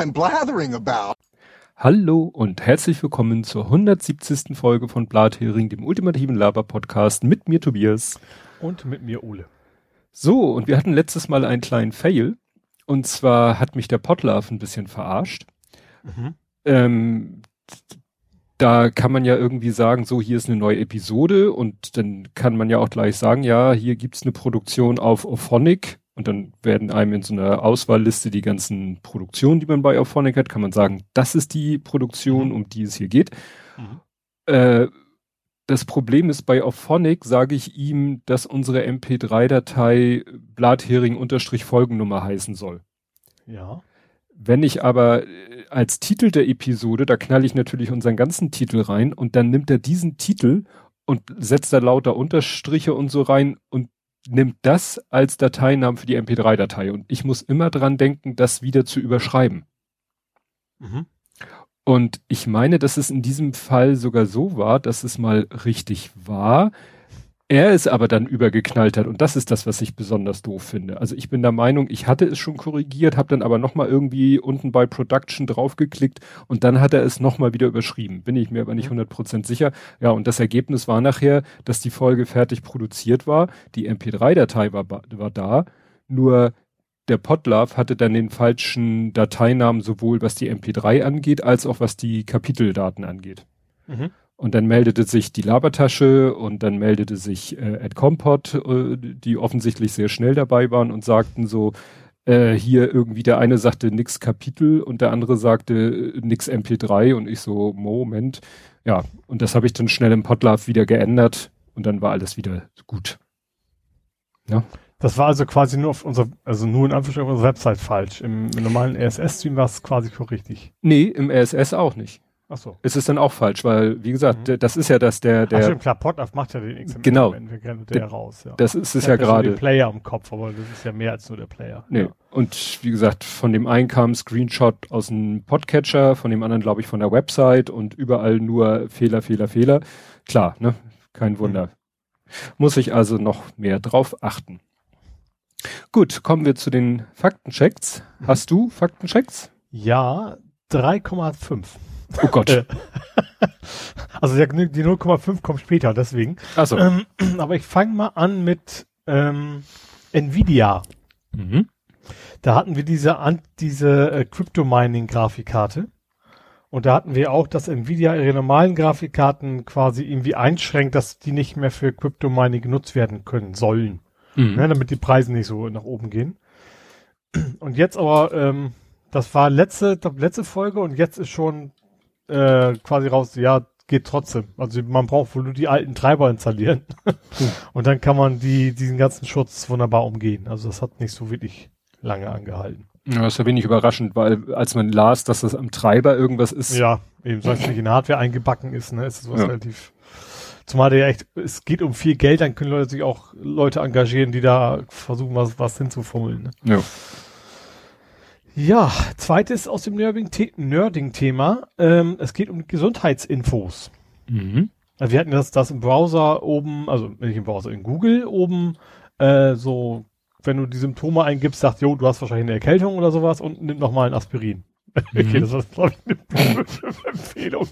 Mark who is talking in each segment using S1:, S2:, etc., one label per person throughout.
S1: I'm blathering about.
S2: Hallo und herzlich willkommen zur 170. Folge von Blathering, dem ultimativen Laber-Podcast mit mir Tobias.
S3: Und mit mir Ole.
S2: So, und wir hatten letztes Mal einen kleinen Fail. Und zwar hat mich der Potlaff ein bisschen verarscht. Mhm. Ähm, da kann man ja irgendwie sagen, so hier ist eine neue Episode und dann kann man ja auch gleich sagen, ja, hier gibt's eine Produktion auf Ophonic und dann werden einem in so einer Auswahlliste die ganzen Produktionen, die man bei Ophonic hat, kann man sagen, das ist die Produktion, mhm. um die es hier geht. Mhm. Äh, das Problem ist, bei Ophonic sage ich ihm, dass unsere MP3-Datei Blathering-Folgennummer heißen soll.
S3: Ja.
S2: Wenn ich aber äh, als Titel der Episode, da knall ich natürlich unseren ganzen Titel rein und dann nimmt er diesen Titel und setzt da lauter Unterstriche und so rein und nimmt das als Dateinamen für die MP3-Datei. Und ich muss immer dran denken, das wieder zu überschreiben. Mhm. Und ich meine, dass es in diesem Fall sogar so war, dass es mal richtig war, er es aber dann übergeknallt hat und das ist das, was ich besonders doof finde. Also ich bin der Meinung, ich hatte es schon korrigiert, habe dann aber nochmal irgendwie unten bei Production draufgeklickt und dann hat er es nochmal wieder überschrieben. Bin ich mir aber nicht 100% mhm. sicher. Ja, und das Ergebnis war nachher, dass die Folge fertig produziert war, die MP3-Datei war, war da, nur der Podlove hatte dann den falschen Dateinamen sowohl was die MP3 angeht, als auch was die Kapiteldaten angeht. Mhm. Und dann meldete sich die Labertasche und dann meldete sich äh, Ed Compot, äh, die offensichtlich sehr schnell dabei waren und sagten so, äh, hier irgendwie der eine sagte nix Kapitel und der andere sagte äh, nix MP3 und ich so, Moment. Ja, und das habe ich dann schnell im Podlove wieder geändert und dann war alles wieder gut.
S3: Ja. Das war also quasi nur auf unserer, also nur in Anführungsstrichen auf unserer Website falsch. Im, im normalen RSS-Stream war es quasi richtig.
S2: Nee, im RSS auch nicht.
S3: Ach so.
S2: Ist es dann auch falsch, weil, wie gesagt, mhm. das ist ja das, der, der. Ach
S3: stimmt, klar, Podlove macht ja den XML.
S2: Genau.
S3: Der raus, ja.
S2: Das ist es ja gerade.
S3: den Player im Kopf, aber das ist ja mehr als nur der Player.
S2: Nee. Ja. Und wie gesagt, von dem einen kam Screenshot aus dem Podcatcher, von dem anderen, glaube ich, von der Website und überall nur Fehler, Fehler, Fehler. Klar, ne? Kein Wunder. Mhm. Muss ich also noch mehr drauf achten. Gut, kommen wir zu den Faktenchecks. Hast du Faktenchecks?
S3: Ja, 3,5.
S2: Oh Gott. Äh,
S3: also die 0,5 kommt später, deswegen.
S2: Ach so.
S3: Ähm, aber ich fange mal an mit ähm, Nvidia. Mhm. Da hatten wir diese, diese äh, Crypto-Mining-Grafikkarte. Und da hatten wir auch, dass Nvidia ihre normalen Grafikkarten quasi irgendwie einschränkt, dass die nicht mehr für Crypto-Mining genutzt werden können sollen. Mhm. Ne, damit die Preise nicht so nach oben gehen. Und jetzt aber, ähm, das war letzte, letzte Folge und jetzt ist schon äh, quasi raus, ja, geht trotzdem. Also man braucht wohl nur die alten Treiber installieren. und dann kann man die, diesen ganzen Schutz wunderbar umgehen. Also das hat nicht so wirklich lange angehalten.
S2: Ja, das ist ja wenig überraschend, weil als man las, dass das am Treiber irgendwas ist.
S3: Ja, eben, es nicht in Hardware eingebacken ist, ne, ist es was ja. relativ, zumal der echt, es geht um viel Geld, dann können Leute sich auch Leute engagieren, die da versuchen, was, was hinzufummeln, ne?
S2: Ja.
S3: Ja, zweites aus dem Nerding-Thema. Ähm, es geht um Gesundheitsinfos. Mhm. Also wir hatten das, das im Browser oben, also nicht im Browser, in Google oben, äh, so, wenn du die Symptome eingibst, sagt, jo, du hast wahrscheinlich eine Erkältung oder sowas und nimm nochmal ein Aspirin. Mhm. Okay, das war, glaube ich, eine Empfehlung.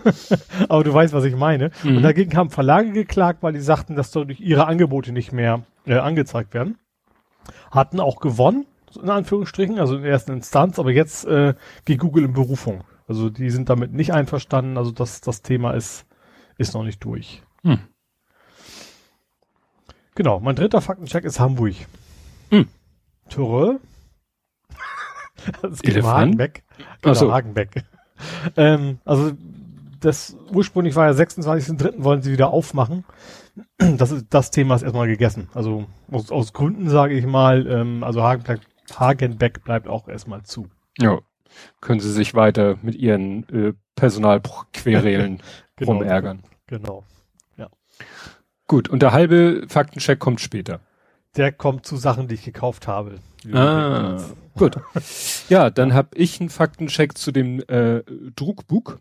S3: Aber du weißt, was ich meine. Mhm. Und dagegen haben Verlage geklagt, weil die sagten, dass dadurch ihre Angebote nicht mehr äh, angezeigt werden. Hatten auch gewonnen in Anführungsstrichen, also in der ersten Instanz, aber jetzt äh, geht Google in Berufung. Also die sind damit nicht einverstanden, also das, das Thema ist, ist noch nicht durch. Hm. Genau, mein dritter Faktencheck ist Hamburg. Hm. Türe.
S2: das geht um Hagenbeck.
S3: Genau, so. Hagenbeck. ähm, also das ursprünglich war ja 26.3. wollen sie wieder aufmachen. Das ist das Thema ist erstmal gegessen. Also aus, aus Gründen sage ich mal, ähm, also Hagenbeck Hagenbeck bleibt auch erstmal zu.
S2: Ja. Können sie sich weiter mit ihren äh, Personalquerelen genau, rumärgern.
S3: Genau. Ja.
S2: Gut, und der halbe Faktencheck kommt später.
S3: Der kommt zu Sachen, die ich gekauft habe.
S2: Ah, gut. Ja, dann habe ich einen Faktencheck zu dem äh, Druckbuch.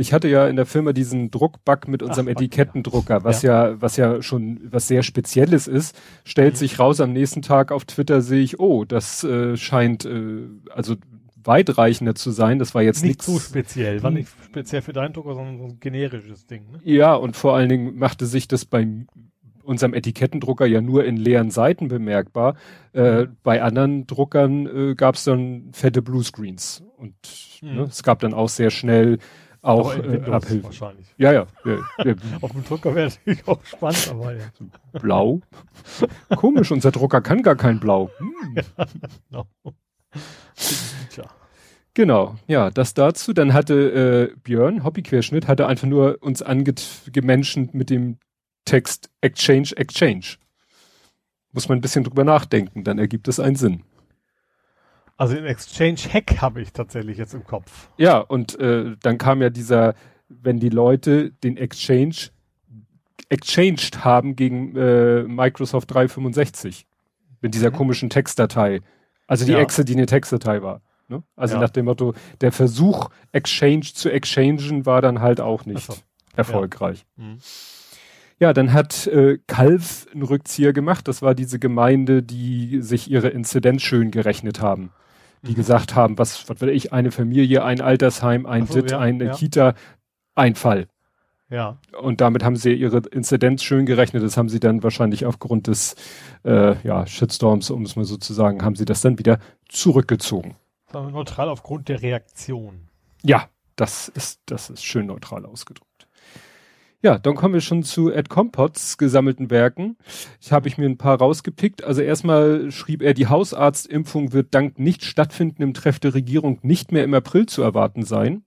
S2: Ich hatte ja in der Firma diesen Druckbug mit unserem Ach, Etikettendrucker, was ja. ja. was ja schon was sehr Spezielles ist. Stellt mhm. sich raus am nächsten Tag auf Twitter sehe ich, oh, das äh, scheint, äh, also weitreichender zu sein. Das war jetzt
S3: nicht nix, so speziell, war nicht speziell für deinen Drucker, sondern so ein generisches Ding. Ne?
S2: Ja, und vor allen Dingen machte sich das bei unserem Etikettendrucker ja nur in leeren Seiten bemerkbar. Äh, mhm. bei anderen Druckern äh, gab es dann fette Bluescreens und mhm. ne, es gab dann auch sehr schnell auch
S3: äh, Abhilfe. Wahrscheinlich.
S2: Ja, ja. ja, ja.
S3: Auf dem Drucker wäre natürlich auch spannend, aber ja.
S2: Blau? Komisch, unser Drucker kann gar kein Blau. Hm. Ja, genau. Tja. Genau, ja, das dazu. Dann hatte äh, Björn, Hobbyquerschnitt, hatte einfach nur uns angemenschend mit dem Text Exchange, Exchange. Muss man ein bisschen drüber nachdenken, dann ergibt es einen Sinn.
S3: Also den Exchange-Hack habe ich tatsächlich jetzt im Kopf.
S2: Ja, und äh, dann kam ja dieser, wenn die Leute den Exchange exchanged haben gegen äh, Microsoft 365 mit dieser mhm. komischen Textdatei. Also die ja. Exe, die eine Textdatei war. Ne? Also ja. nach dem Motto, der Versuch, Exchange zu exchangen, war dann halt auch nicht so. erfolgreich. Ja. Mhm. ja. dann hat äh, Calv einen Rückzieher gemacht. Das war diese Gemeinde, die sich ihre Inzidenz schön gerechnet haben die mhm. gesagt haben, was, was will ich, eine Familie, ein Altersheim, ein so, DIT, ja, eine ja. Kita, ein Fall.
S3: Ja.
S2: Und damit haben sie ihre Inzidenz schön gerechnet. Das haben sie dann wahrscheinlich aufgrund des äh, ja, Shitstorms, um es mal so zu sagen, haben sie das dann wieder zurückgezogen.
S3: Neutral aufgrund der Reaktion.
S2: Ja, das ist, das ist schön neutral ausgedrückt. Ja, dann kommen wir schon zu Ed Compots gesammelten Werken. Ich habe ich mir ein paar rausgepickt. Also erstmal schrieb er, die Hausarztimpfung wird dank nicht stattfindendem Treff der Regierung nicht mehr im April zu erwarten sein.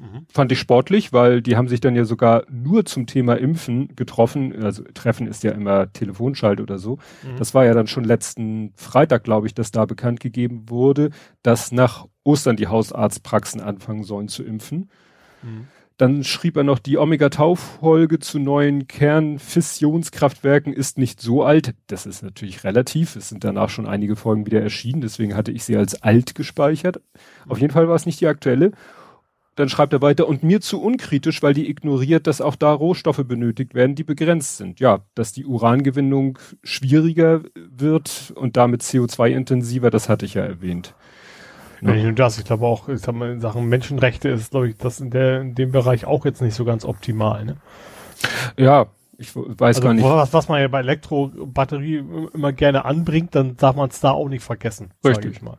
S2: Mhm. Fand ich sportlich, weil die haben sich dann ja sogar nur zum Thema Impfen getroffen. Also Treffen ist ja immer Telefonschalt oder so. Mhm. Das war ja dann schon letzten Freitag, glaube ich, dass da bekannt gegeben wurde, dass nach Ostern die Hausarztpraxen anfangen sollen zu impfen. Mhm. Dann schrieb er noch, die Omega-Tau-Folge zu neuen Kernfissionskraftwerken ist nicht so alt. Das ist natürlich relativ. Es sind danach schon einige Folgen wieder erschienen. Deswegen hatte ich sie als alt gespeichert. Auf jeden Fall war es nicht die aktuelle. Dann schreibt er weiter, und mir zu unkritisch, weil die ignoriert, dass auch da Rohstoffe benötigt werden, die begrenzt sind. Ja, dass die Urangewinnung schwieriger wird und damit CO2-intensiver, das hatte ich ja erwähnt.
S3: Ja. Nicht nur das, ich glaube auch, ich sag mal, in Sachen Menschenrechte ist, glaube ich, das in, der, in dem Bereich auch jetzt nicht so ganz optimal. Ne?
S2: Ja, ich weiß also, gar nicht.
S3: Was, was man ja bei Elektrobatterie immer gerne anbringt, dann darf man es da auch nicht vergessen.
S2: Richtig. Ich mal.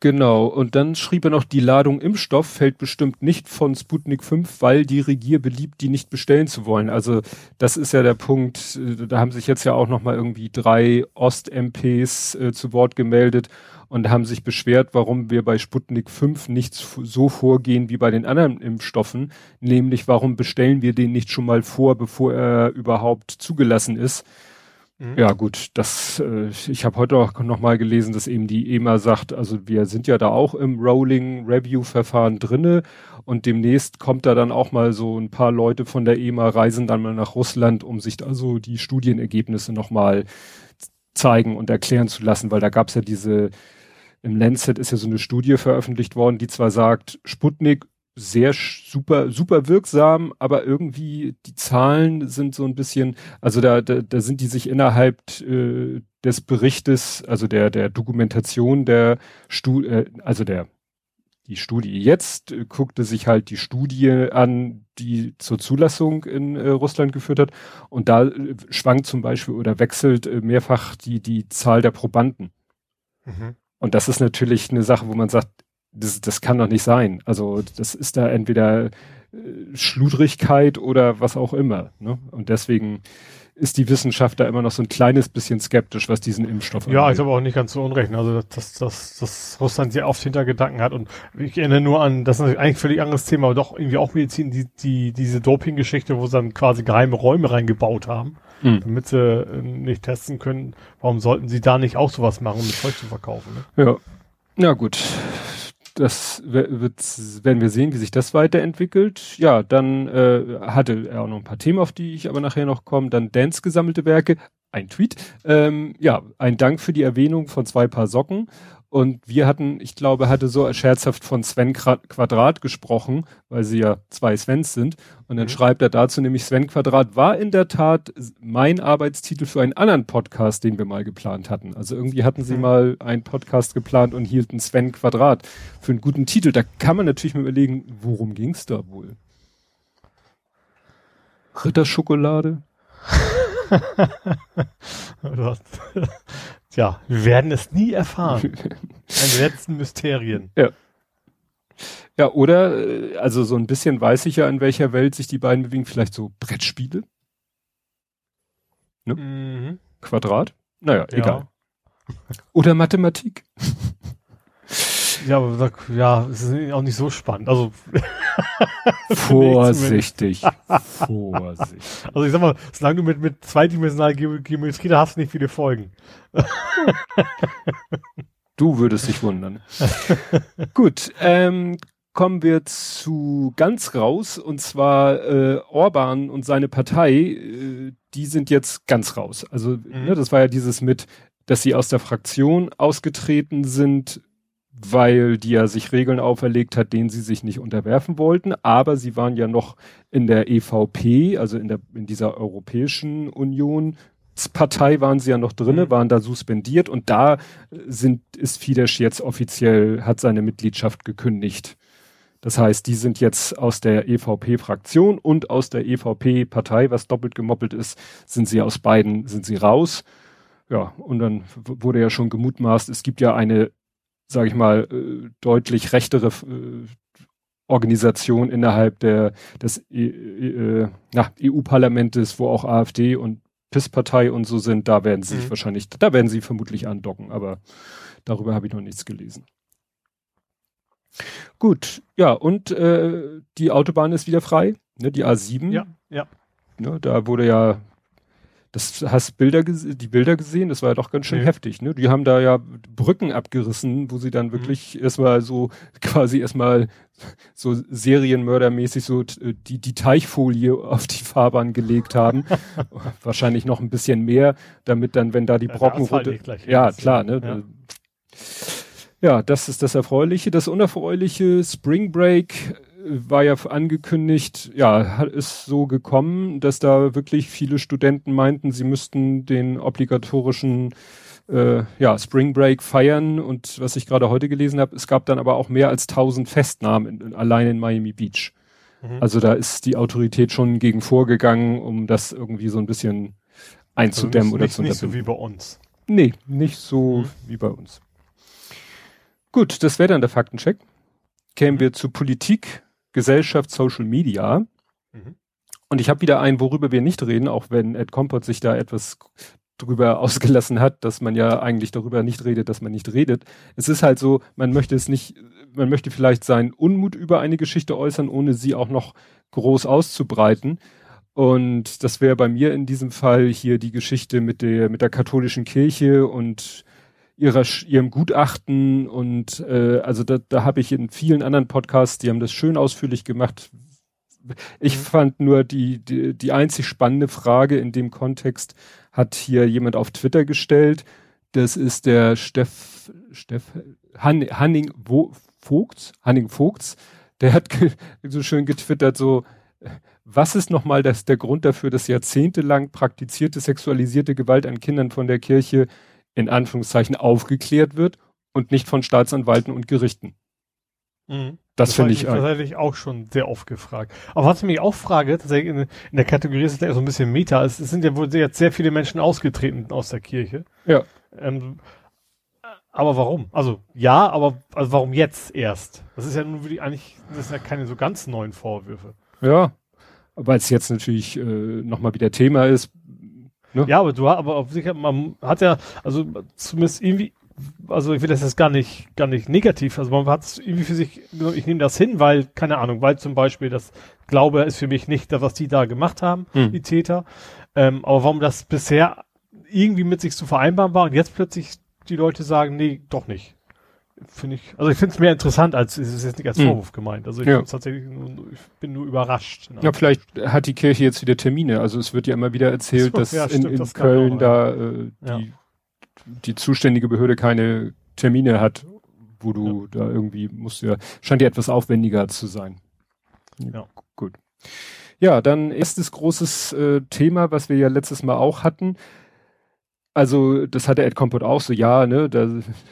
S2: Genau, und dann schrieb er noch, die Ladung Impfstoff fällt bestimmt nicht von Sputnik 5, weil die Regier beliebt, die nicht bestellen zu wollen. Also das ist ja der Punkt, äh, da haben sich jetzt ja auch nochmal irgendwie drei Ost-MPs äh, zu Wort gemeldet und haben sich beschwert, warum wir bei Sputnik 5 nicht so vorgehen wie bei den anderen Impfstoffen, nämlich warum bestellen wir den nicht schon mal vor, bevor er überhaupt zugelassen ist. Mhm. Ja gut, das äh, ich habe heute auch noch mal gelesen, dass eben die EMA sagt, also wir sind ja da auch im Rolling Review Verfahren drinne und demnächst kommt da dann auch mal so ein paar Leute von der EMA reisen dann mal nach Russland, um sich also die Studienergebnisse noch mal zeigen und erklären zu lassen, weil da gab's ja diese im Lancet ist ja so eine Studie veröffentlicht worden, die zwar sagt, Sputnik sehr super, super wirksam, aber irgendwie die Zahlen sind so ein bisschen, also da, da, da sind die sich innerhalb äh, des Berichtes, also der, der Dokumentation der Studie, äh, also der, die Studie jetzt äh, guckte sich halt die Studie an, die zur Zulassung in äh, Russland geführt hat. Und da äh, schwankt zum Beispiel oder wechselt äh, mehrfach die, die Zahl der Probanden. Mhm. Und das ist natürlich eine Sache, wo man sagt, das, das kann doch nicht sein. Also das ist da entweder äh, Schludrigkeit oder was auch immer. Ne? Und deswegen ist die Wissenschaft da immer noch so ein kleines bisschen skeptisch, was diesen Impfstoff
S3: angeht. Ja, ich habe auch nicht ganz so unrecht. Also dass, dass, dass Russland sehr oft Hintergedanken hat und ich erinnere nur an, das ist eigentlich ein völlig anderes Thema, aber doch irgendwie auch Medizin, die, die diese Doping-Geschichte, wo sie dann quasi geheime Räume reingebaut haben mhm. damit sie äh, nicht testen können. Warum sollten sie da nicht auch sowas machen, um das Zeug zu verkaufen?
S2: Ne? Ja. Na gut. Das wird, werden wir sehen, wie sich das weiterentwickelt. Ja, dann äh, hatte er auch noch ein paar Themen, auf die ich aber nachher noch komme. Dann Dance gesammelte Werke. Ein Tweet. Ähm, ja, ein Dank für die Erwähnung von zwei Paar Socken. Und wir hatten, ich glaube, hatte so scherzhaft von Sven Quadrat gesprochen, weil sie ja zwei Svens sind. Und dann mhm. schreibt er dazu nämlich, Sven Quadrat war in der Tat mein Arbeitstitel für einen anderen Podcast, den wir mal geplant hatten. Also irgendwie hatten sie mhm. mal einen Podcast geplant und hielten Sven Quadrat für einen guten Titel. Da kann man natürlich mal überlegen, worum ging's da wohl? Ritterschokolade?
S3: Tja, wir werden es nie erfahren. Ein letzten Mysterien.
S2: Ja. Ja, oder, äh, also so ein bisschen weiß ich ja, in welcher Welt sich die beiden bewegen. Vielleicht so Brettspiele? Ne? Mhm. Quadrat? Naja, ja. egal. Oder Mathematik.
S3: Ja, aber ja, es ist auch nicht so spannend. Also
S2: vorsichtig, vorsichtig.
S3: Also ich sag mal, solange du mit mit zweidimensionaler Ge Geometrie da hast, nicht viele Folgen.
S2: du würdest dich wundern. Gut, ähm, kommen wir zu ganz raus und zwar äh, Orban und seine Partei, äh, die sind jetzt ganz raus. Also mhm. ne, das war ja dieses mit, dass sie aus der Fraktion ausgetreten sind weil die ja sich Regeln auferlegt hat, denen sie sich nicht unterwerfen wollten. Aber sie waren ja noch in der EVP, also in der in dieser Europäischen Union. Partei waren sie ja noch drinne, mhm. waren da suspendiert und da sind ist Fidesz jetzt offiziell hat seine Mitgliedschaft gekündigt. Das heißt, die sind jetzt aus der EVP-Fraktion und aus der EVP-Partei, was doppelt gemoppelt ist, sind sie aus beiden, sind sie raus. Ja, und dann wurde ja schon gemutmaßt, es gibt ja eine sage ich mal, äh, deutlich rechtere äh, Organisation innerhalb der des e, e, äh, EU-Parlamentes, wo auch AfD und PIS-Partei und so sind, da werden sie mhm. sich wahrscheinlich, da werden sie vermutlich andocken, aber darüber habe ich noch nichts gelesen. Gut, ja, und äh, die Autobahn ist wieder frei, ne, die A7.
S3: Ja, ja.
S2: Ne, da wurde ja das hast Bilder die Bilder gesehen, das war ja doch ganz schön nee. heftig, ne? Die haben da ja Brücken abgerissen, wo sie dann mhm. wirklich mhm. erstmal so quasi erstmal so serienmördermäßig so die die Teichfolie auf die Fahrbahn gelegt haben. Wahrscheinlich noch ein bisschen mehr, damit dann wenn da die Brocken ja, ja klar, ne? Ja. Ja, das ist das Erfreuliche. Das Unerfreuliche, Spring Break war ja angekündigt, ja, ist so gekommen, dass da wirklich viele Studenten meinten, sie müssten den obligatorischen äh, ja, Spring Break feiern und was ich gerade heute gelesen habe, es gab dann aber auch mehr als 1000 Festnahmen in, allein in Miami Beach. Mhm. Also da ist die Autorität schon gegen vorgegangen, um das irgendwie so ein bisschen einzudämmen also nicht,
S3: oder nicht, zu Nicht so wie bei uns.
S2: Nee, nicht so mhm. wie bei uns. Gut, das wäre dann der Faktencheck. Kämen mhm. wir zu Politik. Gesellschaft Social Media. Mhm. Und ich habe wieder ein, worüber wir nicht reden, auch wenn Ed Kompott sich da etwas drüber ausgelassen hat, dass man ja eigentlich darüber nicht redet, dass man nicht redet. Es ist halt so, man möchte es nicht, man möchte vielleicht seinen Unmut über eine Geschichte äußern, ohne sie auch noch groß auszubreiten. Und das wäre bei mir in diesem Fall hier die Geschichte mit der, mit der katholischen Kirche und ihrer, ihrem Gutachten und äh, also da, da habe ich in vielen anderen Podcasts, die haben das schön ausführlich gemacht. Ich mhm. fand nur die, die, die einzig spannende Frage in dem Kontext hat hier jemand auf Twitter gestellt. Das ist der Steff, Steff Han, Hanning Wo, Vogts, Hanning Vogts, der hat so schön getwittert, so, was ist nochmal das, der Grund dafür, dass jahrzehntelang praktizierte sexualisierte Gewalt an Kindern von der Kirche in Anführungszeichen aufgeklärt wird und nicht von Staatsanwalten und Gerichten.
S3: Mhm. Das, das finde ich tatsächlich auch schon sehr oft gefragt. Aber was ich mich auch frage, tatsächlich in, in der Kategorie ist es ja so ein bisschen Meta. Es, es, sind ja wohl jetzt sehr viele Menschen ausgetreten aus der Kirche.
S2: Ja.
S3: Ähm, aber warum? Also ja, aber also warum jetzt erst? Das ist ja nun wirklich eigentlich, das sind ja keine so ganz neuen Vorwürfe.
S2: Ja, weil es jetzt natürlich äh, nochmal wieder Thema ist.
S3: Ne? Ja, aber du hast, aber auf sicher, man hat ja, also zumindest irgendwie, also ich will das jetzt gar nicht, gar nicht negativ, also man hat es irgendwie für sich, ich nehme das hin, weil, keine Ahnung, weil zum Beispiel das Glaube ist für mich nicht das, was die da gemacht haben, hm. die Täter, ähm, aber warum das bisher irgendwie mit sich zu vereinbaren war und jetzt plötzlich die Leute sagen, nee, doch nicht. Finde ich, also ich finde es mehr interessant, als es ist jetzt nicht als
S2: Hm.
S3: Vorwurf gemeint. Also ich
S2: Ja.
S3: tatsächlich, nur- ich bin nur überrascht. ne?
S2: Ja, vielleicht hat die Kirche jetzt wieder Termine. Also es wird ja immer wieder erzählt,
S3: So,
S2: dass
S3: ja,
S2: in,
S3: stimmt,
S2: in
S3: das kann
S2: Köln da äh,
S3: Ja.
S2: die, die zuständige Behörde keine Termine hat, wo du da irgendwie musst ja, scheint ja etwas aufwendiger zu sein.
S3: Ja.
S2: Gut. Ja, dann erstes großes äh, Thema, was wir ja letztes Mal auch hatten. Also, das hatte Ed Kompott auch so, ja, ne, da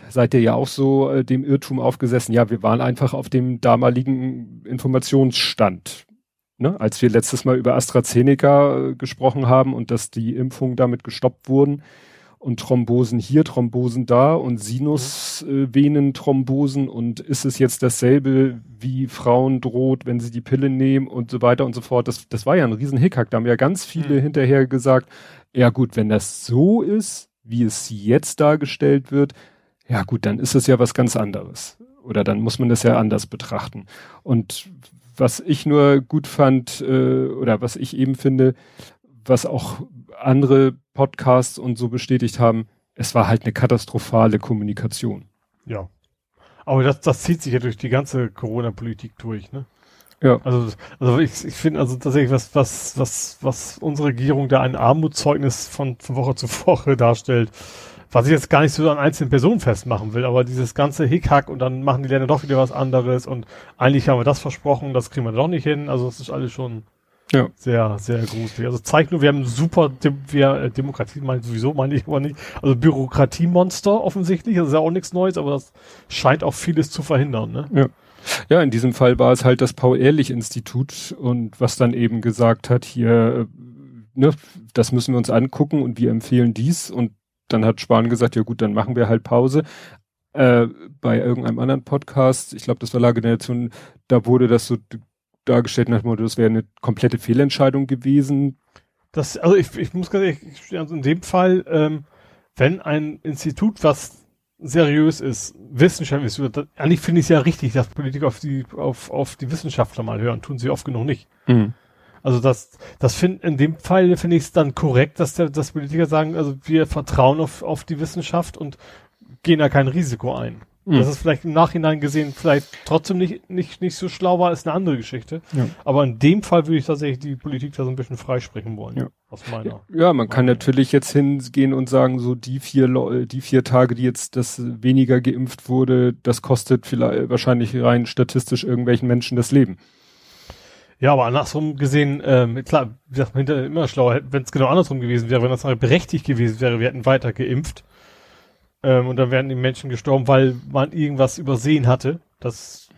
S2: seid ihr ja auch so äh, dem Irrtum aufgesessen. Ja, wir waren einfach auf dem damaligen Informationsstand. Ne, als wir letztes Mal über AstraZeneca äh, gesprochen haben und dass die Impfungen damit gestoppt wurden und Thrombosen hier, Thrombosen da und Sinusvenenthrombosen und ist es jetzt dasselbe, wie Frauen droht, wenn sie die Pille nehmen und so weiter und so fort. Das, das war ja ein riesen Hickhack. Da haben ja ganz viele
S3: Mhm.
S2: hinterher gesagt, ja gut, wenn das so ist, wie es jetzt dargestellt wird, ja gut, dann ist es ja was ganz anderes. Oder dann muss man das ja anders betrachten. Und was ich nur gut fand, äh, oder was ich eben finde, was auch andere Podcasts und so bestätigt haben, es war halt eine katastrophale Kommunikation.
S3: Ja. Aber das, das zieht sich ja durch die ganze Corona-Politik durch, ne?
S2: Ja.
S3: Also, also ich, ich finde also tatsächlich, was, was, was, was unsere Regierung da ein Armutszeugnis von, von Woche zu Woche darstellt, was ich jetzt gar nicht so an einzelnen Personen festmachen will, aber dieses ganze Hickhack und dann machen die Länder doch wieder was anderes und eigentlich haben wir das versprochen, das kriegen wir doch nicht hin. Also es ist alles schon
S2: Ja.
S3: sehr, sehr gruselig. Also zeigt nur, wir haben super, Dem wir, äh, Demokratie meine sowieso, meine ich aber nicht. Also Bürokratiemonster offensichtlich, das ist ja auch nichts Neues, aber das scheint auch vieles zu verhindern, ne?
S2: Ja, in diesem Fall war es halt das Paul-Ehrlich-Institut und was dann eben gesagt hat, hier, äh, ne, das müssen wir uns angucken und wir empfehlen dies und dann hat Spahn gesagt, ja gut, dann machen wir halt Pause. Äh, bei irgendeinem anderen Podcast, ich glaube, das war Lage der Nation, da wurde das so dargestellt nach dem Motto, das wäre eine komplette Fehlentscheidung gewesen.
S3: Das, also ich, ich muss ganz ehrlich, ich- also in dem Fall, ähm, wenn ein Institut, was seriös ist, wissenschaftlich ist, eigentlich finde ich es ja richtig, dass Politiker auf die, auf, auf die Wissenschaftler mal hören, tun sie oft genug nicht. Also das, das find, in dem Fall finde ich es dann korrekt, dass der, dass Politiker sagen, also wir vertrauen auf, auf die Wissenschaft und gehen da kein Risiko ein.
S2: Mhm.
S3: Dass es vielleicht im Nachhinein gesehen vielleicht trotzdem nicht, nicht, nicht so schlau war, ist eine andere Geschichte.
S2: Ja.
S3: Aber in dem Fall würde ich tatsächlich die Politik da so ein bisschen freisprechen wollen.
S2: Ja.
S3: Aus meiner.
S2: Ja, man kann natürlich jetzt hingehen und sagen, so die vier, die vier Tage, die jetzt das weniger geimpft wurde, das kostet vielleicht wahrscheinlich rein statistisch irgendwelchen Menschen das Leben.
S3: Ja, aber andersrum gesehen, ähm, klar, wie gesagt, man hinterher immer schlauer, wenn es genau andersrum gewesen wäre, wenn das nachher berechtigt gewesen wäre, wir hätten weiter geimpft. Ähm, und dann wären die Menschen gestorben, weil man irgendwas übersehen hatte. Das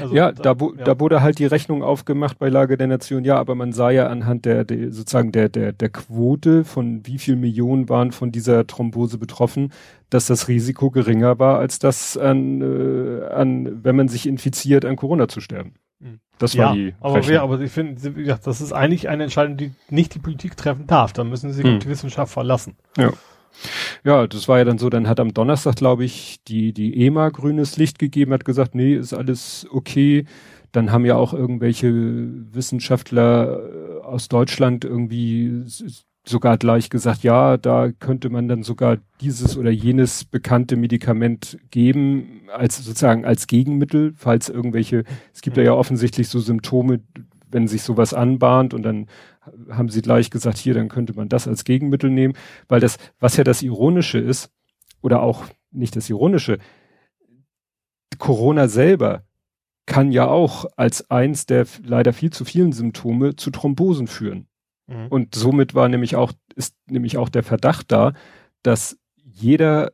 S3: also,
S2: ja, da, wo,
S3: ja.
S2: da wurde halt die Rechnung aufgemacht bei Lage der Nation, ja, aber man sah ja anhand der, der sozusagen der, der, der Quote von wie viel Millionen waren von dieser Thrombose betroffen, dass das Risiko geringer war, als das an, äh, an wenn man sich infiziert, an Corona zu sterben.
S3: Mhm.
S2: Das
S3: ja,
S2: war die
S3: aber,
S2: Rechnung.
S3: wer, aber ich finde, gesagt, das ist eigentlich eine Entscheidung, die nicht die Politik treffen darf. Da müssen sie
S2: Hm.
S3: die Wissenschaft verlassen.
S2: Ja, das war ja dann so, dann hat am Donnerstag, glaube ich, die, die EMA grünes Licht gegeben, hat gesagt, nee, ist alles okay. Dann haben ja auch irgendwelche Wissenschaftler äh, aus Deutschland irgendwie sogar gleich gesagt, ja, da könnte man dann sogar dieses oder jenes bekannte Medikament geben, als sozusagen als Gegenmittel, falls irgendwelche, es gibt ja, ja offensichtlich so Symptome, wenn sich sowas anbahnt und dann haben sie gleich gesagt, hier, dann könnte man das als Gegenmittel nehmen, weil das, was ja das Ironische ist, oder auch nicht das Ironische, Corona selber kann ja auch als eins der leider viel zu vielen Symptome zu Thrombosen führen.
S3: Mhm.
S2: Und somit war nämlich auch, ist nämlich auch der Verdacht da, dass jeder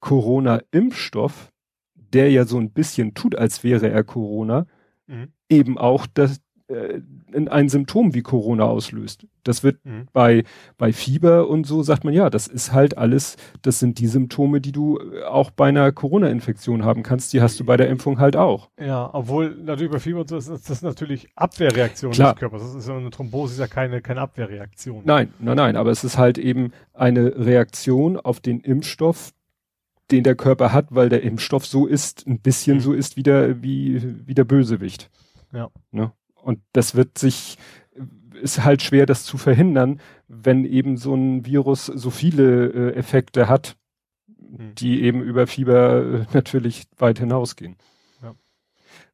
S2: Corona-Impfstoff, der ja so ein bisschen tut, als wäre er Corona,
S3: Mhm.
S2: eben auch das, ein Symptom wie Corona auslöst. Das wird
S3: Mhm.
S2: bei, bei Fieber und so sagt man, ja, das ist halt alles, das sind die Symptome, die du äh, auch bei einer Corona-Infektion haben kannst, die hast du bei der Impfung halt auch.
S3: Ja, obwohl natürlich bei Fieber und so ist ist das natürlich Abwehrreaktion
S2: Klar.
S3: des Körpers. Das ist ja eine Thrombose, ist ja keine, keine Abwehrreaktion.
S2: Nein, nein, nein, aber es ist halt eben eine Reaktion auf den Impfstoff, den der Körper hat, weil der Impfstoff so ist, ein bisschen
S3: Mhm.
S2: so ist wie der, wie, wie der Bösewicht.
S3: Ja.
S2: Ne? Und das wird sich, ist halt schwer, das zu verhindern, wenn eben so ein Virus so viele äh, Effekte hat. hm. die eben über Fieber äh, natürlich weit hinausgehen. Ja.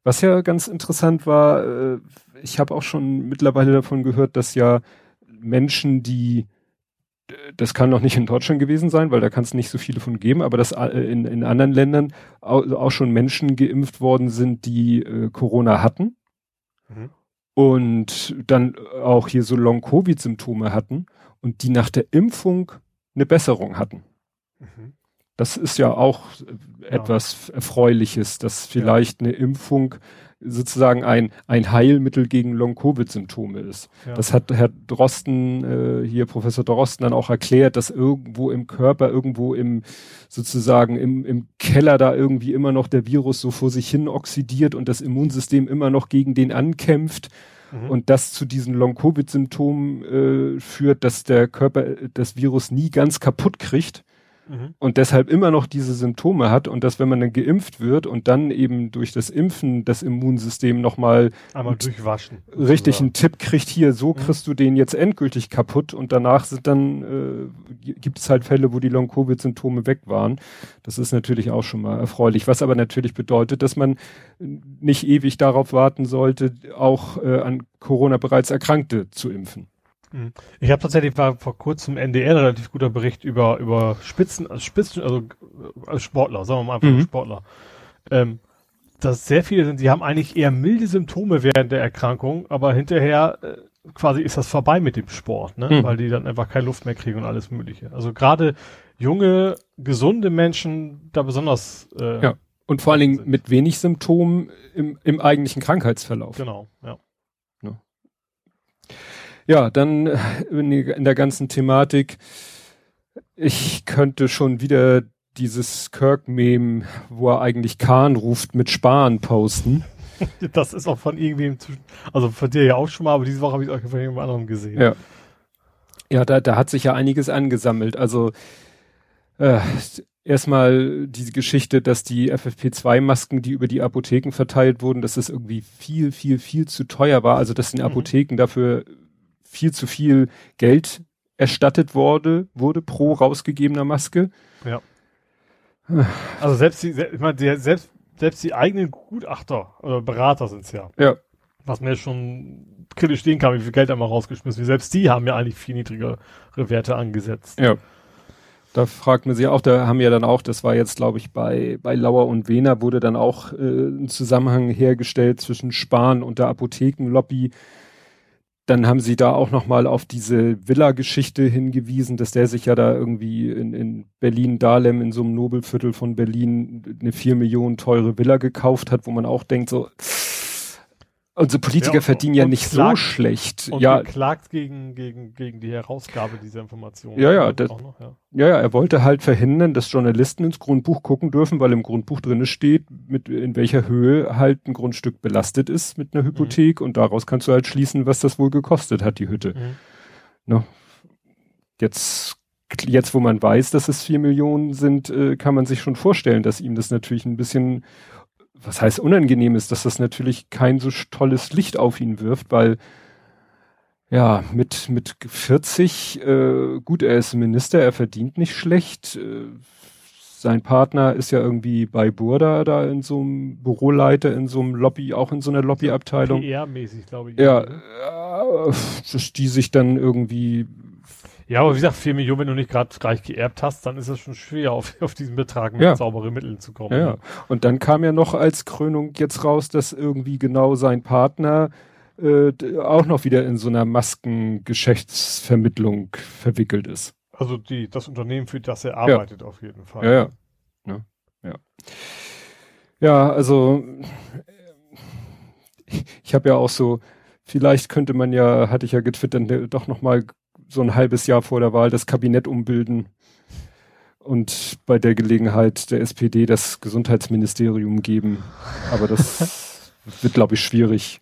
S2: Was ja ganz interessant war, äh, ich habe auch schon mittlerweile davon gehört, dass ja Menschen, die das kann noch nicht in Deutschland gewesen sein, weil da kann es nicht so viele von geben, aber dass äh, in, in anderen Ländern auch, auch schon Menschen geimpft worden sind, die äh, Corona hatten mhm. Und dann auch hier so Long-Covid-Symptome hatten und die nach der Impfung eine Besserung hatten. Mhm. Das ist ja auch äh, etwas Erfreuliches, dass vielleicht ja. eine Impfung sozusagen ein, ein Heilmittel gegen Long-Covid-Symptome ist. Ja. Das hat Herr Drosten, äh, hier Professor Drosten dann auch erklärt, dass irgendwo im Körper, irgendwo im, sozusagen im, im Keller da irgendwie immer noch der Virus so vor sich hin oxidiert und das Immunsystem immer noch gegen den ankämpft. Mhm. Und das zu diesen Long-Covid-Symptomen äh, führt, dass der Körper das Virus nie ganz kaputt kriegt Mhm. und deshalb immer noch diese Symptome hat und dass wenn man dann geimpft wird und dann eben durch das Impfen das Immunsystem nochmal
S3: einmal durchwaschen.
S2: Richtig oder? einen Tipp kriegt, hier, so mhm. kriegst du den jetzt endgültig kaputt und danach sind dann, äh, gibt es halt Fälle, wo die Long-Covid-Symptome weg waren. Das ist natürlich auch schon mal erfreulich, was aber natürlich bedeutet, dass man nicht ewig darauf warten sollte, auch äh, an Corona bereits Erkrankte zu impfen.
S3: Mhm. Ich habe tatsächlich war vor kurzem NDR relativ guter Bericht über über Spitzen, also Spitzen, also als Sportler, sagen wir mal einfach mhm. Sportler. Ähm, dass sehr viele sind, die haben eigentlich eher milde Symptome während der Erkrankung, aber hinterher äh, quasi ist das vorbei mit dem Sport, ne? Mhm. Weil die dann einfach keine Luft mehr kriegen und alles Mögliche. Also gerade junge, gesunde Menschen da besonders.
S2: Äh, ja. Und vor allen Dingen mit wenig Symptomen im, im eigentlichen Krankheitsverlauf.
S3: Genau, ja.
S2: Ja, dann äh, in der ganzen Thematik, ich könnte schon wieder dieses Kirk-Meme, wo er eigentlich Kahn ruft, mit Spahn posten.
S3: Das ist auch von irgendwem, also von dir ja auch schon mal, aber diese Woche habe ich es auch von jemand anderem gesehen.
S2: Ja, ja da, da hat sich ja einiges angesammelt. Also äh, erstmal diese Geschichte, dass die FFP2-Masken, die über die Apotheken verteilt wurden, dass das irgendwie viel, viel, viel zu teuer war. Also dass den mhm. Apotheken mhm. dafür viel zu viel Geld erstattet wurde, wurde pro rausgegebener Maske.
S3: Ja. Also selbst die, ich meine, selbst, selbst die eigenen Gutachter oder Berater sind's ja.
S2: Ja.
S3: Was mir schon kritisch stehen kann, wie viel Geld einmal rausgeschmissen wird. Selbst die haben ja eigentlich viel niedrigere Werte angesetzt.
S2: Ja. Da fragt man sich auch, da haben ja dann auch, das war jetzt, glaube ich, bei, bei Lauer und Wehner wurde dann auch äh, ein Zusammenhang hergestellt zwischen Spahn und der Apothekenlobby dann haben sie da auch nochmal auf diese Villa-Geschichte hingewiesen, dass der sich ja da irgendwie in, in Berlin-Dahlem in so einem Nobelviertel von Berlin eine vier Millionen teure Villa gekauft hat, wo man auch denkt so, Unsere Politiker ja, verdienen ja nicht klagt, so schlecht.
S3: Und
S2: ja,
S3: klagt gegen, gegen, gegen die Herausgabe dieser Informationen.
S2: Ja, ja, das, noch, ja. ja, ja, er wollte halt verhindern, dass Journalisten ins Grundbuch gucken dürfen, weil im Grundbuch drinne steht, mit, in welcher Höhe halt ein Grundstück belastet ist mit einer Hypothek mhm. und daraus kannst du halt schließen, was das wohl gekostet hat, die Hütte. Mhm. No. Jetzt, jetzt, wo man weiß, dass es vier Millionen sind, äh, kann man sich schon vorstellen, dass ihm das natürlich ein bisschen was heißt unangenehm ist, dass das natürlich kein so tolles Licht auf ihn wirft, weil ja, mit, mit 40, äh, gut, er ist Minister, er verdient nicht schlecht. Äh, sein Partner ist ja irgendwie bei Burda da in so einem Büroleiter, in so einem Lobby, auch in so einer Lobbyabteilung.
S3: PR-mäßig, glaube ich.
S2: Ja, äh, dass die sich dann irgendwie
S3: ja, aber wie gesagt, vier Millionen, wenn du nicht gerade gleich geerbt hast, dann ist es schon schwer, auf, auf diesen Betrag mit ja. sauberen Mitteln zu kommen.
S2: Ja, ja. Und dann kam ja noch als Krönung jetzt raus, dass irgendwie genau sein Partner äh, auch noch wieder in so einer Maskengeschäftsvermittlung verwickelt ist.
S3: Also die, das Unternehmen, für das er arbeitet, auf jeden Fall.
S2: Ja, ja. Ja, ja. ja also ich habe ja auch so, vielleicht könnte man ja, hatte ich ja getwittert, doch nochmal so ein halbes Jahr vor der Wahl das Kabinett umbilden und bei der Gelegenheit der SPD das Gesundheitsministerium geben. Aber das wird, glaube ich, schwierig.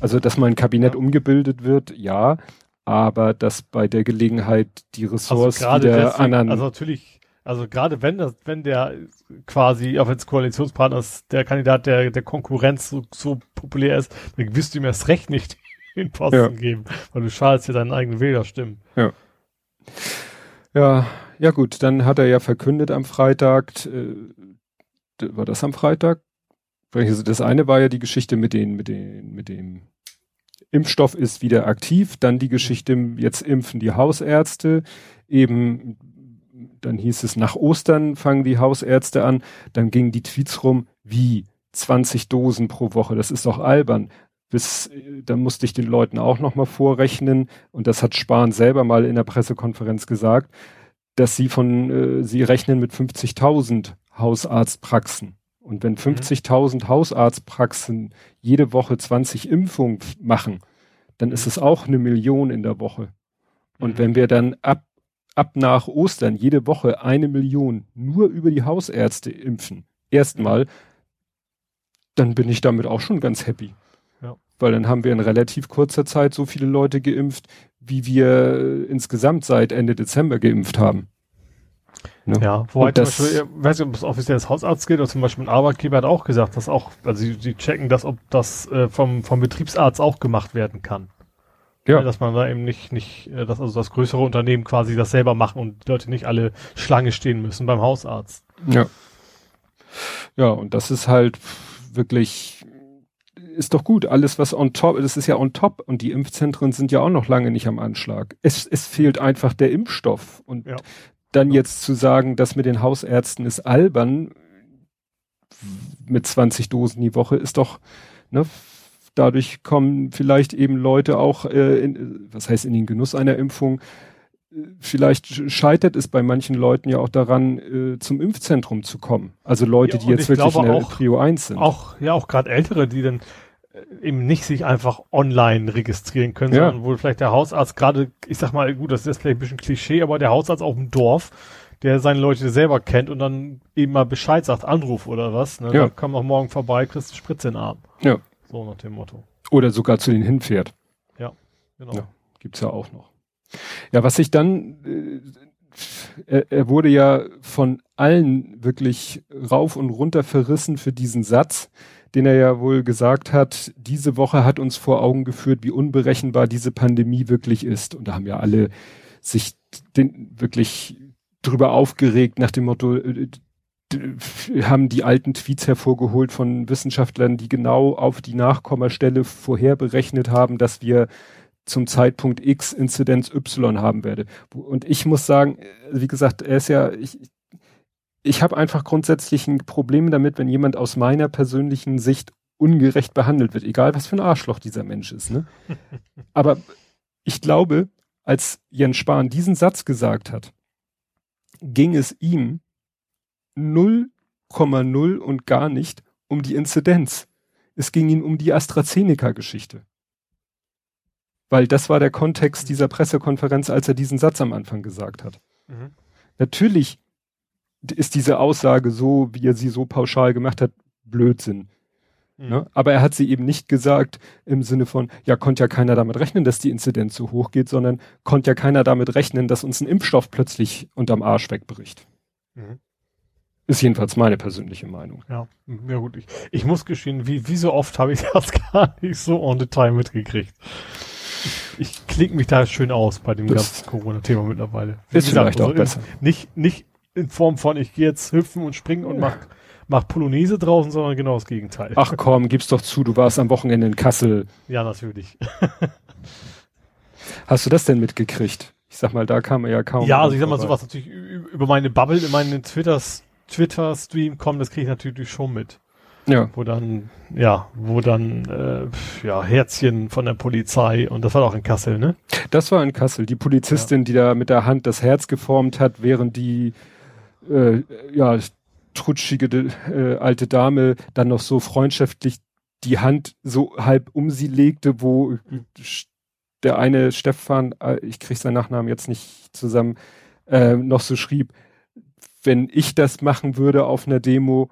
S2: Also, dass mein Kabinett ja. umgebildet wird, ja, aber dass bei der Gelegenheit die Ressorts also wieder deswegen, anderen.
S3: Also natürlich, also gerade wenn das, wenn der quasi auch als Koalitionspartner ist, der Kandidat der, der Konkurrenz so, so populär ist, dann wirst du ihm erst recht nicht den Posten ja. geben, weil du schadest dir deinen eigenen Wählerstimmen.
S2: Ja. Ja, ja gut, dann hat er ja verkündet am Freitag, äh, war das am Freitag? Das eine war ja die Geschichte mit den, mit den, mit dem Impfstoff ist wieder aktiv, dann die Geschichte, jetzt impfen die Hausärzte, eben, dann hieß es, nach Ostern fangen die Hausärzte an, dann gingen die Tweets rum, wie 20 Dosen pro Woche, das ist doch albern. Bis, dann musste ich den Leuten auch nochmal vorrechnen, und das hat Spahn selber mal in der Pressekonferenz gesagt, dass sie von, äh, sie rechnen mit 50.000 Hausarztpraxen. Und wenn 50.000 mhm. Hausarztpraxen jede Woche 20 Impfungen machen, dann ist mhm. es auch eine Million in der Woche. Und mhm. wenn wir dann ab, ab nach Ostern jede Woche eine Million nur über die Hausärzte impfen, erstmal, dann bin ich damit auch schon ganz happy. Weil dann haben wir in relativ kurzer Zeit so viele Leute geimpft, wie wir insgesamt seit Ende Dezember geimpft haben.
S3: Ne? Ja, wobei zum Beispiel, ich weiß nicht, ob es offiziell das Hausarzt geht oder zum Beispiel ein Arbeitgeber hat auch gesagt, dass auch, also sie, sie checken das, ob das äh, vom, vom Betriebsarzt auch gemacht werden kann. Ja. Dass man da eben nicht, nicht, äh, dass also das größere Unternehmen quasi das selber machen und die Leute nicht alle Schlange stehen müssen beim Hausarzt.
S2: Ja. Ja, und das ist halt wirklich, ist doch gut. Alles, was on top, das ist ja on top und die Impfzentren sind ja auch noch lange nicht am Anschlag. Es, es fehlt einfach der Impfstoff und ja dann jetzt zu sagen, das mit den Hausärzten ist albern, mit 20 Dosen die Woche, ist doch, ne, dadurch kommen vielleicht eben Leute auch, äh, in, was heißt in den Genuss einer Impfung, vielleicht scheitert es bei manchen Leuten ja auch daran, äh, zum Impfzentrum zu kommen. Also Leute, ja, die jetzt wirklich in der auch, Prio 1 sind.
S3: Auch, ja, auch gerade Ältere, die dann eben nicht sich einfach online registrieren können, ja. sondern wo vielleicht der Hausarzt gerade, ich sag mal, gut, das ist vielleicht ein bisschen Klischee, aber der Hausarzt auf dem Dorf, der seine Leute selber kennt und dann eben mal Bescheid sagt, Anruf oder was, ne? Ja. Da komm auch morgen vorbei, kriegst eine Spritze in den Arm.
S2: Ja.
S3: So nach dem Motto.
S2: Oder sogar zu denen hinfährt.
S3: Ja, genau.
S2: Ja, gibt's ja auch noch. Ja, was ich dann, äh, er, er wurde ja von allen wirklich rauf und runter verrissen für diesen Satz, den er ja wohl gesagt hat, diese Woche hat uns vor Augen geführt, wie unberechenbar diese Pandemie wirklich ist. Und da haben ja alle sich den, wirklich drüber aufgeregt nach dem Motto, äh, haben die alten Tweets hervorgeholt von Wissenschaftlern, die genau auf die Nachkommastelle vorher berechnet haben, dass wir zum Zeitpunkt X Inzidenz Y haben werde. Und ich muss sagen, äh, wie gesagt, er ist ja, ich, ich habe einfach grundsätzlich ein Problem damit, wenn jemand aus meiner persönlichen Sicht ungerecht behandelt wird, egal was für ein Arschloch dieser Mensch ist. Ne? Aber ich glaube, als Jens Spahn diesen Satz gesagt hat, ging es ihm 0,0 und gar nicht um die Inzidenz. Es ging ihm um die AstraZeneca-Geschichte. Weil das war der Kontext dieser Pressekonferenz, als er diesen Satz am Anfang gesagt hat. Mhm. Natürlich ist diese Aussage so, wie er sie so pauschal gemacht hat, Blödsinn. Mhm. Ne? Aber er hat sie eben nicht gesagt im Sinne von, ja, konnte ja keiner damit rechnen, dass die Inzidenz so hoch geht, sondern konnte ja keiner damit rechnen, dass uns ein Impfstoff plötzlich unterm Arsch wegbricht. Mhm. Ist jedenfalls meine persönliche Meinung.
S3: Ja, ja gut. Ich, ich muss gestehen, wie, wie so oft habe ich das gar nicht so on the time mitgekriegt. Ich, ich klinge mich da schön aus bei dem das ganzen Corona-Thema mittlerweile.
S2: Wie ist gesagt, vielleicht auch
S3: also
S2: besser.
S3: Nicht, nicht in Form von, ich gehe jetzt hüpfen und springen und mach, mach Polonaise draußen, sondern genau das Gegenteil.
S2: Ach komm, gib's doch zu, du warst am Wochenende in Kassel.
S3: Ja, natürlich.
S2: Hast du das denn mitgekriegt? Ich sag mal, da kam er ja kaum.
S3: Ja, also ich sag mal, sowas natürlich über meine Bubble in meinen Twitter-Stream Twitter kommen, das kriege ich natürlich schon mit.
S2: Ja.
S3: Wo dann, ja, wo dann, äh, ja, Herzchen von der Polizei und das war auch in Kassel, ne?
S2: Das war in Kassel. Die Polizistin, ja. die da mit der Hand das Herz geformt hat, während die, äh, ja, trutschige äh, alte Dame dann noch so freundschaftlich die Hand so halb um sie legte, wo der eine Stefan, äh, ich krieg seinen Nachnamen jetzt nicht zusammen, äh, noch so schrieb, wenn ich das machen würde auf einer Demo,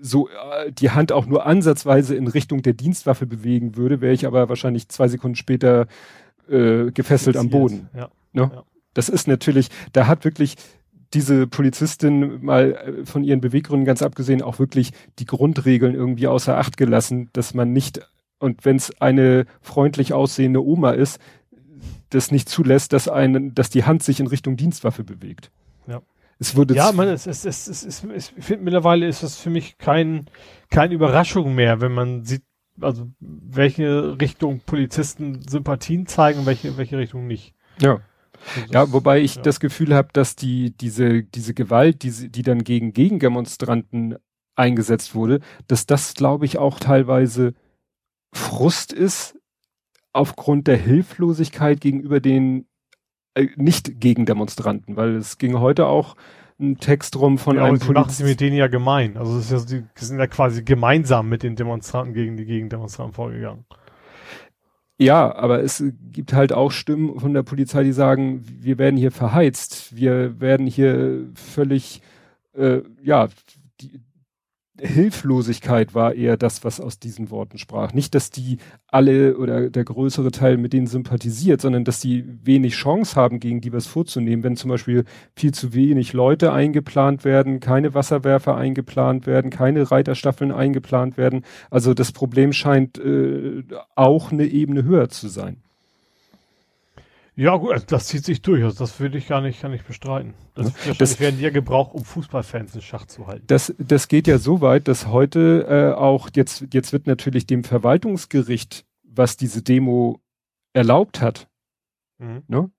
S2: so äh, die Hand auch nur ansatzweise in Richtung der Dienstwaffe bewegen würde, wäre ich aber wahrscheinlich zwei Sekunden später äh, gefesselt am Boden.
S3: Ja.
S2: Ne? ja. Das ist natürlich, da hat wirklich diese Polizistin mal äh, von ihren Beweggründen ganz abgesehen auch wirklich die Grundregeln irgendwie außer Acht gelassen, dass man nicht, und wenn es eine freundlich aussehende Oma ist, das nicht zulässt, dass einen, dass die Hand sich in Richtung Dienstwaffe bewegt.
S3: Ja.
S2: Es wurde
S3: ja, man, es, es, es, es, es, es ich finde mittlerweile ist das für mich kein, keine Überraschung mehr, wenn man sieht, also welche Richtung Polizisten Sympathien zeigen und welche, welche Richtung nicht.
S2: Ja. Also ja, wobei ich ja. das Gefühl habe, dass die, diese, diese Gewalt, die, die dann gegen Gegendemonstranten eingesetzt wurde, dass das, glaube ich, auch teilweise Frust ist aufgrund der Hilflosigkeit gegenüber den äh, nicht Gegendemonstranten, weil es ging heute auch ein Text rum von ja, einem
S3: Polizisten. machen sie mit denen ja gemein. Also es ist ja, die sind ja quasi gemeinsam mit den Demonstranten gegen die Gegendemonstranten vorgegangen.
S2: Ja, aber es gibt halt auch Stimmen von der Polizei, die sagen, wir werden hier verheizt, wir werden hier völlig, äh, ja, die, Hilflosigkeit war eher das, was aus diesen Worten sprach. Nicht, dass die alle oder der größere Teil mit denen sympathisiert, sondern dass die wenig Chance haben, gegen die was vorzunehmen. Wenn zum Beispiel viel zu wenig Leute eingeplant werden, keine Wasserwerfer eingeplant werden, keine Reiterstaffeln eingeplant werden. Also das Problem scheint äh, auch eine Ebene höher zu sein.
S3: Ja, gut, also das zieht sich durch. Also das würde ich gar nicht, gar nicht bestreiten. Das, das werden die ja gebraucht, um Fußballfans in Schach zu halten.
S2: Das, das geht ja so weit, dass heute äh, auch jetzt, jetzt wird natürlich dem Verwaltungsgericht, was diese Demo erlaubt hat, mhm. ne?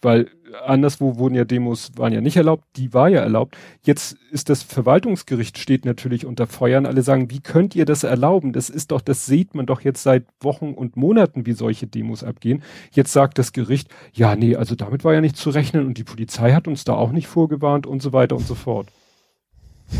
S2: weil anderswo wurden ja Demos, waren ja nicht erlaubt, die war ja erlaubt. Jetzt ist das Verwaltungsgericht steht natürlich unter Feuer und alle sagen, wie könnt ihr das erlauben? Das ist doch, das sieht man doch jetzt seit Wochen und Monaten, wie solche Demos abgehen. Jetzt sagt das Gericht, ja, nee, also damit war ja nicht zu rechnen und die Polizei hat uns da auch nicht vorgewarnt und so weiter und so fort.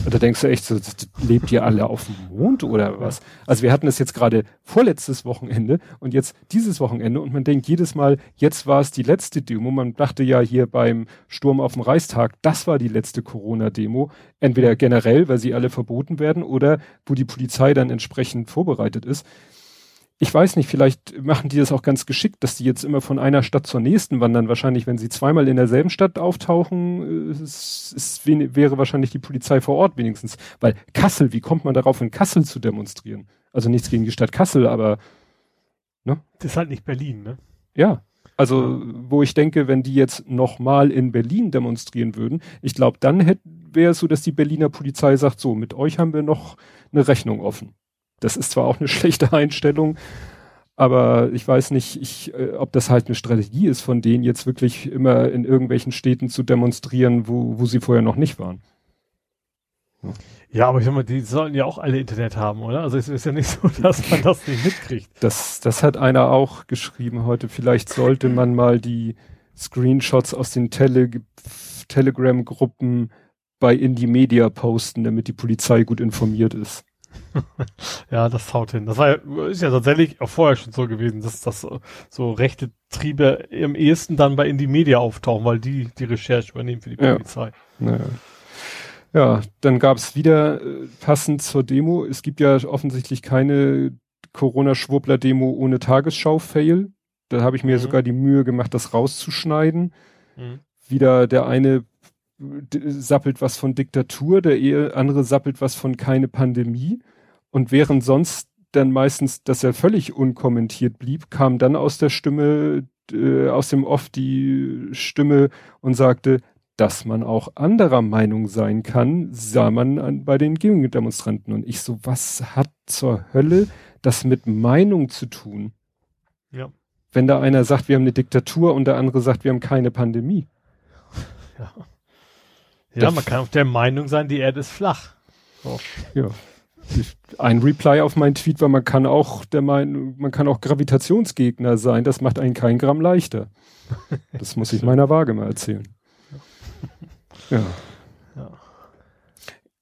S2: Und da denkst du echt so, lebt ihr alle auf dem Mond oder was? Also wir hatten das jetzt gerade vorletztes Wochenende und jetzt dieses Wochenende und man denkt jedes Mal, jetzt war es die letzte Demo. Man dachte ja hier beim Sturm auf dem Reichstag, das war die letzte Corona-Demo. Entweder generell, weil sie alle verboten werden oder wo die Polizei dann entsprechend vorbereitet ist ich weiß nicht, vielleicht machen die das auch ganz geschickt, dass die jetzt immer von einer Stadt zur nächsten wandern. Wahrscheinlich, wenn sie zweimal in derselben Stadt auftauchen, ist, ist, wäre wahrscheinlich die Polizei vor Ort wenigstens. Weil Kassel, wie kommt man darauf, in Kassel zu demonstrieren? Also nichts gegen die Stadt Kassel, aber
S3: ne? Das ist halt nicht Berlin, ne?
S2: Ja. Also, wo ich denke, wenn die jetzt nochmal in Berlin demonstrieren würden, ich glaube, dann wäre es so, dass die Berliner Polizei sagt, so, mit euch haben wir noch eine Rechnung offen. Das ist zwar auch eine schlechte Einstellung, aber ich weiß nicht, ich, äh, ob das halt eine Strategie ist, von denen jetzt wirklich immer in irgendwelchen Städten zu demonstrieren, wo, wo sie vorher noch nicht waren.
S3: Ja. ja, aber ich sag mal, die sollen ja auch alle Internet haben, oder? Also es ist ja nicht so, dass man das nicht mitkriegt.
S2: Das, das hat einer auch geschrieben heute. Vielleicht sollte man mal die Screenshots aus den Tele Telegram-Gruppen bei Indie Media posten, damit die Polizei gut informiert ist.
S3: ja, das haut hin. Das war ja, ist ja tatsächlich auch vorher schon so gewesen, dass das so, rechte Triebe im ehesten dann bei Indie Media auftauchen, weil die die Recherche übernehmen für die Polizei.
S2: Ja, ja dann gab es wieder äh, passend zur Demo. Es gibt ja offensichtlich keine Corona-Schwurbler-Demo ohne Tagesschau-Fail. Da habe ich mir mhm. sogar die Mühe gemacht, das rauszuschneiden. Mhm. Wieder der eine sappelt was von Diktatur, der andere sappelt was von keine Pandemie. Und während sonst dann meistens, dass er völlig unkommentiert blieb, kam dann aus der Stimme, äh, aus dem Off die Stimme und sagte, dass man auch anderer Meinung sein kann, sah man an, bei den Gegendemonstranten. Und ich so, was hat zur Hölle das mit Meinung zu tun?
S3: Ja.
S2: Wenn da einer sagt, wir haben eine Diktatur und der andere sagt, wir haben keine Pandemie.
S3: Ja. Ja, man kann auf der Meinung sein, die Erde ist flach.
S2: So. Ja. Ein Reply auf meinen Tweet war, man kann auch der Meinung, man kann auch Gravitationsgegner sein, das macht einen kein Gramm leichter. Das muss ich meiner Waage mal erzählen. Ja. ja.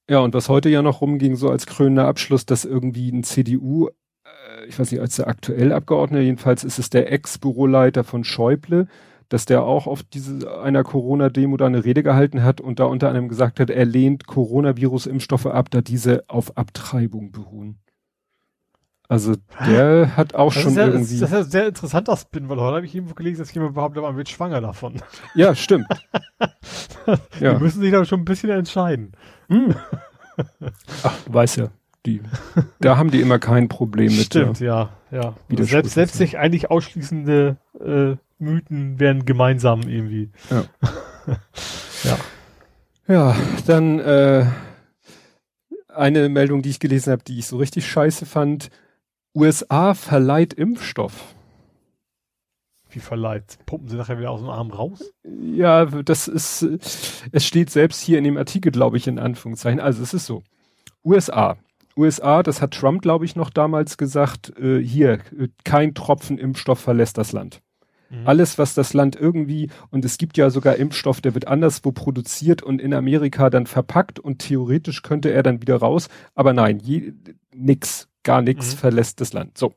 S2: Ja, und was heute ja noch rumging, so als krönender Abschluss, dass irgendwie ein CDU, äh, ich weiß nicht, als der aktuell Abgeordnete, jedenfalls ist es der Ex-Büroleiter von Schäuble, dass der auch auf diese einer Corona-Demo da eine Rede gehalten hat und da unter anderem gesagt hat, er lehnt Coronavirus-Impfstoffe ab, da diese auf Abtreibung beruhen. Also der hat auch das schon
S3: ja,
S2: irgendwie.
S3: Das ist ja sehr interessant, das Spin, weil heute habe ich irgendwo gelesen, dass jemand behauptet, man wird schwanger davon.
S2: Ja, stimmt.
S3: Die ja. müssen sich da schon ein bisschen entscheiden.
S2: Hm. Ach, du weißt ja, die, da haben die immer kein Problem mit.
S3: Stimmt, ja, ja. ja. Selbst, selbst sich eigentlich ausschließende äh, Mythen werden gemeinsam irgendwie.
S2: Ja.
S3: ja.
S2: Ja, dann äh, eine Meldung, die ich gelesen habe, die ich so richtig scheiße fand. USA verleiht Impfstoff.
S3: Wie verleiht? Pumpen sie nachher wieder aus dem Arm raus?
S2: Ja, das ist, es steht selbst hier in dem Artikel, glaube ich, in Anführungszeichen. Also es ist so. USA. USA, das hat Trump, glaube ich, noch damals gesagt, äh, hier, kein Tropfen Impfstoff verlässt das Land. Mhm. Alles, was das Land irgendwie, und es gibt ja sogar Impfstoff, der wird anderswo produziert und in Amerika dann verpackt und theoretisch könnte er dann wieder raus, aber nein, je, nix, gar nichts mhm. verlässt das Land. So.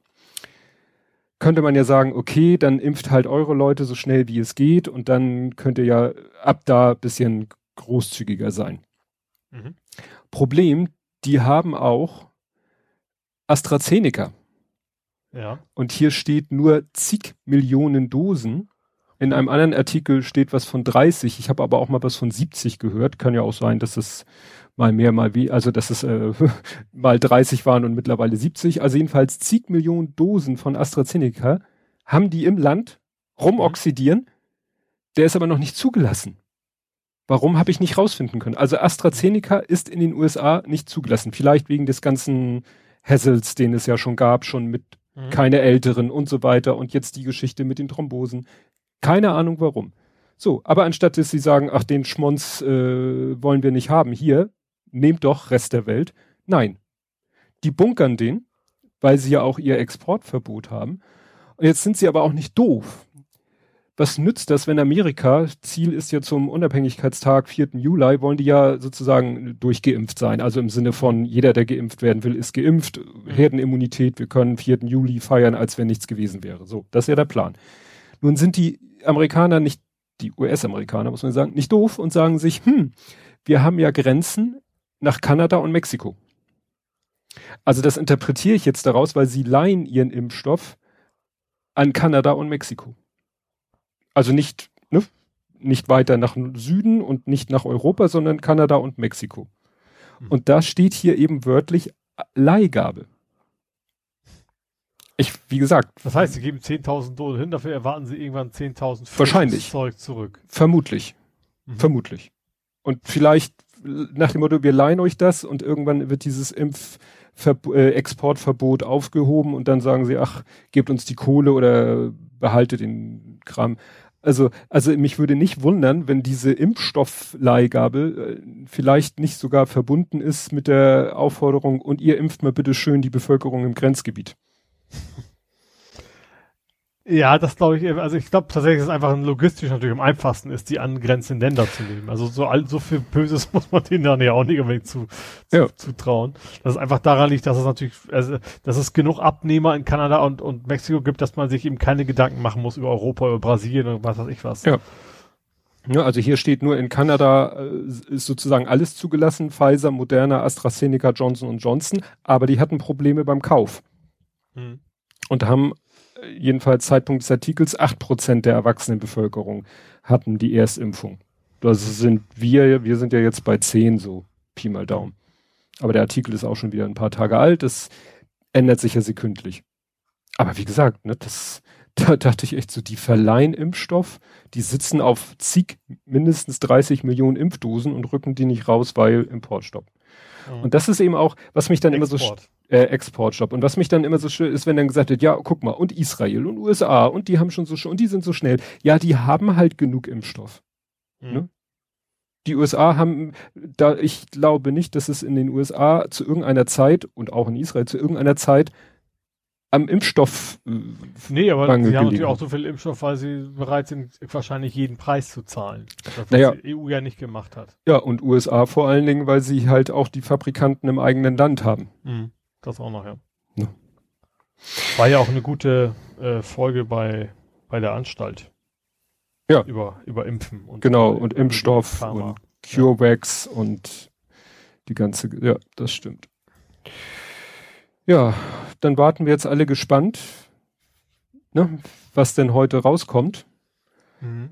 S2: Könnte man ja sagen, okay, dann impft halt eure Leute so schnell wie es geht und dann könnt ihr ja ab da bisschen großzügiger sein. Mhm. Problem, die haben auch AstraZeneca.
S3: Ja.
S2: Und hier steht nur zig Millionen Dosen. In einem anderen Artikel steht was von 30. Ich habe aber auch mal was von 70 gehört. Kann ja auch sein, dass es mal mehr, mal wie, also dass es äh, mal 30 waren und mittlerweile 70. Also jedenfalls zig Millionen Dosen von AstraZeneca haben die im Land rumoxidieren. Der ist aber noch nicht zugelassen. Warum habe ich nicht rausfinden können? Also AstraZeneca ist in den USA nicht zugelassen. Vielleicht wegen des ganzen Hassels, den es ja schon gab, schon mit mhm. keine Älteren und so weiter und jetzt die Geschichte mit den Thrombosen. Keine Ahnung warum. So, aber anstatt dass sie sagen, ach, den Schmonz äh, wollen wir nicht haben, hier, nehmt doch Rest der Welt. Nein. Die bunkern den, weil sie ja auch ihr Exportverbot haben. Und jetzt sind sie aber auch nicht doof was nützt das, wenn Amerika, Ziel ist ja zum Unabhängigkeitstag 4. Juli, wollen die ja sozusagen durchgeimpft sein. Also im Sinne von, jeder, der geimpft werden will, ist geimpft. Mhm. Herdenimmunität, wir können 4. Juli feiern, als wenn nichts gewesen wäre. So, das ist ja der Plan. Nun sind die Amerikaner nicht, die US-Amerikaner, muss man sagen, nicht doof und sagen sich, hm, wir haben ja Grenzen nach Kanada und Mexiko. Also das interpretiere ich jetzt daraus, weil sie leihen ihren Impfstoff an Kanada und Mexiko. Also nicht, ne, nicht weiter nach Süden und nicht nach Europa, sondern Kanada und Mexiko. Hm. Und da steht hier eben wörtlich Leihgabe. Ich, wie gesagt.
S3: Das heißt, sie geben 10.000 Dosen hin, dafür erwarten sie irgendwann 10.000
S2: Wahrscheinlich.
S3: Zeug zurück.
S2: Vermutlich. Mhm. Vermutlich. Und vielleicht nach dem Motto, wir leihen euch das und irgendwann wird dieses Impf, äh, Exportverbot aufgehoben und dann sagen sie, ach, gebt uns die Kohle oder behaltet den Kram. Also, also mich würde nicht wundern, wenn diese Impfstoffleihgabe äh, vielleicht nicht sogar verbunden ist mit der Aufforderung, und ihr impft mal bitte schön die Bevölkerung im Grenzgebiet.
S3: Ja, das glaube ich, also ich glaube tatsächlich, dass es einfach logistisch natürlich am einfachsten ist, die angrenzenden Länder zu nehmen. Also so, so viel Böses muss man denen dann ja auch nicht unbedingt zu, zu, ja. zutrauen. Dass es einfach daran liegt, dass es natürlich, also, dass es genug Abnehmer in Kanada und, und Mexiko gibt, dass man sich eben keine Gedanken machen muss über Europa, über Brasilien und was weiß ich was.
S2: Ja. Ja, also hier steht nur in Kanada äh, ist sozusagen alles zugelassen, Pfizer, Moderna, AstraZeneca, Johnson Johnson, aber die hatten Probleme beim Kauf. Hm. Und haben jedenfalls Zeitpunkt des Artikels, acht Prozent der Erwachsenenbevölkerung hatten die Erstimpfung. Das sind wir, wir sind ja jetzt bei zehn so, Pi mal Daumen. Aber der Artikel ist auch schon wieder ein paar Tage alt, das ändert sich ja sekündlich. Aber wie gesagt, ne, das, da dachte ich echt so, die verleihen Impfstoff, die sitzen auf zig, mindestens 30 Millionen Impfdosen und rücken die nicht raus, weil Importstopp. Mhm. Und das ist eben auch, was mich dann Export. immer so äh, Exportstopp. Und was mich dann immer so schön ist, wenn dann gesagt wird, ja, guck mal, und Israel und USA und die haben schon so und die sind so schnell. Ja, die haben halt genug Impfstoff. Mhm. Ne? Die USA haben, da ich glaube nicht, dass es in den USA zu irgendeiner Zeit und auch in Israel zu irgendeiner Zeit am Impfstoff.
S3: Äh, nee, aber sie haben natürlich auch so viel Impfstoff, weil sie bereit sind, wahrscheinlich jeden Preis zu zahlen. Das, was
S2: naja,
S3: die EU ja nicht gemacht hat.
S2: Ja, und USA vor allen Dingen, weil sie halt auch die Fabrikanten im eigenen Land haben.
S3: Mhm. Das auch noch, ja. ja. War ja auch eine gute äh, Folge bei, bei der Anstalt.
S2: Ja.
S3: Über, über Impfen
S2: und Genau, und Impfstoff und CureVax ja. und die ganze, ja, das stimmt. Ja, dann warten wir jetzt alle gespannt, ne, was denn heute rauskommt.
S3: Mhm.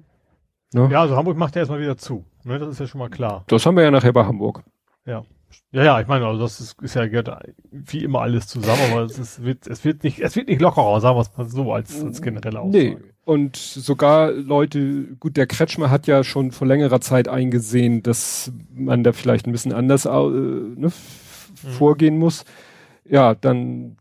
S3: Ne? Ja, also Hamburg macht ja erstmal wieder zu. Ne, das ist ja schon mal klar.
S2: Das haben wir ja nachher bei Hamburg.
S3: Ja. Ja, ja, ich meine, also das ist, ist ja gehört wie immer alles zusammen, aber es, ist, wird, es wird nicht, es wird nicht lockerer, sagen wir es mal so als, als generelle Aussage. Nee.
S2: Und sogar Leute, gut, der Kretschmer hat ja schon vor längerer Zeit eingesehen, dass man da vielleicht ein bisschen anders äh, ne, mhm. vorgehen muss. Ja, dann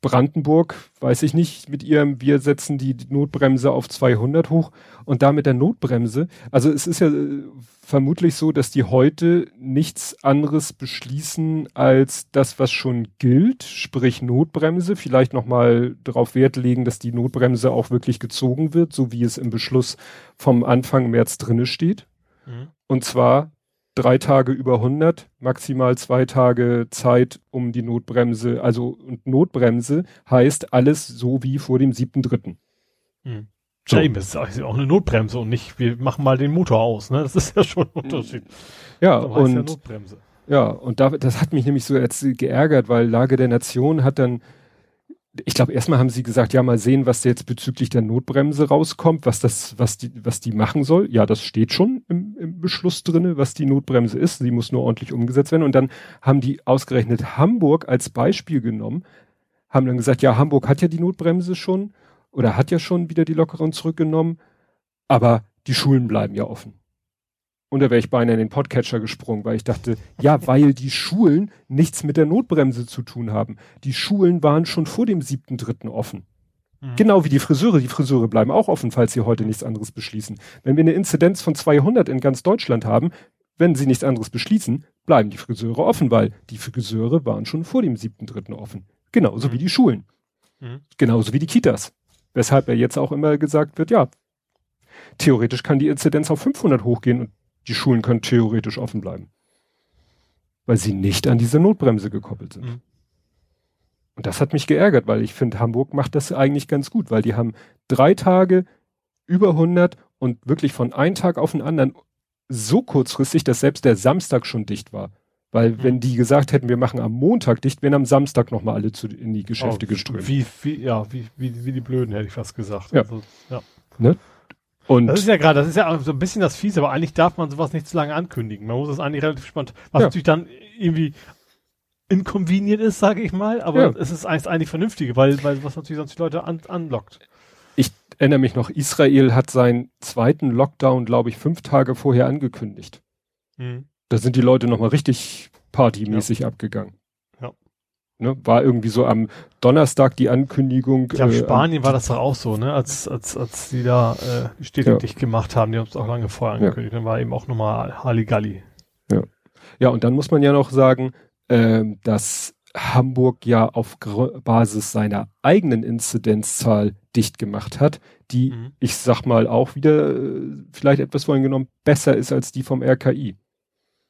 S2: Brandenburg, weiß ich nicht, mit ihrem, wir setzen die Notbremse auf 200 hoch und da mit der Notbremse, also es ist ja äh, vermutlich so, dass die heute nichts anderes beschließen als das, was schon gilt, sprich Notbremse, vielleicht nochmal darauf Wert legen, dass die Notbremse auch wirklich gezogen wird, so wie es im Beschluss vom Anfang März drinne steht. Mhm. Und zwar drei Tage über 100, maximal zwei Tage Zeit, um die Notbremse, also und Notbremse heißt alles so wie vor dem siebten Dritten.
S3: Hm. So. Ja, eben, das ist auch eine Notbremse und nicht, wir machen mal den Motor aus, ne? Das ist ja schon ein Unterschied.
S2: Ja, und, ja, Notbremse. ja, und da, das hat mich nämlich so jetzt geärgert, weil Lage der Nation hat dann ich glaube, erstmal haben sie gesagt, ja, mal sehen, was jetzt bezüglich der Notbremse rauskommt, was das, was die, was die machen soll. Ja, das steht schon im, im Beschluss drinne, was die Notbremse ist. Sie muss nur ordentlich umgesetzt werden. Und dann haben die ausgerechnet Hamburg als Beispiel genommen, haben dann gesagt, ja, Hamburg hat ja die Notbremse schon oder hat ja schon wieder die Lockeren zurückgenommen, aber die Schulen bleiben ja offen. Und da wäre ich beinahe in den Podcatcher gesprungen, weil ich dachte, ja, weil die Schulen nichts mit der Notbremse zu tun haben. Die Schulen waren schon vor dem siebten Dritten offen. Mhm. Genau wie die Friseure. Die Friseure bleiben auch offen, falls sie heute nichts anderes beschließen. Wenn wir eine Inzidenz von 200 in ganz Deutschland haben, wenn sie nichts anderes beschließen, bleiben die Friseure offen, weil die Friseure waren schon vor dem siebten Dritten offen. Genauso mhm. wie die Schulen. Mhm. Genauso wie die Kitas. Weshalb ja jetzt auch immer gesagt wird, ja, theoretisch kann die Inzidenz auf 500 hochgehen und die Schulen können theoretisch offen bleiben. Weil sie nicht an diese Notbremse gekoppelt sind. Mhm. Und das hat mich geärgert, weil ich finde, Hamburg macht das eigentlich ganz gut, weil die haben drei Tage über 100 und wirklich von einem Tag auf den anderen so kurzfristig, dass selbst der Samstag schon dicht war. Weil mhm. wenn die gesagt hätten, wir machen am Montag dicht, wären am Samstag nochmal alle zu, in die Geschäfte oh, geströmt.
S3: Wie, wie, ja, wie, wie, wie die Blöden, hätte ich fast gesagt.
S2: Ja. Also, ja. Ne?
S3: Und das ist ja gerade, das ist ja so ein bisschen das Fiese, aber eigentlich darf man sowas nicht zu lange ankündigen. Man muss es eigentlich relativ spannend, was ja. natürlich dann irgendwie inconvenient ist, sage ich mal, aber ja. es ist eigentlich, eigentlich vernünftige, weil, weil was natürlich sonst die Leute an, anlockt.
S2: Ich erinnere mich noch, Israel hat seinen zweiten Lockdown, glaube ich, fünf Tage vorher angekündigt. Mhm. Da sind die Leute nochmal richtig partymäßig ja. abgegangen. Ne, war irgendwie so am Donnerstag die Ankündigung.
S3: Ich glaube, äh, Spanien war das doch auch so, ne? Als, als, als die da äh, die Städte ja. dicht gemacht haben, die haben es auch lange vorher angekündigt. Ja. Dann war eben auch nochmal Halligalli.
S2: Ja. Ja, und dann muss man ja noch sagen, äh, dass Hamburg ja auf Basis seiner eigenen Inzidenzzahl dicht gemacht hat, die, mhm. ich sag mal, auch wieder äh, vielleicht etwas vorhin genommen, besser ist als die vom RKI.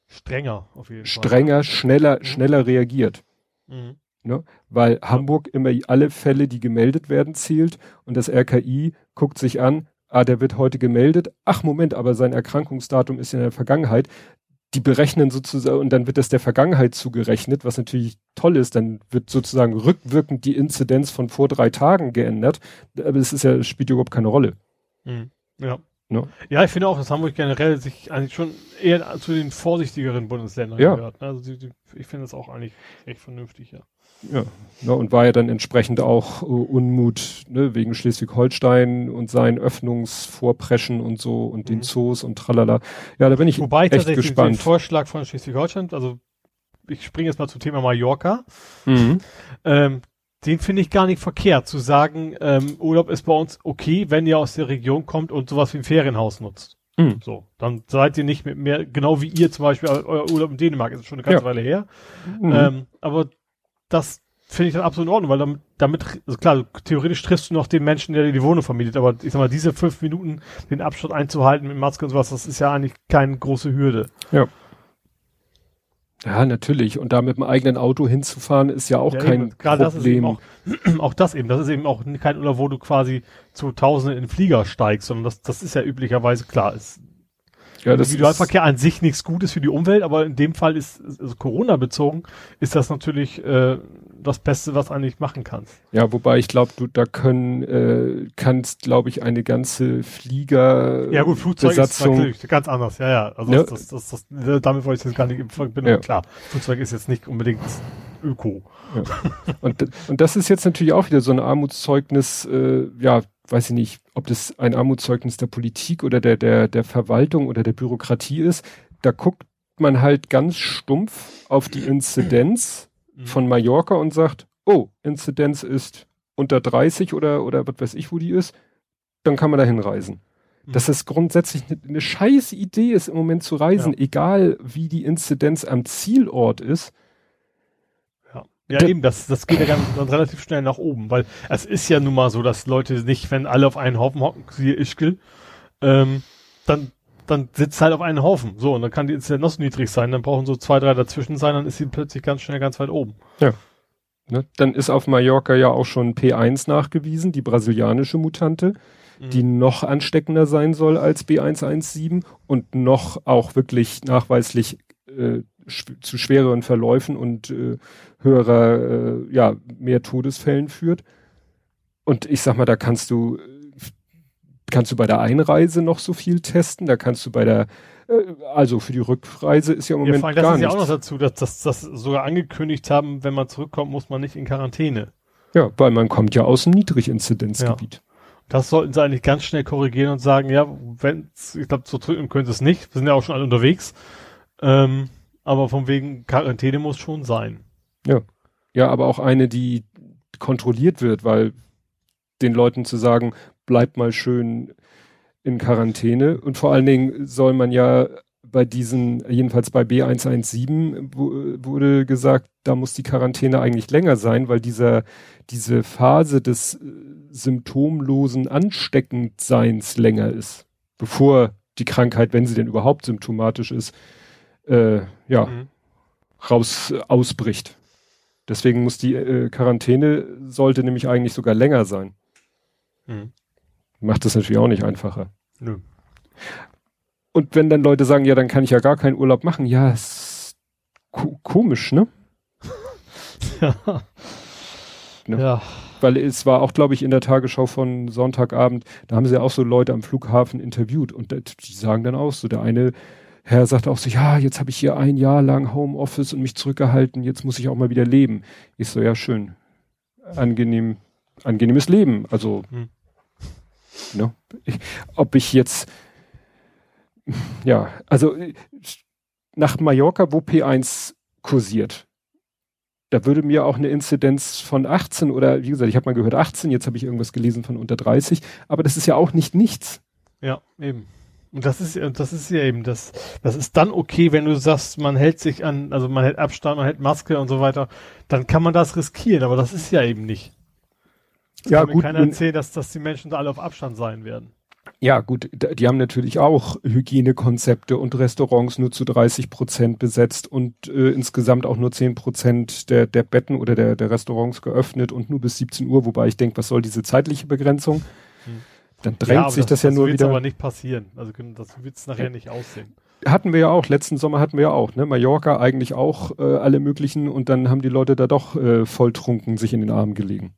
S3: Strenger, auf jeden
S2: Fall. Strenger, schneller, mhm. schneller reagiert. Mhm. Ne? Weil Hamburg immer alle Fälle, die gemeldet werden, zählt und das RKI guckt sich an, ah, der wird heute gemeldet, ach Moment, aber sein Erkrankungsdatum ist in der Vergangenheit. Die berechnen sozusagen, und dann wird das der Vergangenheit zugerechnet, was natürlich toll ist, dann wird sozusagen rückwirkend die Inzidenz von vor drei Tagen geändert. Aber es ist ja, spielt überhaupt keine Rolle.
S3: Mhm. Ja. Ne? Ja, ich finde auch, dass Hamburg generell sich eigentlich schon eher zu den vorsichtigeren Bundesländern
S2: ja. gehört.
S3: Also die, die, ich finde das auch eigentlich echt vernünftig, ja.
S2: Ja, ne, und war ja dann entsprechend auch uh, Unmut ne, wegen Schleswig-Holstein und seinen Öffnungsvorpreschen und so und mhm. den Zoos und tralala. Ja, da bin ich
S3: Wobei
S2: echt tatsächlich gespannt. den
S3: Vorschlag von Schleswig-Holstein, also ich springe jetzt mal zum Thema Mallorca. Mhm. Ähm, den finde ich gar nicht verkehrt, zu sagen, ähm, Urlaub ist bei uns okay, wenn ihr aus der Region kommt und sowas wie ein Ferienhaus nutzt. Mhm. So, dann seid ihr nicht mit mehr, genau wie ihr zum Beispiel, euer Urlaub in Dänemark ist schon eine ganze ja. Weile her. Mhm. Ähm, aber das finde ich dann absolut in Ordnung, weil damit, damit also klar, theoretisch triffst du noch den Menschen, der dir die Wohnung vermietet, aber ich sag mal, diese fünf Minuten, den Abstand einzuhalten mit Maske und sowas, das ist ja eigentlich keine große Hürde.
S2: Ja. Ja, natürlich. Und da mit dem eigenen Auto hinzufahren ist ja auch ja, kein eben. Problem.
S3: Das ist eben auch, auch das eben. Das ist eben auch kein Urlaub, wo du quasi zu Tausenden in den Flieger steigst, sondern das, das ist ja üblicherweise klar. Ist, ja, das Individualverkehr an sich nichts Gutes für die Umwelt, aber in dem Fall ist, also Corona bezogen, ist das natürlich äh, das Beste, was eigentlich machen kannst.
S2: Ja, wobei ich glaube, du da können äh, kannst, glaube ich, eine ganze Flieger
S3: Ja gut, Flugzeug Besatzung, ist natürlich ganz anders. Ja, ja. Also ja. Das, das, das, das, damit wollte ich jetzt gar nicht in Verbindung. Ja. Klar, Flugzeug ist jetzt nicht unbedingt Öko.
S2: Ja. Und, und das ist jetzt natürlich auch wieder so ein Armutszeugnis, äh, ja, weiß ich nicht, ob das ein Armutszeugnis der Politik oder der, der, der Verwaltung oder der Bürokratie ist. Da guckt man halt ganz stumpf auf die Inzidenz mhm. von Mallorca und sagt, oh, Inzidenz ist unter 30 oder, oder was weiß ich, wo die ist, dann kann man da hinreisen. Mhm. Dass es grundsätzlich eine, eine scheiß Idee ist, im Moment zu reisen, ja. egal wie die Inzidenz am Zielort ist.
S3: Ja, eben, das, das geht ja ganz, dann relativ schnell nach oben, weil es ist ja nun mal so, dass Leute nicht, wenn alle auf einen Haufen hocken, siehe Ischgl, ähm, dann dann sitzt halt auf einen Haufen. So, und dann kann die Inzidenz niedrig sein, dann brauchen so zwei, drei dazwischen sein, dann ist sie plötzlich ganz schnell ganz weit oben.
S2: Ja. Ne? Dann ist auf Mallorca ja auch schon P1 nachgewiesen, die brasilianische Mutante, mhm. die noch ansteckender sein soll als B117 und noch auch wirklich nachweislich äh, zu schwereren Verläufen und äh, höherer, äh, ja, mehr Todesfällen führt. Und ich sag mal, da kannst du, kannst du bei der Einreise noch so viel testen, da kannst du bei der äh, also für die Rückreise ist ja im Moment ja,
S3: gar
S2: Das ist
S3: ja auch noch dazu, dass das dass sogar angekündigt haben, wenn man zurückkommt, muss man nicht in Quarantäne.
S2: Ja, weil man kommt ja aus dem Niedriginzidenzgebiet. Ja.
S3: Das sollten sie eigentlich ganz schnell korrigieren und sagen, ja, wenn ich glaube, so drücken können sie es nicht. Wir sind ja auch schon alle unterwegs. Ähm, aber von wegen Quarantäne muss schon sein.
S2: Ja. Ja, aber auch eine, die kontrolliert wird, weil den Leuten zu sagen, bleibt mal schön in Quarantäne und vor allen Dingen soll man ja bei diesen, jedenfalls bei B117 wurde gesagt, da muss die Quarantäne eigentlich länger sein, weil dieser, diese Phase des äh, symptomlosen Ansteckendseins länger ist, bevor die Krankheit, wenn sie denn überhaupt symptomatisch ist, äh, ja, mhm. raus ausbricht. Deswegen muss die äh, Quarantäne sollte nämlich eigentlich sogar länger sein. Mhm macht das natürlich auch nicht einfacher. Nö. Und wenn dann Leute sagen, ja, dann kann ich ja gar keinen Urlaub machen, ja, ist ko komisch, ne? ja. ne? Ja. Weil es war auch, glaube ich, in der Tagesschau von Sonntagabend, da haben sie ja auch so Leute am Flughafen interviewt und die sagen dann auch so, der eine Herr sagt auch so, ja, jetzt habe ich hier ein Jahr lang Homeoffice und mich zurückgehalten, jetzt muss ich auch mal wieder leben. Ich so, ja, schön. Angenehm, angenehmes Leben. Also, hm. Ne? Ich, ob ich jetzt, ja, also nach Mallorca, wo P1 kursiert, da würde mir auch eine Inzidenz von 18 oder wie gesagt, ich habe mal gehört 18, jetzt habe ich irgendwas gelesen von unter 30, aber das ist ja auch nicht nichts.
S3: Ja, eben. Und das ist, das ist ja eben das, das ist dann okay, wenn du sagst, man hält sich an, also man hält Abstand, man hält Maske und so weiter, dann kann man das riskieren, aber das ist ja eben nicht. Ja, kann gut. Mir keiner erzählen, dass, dass die Menschen da alle auf Abstand sein werden.
S2: Ja, gut, die haben natürlich auch Hygienekonzepte und Restaurants nur zu 30 Prozent besetzt und äh, insgesamt auch nur 10 Prozent der, der Betten oder der, der Restaurants geöffnet und nur bis 17 Uhr, wobei ich denke, was soll diese zeitliche Begrenzung? Dann drängt ja, sich das, das, ja das nur wieder. Das
S3: wird aber nicht passieren. Also das wird es nachher nicht aussehen.
S2: Hatten wir ja auch, letzten Sommer hatten wir ja auch, ne? Mallorca eigentlich auch äh, alle möglichen und dann haben die Leute da doch äh, volltrunken sich in den Arm gelegen.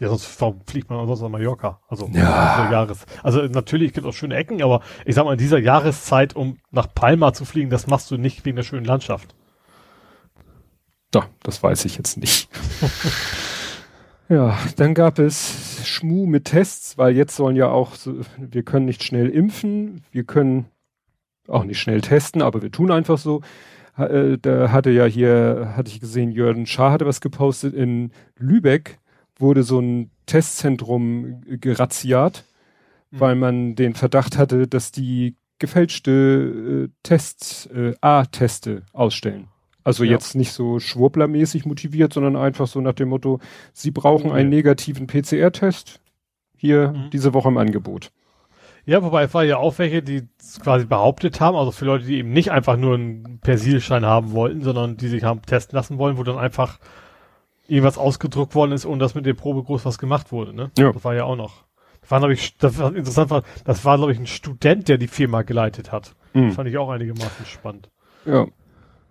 S3: Ja, sonst warum fliegt man sonst nach Mallorca? Also
S2: ja.
S3: Jahres. Also natürlich gibt es auch schöne Ecken, aber ich sag mal, in dieser Jahreszeit, um nach Palma zu fliegen, das machst du nicht wegen der schönen Landschaft.
S2: Doch, das weiß ich jetzt nicht. ja, dann gab es Schmu mit Tests, weil jetzt sollen ja auch, so, wir können nicht schnell impfen, wir können auch nicht schnell testen, aber wir tun einfach so. Äh, da hatte ja hier, hatte ich gesehen, Jürgen Schaar hatte was gepostet in Lübeck wurde so ein Testzentrum gerazziat, mhm. weil man den Verdacht hatte, dass die gefälschte äh, Tests, äh, A-Teste ausstellen. Also ja. jetzt nicht so schwurblermäßig motiviert, sondern einfach so nach dem Motto, Sie brauchen einen negativen PCR-Test. Hier mhm. diese Woche im Angebot.
S3: Ja, wobei es war ja auch welche, die quasi behauptet haben, also für Leute, die eben nicht einfach nur einen Persilschein haben wollten, sondern die sich haben testen lassen wollen, wo dann einfach irgendwas ausgedruckt worden ist und das mit der Probe groß was gemacht wurde, ne? Ja. Das war ja auch noch. Das war, glaube ich, das war interessant war, das war, glaube ich, ein Student, der die Firma geleitet hat. Mhm. Das fand ich auch einigermaßen spannend.
S2: Ja.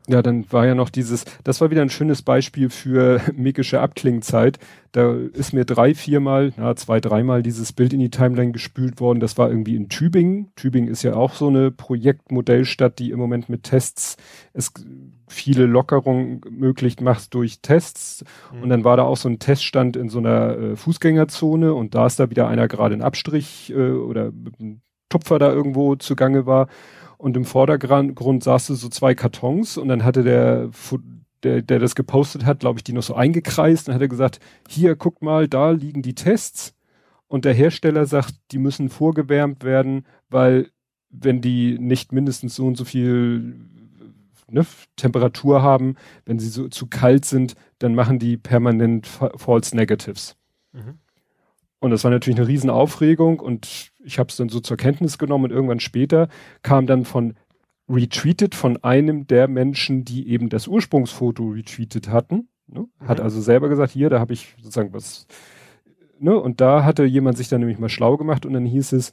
S2: Ja, dann war ja noch dieses, das war wieder ein schönes Beispiel für mikische Abklingzeit. Da ist mir drei, viermal, na, zwei, dreimal dieses Bild in die Timeline gespült worden. Das war irgendwie in Tübingen. Tübingen ist ja auch so eine Projektmodellstadt, die im Moment mit Tests es viele Lockerungen möglich macht durch Tests. Mhm. Und dann war da auch so ein Teststand in so einer äh, Fußgängerzone und da ist da wieder einer gerade in Abstrich äh, oder mit einem Tupfer da irgendwo zugange war und im Vordergrund saß so zwei Kartons und dann hatte der, der, der das gepostet hat, glaube ich, die noch so eingekreist und hat er gesagt, hier, guckt mal, da liegen die Tests und der Hersteller sagt, die müssen vorgewärmt werden, weil wenn die nicht mindestens so und so viel ne, Temperatur haben, wenn sie so zu kalt sind, dann machen die permanent False Negatives. Mhm. Und das war natürlich eine Riesenaufregung und ich habe es dann so zur Kenntnis genommen und irgendwann später kam dann von retweetet von einem der Menschen, die eben das Ursprungsfoto retweetet hatten. Ne? Mhm. Hat also selber gesagt, hier, da habe ich sozusagen was, ne? Und da hatte jemand sich dann nämlich mal schlau gemacht und dann hieß es,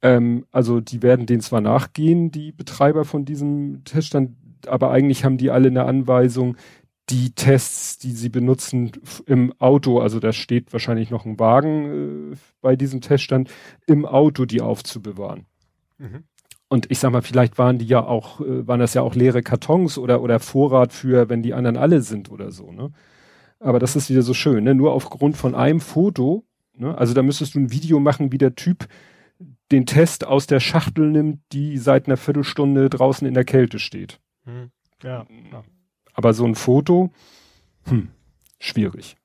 S2: ähm, also die werden denen zwar nachgehen, die Betreiber von diesem Teststand, aber eigentlich haben die alle eine Anweisung, die Tests, die sie benutzen im Auto, also da steht wahrscheinlich noch ein Wagen äh, bei diesem Teststand, im Auto die aufzubewahren. Mhm. Und ich sag mal, vielleicht waren die ja auch, äh, waren das ja auch leere Kartons oder, oder Vorrat für, wenn die anderen alle sind oder so, ne? Aber das ist wieder so schön, ne? Nur aufgrund von einem Foto, ne? Also da müsstest du ein Video machen, wie der Typ den Test aus der Schachtel nimmt, die seit einer Viertelstunde draußen in der Kälte steht.
S3: Mhm. Ja, ja.
S2: Aber so ein Foto, hm, schwierig.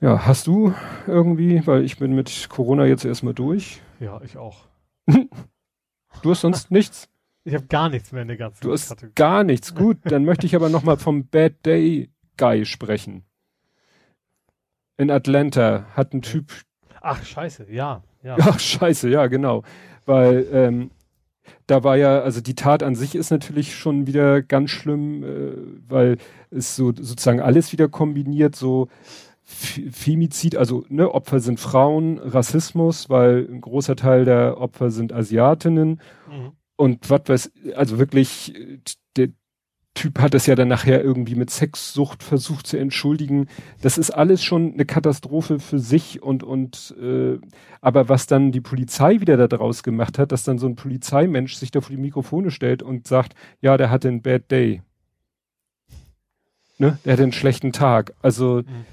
S2: Ja, hast du irgendwie, weil ich bin mit Corona jetzt erstmal durch.
S3: Ja, ich auch.
S2: du hast sonst nichts?
S3: Ich habe gar nichts mehr in der ganzen
S2: Du hast Kategorie. gar nichts. Gut, dann möchte ich aber nochmal vom Bad Day Guy sprechen. In Atlanta hat ein Typ.
S3: Ach, scheiße, ja.
S2: ja. Ach, scheiße, ja, genau. Weil ähm, da war ja, also die Tat an sich ist natürlich schon wieder ganz schlimm, äh, weil es so sozusagen alles wieder kombiniert, so Femizid, also ne, Opfer sind Frauen, Rassismus, weil ein großer Teil der Opfer sind Asiatinnen mhm. und was weiß, also wirklich der, Typ hat es ja dann nachher irgendwie mit Sexsucht versucht zu entschuldigen. Das ist alles schon eine Katastrophe für sich und und äh, aber was dann die Polizei wieder da draus gemacht hat, dass dann so ein Polizeimensch sich da vor die Mikrofone stellt und sagt, ja, der hatte einen Bad Day. Ne? Der hatte einen schlechten Tag. Also mhm.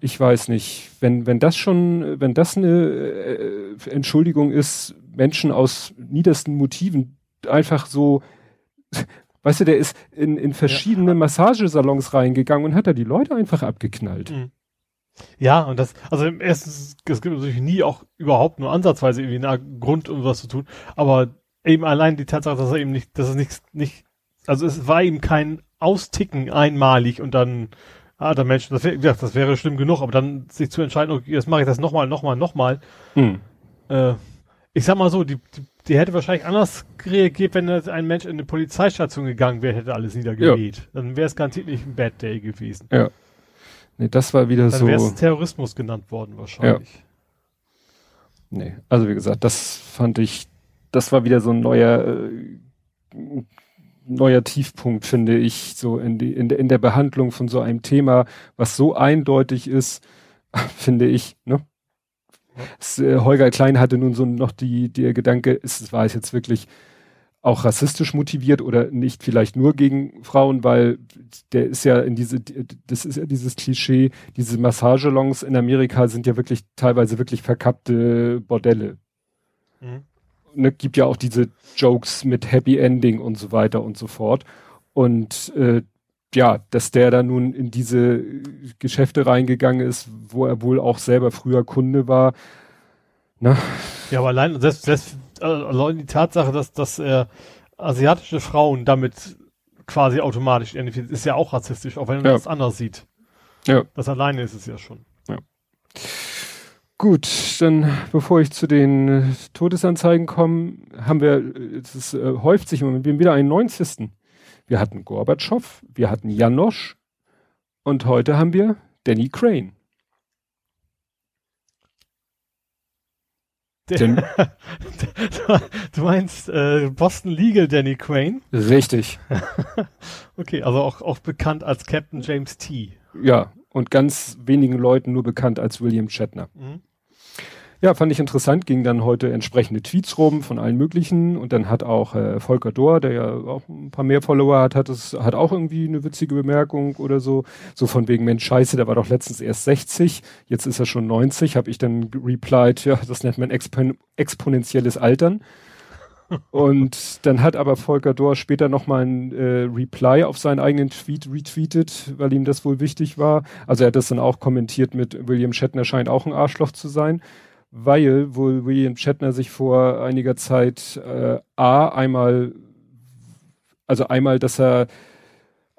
S2: ich weiß nicht, wenn wenn das schon, wenn das eine äh, Entschuldigung ist, Menschen aus niedersten Motiven einfach so Weißt du, der ist in, in verschiedene ja. Massagesalons reingegangen und hat da die Leute einfach abgeknallt. Mhm.
S3: Ja, und das, also erstens, es gibt natürlich nie auch überhaupt nur ansatzweise irgendwie einen Grund, um was zu tun, aber eben allein die Tatsache, dass er eben nicht, dass es nicht, nicht, also es war ihm kein Austicken einmalig und dann, ah, der Mensch, das wäre, das wäre schlimm genug, aber dann sich zu entscheiden, okay, jetzt mache ich das nochmal, nochmal, nochmal. Mhm. Äh, ich sag mal so, die, die die hätte wahrscheinlich anders reagiert, wenn ein Mensch in eine Polizeistation gegangen wäre, hätte alles niedergemäht. Ja. Dann wäre es garantiert nicht ein Bad Day gewesen.
S2: Ja. Nee, das war wieder
S3: Dann
S2: so.
S3: Dann wäre es Terrorismus genannt worden wahrscheinlich. Ja.
S2: Nee, also wie gesagt, das fand ich, das war wieder so ein neuer, äh, neuer Tiefpunkt, finde ich, so in, die, in, der, in der Behandlung von so einem Thema, was so eindeutig ist, finde ich, ne? Es, äh, Holger Klein hatte nun so noch die, der Gedanke, ist, war es jetzt wirklich auch rassistisch motiviert oder nicht vielleicht nur gegen Frauen, weil der ist ja in diese, das ist ja dieses Klischee, diese Massagelongs in Amerika sind ja wirklich teilweise wirklich verkappte Bordelle. Mhm. Ne, gibt ja auch diese Jokes mit Happy Ending und so weiter und so fort. Und äh, ja, dass der da nun in diese Geschäfte reingegangen ist, wo er wohl auch selber früher Kunde war.
S3: Ne? Ja, aber allein, selbst, selbst äh, allein die Tatsache, dass, dass er asiatische Frauen damit quasi automatisch identifiziert, ist ja auch rassistisch, auch wenn man ja. das anders sieht. Ja. Das alleine ist es ja schon. Ja.
S2: Gut, dann bevor ich zu den äh, Todesanzeigen komme, haben wir, es äh, häuft sich immer, wir haben wieder einen 90. Wir hatten Gorbatschow, wir hatten Janosch und heute haben wir Danny Crane.
S3: Den, du meinst äh, Boston Legal Danny Crane?
S2: Richtig.
S3: okay, also auch, auch bekannt als Captain James T.
S2: Ja, und ganz wenigen Leuten nur bekannt als William Shatner. Mhm. Ja, fand ich interessant, ging dann heute entsprechende Tweets rum von allen möglichen und dann hat auch äh, Volker Dohr, der ja auch ein paar mehr Follower hat, hat es hat auch irgendwie eine witzige Bemerkung oder so, so von wegen Mensch Scheiße, der war doch letztens erst 60, jetzt ist er schon 90, habe ich dann replied, ja, das nennt man expon exponentielles Altern. Und dann hat aber Volker Dohr später nochmal ein äh, Reply auf seinen eigenen Tweet retweetet, weil ihm das wohl wichtig war. Also er hat das dann auch kommentiert mit William Shatner scheint auch ein Arschloch zu sein weil wohl William Shatner sich vor einiger Zeit äh, A einmal, also einmal, dass er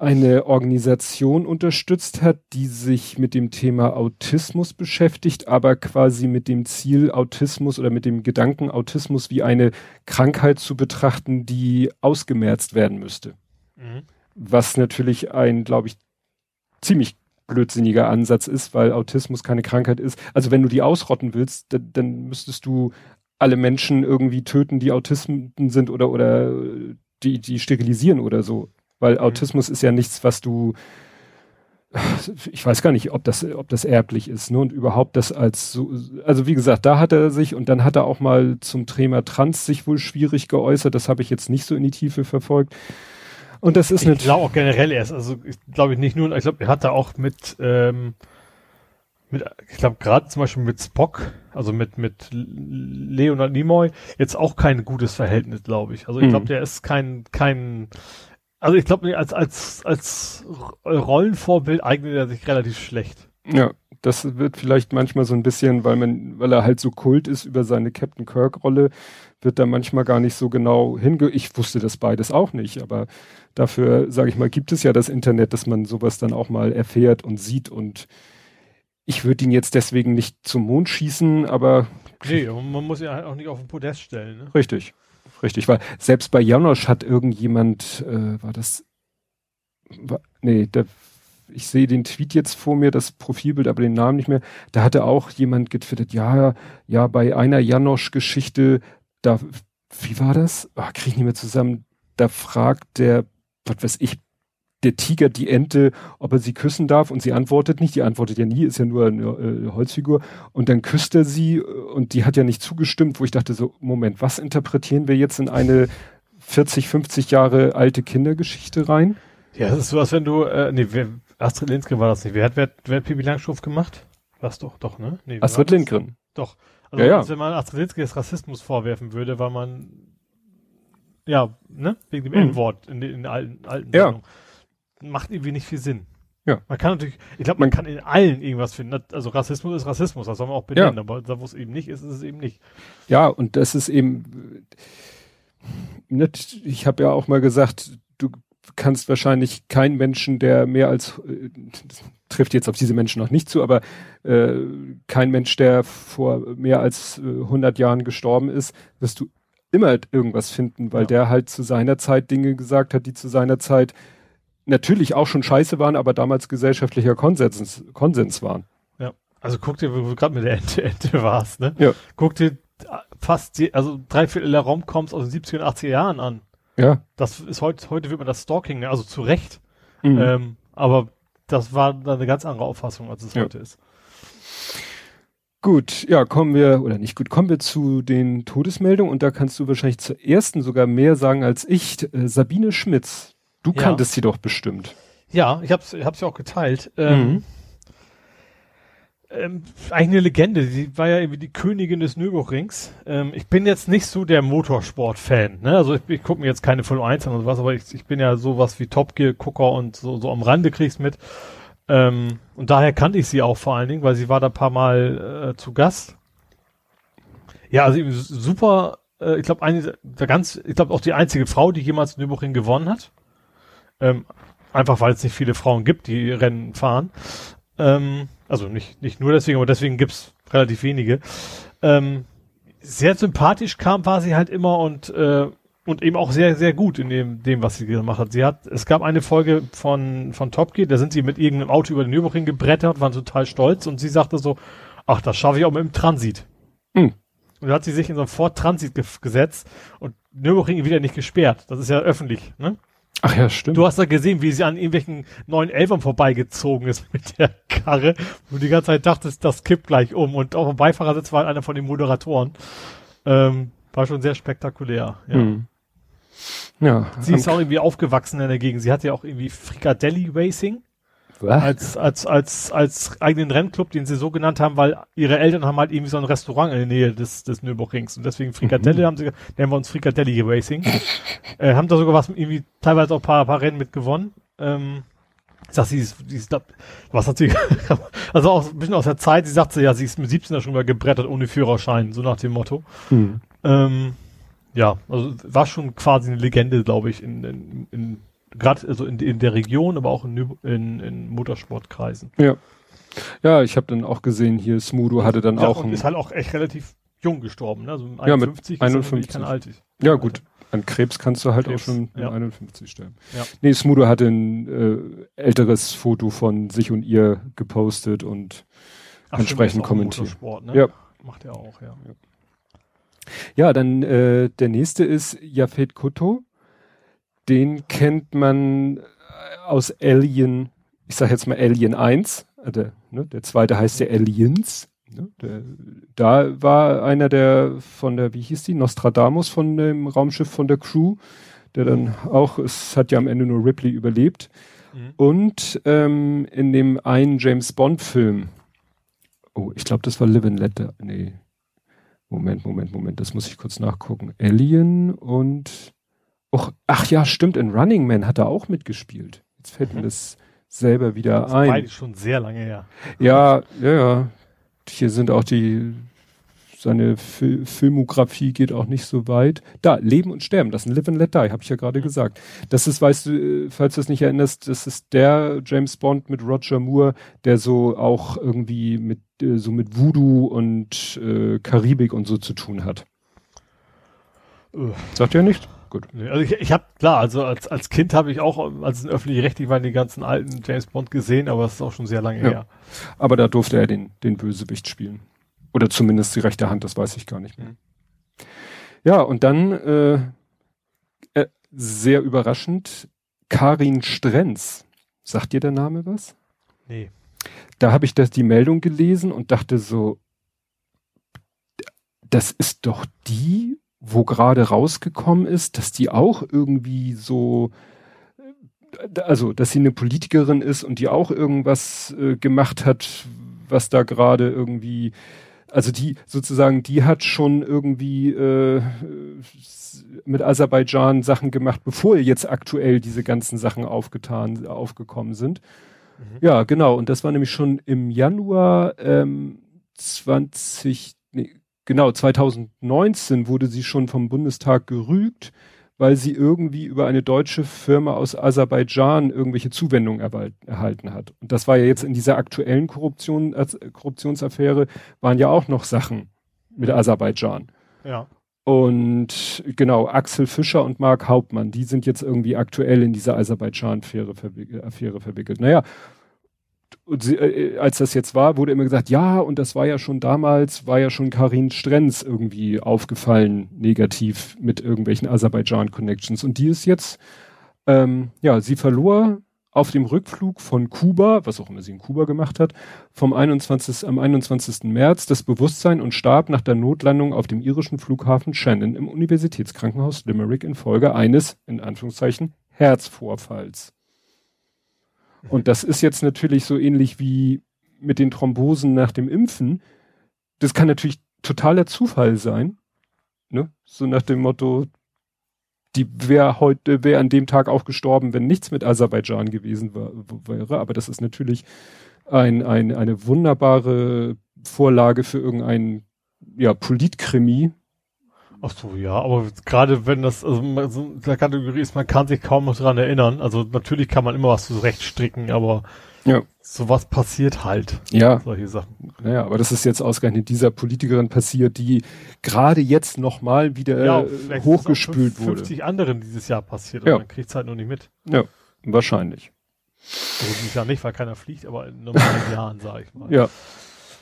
S2: eine Organisation unterstützt hat, die sich mit dem Thema Autismus beschäftigt, aber quasi mit dem Ziel Autismus oder mit dem Gedanken Autismus wie eine Krankheit zu betrachten, die ausgemerzt werden müsste. Mhm. Was natürlich ein, glaube ich, ziemlich blödsinniger Ansatz ist, weil Autismus keine Krankheit ist. Also wenn du die ausrotten willst, dann, dann müsstest du alle Menschen irgendwie töten, die Autisten sind oder, oder die, die sterilisieren oder so. Weil mhm. Autismus ist ja nichts, was du, ich weiß gar nicht, ob das, ob das erblich ist, ne? Und überhaupt das als so, also wie gesagt, da hat er sich und dann hat er auch mal zum Thema Trans sich wohl schwierig geäußert. Das habe ich jetzt nicht so in die Tiefe verfolgt. Und das ist
S3: ich glaube auch generell erst, also ich glaube nicht nur, ich glaube, er hat da auch mit, ähm, mit, ich glaube gerade zum Beispiel mit Spock, also mit mit Leonard Nimoy, jetzt auch kein gutes Verhältnis, glaube ich. Also ich glaube, mhm. der ist kein kein, also ich glaube, als als als Rollenvorbild eignet er sich relativ schlecht.
S2: Ja, das wird vielleicht manchmal so ein bisschen, weil man, weil er halt so kult ist über seine Captain Kirk Rolle, wird da manchmal gar nicht so genau hinge. Ich wusste das beides auch nicht, aber dafür, sage ich mal, gibt es ja das Internet, dass man sowas dann auch mal erfährt und sieht und ich würde ihn jetzt deswegen nicht zum Mond schießen, aber.
S3: Nee, man muss ihn halt auch nicht auf den Podest stellen. Ne?
S2: Richtig, richtig, weil selbst bei Janosch hat irgendjemand, äh, war das, war, nee, der, ich sehe den Tweet jetzt vor mir, das Profilbild, aber den Namen nicht mehr. Da hatte auch jemand getwittert, ja, ja, bei einer Janosch-Geschichte, da, wie war das? Ach, krieg ich nicht mehr zusammen. Da fragt der was weiß ich, der Tiger die Ente, ob er sie küssen darf und sie antwortet nicht. Die antwortet ja nie, ist ja nur eine äh, Holzfigur. Und dann küsst er sie äh, und die hat ja nicht zugestimmt, wo ich dachte so, Moment, was interpretieren wir jetzt in eine 40, 50 Jahre alte Kindergeschichte rein?
S3: Ja, das ist so, als wenn du, äh, nee, wer, Astrid Lindgren war das nicht. Wer hat, wer, wer hat Pipi Langstrumpf gemacht? Was doch, doch, ne?
S2: Nee, Astrid Lindgren.
S3: Doch. Also, ja, ja. wenn man Astrid Lindgren Rassismus vorwerfen würde, weil man ja, ne? Wegen dem mhm. N-Wort in, in, den alten, alten
S2: ja.
S3: Macht irgendwie nicht viel Sinn.
S2: Ja.
S3: Man kann natürlich, ich glaube, man kann in allen irgendwas finden. Also Rassismus ist Rassismus, das soll man auch benennen, ja. aber da, wo es eben nicht ist, ist es eben nicht.
S2: Ja, und das ist eben, nicht, ich habe ja auch mal gesagt, du kannst wahrscheinlich keinen Menschen, der mehr als, äh, trifft jetzt auf diese Menschen noch nicht zu, aber äh, kein Mensch, der vor mehr als äh, 100 Jahren gestorben ist, wirst du immer halt irgendwas finden, weil ja. der halt zu seiner Zeit Dinge gesagt hat, die zu seiner Zeit natürlich auch schon scheiße waren, aber damals gesellschaftlicher Konsens, Konsens waren.
S3: Ja, also guck dir, wo du gerade mit der Ente, Ente warst, ne?
S2: Ja.
S3: Guck dir fast, die, also drei Viertel der Romcoms aus den 70er und 80er Jahren an.
S2: Ja.
S3: Das ist heute, heute wird man das Stalking, ne? also zu Recht. Mhm. Ähm, aber das war dann eine ganz andere Auffassung, als es ja. heute ist.
S2: Gut, ja, kommen wir, oder nicht gut, kommen wir zu den Todesmeldungen und da kannst du wahrscheinlich zur ersten sogar mehr sagen als ich. Äh, Sabine Schmitz, du ja. kanntest sie doch bestimmt.
S3: Ja, ich hab's, ich hab's ja auch geteilt. Ähm, mhm. ähm, eigentlich eine Legende, die war ja irgendwie die Königin des Nürburgrings. Ähm, ich bin jetzt nicht so der Motorsport-Fan, ne? Also ich, ich gucke mir jetzt keine Formel 1 an oder was, aber ich, ich bin ja sowas wie Top Gear-Gucker und so, so am Rande krieg's mit. Ähm, und daher kannte ich sie auch vor allen Dingen, weil sie war da paar Mal äh, zu Gast. Ja, also super, äh, ich glaube, eine der ganz, ich glaube auch die einzige Frau, die jemals Nürburgring gewonnen hat. Ähm, einfach weil es nicht viele Frauen gibt, die Rennen fahren. Ähm, also nicht, nicht nur deswegen, aber deswegen gibt's relativ wenige. Ähm, sehr sympathisch kam, war sie halt immer und äh, und eben auch sehr, sehr gut in dem, dem, was sie gemacht hat. Sie hat, es gab eine Folge von, von Top Gear, da sind sie mit irgendeinem Auto über den Nürburgring gebrettert, waren total stolz und sie sagte so, ach, das schaffe ich auch mit dem Transit. Hm. Und da hat sie sich in so ein Ford Transit ge gesetzt und Nürburgring wieder nicht gesperrt. Das ist ja öffentlich, ne?
S2: Ach ja, stimmt.
S3: Du hast da gesehen, wie sie an irgendwelchen neuen Elfern vorbeigezogen ist mit der Karre, wo du die ganze Zeit dachtest, das kippt gleich um. Und auf dem Beifahrersitz war einer von den Moderatoren. Ähm, war schon sehr spektakulär. Ja. Hm. Ja sie ist auch irgendwie aufgewachsen in der Gegend. Sie hat ja auch irgendwie Frikadelli Racing. Was? Als, als, als, als eigenen Rennclub, den sie so genannt haben, weil ihre Eltern haben halt irgendwie so ein Restaurant in der Nähe des, des Nürburgrings und deswegen Frikadelle mhm. haben sie, nennen wir uns Frikadelli Racing. äh, haben da sogar was, irgendwie teilweise auch ein paar, paar Rennen mit gewonnen. Ähm, ich sag, sie ist, sie ist was hat sie, also auch ein bisschen aus der Zeit, sie sagte, ja, sie ist mit 17 schon mal gebrettert ohne Führerschein, so nach dem Motto. Mhm. Ähm, ja, also war schon quasi eine Legende, glaube ich, in, in, in gerade also in, in der Region, aber auch in, in, in Motorsportkreisen.
S2: Ja. Ja, ich habe dann auch gesehen, hier Smudo hatte dann
S3: ja,
S2: auch.
S3: Und ist halt auch echt relativ jung gestorben, ne?
S2: Also 51 ja, mit 51. Ist Altes. Ja, gut. An Krebs kannst du halt Krebs, auch schon ja. 51 sterben. Ja. Nee, Smudo hatte ein äh, älteres Foto von sich und ihr gepostet und Ach, entsprechend kommentiert.
S3: Ne? Ja. Macht er auch, ja.
S2: Ja, ja dann äh, der nächste ist Jafet Kutto den kennt man äh, aus Alien, ich sag jetzt mal Alien 1, äh, der, ne, der zweite heißt ja Aliens. Ne, der, da war einer der von der, wie hieß die, Nostradamus von dem Raumschiff von der Crew, der dann auch, es hat ja am Ende nur Ripley überlebt. Mhm. Und ähm, in dem einen James Bond Film, oh, ich glaube, das war Live and Letter, nee, Moment, Moment, Moment, das muss ich kurz nachgucken. Alien und Och, ach ja, stimmt, in Running Man hat er auch mitgespielt. Jetzt fällt mhm. mir das selber wieder das ein. Beide
S3: schon sehr lange her.
S2: Ja, ja, ja. Hier sind auch die, seine Fil Filmografie geht auch nicht so weit. Da, Leben und Sterben, das ist ein Live and Let Die, habe ich ja gerade mhm. gesagt. Das ist, weißt du, falls du es nicht erinnerst, das ist der James Bond mit Roger Moore, der so auch irgendwie mit, äh, so mit Voodoo und äh, Karibik und so zu tun hat. Sagt ihr nicht?
S3: gut. Also ich, ich habe klar, also als, als Kind habe ich auch, als es öffentlich-rechtlich waren, die ganzen alten James Bond gesehen, aber es ist auch schon sehr lange ja. her.
S2: Aber da durfte er den, den Bösewicht spielen. Oder zumindest die rechte Hand, das weiß ich gar nicht mehr. Mhm. Ja, und dann äh, äh, sehr überraschend, Karin Strenz. Sagt dir der Name was?
S3: Nee.
S2: Da habe ich das die Meldung gelesen und dachte so, das ist doch die wo gerade rausgekommen ist, dass die auch irgendwie so, äh, also dass sie eine Politikerin ist und die auch irgendwas äh, gemacht hat, was da gerade irgendwie, also die sozusagen, die hat schon irgendwie äh, mit Aserbaidschan Sachen gemacht, bevor jetzt aktuell diese ganzen Sachen aufgetan, aufgekommen sind. Mhm. Ja, genau. Und das war nämlich schon im Januar ähm, 20, nee, genau, 2019 wurde sie schon vom Bundestag gerügt, weil sie irgendwie über eine deutsche Firma aus Aserbaidschan irgendwelche Zuwendungen erhalten hat. Und das war ja jetzt in dieser aktuellen Korruption, äh, Korruptionsaffäre waren ja auch noch Sachen mit Aserbaidschan.
S3: Ja.
S2: Und genau, Axel Fischer und Mark Hauptmann, die sind jetzt irgendwie aktuell in dieser Aserbaidschan-Affäre verwickelt. Naja, und sie, äh, als das jetzt war, wurde immer gesagt, ja, und das war ja schon damals, war ja schon Karin Strenz irgendwie aufgefallen, negativ mit irgendwelchen Aserbaidschan-Connections. Und die ist jetzt, ähm, ja, sie verlor auf dem Rückflug von Kuba, was auch immer sie in Kuba gemacht hat, vom 21. am 21. März das Bewusstsein und starb nach der Notlandung auf dem irischen Flughafen Shannon im Universitätskrankenhaus Limerick infolge eines, in Anführungszeichen, Herzvorfalls. Und das ist jetzt natürlich so ähnlich wie mit den Thrombosen nach dem Impfen. Das kann natürlich totaler Zufall sein. Ne? So nach dem Motto, die wäre heute, wäre an dem Tag auch gestorben, wenn nichts mit Aserbaidschan gewesen wäre. Aber das ist natürlich ein, ein, eine wunderbare Vorlage für irgendein ja, Politkrimi,
S3: Ach so, ja, aber gerade wenn das, also so eine Kategorie ist, man kann sich kaum noch dran erinnern. Also natürlich kann man immer was zurechtstricken, aber ja. sowas passiert halt.
S2: Ja. Solche Sachen. Naja, aber das ist jetzt ausgerechnet dieser Politikerin passiert, die gerade jetzt nochmal wieder ja, äh, hochgespült wurde.
S3: 50 anderen dieses Jahr passiert, ja. man kriegt es halt nur nicht mit.
S2: Ja, wahrscheinlich.
S3: Also dieses Jahr nicht, weil keiner fliegt, aber in normalen Jahren, sage ich mal.
S2: Ja.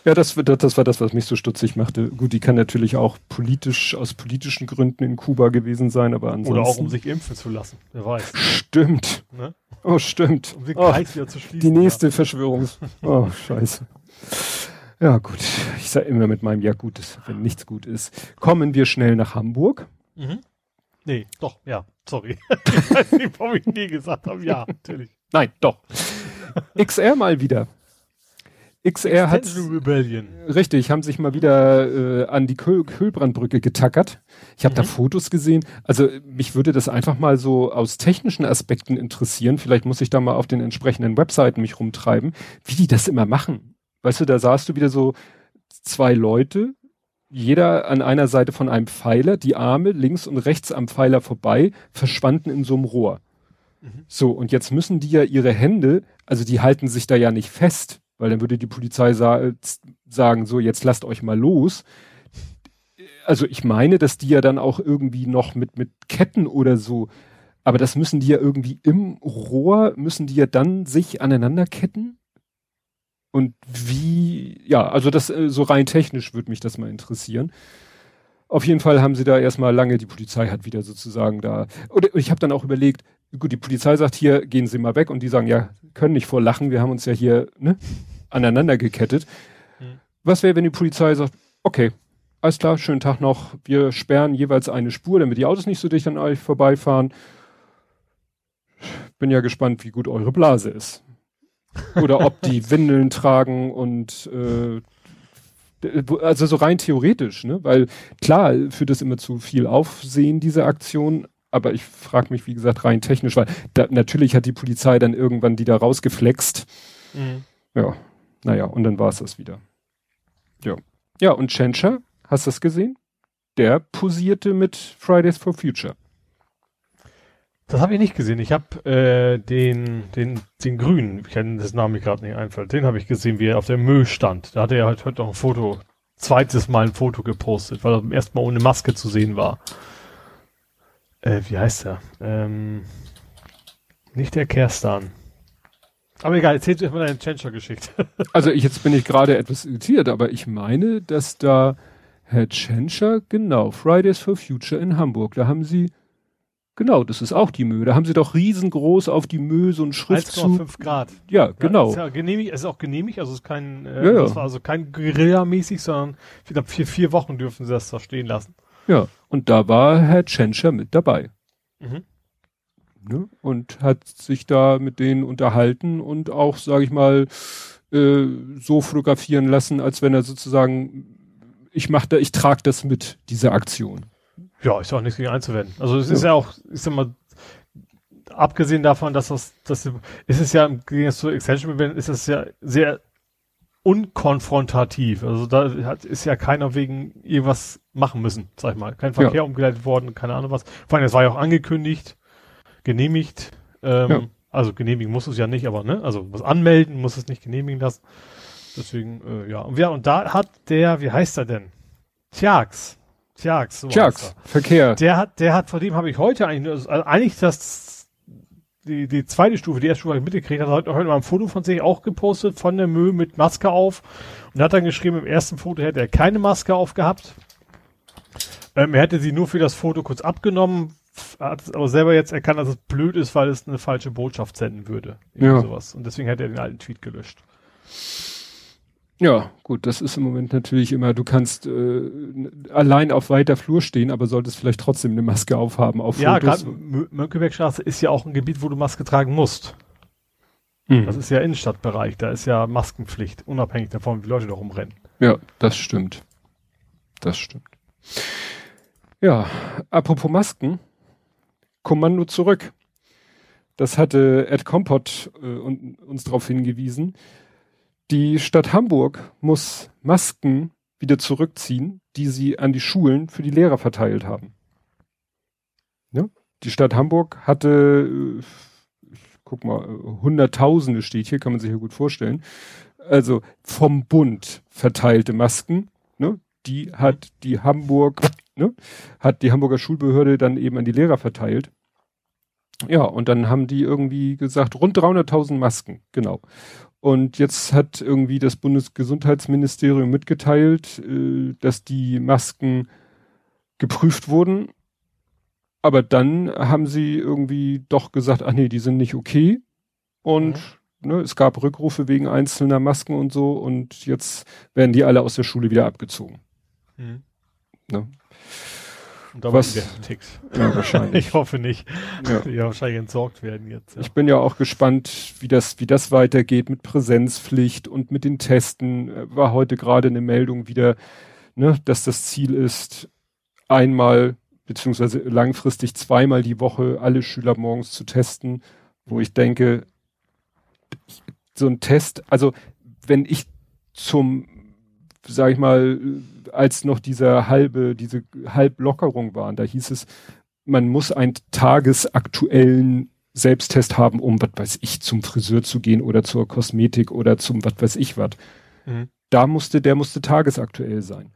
S2: Ja, das, das, war das, was mich so stutzig machte. Gut, die kann natürlich auch politisch, aus politischen Gründen in Kuba gewesen sein, aber ansonsten.
S3: Oder auch um sich impfen zu lassen, wer weiß.
S2: Stimmt. Ne? Oh, stimmt.
S3: Um den
S2: oh,
S3: Kreis wieder zu schließen.
S2: Die nächste ja. Verschwörungs... Oh, scheiße. Ja, gut. Ich sage immer mit meinem Ja, gut wenn nichts gut ist. Kommen wir schnell nach Hamburg.
S3: Mhm. Nee, doch, ja, sorry. ich weiß nicht, warum ich nie gesagt habe. Ja, natürlich.
S2: Nein, doch. XR mal wieder. XR hat richtig, haben sich mal wieder äh, an die Köhl Köhlbrandbrücke getackert. Ich habe mhm. da Fotos gesehen. Also mich würde das einfach mal so aus technischen Aspekten interessieren. Vielleicht muss ich da mal auf den entsprechenden Webseiten mich rumtreiben, wie die das immer machen. Weißt du, da sahst du wieder so zwei Leute, jeder an einer Seite von einem Pfeiler, die Arme links und rechts am Pfeiler vorbei, verschwanden in so einem Rohr. Mhm. So, und jetzt müssen die ja ihre Hände, also die halten sich da ja nicht fest, weil dann würde die Polizei sa sagen, so, jetzt lasst euch mal los. Also ich meine, dass die ja dann auch irgendwie noch mit, mit Ketten oder so, aber das müssen die ja irgendwie im Rohr, müssen die ja dann sich aneinander ketten? Und wie, ja, also das äh, so rein technisch würde mich das mal interessieren. Auf jeden Fall haben sie da erstmal lange, die Polizei hat wieder sozusagen da, oder ich habe dann auch überlegt, gut, die Polizei sagt hier, gehen Sie mal weg und die sagen, ja, können nicht vor lachen, wir haben uns ja hier ne, aneinander gekettet. Hm. Was wäre, wenn die Polizei sagt, okay, alles klar, schönen Tag noch, wir sperren jeweils eine Spur, damit die Autos nicht so dicht an euch vorbeifahren. Bin ja gespannt, wie gut eure Blase ist. Oder ob die Windeln tragen und äh, also so rein theoretisch, ne? Weil klar, führt das immer zu viel Aufsehen, diese Aktion, aber ich frage mich, wie gesagt, rein technisch, weil da, natürlich hat die Polizei dann irgendwann die da rausgeflext. Mhm. Ja, naja, und dann war es das wieder. Ja. Ja, und Chencha, hast du das gesehen? Der posierte mit Fridays for Future.
S3: Das habe ich nicht gesehen. Ich habe äh, den, den, den Grünen, ich kenne das Name gerade nicht einfällt, den habe ich gesehen, wie er auf der Müll stand. Da hat er halt heute noch ein Foto, zweites Mal ein Foto gepostet, weil er beim ersten Mal ohne Maske zu sehen war. Äh, wie heißt er? Ähm, nicht der Kerstan. Aber egal, erzähl dir mal deine Tschentscher-Geschichte.
S2: also ich, jetzt bin ich gerade etwas irritiert, aber ich meine, dass da Herr Tschentscher, genau, Fridays for Future in Hamburg, da haben sie Genau, das ist auch die Mühe. Da haben sie doch riesengroß auf die Mühe so ein Schriftzug.
S3: 1,5 Grad.
S2: Ja, genau. Ja, ist
S3: ja genehmigt, es ist auch genehmigt, also es ist kein, äh, ja, ja. das war also kein Guerilla-mäßig, sondern ich glaube vier, vier Wochen dürfen sie das da stehen lassen.
S2: Ja, und da war Herr Tschentscher mit dabei. Mhm. Ne? Und hat sich da mit denen unterhalten und auch, sage ich mal, äh, so fotografieren lassen, als wenn er sozusagen, ich mach da, ich trage das mit, diese Aktion.
S3: Ja, ist auch nichts gegen einzuwenden. Also es ja. ist ja auch, ich sag mal, abgesehen davon, dass das, das ist es ja im Gegensatz zu Extension Event, ist es ja sehr unkonfrontativ. Also da hat, ist ja keiner wegen irgendwas machen müssen, sag ich mal. Kein Verkehr ja. umgeleitet worden, keine Ahnung was. Vor allem, es war ja auch angekündigt, genehmigt. Ähm, ja. Also genehmigen muss es ja nicht, aber ne, also was anmelden muss es nicht genehmigen lassen. Deswegen, äh, ja. Und, ja, und da hat der, wie heißt er denn? Tjax. Tjax, so
S2: Tjax, Verkehr.
S3: Der hat, der hat, vor dem habe ich heute eigentlich, also eigentlich das, die, die zweite Stufe, die erste Stufe habe ich mitgekriegt, hat heute, heute mal ein Foto von sich auch gepostet, von der Mühe mit Maske auf und hat dann geschrieben, im ersten Foto hätte er keine Maske aufgehabt. Ähm, er hätte sie nur für das Foto kurz abgenommen, hat es aber selber jetzt erkannt, dass es blöd ist, weil es eine falsche Botschaft senden würde.
S2: Ja.
S3: Sowas. Und deswegen hätte er den alten Tweet gelöscht.
S2: Ja, gut, das ist im Moment natürlich immer, du kannst äh, allein auf weiter Flur stehen, aber solltest vielleicht trotzdem eine Maske aufhaben auf
S3: ja, gerade Mönckebergstraße ist ja auch ein Gebiet, wo du Maske tragen musst. Mhm. Das ist ja Innenstadtbereich, da ist ja Maskenpflicht, unabhängig davon, wie Leute da rumrennen.
S2: Ja, das stimmt. Das stimmt. Ja, apropos Masken, Kommando zurück. Das hatte Ed Kompott äh, uns darauf hingewiesen die Stadt Hamburg muss Masken wieder zurückziehen, die sie an die Schulen für die Lehrer verteilt haben. Ja? Die Stadt Hamburg hatte, äh, guck mal, Hunderttausende steht hier, kann man sich ja gut vorstellen. Also vom Bund verteilte Masken, ne? die hat die Hamburg, ne? hat die Hamburger Schulbehörde dann eben an die Lehrer verteilt. Ja, und dann haben die irgendwie gesagt, rund 300.000 Masken, genau. Und jetzt hat irgendwie das Bundesgesundheitsministerium mitgeteilt, äh, dass die Masken geprüft wurden. Aber dann haben sie irgendwie doch gesagt, ach nee, die sind nicht okay. Und mhm. ne, es gab Rückrufe wegen einzelner Masken und so. Und jetzt werden die alle aus der Schule wieder abgezogen. Mhm.
S3: Ne? Und da was, Ticks. Ja, wahrscheinlich. ich hoffe nicht. Ja. Die wahrscheinlich entsorgt werden jetzt.
S2: Ja. Ich bin ja auch gespannt, wie das, wie das weitergeht mit Präsenzpflicht und mit den Testen. War heute gerade eine Meldung wieder, ne, dass das Ziel ist, einmal beziehungsweise langfristig zweimal die Woche alle Schüler morgens zu testen, wo ich denke, so ein Test, also wenn ich zum, sag ich mal, als noch dieser halbe, diese Halblockerung waren, da hieß es, man muss einen tagesaktuellen Selbsttest haben, um, was weiß ich, zum Friseur zu gehen oder zur Kosmetik oder zum, was weiß ich, was. Mhm. Da musste, der musste tagesaktuell sein.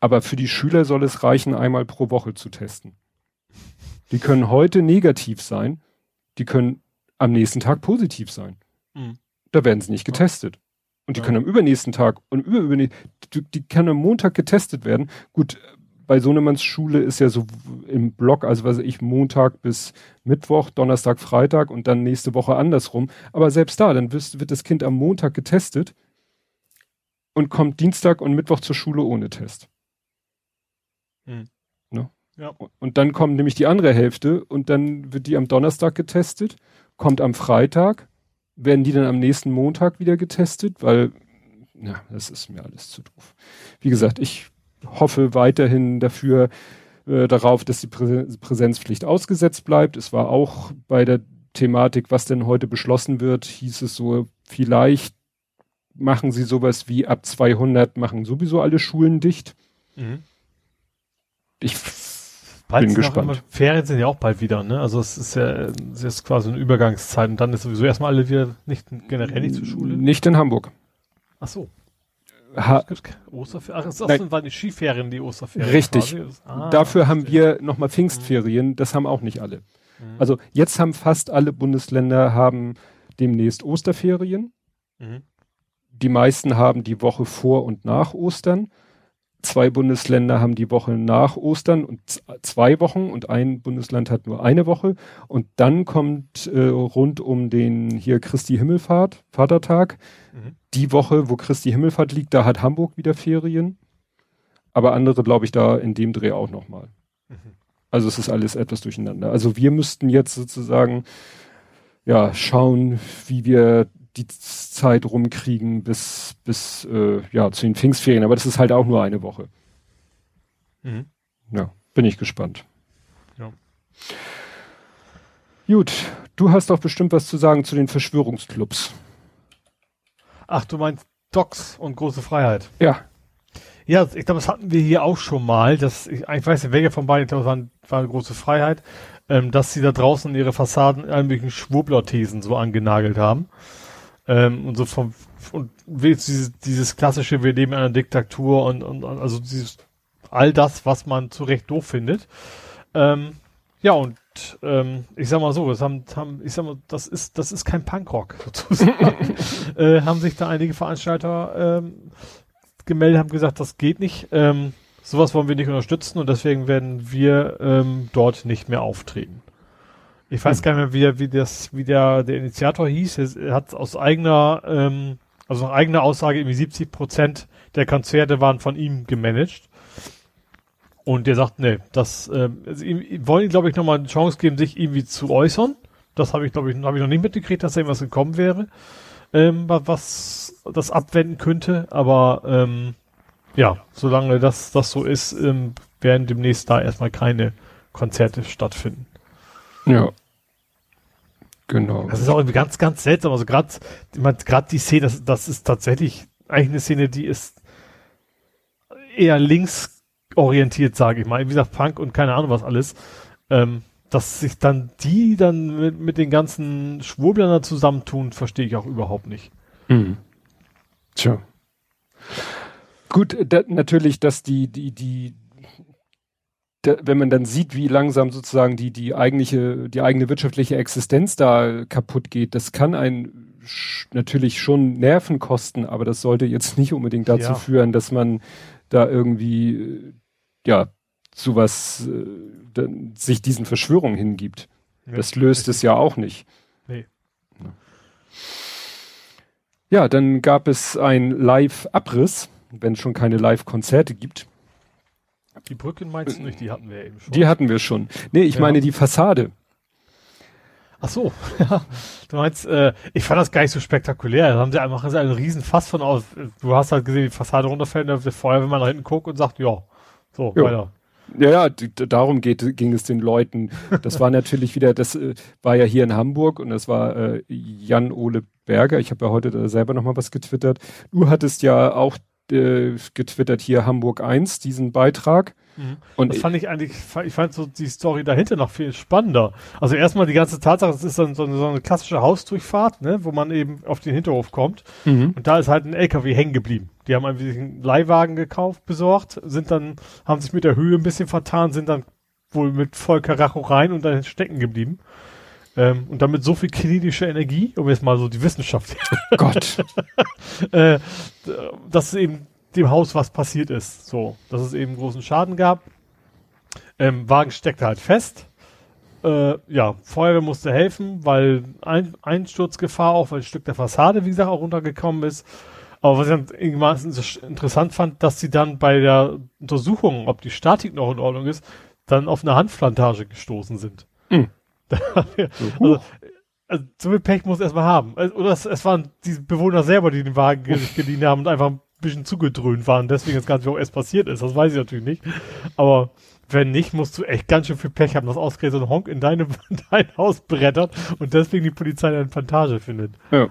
S2: Aber für die Schüler soll es reichen, einmal pro Woche zu testen. Die können heute negativ sein, die können am nächsten Tag positiv sein. Mhm. Da werden sie nicht getestet. Und die ja. können am übernächsten Tag und überübernächsten, die, die können am Montag getestet werden. Gut, bei Sohnemanns Schule ist ja so im Block, also weiß ich, Montag bis Mittwoch, Donnerstag, Freitag und dann nächste Woche andersrum. Aber selbst da, dann wird, das Kind am Montag getestet und kommt Dienstag und Mittwoch zur Schule ohne Test. Hm. Ne? Ja. Und dann kommt nämlich die andere Hälfte und dann wird die am Donnerstag getestet, kommt am Freitag, werden die dann am nächsten Montag wieder getestet, weil, ja, das ist mir alles zu doof. Wie gesagt, ich hoffe weiterhin dafür, äh, darauf, dass die Prä Präsenzpflicht ausgesetzt bleibt. Es war auch bei der Thematik, was denn heute beschlossen wird, hieß es so, vielleicht machen sie sowas wie ab 200 machen sowieso alle Schulen dicht. Mhm.
S3: Ich bald bin gespannt. Ferien sind ja auch bald wieder, ne? Also es ist ja es ist quasi eine Übergangszeit und dann ist sowieso erstmal alle wieder nicht generell nicht zur Schule.
S2: Nicht in Hamburg.
S3: Ach so. Ha Osterferien. Ach, es Nein. waren die Skiferien, die Osterferien.
S2: Richtig. Ah, Dafür haben wir nochmal Pfingstferien. Das haben auch nicht alle. Mhm. Also jetzt haben fast alle Bundesländer haben demnächst Osterferien. Mhm. Die meisten haben die Woche vor und nach Ostern. Zwei Bundesländer haben die Woche nach Ostern und zwei Wochen und ein Bundesland hat nur eine Woche. Und dann kommt äh, rund um den hier Christi Himmelfahrt, Vatertag, mhm. die Woche, wo Christi Himmelfahrt liegt, da hat Hamburg wieder Ferien. Aber andere, glaube ich, da in dem Dreh auch nochmal. Mhm. Also es ist alles etwas durcheinander. Also wir müssten jetzt sozusagen ja schauen, wie wir die Zeit rumkriegen bis, bis äh, ja, zu den Pfingstferien. Aber das ist halt auch nur eine Woche. Mhm. Ja, bin ich gespannt. Ja. Gut, du hast doch bestimmt was zu sagen zu den Verschwörungsclubs.
S3: Ach, du meinst Docs und große Freiheit.
S2: Ja.
S3: Ja, ich glaube, das hatten wir hier auch schon mal. Das, ich, ich weiß nicht, welcher von beiden, ich glaube, es war, war eine große Freiheit, ähm, dass sie da draußen ihre Fassaden allen möglichen Schwurbler-Thesen so angenagelt haben. Ähm, und so vom, und dieses, dieses klassische, wir leben in einer Diktatur und, und, also dieses, all das, was man zu Recht doof findet. Ähm, ja, und ähm, ich sag mal so, das haben, haben, ich sag mal, das ist, das ist kein Punkrock sozusagen. äh, haben sich da einige Veranstalter ähm, gemeldet, haben gesagt, das geht nicht. Ähm, sowas wollen wir nicht unterstützen und deswegen werden wir ähm, dort nicht mehr auftreten. Ich weiß hm. gar nicht mehr, wie, wie das, wie der, der Initiator hieß. Er hat aus eigener, ähm, also nach eigener Aussage irgendwie 70 Prozent der Konzerte waren von ihm gemanagt. Und der sagt, nee, das, ähm, also ihm, wollen ihm, glaube ich, nochmal eine Chance geben, sich irgendwie zu äußern. Das habe ich, glaube ich, habe ich noch nicht mitgekriegt, dass da irgendwas gekommen wäre, ähm, was das abwenden könnte. Aber ähm, ja, solange das, das so ist, ähm, werden demnächst da erstmal keine Konzerte stattfinden.
S2: Ja. Genau.
S3: Das ist auch irgendwie ganz, ganz seltsam. Also gerade, gerade die Szene, das, das ist tatsächlich eigentlich eine Szene, die ist eher links orientiert, sage ich mal. Wie gesagt, Punk und keine Ahnung was alles. Ähm, dass sich dann die dann mit, mit den ganzen Schwurblern da zusammentun, verstehe ich auch überhaupt nicht. Mhm.
S2: Tja. Gut, da, natürlich, dass die, die, die, da, wenn man dann sieht, wie langsam sozusagen die, die eigentliche, die eigene wirtschaftliche Existenz da kaputt geht, das kann ein natürlich schon Nerven kosten, aber das sollte jetzt nicht unbedingt dazu ja. führen, dass man da irgendwie, ja, zu was, äh, sich diesen Verschwörungen hingibt. Ja, das löst es ja auch nicht. Nee. Ja, dann gab es ein Live-Abriss, wenn es schon keine Live-Konzerte gibt.
S3: Die Brücken meinst du nicht, die hatten wir eben schon.
S2: Die hatten wir schon. Nee, ich ja. meine die Fassade.
S3: Ach so, ja. Du meinst, äh, ich fand das gar nicht so spektakulär. Da haben sie einfach einen riesen Fass von aus. Du hast halt gesehen, die Fassade runterfällt, und der Feuerwehrmann nach hinten guckt und sagt, ja, so, jo. weiter.
S2: Ja, ja, darum geht, ging es den Leuten. Das war natürlich wieder, das äh, war ja hier in Hamburg und das war äh, Jan-Ole Berger. Ich habe ja heute da selber nochmal was getwittert. Du hattest ja auch äh, getwittert hier Hamburg 1, diesen Beitrag.
S3: Mhm. Und das fand ich eigentlich, ich fand so die Story dahinter noch viel spannender. Also erstmal die ganze Tatsache, es ist dann so eine, so eine, klassische Hausdurchfahrt, ne, wo man eben auf den Hinterhof kommt. Mhm. Und da ist halt ein LKW hängen geblieben. Die haben einen Leihwagen gekauft, besorgt, sind dann, haben sich mit der Höhe ein bisschen vertan, sind dann wohl mit voll Karacho rein und dann stecken geblieben. Ähm, und damit so viel kinetische Energie, um jetzt mal so die Wissenschaft.
S2: Gott.
S3: äh, dass eben dem Haus was passiert ist. So, dass es eben großen Schaden gab. Ähm, Wagen steckte halt fest. Äh, ja, Feuerwehr musste helfen, weil ein Einsturzgefahr auch, weil ein Stück der Fassade, wie gesagt, auch runtergekommen ist. Aber was ich dann irgendwann interessant fand, dass sie dann bei der Untersuchung, ob die Statik noch in Ordnung ist, dann auf eine Hanfplantage gestoßen sind. Also, also, so viel Pech muss erstmal haben. Also, oder es, es, waren die Bewohner selber, die den Wagen geliehen haben und einfach bisschen zugedröhnt waren, deswegen das Ganze auch erst passiert ist. Das weiß ich natürlich nicht. Aber wenn nicht, musst du echt ganz schön viel Pech haben, dass ausgerechnet so ein Honk in, deine, in dein Haus brettert und deswegen die Polizei deine Plantage findet. Ja.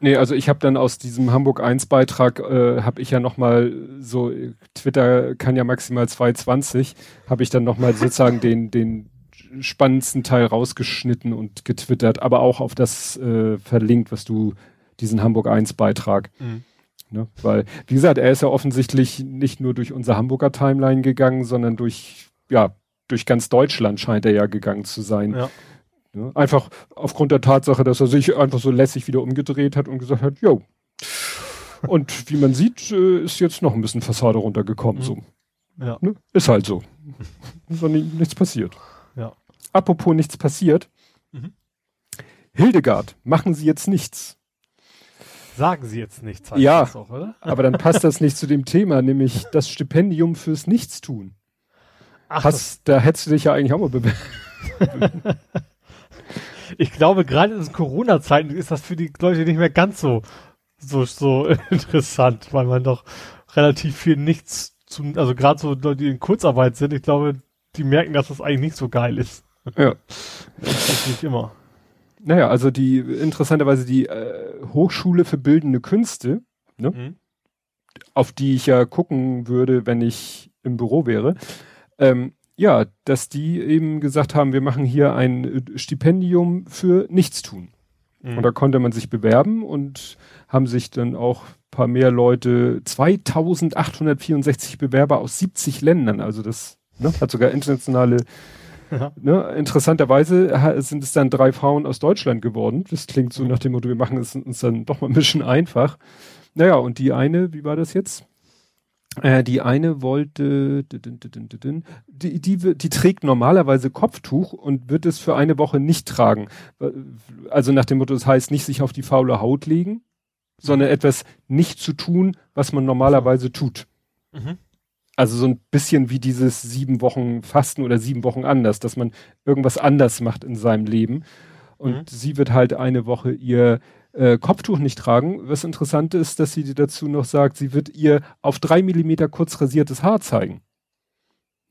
S2: Nee, also ich habe dann aus diesem Hamburg 1 Beitrag äh, habe ich ja noch mal so Twitter kann ja maximal 220, habe ich dann noch mal sozusagen den den spannendsten Teil rausgeschnitten und getwittert, aber auch auf das äh, verlinkt, was du diesen Hamburg 1 Beitrag. Mhm. Ne? Weil, wie gesagt, er ist ja offensichtlich nicht nur durch unsere Hamburger Timeline gegangen, sondern durch, ja, durch ganz Deutschland scheint er ja gegangen zu sein. Ja. Ne? Einfach aufgrund der Tatsache, dass er sich einfach so lässig wieder umgedreht hat und gesagt hat, jo. und wie man sieht, äh, ist jetzt noch ein bisschen Fassade runtergekommen. Mhm. So. Ja. Ne? Ist halt so. ist nichts passiert. Apropos nichts passiert. Mhm. Hildegard, machen Sie jetzt nichts.
S3: Sagen Sie jetzt nichts.
S2: Ja, auch, aber dann passt das nicht zu dem Thema, nämlich das Stipendium fürs Nichtstun. Ach, Hast, da hättest du dich ja eigentlich auch mal bewerben.
S3: ich glaube, gerade in Corona-Zeiten ist das für die Leute nicht mehr ganz so, so, so interessant, weil man doch relativ viel nichts zu, also gerade so Leute, die in Kurzarbeit sind, ich glaube, die merken, dass das eigentlich nicht so geil ist. Ja. Das ist nicht immer.
S2: Naja, also die interessanterweise die äh, Hochschule für bildende Künste, ne? Mhm. auf die ich ja gucken würde, wenn ich im Büro wäre. Ähm, ja, dass die eben gesagt haben, wir machen hier ein Stipendium für Nichtstun. Mhm. Und da konnte man sich bewerben und haben sich dann auch paar mehr Leute, 2864 Bewerber aus 70 Ländern, also das ne, hat sogar internationale ja. Ne, interessanterweise sind es dann drei Frauen aus Deutschland geworden. Das klingt so nach dem Motto, wir machen es uns dann doch mal ein bisschen einfach. Naja, und die eine, wie war das jetzt? Äh, die eine wollte, die, die, die trägt normalerweise Kopftuch und wird es für eine Woche nicht tragen. Also nach dem Motto, das heißt nicht sich auf die faule Haut legen, sondern etwas nicht zu tun, was man normalerweise tut. Mhm. Also so ein bisschen wie dieses sieben Wochen Fasten oder sieben Wochen anders, dass man irgendwas anders macht in seinem Leben. Und mhm. sie wird halt eine Woche ihr äh, Kopftuch nicht tragen. Was interessant ist, dass sie dazu noch sagt, sie wird ihr auf drei Millimeter kurz rasiertes Haar zeigen.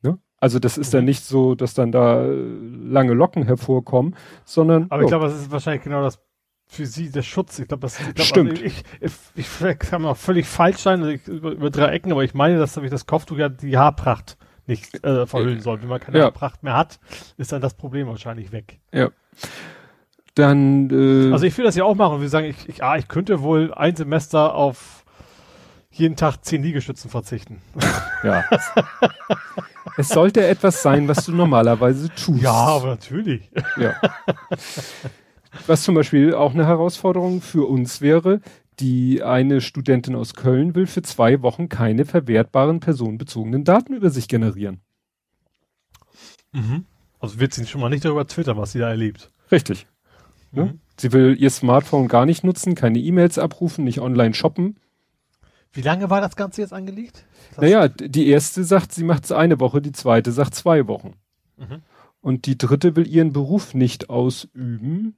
S2: Ne? Also das ist mhm. dann nicht so, dass dann da äh, lange Locken hervorkommen, sondern.
S3: Aber ich glaube, das ist wahrscheinlich genau das für sie der Schutz. Ich glaube, das ich glaub,
S2: stimmt.
S3: Also ich, ich, ich, ich kann auch völlig falsch sein also über, über, drei Ecken, aber ich meine, dass ich das Kopftuch ja die Haarpracht nicht äh, verhüllen soll. Wenn man keine ja. Haarpracht mehr hat, ist dann das Problem wahrscheinlich weg.
S2: Ja. Dann.
S3: Äh, also ich will das ja auch machen. Wir sagen, ich, ich, ah, ich könnte wohl ein Semester auf jeden Tag zehn Liegestützen verzichten.
S2: Ja. es sollte etwas sein, was du normalerweise tust.
S3: Ja, aber natürlich.
S2: Ja. Was zum Beispiel auch eine Herausforderung für uns wäre, die eine Studentin aus Köln will für zwei Wochen keine verwertbaren personenbezogenen Daten über sich generieren.
S3: Mhm. Also wird sie schon mal nicht darüber twittern, was sie da erlebt.
S2: Richtig. Ne? Mhm. Sie will ihr Smartphone gar nicht nutzen, keine E-Mails abrufen, nicht online shoppen.
S3: Wie lange war das Ganze jetzt angelegt?
S2: Das naja, die erste sagt, sie macht es eine Woche, die zweite sagt zwei Wochen. Mhm. Und die dritte will ihren Beruf nicht ausüben.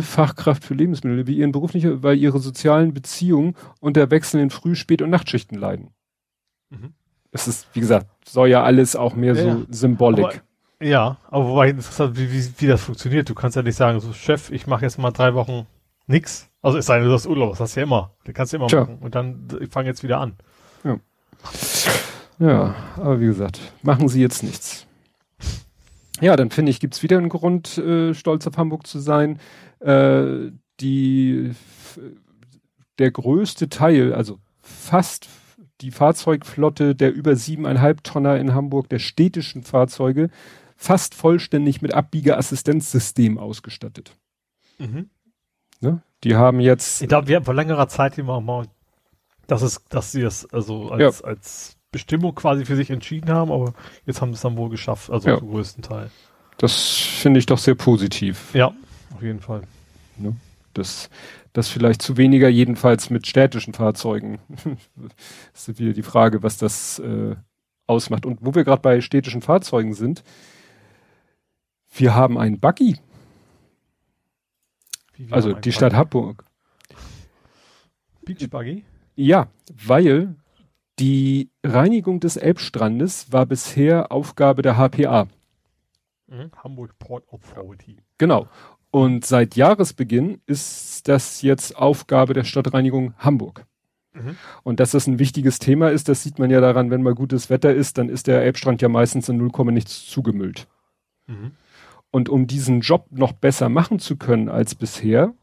S2: Fachkraft für Lebensmittel, will ihren Beruf nicht, weil ihre sozialen Beziehungen unter wechselnden Früh-, Spät- und Nachtschichten leiden. Mhm. Es ist, wie gesagt, soll ja alles auch mehr ja, so ja. Symbolik.
S3: Aber, ja, aber wobei interessant, wie, wie, wie das funktioniert. Du kannst ja nicht sagen, so Chef, ich mache jetzt mal drei Wochen nix. Also es sei denn, du hast Urlaub, das hast du ja immer. Du kannst ja immer Tja. machen. Und dann, ich fange jetzt wieder an.
S2: Ja. Ja, aber wie gesagt, machen sie jetzt nichts. Ja, dann finde ich, gibt's wieder einen Grund, äh, stolz auf Hamburg zu sein. Äh, die, der größte Teil, also fast die Fahrzeugflotte der über siebeneinhalb Tonner in Hamburg, der städtischen Fahrzeuge, fast vollständig mit Abbiegeassistenzsystem ausgestattet. Mhm. Ne? Die haben jetzt.
S3: Ich glaube, wir haben vor längerer Zeit immer mal, dass es, dass sie es also als, ja. als Bestimmung quasi für sich entschieden haben, aber jetzt haben sie es dann wohl geschafft, also ja. zum größten Teil.
S2: Das finde ich doch sehr positiv.
S3: Ja, auf jeden Fall.
S2: Ne? Das, das vielleicht zu weniger, jedenfalls mit städtischen Fahrzeugen. das ist wieder die Frage, was das äh, ausmacht. Und wo wir gerade bei städtischen Fahrzeugen sind, wir haben einen Buggy. also die Stadt Hamburg.
S3: Beach Buggy?
S2: Ja, weil die Reinigung des Elbstrandes war bisher Aufgabe der HPA.
S3: Mhm. Hamburg Port Authority.
S2: Genau. Und seit Jahresbeginn ist das jetzt Aufgabe der Stadtreinigung Hamburg. Mhm. Und dass das ein wichtiges Thema ist, das sieht man ja daran, wenn mal gutes Wetter ist, dann ist der Elbstrand ja meistens in 0, nichts zugemüllt. Mhm. Und um diesen Job noch besser machen zu können als bisher,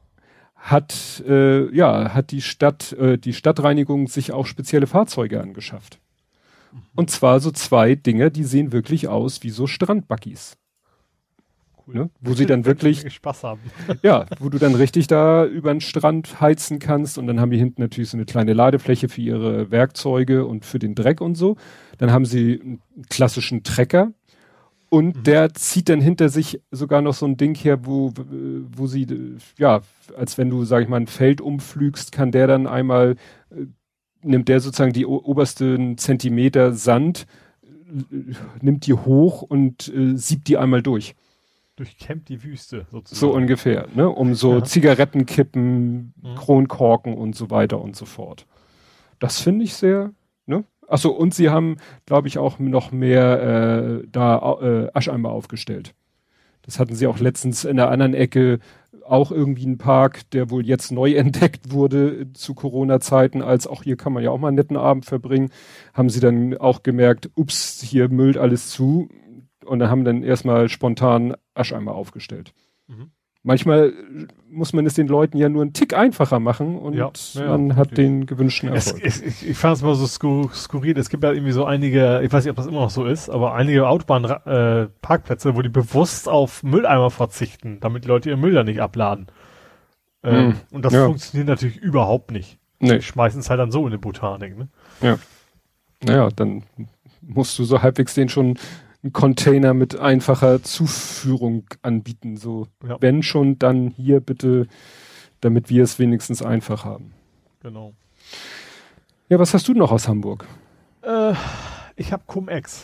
S2: hat äh, ja hat die Stadt äh, die Stadtreinigung sich auch spezielle Fahrzeuge angeschafft. Mhm. Und zwar so zwei Dinge, die sehen wirklich aus wie so Strandbuggies. Cool. Ne? Wo sie dann wirklich
S3: Spaß haben.
S2: ja, wo du dann richtig da über den Strand heizen kannst und dann haben die hinten natürlich so eine kleine Ladefläche für ihre Werkzeuge und für den Dreck und so. Dann haben sie einen klassischen Trecker und mhm. der zieht dann hinter sich sogar noch so ein Ding her, wo, wo sie, ja, als wenn du, sag ich mal, ein Feld umflügst, kann der dann einmal, äh, nimmt der sozusagen die obersten Zentimeter Sand, äh, nimmt die hoch und äh, siebt die einmal durch
S3: durchkämmt die Wüste
S2: sozusagen. So ungefähr, ne? Um so ja. Zigarettenkippen, mhm. Kronkorken und so weiter und so fort. Das finde ich sehr, ne? Achso, und sie haben, glaube ich, auch noch mehr äh, da äh, Ascheimer aufgestellt. Das hatten sie auch letztens in der anderen Ecke auch irgendwie ein Park, der wohl jetzt neu entdeckt wurde zu Corona-Zeiten, als auch hier kann man ja auch mal einen netten Abend verbringen, haben sie dann auch gemerkt, ups, hier müllt alles zu, und dann haben dann erstmal spontan Ascheimer aufgestellt. Mhm. Manchmal muss man es den Leuten ja nur einen Tick einfacher machen und ja, ja, man hat den gewünschten Erfolg.
S3: Es, es, ich fand es mal so skur skurril. Es gibt ja irgendwie so einige, ich weiß nicht, ob das immer noch so ist, aber einige Autobahnparkplätze, äh, wo die bewusst auf Mülleimer verzichten, damit die Leute ihren Müll da nicht abladen. Ähm, mhm. Und das ja. funktioniert natürlich überhaupt nicht. Nee. Die schmeißen es halt dann so in die Botanik. Ne?
S2: Ja. Naja, dann musst du so halbwegs den schon einen Container mit einfacher Zuführung anbieten. So, ja. wenn schon, dann hier bitte, damit wir es wenigstens einfach haben.
S3: Genau.
S2: Ja, was hast du noch aus Hamburg?
S3: Äh, ich habe Cum-Ex.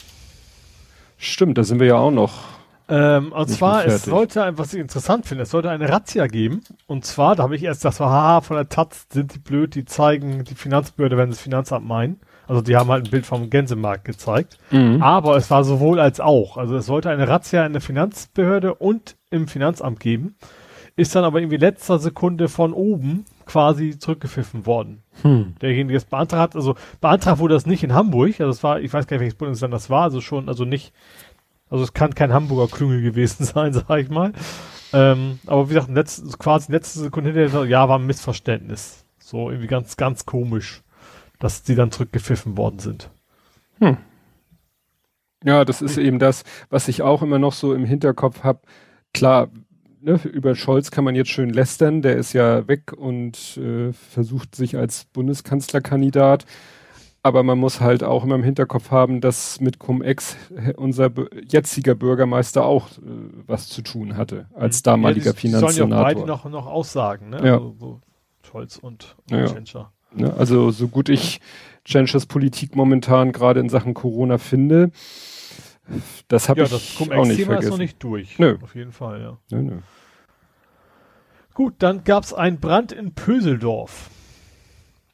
S2: Stimmt, da sind wir ja auch noch.
S3: Ähm, und zwar, es sollte, was ich interessant finde, es sollte eine Razzia geben. Und zwar, da habe ich erst das haha, von der Taz sind die blöd, die zeigen die Finanzbehörde, wenn sie das Finanzamt meinen. Also die haben halt ein Bild vom Gänsemarkt gezeigt. Mhm. Aber es war sowohl als auch. Also es sollte eine Razzia in der Finanzbehörde und im Finanzamt geben. Ist dann aber irgendwie letzter Sekunde von oben quasi zurückgepfiffen worden. Hm. Derjenige, der es beantragt hat, also beantragt wurde das nicht in Hamburg, also es war, ich weiß gar nicht, welches Bundesland das war, also schon, also nicht, also es kann kein Hamburger Klüngel gewesen sein, sag ich mal. Ähm, aber wie gesagt, letzt, quasi letzte Sekunde hinterher, ja, war ein Missverständnis. So irgendwie ganz, ganz komisch, dass die dann zurückgepfiffen worden sind.
S2: Hm. Ja, das ist eben das, was ich auch immer noch so im Hinterkopf habe. Klar, ne, über Scholz kann man jetzt schön lästern, der ist ja weg und äh, versucht sich als Bundeskanzlerkandidat. Aber man muss halt auch immer im Hinterkopf haben, dass mit Cum-Ex unser jetziger Bürgermeister auch äh, was zu tun hatte, als mhm. damaliger ja, die, Finanzsenator. Sollen ja beide
S3: noch, noch aussagen, ne?
S2: Ja. Also,
S3: so Scholz und,
S2: und ja. Ne, also so gut ich Tschentschers Politik momentan gerade in Sachen Corona finde, das habe ja, ich das auch nicht vergessen. ist noch
S3: nicht durch.
S2: Nö.
S3: Auf jeden Fall, ja.
S2: Nö, nö.
S3: Gut, dann gab es einen Brand in Pöseldorf.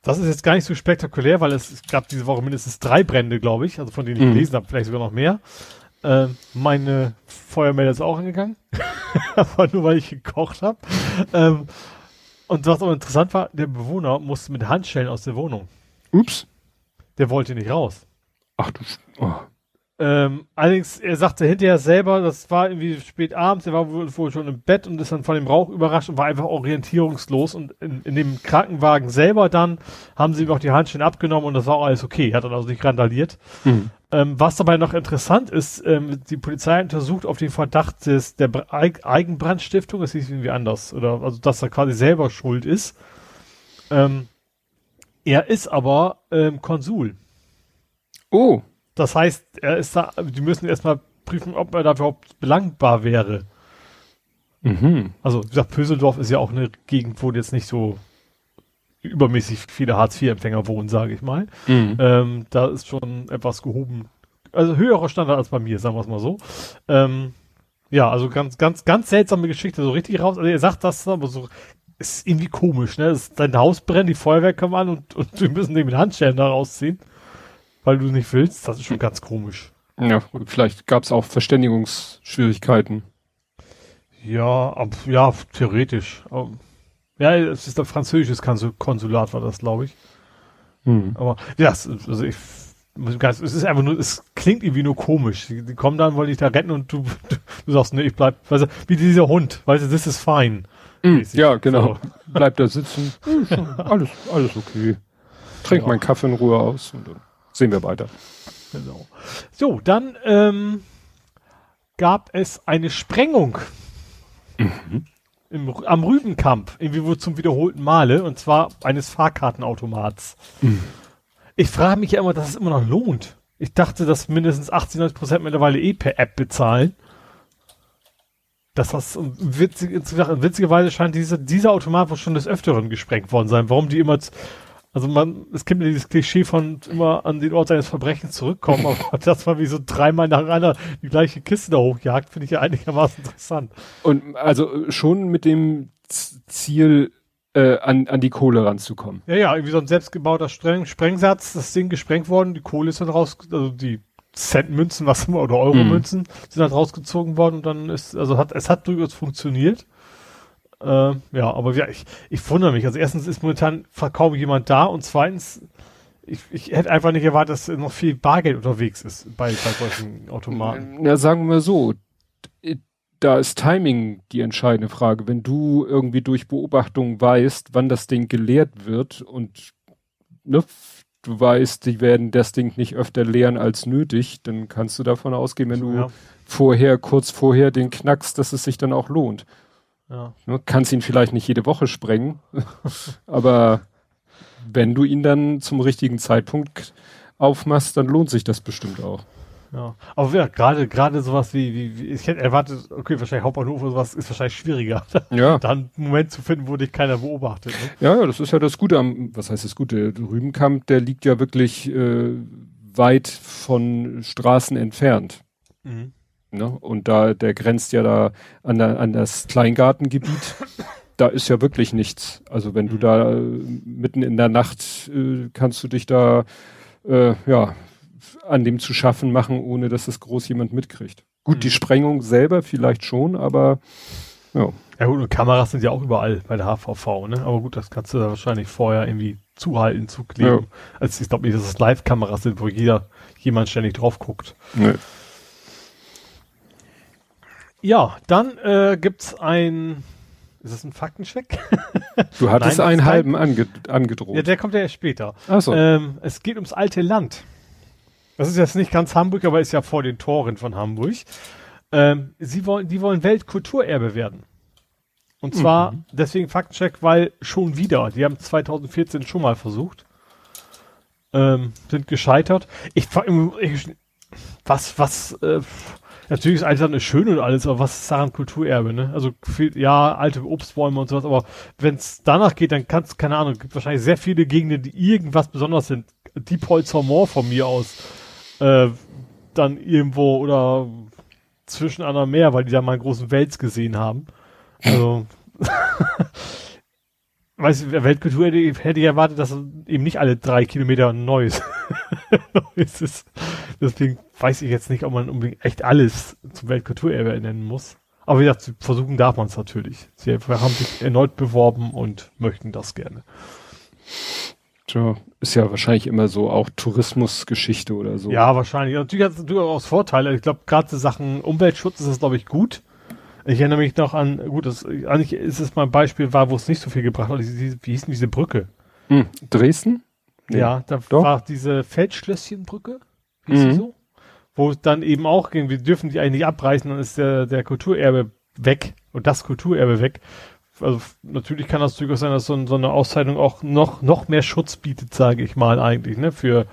S3: Das ist jetzt gar nicht so spektakulär, weil es, es gab diese Woche mindestens drei Brände, glaube ich, also von denen ich mhm. gelesen habe, vielleicht sogar noch mehr. Äh, meine Feuermelder ist auch angegangen, aber nur weil ich gekocht habe. Ähm, und was aber interessant war, der Bewohner musste mit Handschellen aus der Wohnung.
S2: Ups.
S3: Der wollte nicht raus.
S2: Ach du. Oh.
S3: Ähm, allerdings, er sagte hinterher selber, das war irgendwie spät abends, er war wohl, wohl, schon im Bett und ist dann von dem Rauch überrascht und war einfach orientierungslos. Und in, in dem Krankenwagen selber dann haben sie ihm auch die Handschellen abgenommen und das war auch alles okay. Hat dann also nicht randaliert. Mhm. Ähm, was dabei noch interessant ist, ähm, die Polizei untersucht auf den Verdacht des, der Eigenbrandstiftung, das hieß irgendwie anders, oder also dass er quasi selber schuld ist. Ähm, er ist aber ähm, Konsul.
S2: Oh.
S3: Das heißt, er ist da, die müssen erstmal prüfen, ob er da überhaupt belangbar wäre.
S2: Mhm.
S3: Also, wie gesagt, Pöseldorf ist ja auch eine Gegend, wo jetzt nicht so übermäßig viele Hartz-IV-Empfänger wohnen, sage ich mal. Mhm. Ähm, da ist schon etwas gehoben. Also höherer Standard als bei mir, sagen wir es mal so. Ähm, ja, also ganz, ganz, ganz seltsame Geschichte, so richtig raus. Also er sagt das, aber so ist irgendwie komisch, ne? Das, dein Haus brennt, die Feuerwehr kommt an und, und wir müssen den mit Handschellen da rausziehen weil du nicht willst, das ist schon ganz komisch.
S2: Ja, gut, vielleicht gab es auch Verständigungsschwierigkeiten.
S3: Ja, ab, ja, theoretisch. Ja, es ist ein französisches Konsulat, war das, glaube ich. Hm. Aber ja, also ich es ist einfach nur, es klingt irgendwie nur komisch. Die, die kommen dann, wollen dich da retten und du, du, du sagst, ne, ich bleib, weißt du, wie dieser Hund, weißt du, das ist fein.
S2: Mm, ja, genau. So. Bleib da sitzen. alles, alles okay. Trink ja. meinen Kaffee in Ruhe aus und dann sehen wir weiter.
S3: Genau. So, dann ähm, gab es eine Sprengung mhm. Im, am Rübenkamp, irgendwie wohl zum wiederholten Male, und zwar eines Fahrkartenautomats. Mhm. Ich frage mich ja immer, dass es immer noch lohnt. Ich dachte, dass mindestens 80, 90 Prozent mittlerweile eh per App bezahlen. Dass das witzig, witzigerweise scheint diese, dieser Automat wohl schon des Öfteren gesprengt worden sein. Warum die immer also man, es gibt ja dieses Klischee von immer an den Ort seines Verbrechens zurückkommen, aber das mal wie so dreimal nacheinander die gleiche Kiste da hochjagt, finde ich ja einigermaßen interessant.
S2: Und also schon mit dem Ziel, äh, an, an die Kohle ranzukommen.
S3: Ja, ja, irgendwie so ein selbstgebauter Spreng Sprengsatz, das Ding gesprengt worden, die Kohle ist dann raus, also die Centmünzen, was immer, oder Euromünzen mhm. sind halt rausgezogen worden und dann ist, also hat, es hat durchaus funktioniert. Äh, ja, aber ja, ich, ich wundere mich. Also erstens ist momentan kaum jemand da und zweitens, ich, ich hätte einfach nicht erwartet, dass noch viel Bargeld unterwegs ist bei, bei solchen Automaten.
S2: Ja, sagen wir so, da ist Timing die entscheidende Frage. Wenn du irgendwie durch Beobachtung weißt, wann das Ding geleert wird und ne, du weißt, die werden das Ding nicht öfter leeren als nötig, dann kannst du davon ausgehen, wenn du ja. vorher, kurz vorher den knackst, dass es sich dann auch lohnt.
S3: Ja.
S2: Kannst ihn vielleicht nicht jede Woche sprengen, aber wenn du ihn dann zum richtigen Zeitpunkt aufmachst, dann lohnt sich das bestimmt auch.
S3: Ja, aber ja, gerade gerade sowas wie, wie, wie ich hätte erwartet, okay, wahrscheinlich Hauptbahnhof oder sowas ist wahrscheinlich schwieriger.
S2: Ja.
S3: Dann einen Moment zu finden, wo dich keiner beobachtet. Ne?
S2: Ja, ja, das ist ja das Gute am, was heißt das Gute? Der Rübenkamp, der liegt ja wirklich äh, weit von Straßen entfernt. Mhm. Ne? Und da, der grenzt ja da an, der, an das Kleingartengebiet. da ist ja wirklich nichts. Also wenn du mhm. da äh, mitten in der Nacht äh, kannst du dich da äh, ja an dem zu schaffen machen, ohne dass das groß jemand mitkriegt. Gut, mhm. die Sprengung selber vielleicht schon, aber ja.
S3: Ja gut, und Kameras sind ja auch überall bei der HVV, ne? Aber gut, das kannst du da wahrscheinlich vorher irgendwie zuhalten, zukleben. Ja. Also ich glaube nicht, dass es Live-Kameras sind, wo jeder jemand ständig drauf guckt.
S2: Nee.
S3: Ja, dann äh, gibt's ein Ist das ein Faktencheck?
S2: Du hattest
S3: Nein,
S2: einen halben ange angedroht.
S3: Ja, der kommt ja erst später.
S2: Ach so.
S3: Ähm, es geht ums alte Land. Das ist jetzt nicht ganz Hamburg, aber ist ja vor den Toren von Hamburg. Ähm, sie wollen, die wollen Weltkulturerbe werden. Und zwar
S2: Mhm.
S3: deswegen Faktencheck, weil schon wieder. Die haben 2014 schon mal versucht. Ähm, sind gescheitert. Ich, ich was, was, äh, natürlich ist ist schön und alles, aber was ist daran Kulturerbe, ne? Also, ja, alte Obstbäume und sowas, aber wenn es danach geht, dann kannst keine Ahnung, gibt wahrscheinlich sehr viele Gegenden, die irgendwas besonders sind. Diepholzer Moor von mir aus, äh, dann irgendwo oder zwischen einer Meer, weil die da mal einen großen Wels gesehen haben. Also, weiß Weltkultur hätte, hätte ich erwartet, dass eben nicht alle drei Kilometer ein neues, neues ist. Deswegen weiß ich jetzt nicht, ob man unbedingt echt alles zum Weltkulturerbe nennen muss. Aber wie gesagt, versuchen darf man es natürlich. Sie haben sich erneut beworben und möchten das gerne.
S2: Tja, ist ja wahrscheinlich immer so auch Tourismusgeschichte oder so.
S3: Ja, wahrscheinlich. Natürlich hat es durchaus Vorteile. Ich glaube, gerade zu Sachen Umweltschutz ist das, glaube ich, gut. Ich erinnere mich noch an, gut, das, eigentlich ist es mal ein Beispiel war, wo es nicht so viel gebracht hat. Wie hieß denn diese Brücke?
S2: Hm, Dresden? Nee.
S3: Ja, da
S2: Doch.
S3: war diese Feldschlösschenbrücke, hieß
S2: Mhm.
S3: sie so? Wo es dann eben auch ging, wir dürfen die eigentlich abreißen, dann ist der, der Kulturerbe weg und das Kulturerbe weg. Also natürlich kann das durchaus sein, dass so, so eine Auszeichnung auch noch, noch mehr Schutz bietet, sage ich mal eigentlich, ne? Für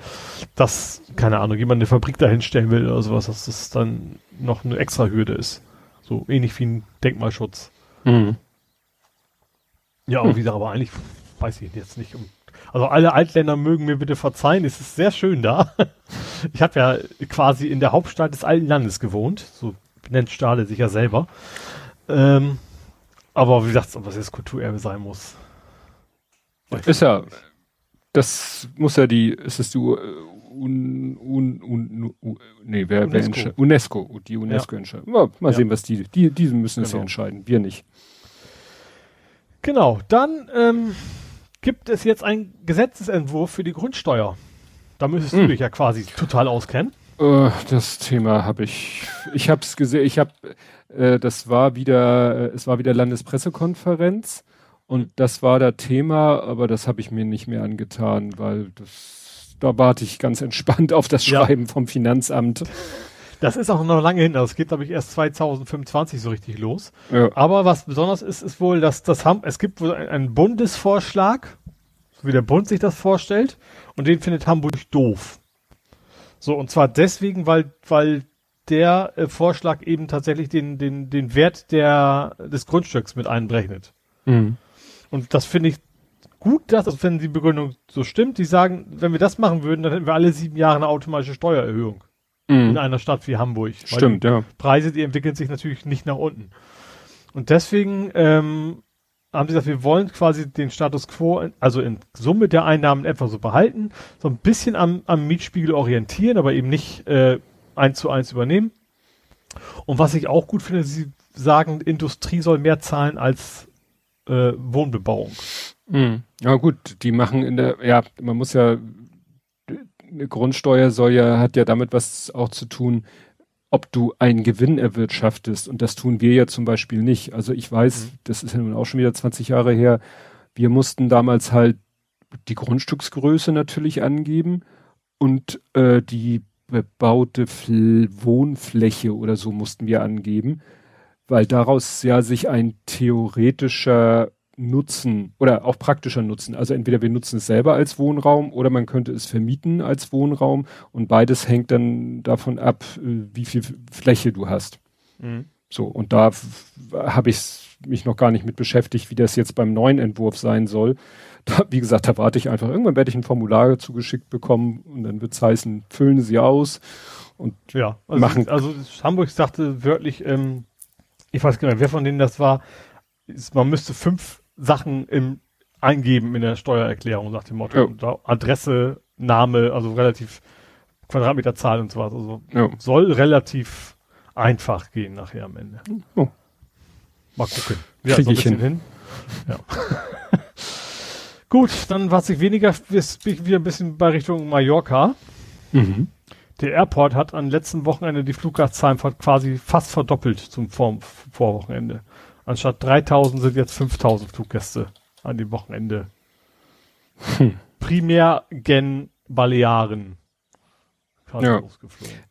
S3: das, keine Ahnung, jemand eine Fabrik dahinstellen will oder sowas, dass das dann noch eine extra Hürde ist. So ähnlich wie ein Denkmalschutz.
S2: Mhm.
S3: Ja, aber wieder, aber eigentlich weiß ich jetzt nicht. Um, also alle Altländer mögen mir bitte verzeihen, es ist sehr schön da. Ich habe ja quasi in der Hauptstadt des alten Landes gewohnt, so nennt Stahle sich ja selber. Ähm, aber wie gesagt, ob das jetzt Kulturerbe sein muss.
S2: Ist ja, das muss ja die, ist es die Un, Un, Un, Un, nee, wer, wer
S3: UNESCO.
S2: entscheidet? UNESCO, die UNESCO entscheidet. Mal, mal
S3: Ja.
S2: sehen, was die, die, die müssen es ja
S3: Genau.
S2: entscheiden, wir nicht.
S3: Genau, dann ähm, gibt es jetzt einen Gesetzesentwurf für die Grundsteuer. Da müsstest du
S2: Hm.
S3: dich ja quasi total auskennen.
S2: Äh, das Thema habe ich, ich habe es gesehen, ich habe, äh, das war wieder, äh, es war wieder Landespressekonferenz und das war das Thema, aber das habe ich mir nicht mehr angetan, weil das, da warte ich ganz entspannt auf das
S3: Ja.
S2: Schreiben vom Finanzamt.
S3: Das ist auch noch lange hin. Das geht, glaube ich, erst 2025 so richtig los.
S2: Ja.
S3: Aber was besonders ist, ist wohl, dass das Ham es gibt wohl ein- einen Bundesvorschlag, so wie der Bund sich das vorstellt, und den findet Hamburg doof. So, und zwar deswegen, weil, weil der äh, Vorschlag eben tatsächlich den, den, den Wert der, des Grundstücks mit einberechnet.
S2: Mhm.
S3: Und das finde ich gut, dass, also wenn die Begründung so stimmt, die sagen, wenn wir das machen würden, dann hätten wir alle sieben Jahre eine automatische Steuererhöhung in
S2: Mhm.
S3: einer Stadt wie Hamburg.
S2: Stimmt, ja.
S3: Preise, die entwickeln sich natürlich nicht nach unten. Und deswegen ähm, haben sie gesagt, wir wollen quasi den Status quo, also in Summe der Einnahmen etwa so behalten, so ein bisschen am, am Mietspiegel orientieren, aber eben nicht äh, eins zu eins übernehmen. Und was ich auch gut finde, sie sagen, Industrie soll mehr zahlen als äh, Wohnbebauung.
S2: Mhm. Ja gut, die machen in der, ja, man muss ja, eine Grundsteuer soll ja, hat ja damit was auch zu tun, ob du einen Gewinn erwirtschaftest. Und das tun wir ja zum Beispiel nicht. Also ich weiß,
S3: Mhm.
S2: das ist ja nun auch schon wieder 20 Jahre her, wir mussten damals halt die Grundstücksgröße natürlich angeben und äh, die bebaute Fl Wohnfläche oder so mussten wir angeben, weil daraus ja sich ein theoretischer Nutzen oder auch praktischer Nutzen, also entweder wir nutzen es selber als Wohnraum oder man könnte es vermieten als Wohnraum und beides hängt dann davon ab, äh, wie viel Fläche du hast. So, und da habe ich mich noch gar nicht mit beschäftigt, wie das jetzt beim neuen Entwurf sein soll. Da, wie gesagt, da warte ich einfach. Irgendwann werde ich ein Formular zugeschickt bekommen und dann wird es heißen, füllen Sie aus. Und
S3: Ja, also,
S2: Machen-
S3: also Hamburg sagte wörtlich, ähm, ich weiß gar nicht mehr, wer von denen das war, man müsste fünf Sachen im, eingeben in der Steuererklärung, nach dem Motto.
S2: Ja.
S3: Adresse, Name, also relativ Quadratmeterzahl und so was. Also
S2: ja.
S3: soll relativ einfach gehen nachher am Ende.
S2: Oh.
S3: Mal gucken.
S2: Krieg
S3: so ein
S2: ich
S3: bisschen hin. Ja. Gut, dann was ich weniger, ist wieder ein bisschen bei Richtung Mallorca.
S2: Mhm.
S3: Der Airport hat am letzten Wochenende die Fluggastzahlen quasi fast verdoppelt zum Vor Vorwochenende. Anstatt 3000 sind jetzt 5000 Fluggäste an dem Wochenende. Hm. Primär gen Balearen.
S2: Ja.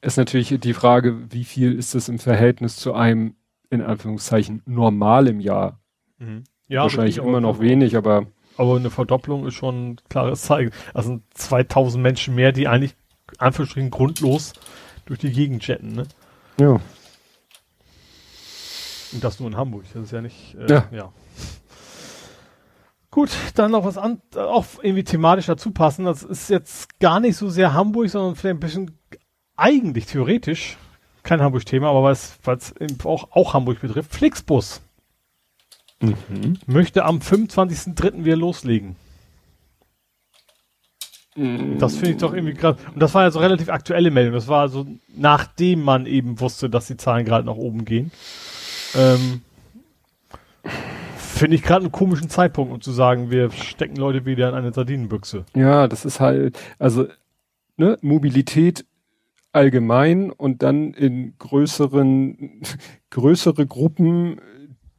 S2: Ist natürlich die Frage, wie viel ist das im Verhältnis zu einem, in Anführungszeichen, normalem Jahr? Mhm. Ja, Wahrscheinlich immer noch wenig, aber.
S3: Aber eine Verdopplung ist schon ein klares Zeichen. Also 2000 Menschen mehr, die eigentlich, Anführungsstrichen, grundlos durch die Gegend jetten, ne?
S2: Ja.
S3: Und das nur in Hamburg. Das ist ja nicht, äh, ja. ja. Gut, dann noch was an, auch irgendwie thematisch dazu passen. Das ist jetzt gar nicht so sehr Hamburg, sondern vielleicht ein bisschen eigentlich theoretisch kein Hamburg-Thema, aber was, was auch, auch Hamburg betrifft, Flixbus. Mhm. Möchte am 25.03. wieder loslegen. Mhm. Das finde ich doch irgendwie krass. Und das war ja so relativ aktuelle Meldung. Das war so, nachdem man eben wusste, dass die Zahlen gerade nach oben gehen. Ähm, Finde ich gerade einen komischen Zeitpunkt, um zu sagen, wir stecken Leute wieder in eine Sardinenbüchse.
S2: Ja, das ist halt, also, ne, Mobilität allgemein und dann in größeren, größere Gruppen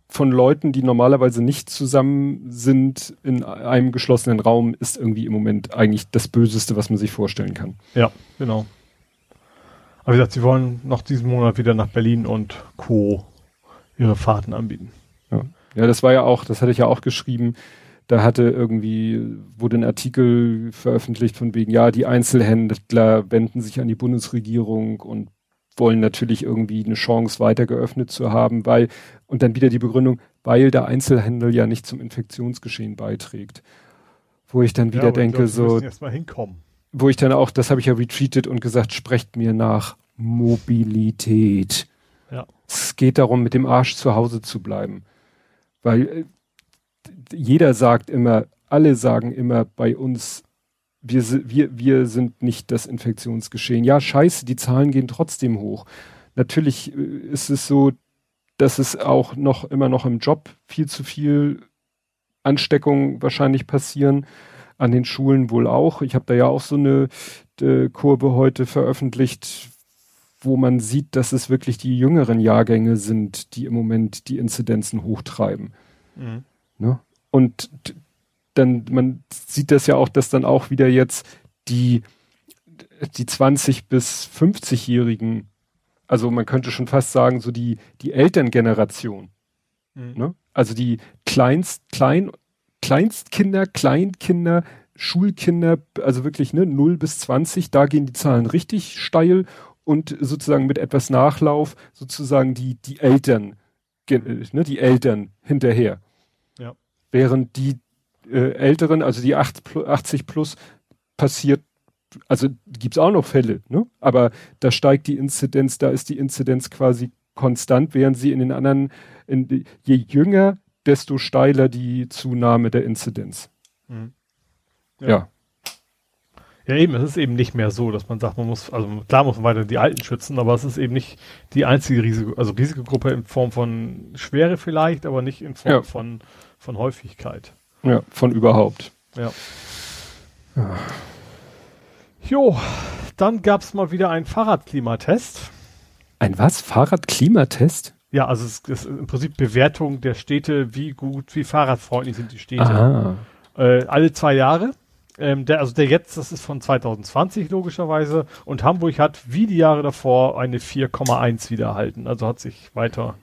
S2: von Leuten, die normalerweise nicht zusammen sind in einem geschlossenen Raum, ist irgendwie im Moment eigentlich das Böseste, was man sich vorstellen kann.
S3: Ja, genau. Aber wie gesagt, sie wollen noch diesen Monat wieder nach Berlin und Co. ihre Fahrten anbieten.
S2: Ja. Ja, das war ja auch, das hatte ich ja auch geschrieben. Da hatte irgendwie, wurde ein Artikel veröffentlicht von wegen, ja, die Einzelhändler wenden sich an die Bundesregierung und wollen natürlich irgendwie eine Chance weiter geöffnet zu haben, weil, und dann wieder die Begründung, weil der Einzelhandel ja nicht zum Infektionsgeschehen beiträgt. Wo ich dann wieder ja, denke, glaub, so, wo ich dann auch, das habe ich ja retweetet und gesagt, sprecht mir nach Mobilität. Es geht darum, mit dem Arsch zu Hause zu bleiben. Weil äh, jeder sagt immer, alle sagen immer bei uns, wir, wir, wir sind nicht das Infektionsgeschehen. Ja, scheiße, die Zahlen gehen trotzdem hoch. Natürlich äh, ist es so, dass es auch noch immer noch im Job viel zu viel Ansteckungen wahrscheinlich passieren. An den Schulen wohl auch. Ich habe da ja auch so eine äh, Kurve heute veröffentlicht, wo man sieht, dass es wirklich die jüngeren Jahrgänge sind, die im Moment die Inzidenzen hochtreiben. Mhm. Ne? Und dann, man sieht das ja auch, dass dann auch wieder jetzt die, die 20 bis 50-Jährigen, also man könnte schon fast sagen, so die, die Elterngeneration, mhm. ne? also die Kleinst, Klein, Kleinstkinder, Kleinkinder, Schulkinder, also wirklich ne, 0 bis 20, da gehen die Zahlen richtig steil und sozusagen mit etwas Nachlauf sozusagen die, die Eltern, ne, die Eltern hinterher.
S3: Ja.
S2: Während die äh, Älteren, also die 80 plus, passiert, also gibt's auch noch Fälle, ne? aber da steigt die Inzidenz, da ist die Inzidenz quasi konstant, während sie in den anderen, in je jünger, desto steiler die Zunahme der Inzidenz. Mhm.
S3: ja. ja. Ja, eben, es ist eben nicht mehr so, dass man sagt, man muss, also klar muss man weiter die Alten schützen, aber es ist eben nicht die einzige Risiko, also Risikogruppe in Form von Schwere vielleicht, aber nicht in Form ja. von, von Häufigkeit.
S2: Ja, von überhaupt.
S3: Ja. ja. Jo, dann gab es mal wieder einen Fahrradklimatest.
S2: Ein was? Fahrradklimatest?
S3: Ja, also es ist im Prinzip Bewertung der Städte, wie gut, wie fahrradfreundlich sind die Städte. Äh, alle zwei Jahre. Ähm, der, also der jetzt, das ist von 2020 logischerweise. Und Hamburg hat wie die Jahre davor eine 4,1 wieder erhalten. Also hat sich weiter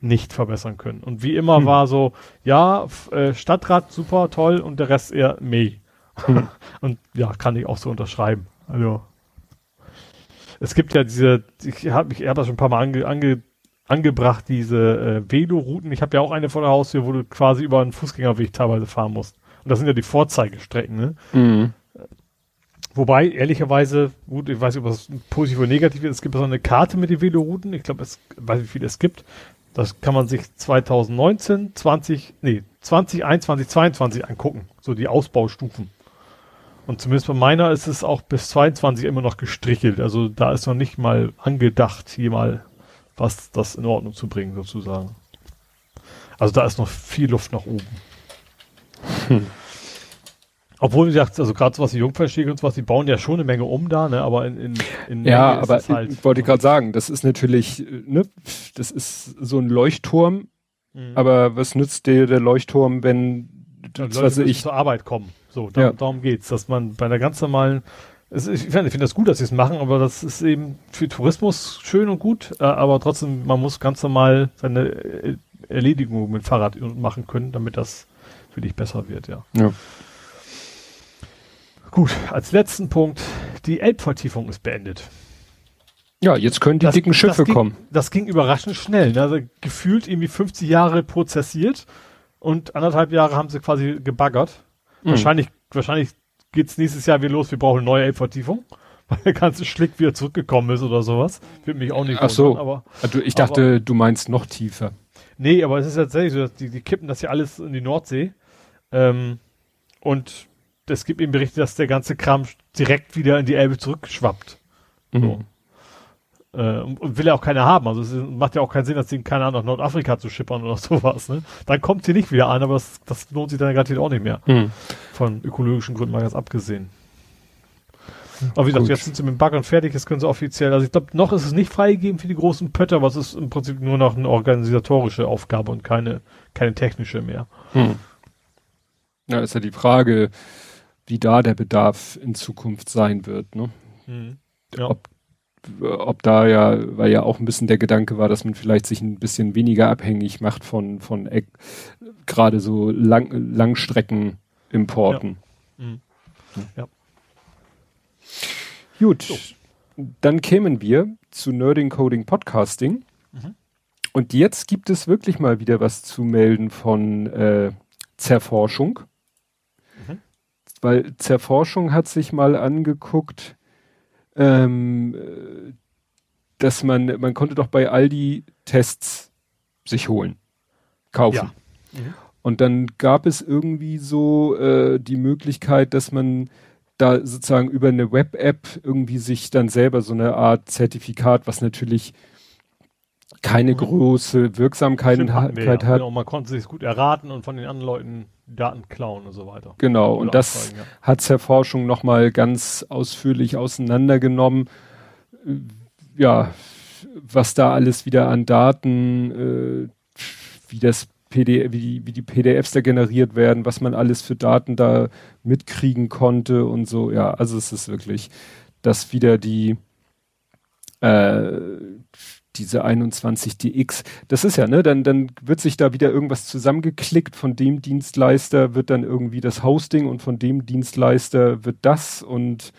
S3: nicht verbessern können. Und wie immer hm. war so, ja, äh, Stadtrat super toll und der Rest eher meh. Hm. und ja, kann ich auch so unterschreiben. Also es gibt ja diese, ich habe ich hab das schon ein paar Mal ange, ange, angebracht, diese äh, Velorouten. Ich habe ja auch eine vor der Haustür, wo du quasi über einen Fußgängerweg teilweise fahren musst. Und das sind ja die Vorzeigestrecken, ne? Mhm. Wobei, ehrlicherweise, gut, ich weiß nicht, ob das positiv oder negativ ist, es gibt so eine Karte mit den Velorouten, ich glaube, es weiß wie viele es gibt. Das kann man sich 2019, 20, nee, 20, 21, 22 angucken, so die Ausbaustufen. Und zumindest bei meiner ist es auch bis 22 immer noch gestrichelt. Also da ist noch nicht mal angedacht, hier mal was das in Ordnung zu bringen, sozusagen. Also da ist noch viel Luft nach oben. Hm. Obwohl, wie gesagt, also gerade sowas wie Jungfernstiege und sowas, die bauen ja schon eine Menge um da, ne? Aber in, in,
S2: in Ja, Menge aber halt wollte ich gerade sagen, das ist natürlich, ne, das ist so ein Leuchtturm, Mhm. Aber was nützt dir der Leuchtturm, wenn
S3: ja, Leute was ich zur Arbeit kommen? So, da, ja. darum geht's, dass man bei einer ganz normalen es, ich finde find das gut, dass sie es machen, aber das ist eben für Tourismus schön und gut, äh, aber trotzdem, man muss ganz normal seine äh, Erledigung mit Fahrrad machen können, damit das für dich besser wird, ja. ja. Gut, als letzten Punkt, die Elbvertiefung ist beendet.
S2: Ja, jetzt können die das, dicken Schiffe
S3: das ging,
S2: kommen.
S3: Das ging überraschend schnell. Ne? Also gefühlt irgendwie 50 Jahre prozessiert und anderthalb Jahre haben sie quasi gebaggert. Mhm. Wahrscheinlich, wahrscheinlich geht's nächstes Jahr wieder los, wir brauchen eine neue Elbvertiefung. Weil der ganze Schlick wieder zurückgekommen ist oder sowas. Würde mich auch nicht
S2: Ach so. aber. Also ich dachte, aber, du meinst noch tiefer.
S3: Nee, aber es ist tatsächlich so, dass die, die kippen das ja alles in die Nordsee. Ähm, und es gibt eben Berichte, dass der ganze Kram direkt wieder in die Elbe zurückschwappt. Mhm. Äh, und will ja auch keiner haben. Also es macht ja auch keinen Sinn, das Ding, keine Ahnung, nach Nordafrika zu schippern oder sowas. Ne? Dann kommt sie nicht wieder an, aber das, das lohnt sich dann gerade auch nicht mehr. Mhm. Von ökologischen Gründen mal ganz abgesehen. Aber wie gesagt, jetzt sind sie mit dem Baggern fertig, jetzt können sie offiziell, also ich glaube, noch ist es nicht freigegeben für die großen Pötter, aber es ist im Prinzip nur noch eine organisatorische Aufgabe und keine, keine technische mehr. Hm.
S2: Ja, ist ja die Frage, wie da der Bedarf in Zukunft sein wird, ne? Hm. Ja. Ob ob da ja, weil ja auch ein bisschen der Gedanke war, dass man vielleicht sich ein bisschen weniger abhängig macht von, von äh, gerade so Lang, Langstreckenimporten. Ja. Mhm. ja. Gut, so. dann kämen wir zu Nerding Coding Podcasting. Mhm. Und jetzt gibt es wirklich mal wieder was zu melden von äh, Zerforschung. Weil Zerforschung hat sich mal angeguckt, ähm, dass man, man konnte doch bei Aldi Tests sich holen, kaufen. Ja. Mhm. Und dann gab es irgendwie so äh, die Möglichkeit, dass man da sozusagen über eine Web-App irgendwie sich dann selber so eine Art Zertifikat, was natürlich keine mhm. große Wirksamkeit Stimmt, hat. Ja. Genau,
S3: man konnte sich gut erraten und von den anderen Leuten Daten klauen und so weiter.
S2: Genau, und das ja. hat Zerforschung nochmal ganz ausführlich auseinandergenommen. Ja, was da alles wieder an Daten, äh, wie das PDF, wie die, wie die PDFs da generiert werden, was man alles für Daten da mitkriegen konnte und so. Ja, also es ist wirklich, dass wieder die äh, diese 21DX, das ist ja, ne, dann, dann wird sich da wieder irgendwas zusammengeklickt, von dem Dienstleister wird dann irgendwie das Hosting und von dem Dienstleister wird das. Und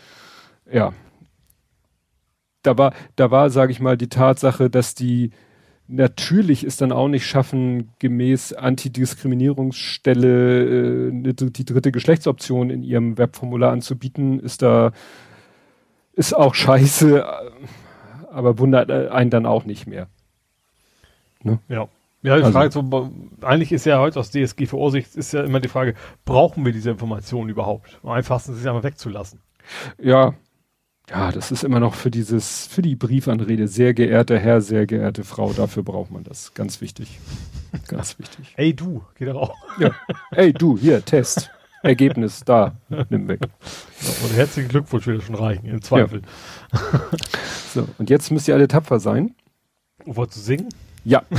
S2: ja. Da war, da war, sage ich mal, die Tatsache, dass die natürlich es dann auch nicht schaffen, gemäß Antidiskriminierungsstelle äh, die dritte Geschlechtsoption in ihrem Webformular anzubieten, ist da ist auch scheiße aber wundert äh, einen dann auch nicht mehr.
S3: Ne? Ja. Ja, die also, Frage so, eigentlich ist ja heute aus DSGVO-Sicht ist ja immer die Frage, brauchen wir diese Informationen überhaupt? Am einfachsten ist es einfach wegzulassen.
S2: Ja, ja, das ist immer noch für dieses, für die Briefanrede, sehr geehrter Herr, sehr geehrte Frau, dafür braucht man das. Ganz wichtig. Ganz wichtig.
S3: Ey, du, geht doch auch.
S2: Ja. Ey, du, hier, Test. Ergebnis da, nimm weg.
S3: Und herzlichen Glückwunsch würde schon reichen, im Zweifel. Ja.
S2: So, und jetzt müsst ihr alle tapfer sein.
S3: Um zu singen?
S2: Ja.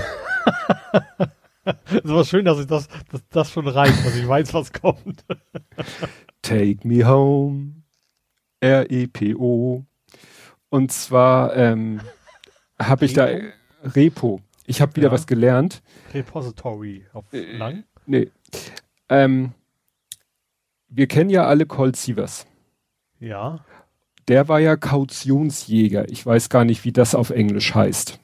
S3: Es war schön, dass ich das, dass das schon reicht, dass ich weiß, was kommt.
S2: Take me home. R-E-P-O. Und zwar ähm, habe ich da Repo. Ich habe wieder ja. was gelernt.
S3: Repository auf
S2: äh, lang? Nee. Ähm, wir kennen ja alle Colt Sievers.
S3: Ja.
S2: Der war ja Kautionsjäger. Ich weiß gar nicht, wie das auf Englisch heißt.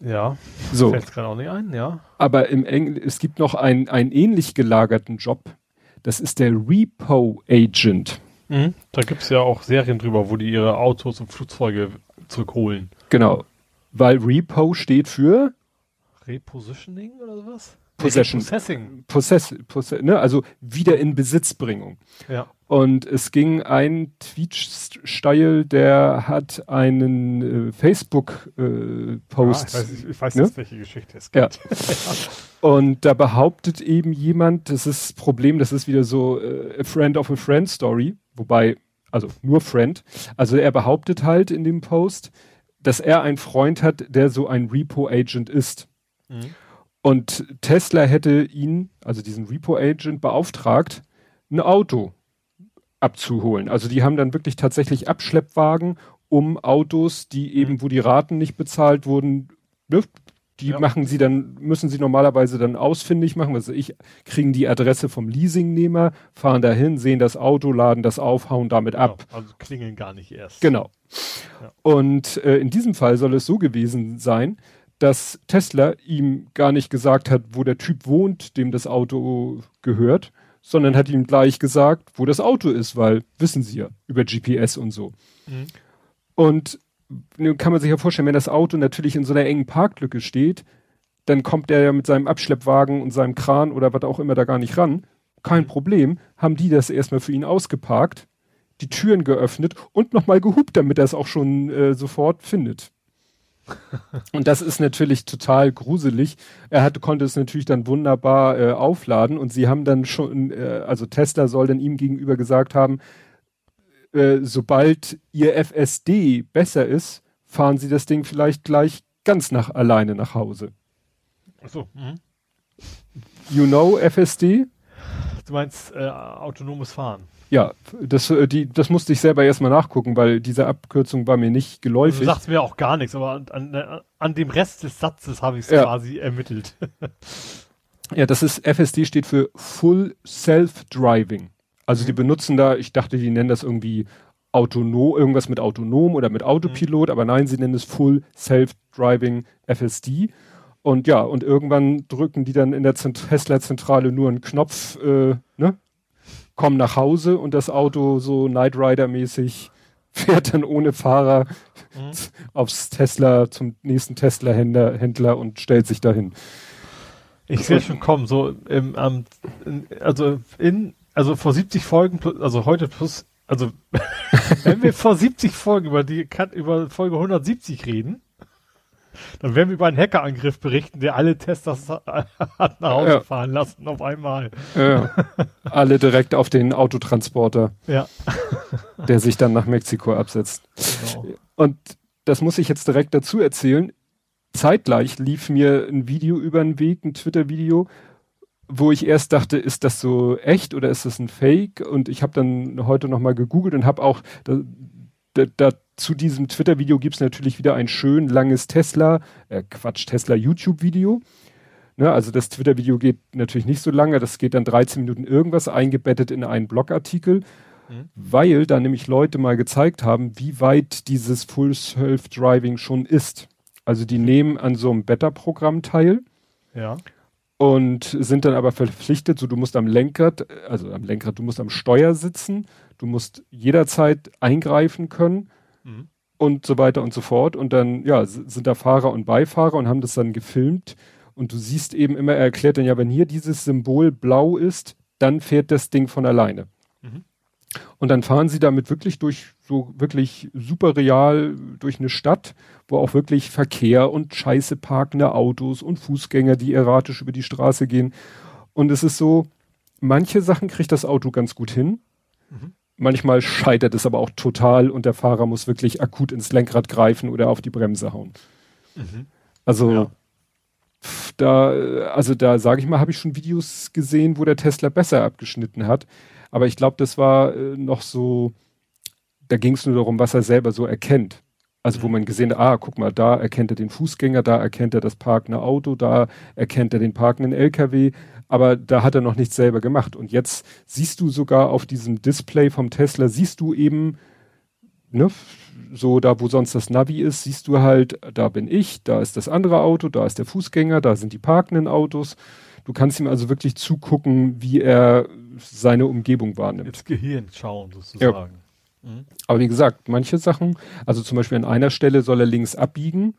S3: Ja.
S2: So.
S3: Fällt gerade auch nicht ein, ja.
S2: Aber im Engl es gibt noch einen, einen ähnlich gelagerten Job. Das ist der Repo Agent.
S3: Mhm. Da gibt es ja auch Serien drüber, wo die ihre Autos und Flugzeuge zurückholen.
S2: Genau. Weil Repo steht für
S3: Repositioning oder sowas?
S2: Possession. Possessing. Possess, possess, ne? Also wieder in Besitzbringung.
S3: Ja.
S2: Und es ging ein Tweet-Style, der hat einen äh, Facebook-Post.
S3: Äh, ja, ich weiß, ich weiß ne? jetzt, welche Geschichte es
S2: gibt. Ja. Und da behauptet eben jemand, das ist das Problem, das ist wieder so äh, a friend of a friend Story, wobei, also nur Friend. Also er behauptet halt in dem Post, dass er einen Freund hat, der so ein Repo-Agent ist. Mhm. Und Tesla hätte ihn, also diesen Repo-Agent, beauftragt, ein Auto abzuholen. Also die haben dann wirklich tatsächlich Abschleppwagen, um Autos, die eben, mhm. wo die Raten nicht bezahlt wurden, ne, die ja. machen sie dann, müssen sie normalerweise dann ausfindig machen. Also ich, kriegen die Adresse vom Leasingnehmer, fahren dahin, sehen das Auto, laden das auf, hauen damit genau. ab.
S3: Also klingeln gar nicht erst.
S2: Genau. Ja. Und äh, in diesem Fall soll es so gewesen sein, dass Tesla ihm gar nicht gesagt hat, wo der Typ wohnt, dem das Auto gehört, sondern hat ihm gleich gesagt, wo das Auto ist, weil wissen sie ja über GPS und so. Mhm. Und nun kann man sich ja vorstellen, wenn das Auto natürlich in so einer engen Parklücke steht, dann kommt er ja mit seinem Abschleppwagen und seinem Kran oder was auch immer da gar nicht ran. Kein mhm. Problem, haben die das erstmal für ihn ausgeparkt, die Türen geöffnet und nochmal gehupt, damit er es auch schon äh, sofort findet. und das ist natürlich total gruselig. Er hatte, konnte es natürlich dann wunderbar äh, aufladen und sie haben dann schon, äh, also Tesla soll dann ihm gegenüber gesagt haben, äh, sobald ihr FSD besser ist, fahren sie das Ding vielleicht gleich ganz nach alleine nach Hause.
S3: Achso. Mhm.
S2: You know FSD?
S3: Du meinst äh, autonomes Fahren.
S2: Ja, das, äh, die, das musste ich selber erstmal nachgucken, weil diese Abkürzung war mir nicht geläufig. Du
S3: sagst mir auch gar nichts, aber an, an, an dem Rest des Satzes habe ich es ja. quasi ermittelt.
S2: ja, das ist, FSD steht für Full Self-Driving. Also mhm. die benutzen da, ich dachte, die nennen das irgendwie autonom, irgendwas mit autonom oder mit Autopilot, mhm. aber nein, sie nennen es Full Self-Driving FSD. Und ja, und irgendwann drücken die dann in der Tesla-Zentrale nur einen Knopf, äh, ne? Kommen nach Hause und das Auto so Night Rider-mäßig fährt dann ohne Fahrer mhm. aufs Tesla, zum nächsten Tesla-Händler Händler und stellt sich dahin.
S3: Ich sehe schon kommen, so im, ähm, also in also vor 70 Folgen, also heute plus, also wenn wir vor 70 Folgen über die über Folge 170 reden, dann werden wir über einen Hackerangriff berichten, der alle Testers hat nach Hause ja. fahren lassen auf einmal.
S2: Ja. alle direkt auf den Autotransporter.
S3: Ja.
S2: der sich dann nach Mexiko absetzt. Genau. Und das muss ich jetzt direkt dazu erzählen. Zeitgleich lief mir ein Video über den Weg, ein Twitter-Video, wo ich erst dachte, ist das so echt oder ist das ein Fake? Und ich habe dann heute nochmal gegoogelt und habe auch da, da, da, zu diesem Twitter-Video gibt's natürlich wieder ein schön langes Tesla, äh, Quatsch, Tesla YouTube-Video. Ne, also das Twitter-Video geht natürlich nicht so lange, das geht dann 13 Minuten irgendwas eingebettet in einen Blogartikel, mhm. weil da nämlich Leute mal gezeigt haben, wie weit dieses Full Self-Driving schon ist. Also die nehmen an so einem Beta-Programm teil.
S3: Ja
S2: und sind dann aber verpflichtet, so du musst am Lenkrad, also am Lenkrad, du musst am Steuer sitzen, du musst jederzeit eingreifen können mhm. und so weiter und so fort. Und dann, ja, sind da Fahrer und Beifahrer und haben das dann gefilmt. Und du siehst eben immer, er erklärt dann ja, wenn hier dieses Symbol blau ist, dann fährt das Ding von alleine. Mhm. Und dann fahren sie damit wirklich durch, so wirklich super real durch eine Stadt, wo auch wirklich Verkehr und scheiße parkende Autos und Fußgänger, die erratisch über die Straße gehen. Und es ist so, manche Sachen kriegt das Auto ganz gut hin. Mhm. Manchmal scheitert es aber auch total und der Fahrer muss wirklich akut ins Lenkrad greifen oder auf die Bremse hauen. Mhm. Also ja. da, also da sage ich mal, habe ich schon Videos gesehen, wo der Tesla besser abgeschnitten hat. Aber ich glaube, das war äh, noch so, da ging es nur darum, was er selber so erkennt. Also wo mhm. man gesehen hat, ah, guck mal, da erkennt er den Fußgänger, da erkennt er das parkende Auto, da erkennt er den parkenden LKW, aber da hat er noch nichts selber gemacht. Und jetzt siehst du sogar auf diesem Display vom Tesla, siehst du eben, ne, so da, wo sonst das Navi ist, siehst du halt, da bin ich, da ist das andere Auto, da ist der Fußgänger, da sind die parkenden Autos. Du kannst ihm also wirklich zugucken, wie er seine Umgebung wahrnimmt.
S3: Ins Gehirn schauen sozusagen.
S2: Ja. Mhm. Aber wie gesagt, manche Sachen, also zum Beispiel an einer Stelle soll er links abbiegen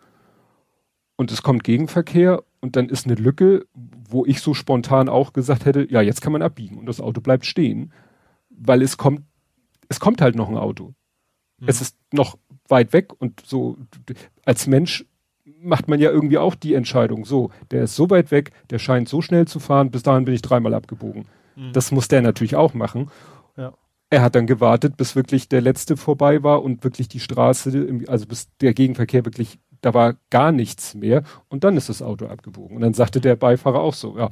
S2: und es kommt Gegenverkehr und dann ist eine Lücke, wo ich so spontan auch gesagt hätte, ja, jetzt kann man abbiegen und das Auto bleibt stehen, weil es kommt, es kommt halt noch ein Auto. Mhm. Es ist noch weit weg und so als Mensch macht man ja irgendwie auch die Entscheidung, so, der ist so weit weg, der scheint so schnell zu fahren, bis dahin bin ich dreimal abgebogen. Mhm. Das muss der natürlich auch machen. Ja. Er hat dann gewartet, bis wirklich der letzte vorbei war und wirklich die Straße, also bis der Gegenverkehr wirklich da war gar nichts mehr und dann ist das Auto abgebogen. Und dann sagte der Beifahrer auch so, ja,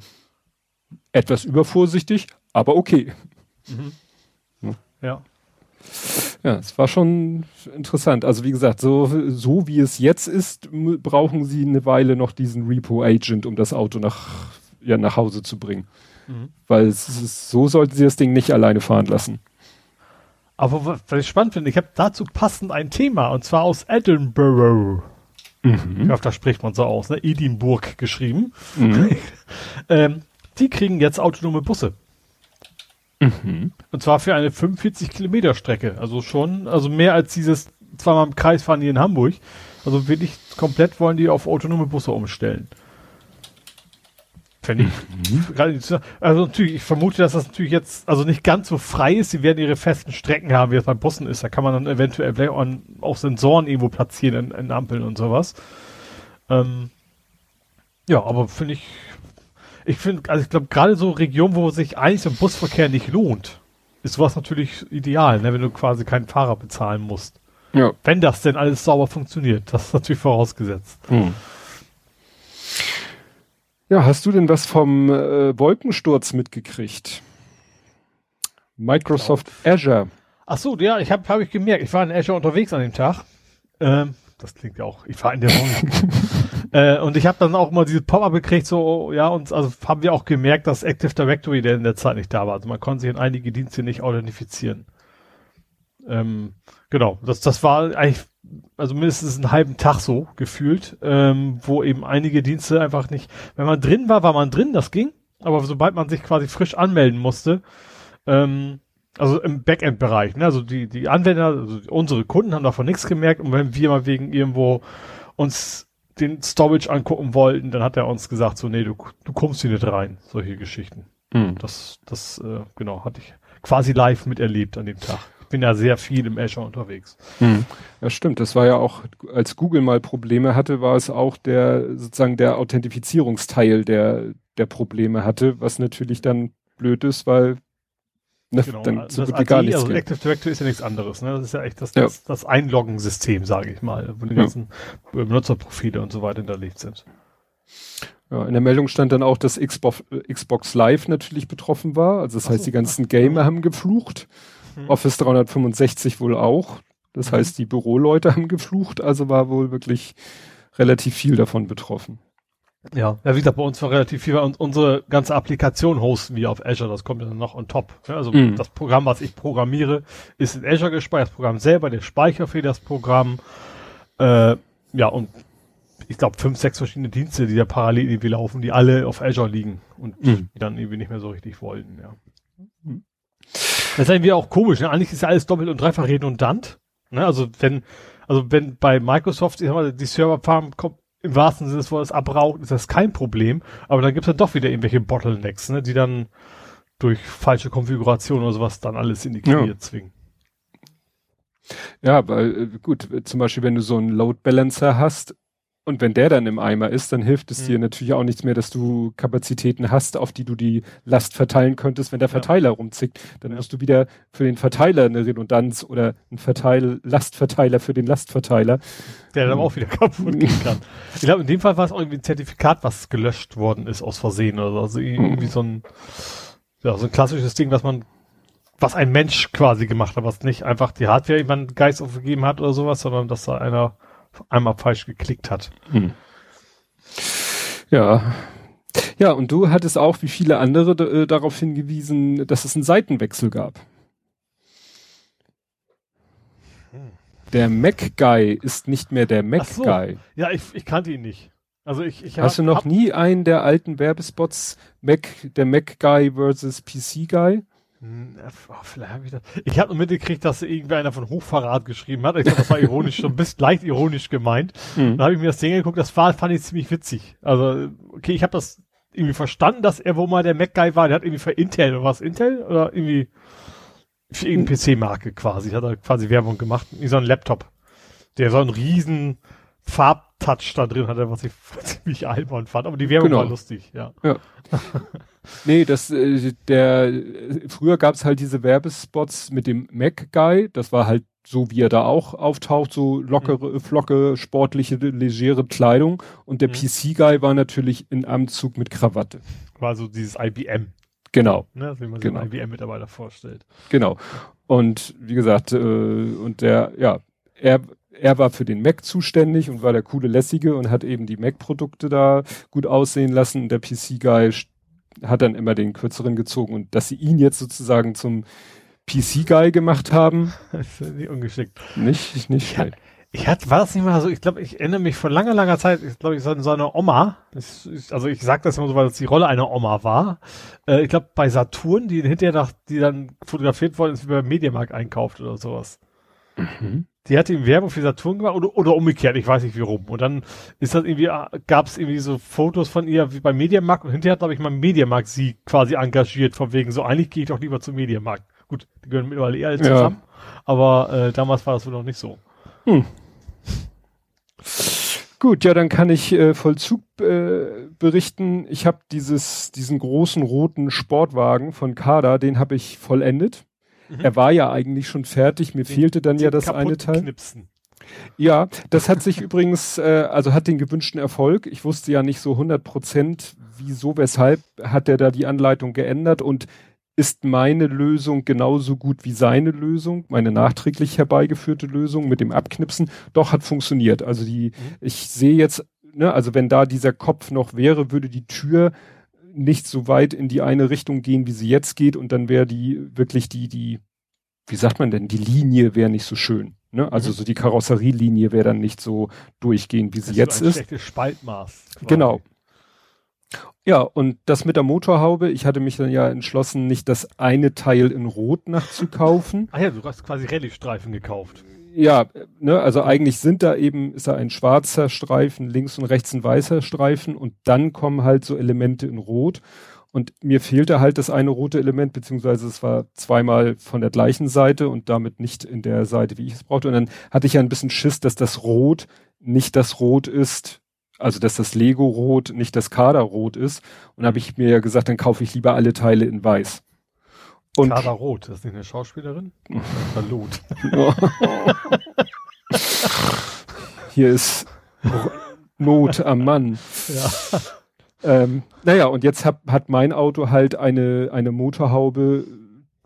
S2: etwas übervorsichtig, aber okay. Mhm.
S3: Ja. ja.
S2: Ja, es war schon interessant. Also wie gesagt, so, so wie es jetzt ist, brauchen sie eine Weile noch diesen Repo-Agent, um das Auto nach, ja, nach Hause zu bringen. Mhm. Weil ist, so sollten sie das Ding nicht alleine fahren lassen.
S3: Aber was ich spannend finde, ich habe dazu passend ein Thema, und zwar aus Edinburgh. Mhm. Ich hoffe, da spricht man so aus, ne? Edinburgh geschrieben. Mhm. ähm, die kriegen jetzt autonome Busse. Mhm. Und zwar für eine 45 Kilometer Strecke. Also schon, also mehr als dieses zweimal im Kreis fahren hier in Hamburg. Also wirklich komplett wollen die auf autonome Busse umstellen. Fände ich. Mhm. Also natürlich, ich vermute, dass das natürlich jetzt also nicht ganz so frei ist. Sie werden ihre festen Strecken haben, wie es bei Bussen ist. Da kann man dann eventuell vielleicht auch, Sensoren irgendwo platzieren in, in Ampeln und sowas. Ähm, ja, aber finde ich ich finde, also ich glaube, gerade so Regionen, wo sich eigentlich so ein Busverkehr nicht lohnt, ist sowas natürlich ideal, ne, wenn du quasi keinen Fahrer bezahlen musst. Ja. Wenn das denn alles sauber funktioniert, das ist natürlich vorausgesetzt. Hm.
S2: Ja, hast du denn was vom äh, Wolkensturz mitgekriegt? Microsoft Azure.
S3: Ach so, ja, ich habe hab ich gemerkt, ich war in Azure unterwegs an dem Tag. Ähm, das klingt ja auch, ich war in der Wohnung. äh, und ich habe dann auch mal diese Pop-up gekriegt, so, ja, und also haben wir auch gemerkt, dass Active Directory der in der Zeit nicht da war. Also man konnte sich in einige Dienste nicht authentifizieren. Ähm, genau, das, das war eigentlich, also mindestens einen halben Tag so gefühlt, ähm, wo eben einige Dienste einfach nicht, wenn man drin war, war man drin, das ging, aber sobald man sich quasi frisch anmelden musste, ähm, also im Backend-Bereich, ne? Also die, die Anwender, also unsere Kunden haben davon nichts gemerkt und wenn wir mal wegen irgendwo uns den Storage angucken wollten, dann hat er uns gesagt, so, nee, du, du kommst hier nicht rein, solche Geschichten. Mhm. Das, das, äh, genau, hatte ich quasi live miterlebt an dem Tag. Ich bin ja sehr viel im Azure unterwegs.
S2: Mhm. Ja, stimmt. Das war ja auch, als Google mal Probleme hatte, war es auch der, sozusagen der Authentifizierungsteil, der, der Probleme hatte, was natürlich dann blöd ist, weil
S3: Ne, genau, dann so das AD, gar nichts also Active Directory ist ja nichts anderes. Ne? Das ist ja echt das, das, ja. das Einloggen-System, sage ich mal, wo die ja. ganzen Benutzerprofile und so weiter hinterlegt sind.
S2: Ja, in der Meldung stand dann auch, dass Xbox, Xbox Live natürlich betroffen war. Also das Ach heißt, so. die ganzen Gamer haben geflucht. Hm. Office 365 wohl auch. Das mhm. heißt, die Büroleute haben geflucht. Also war wohl wirklich relativ viel davon betroffen.
S3: Ja, ja, wie gesagt, bei uns war relativ viel, weil unsere ganze Applikation hosten wir auf Azure, das kommt dann noch on top. Also mm. das Programm, was ich programmiere, ist in Azure gespeichert, das Programm selber, der Speicher für das Programm, äh, ja, und ich glaube fünf, sechs verschiedene Dienste, die da parallel irgendwie laufen, die alle auf Azure liegen und mm. die dann irgendwie nicht mehr so richtig wollten, ja. Mm. Das ist irgendwie auch komisch, ne? Eigentlich ist ja alles doppelt und dreifach redundant. Ne? Also wenn, also wenn bei Microsoft, ich sag mal, die Serverfarm kommt im wahrsten Sinne des Wortes abraucht, ist das kein Problem. Aber dann gibt's dann doch wieder irgendwelche Bottlenecks, ne, die dann durch falsche Konfiguration oder sowas dann alles in die Knie ja. zwingen.
S2: Ja, weil äh, gut, zum Beispiel, wenn du so einen Load Balancer hast und wenn der dann im Eimer ist, dann hilft es mhm. dir natürlich auch nichts mehr, dass du Kapazitäten hast, auf die du die Last verteilen könntest, wenn der Verteiler ja. rumzickt. Dann ja. musst du wieder für den Verteiler eine Redundanz oder einen Verteil Lastverteiler für den Lastverteiler.
S3: Der dann mhm. auch wieder kaputt gehen kann. Ich glaube, in dem Fall war es auch irgendwie ein Zertifikat, was gelöscht worden ist aus Versehen oder so. Also irgendwie mhm. so ein, ja, so ein klassisches Ding, was man was ein Mensch quasi gemacht hat, was nicht einfach die Hardware jemand Geist aufgegeben hat oder sowas, sondern dass da einer einmal falsch geklickt hat. Hm.
S2: Ja. Ja, und du hattest auch, wie viele andere, äh, darauf hingewiesen, dass es einen Seitenwechsel gab. Hm. Der Mac Guy ist nicht mehr der Mac so. Guy.
S3: Ja, ich, ich kannte ihn nicht. Also ich, ich
S2: Hast hab, du noch nie einen der alten Werbespots Mac, der Mac Guy versus PC Guy?
S3: Hm, oh, vielleicht ich das. Ich habe nur mitgekriegt, dass irgendwie einer von Hochverrat geschrieben hat. Ich glaube, das war ironisch, schon ein bisschen leicht ironisch gemeint. Mhm. Dann habe ich mir das Ding geguckt, das war, fand ich ziemlich witzig. Also, okay, ich habe das irgendwie verstanden, dass er wo mal der Mac-Guy war. Der hat irgendwie für Intel oder was? Intel? Oder irgendwie für irgendeine PC-Marke quasi. Hat er quasi Werbung gemacht. Wie so ein Laptop. Der so einen riesen Farbtouch da drin hatte, was ich ziemlich albern fand. Aber die Werbung genau. war lustig, ja. ja.
S2: nee, das, äh, der, früher gab es halt diese Werbespots mit dem Mac Guy. Das war halt so wie er da auch auftaucht, so lockere, mhm. flocke, sportliche, legere Kleidung. Und der mhm. PC-Guy war natürlich in Anzug mit Krawatte.
S3: War so dieses IBM.
S2: Genau.
S3: Ne, wie man genau. sich einen IBM-Mitarbeiter vorstellt.
S2: Genau. Und wie gesagt, äh, und der, ja, er, er war für den Mac zuständig und war der coole Lässige und hat eben die Mac-Produkte da gut aussehen lassen. Der PC-Guy hat dann immer den kürzeren gezogen und dass sie ihn jetzt sozusagen zum PC-Guy gemacht haben.
S3: Das ist nicht ungeschickt.
S2: Nicht, nicht
S3: schlecht. Ich hatte, war das nicht mal so, ich glaube, ich erinnere mich von langer, langer Zeit, ich glaube, ich so, so eine Oma, ich, ich, also ich sag das immer so, weil es die Rolle einer Oma war. Äh, ich glaube, bei Saturn, die hinterher nach, die dann fotografiert worden ist, wie beim Mediamarkt einkauft oder sowas. Mhm. Die hatte ihm Werbung für Saturn gemacht oder, oder umgekehrt, ich weiß nicht wie rum. Und dann ist das irgendwie, gab es irgendwie so Fotos von ihr wie beim Mediamarkt und hinterher glaube ich, mal Mediamarkt sie quasi engagiert, von wegen so, eigentlich gehe ich doch lieber zum Mediamarkt. Gut, die gehören mittlerweile eher alle zusammen, ja. aber äh, damals war das wohl noch nicht so. Hm.
S2: Gut, ja, dann kann ich äh, Vollzug äh, berichten. Ich habe dieses diesen großen roten Sportwagen von Kada, den habe ich vollendet. Mhm. Er war ja eigentlich schon fertig. Mir den, fehlte dann ja das eine Teil. Knipsen. Ja, das hat sich übrigens, äh, also hat den gewünschten Erfolg. Ich wusste ja nicht so 100 Prozent, wieso, weshalb hat er da die Anleitung geändert und ist meine Lösung genauso gut wie seine Lösung, meine nachträglich herbeigeführte Lösung mit dem Abknipsen, doch hat funktioniert. Also die, mhm. ich sehe jetzt, ne, also wenn da dieser Kopf noch wäre, würde die Tür nicht so weit in die eine Richtung gehen, wie sie jetzt geht, und dann wäre die wirklich die, die, wie sagt man denn, die Linie wäre nicht so schön. Ne? Also mhm. so die Karosserielinie wäre dann nicht so durchgehend, wie sie das jetzt ist.
S3: Schlechtes Spaltmaß.
S2: Quasi. Genau. Ja, und das mit der Motorhaube, ich hatte mich dann ja entschlossen, nicht das eine Teil in Rot nachzukaufen.
S3: ah ja, du hast quasi Rallye-Streifen gekauft.
S2: Ja, ne, also eigentlich sind da eben, ist da ein schwarzer Streifen, links und rechts ein weißer Streifen und dann kommen halt so Elemente in Rot. Und mir fehlte halt das eine rote Element, beziehungsweise es war zweimal von der gleichen Seite und damit nicht in der Seite, wie ich es brauchte. Und dann hatte ich ja ein bisschen Schiss, dass das Rot nicht das Rot ist, also dass das Lego-Rot nicht das Kader-Rot ist. Und habe ich mir ja gesagt, dann kaufe ich lieber alle Teile in weiß.
S3: Und Kader Rot, das ist nicht eine Schauspielerin? Verlot.
S2: Hier ist Not am Mann. Ja. Ähm, naja, und jetzt hab, hat mein Auto halt eine, eine Motorhaube,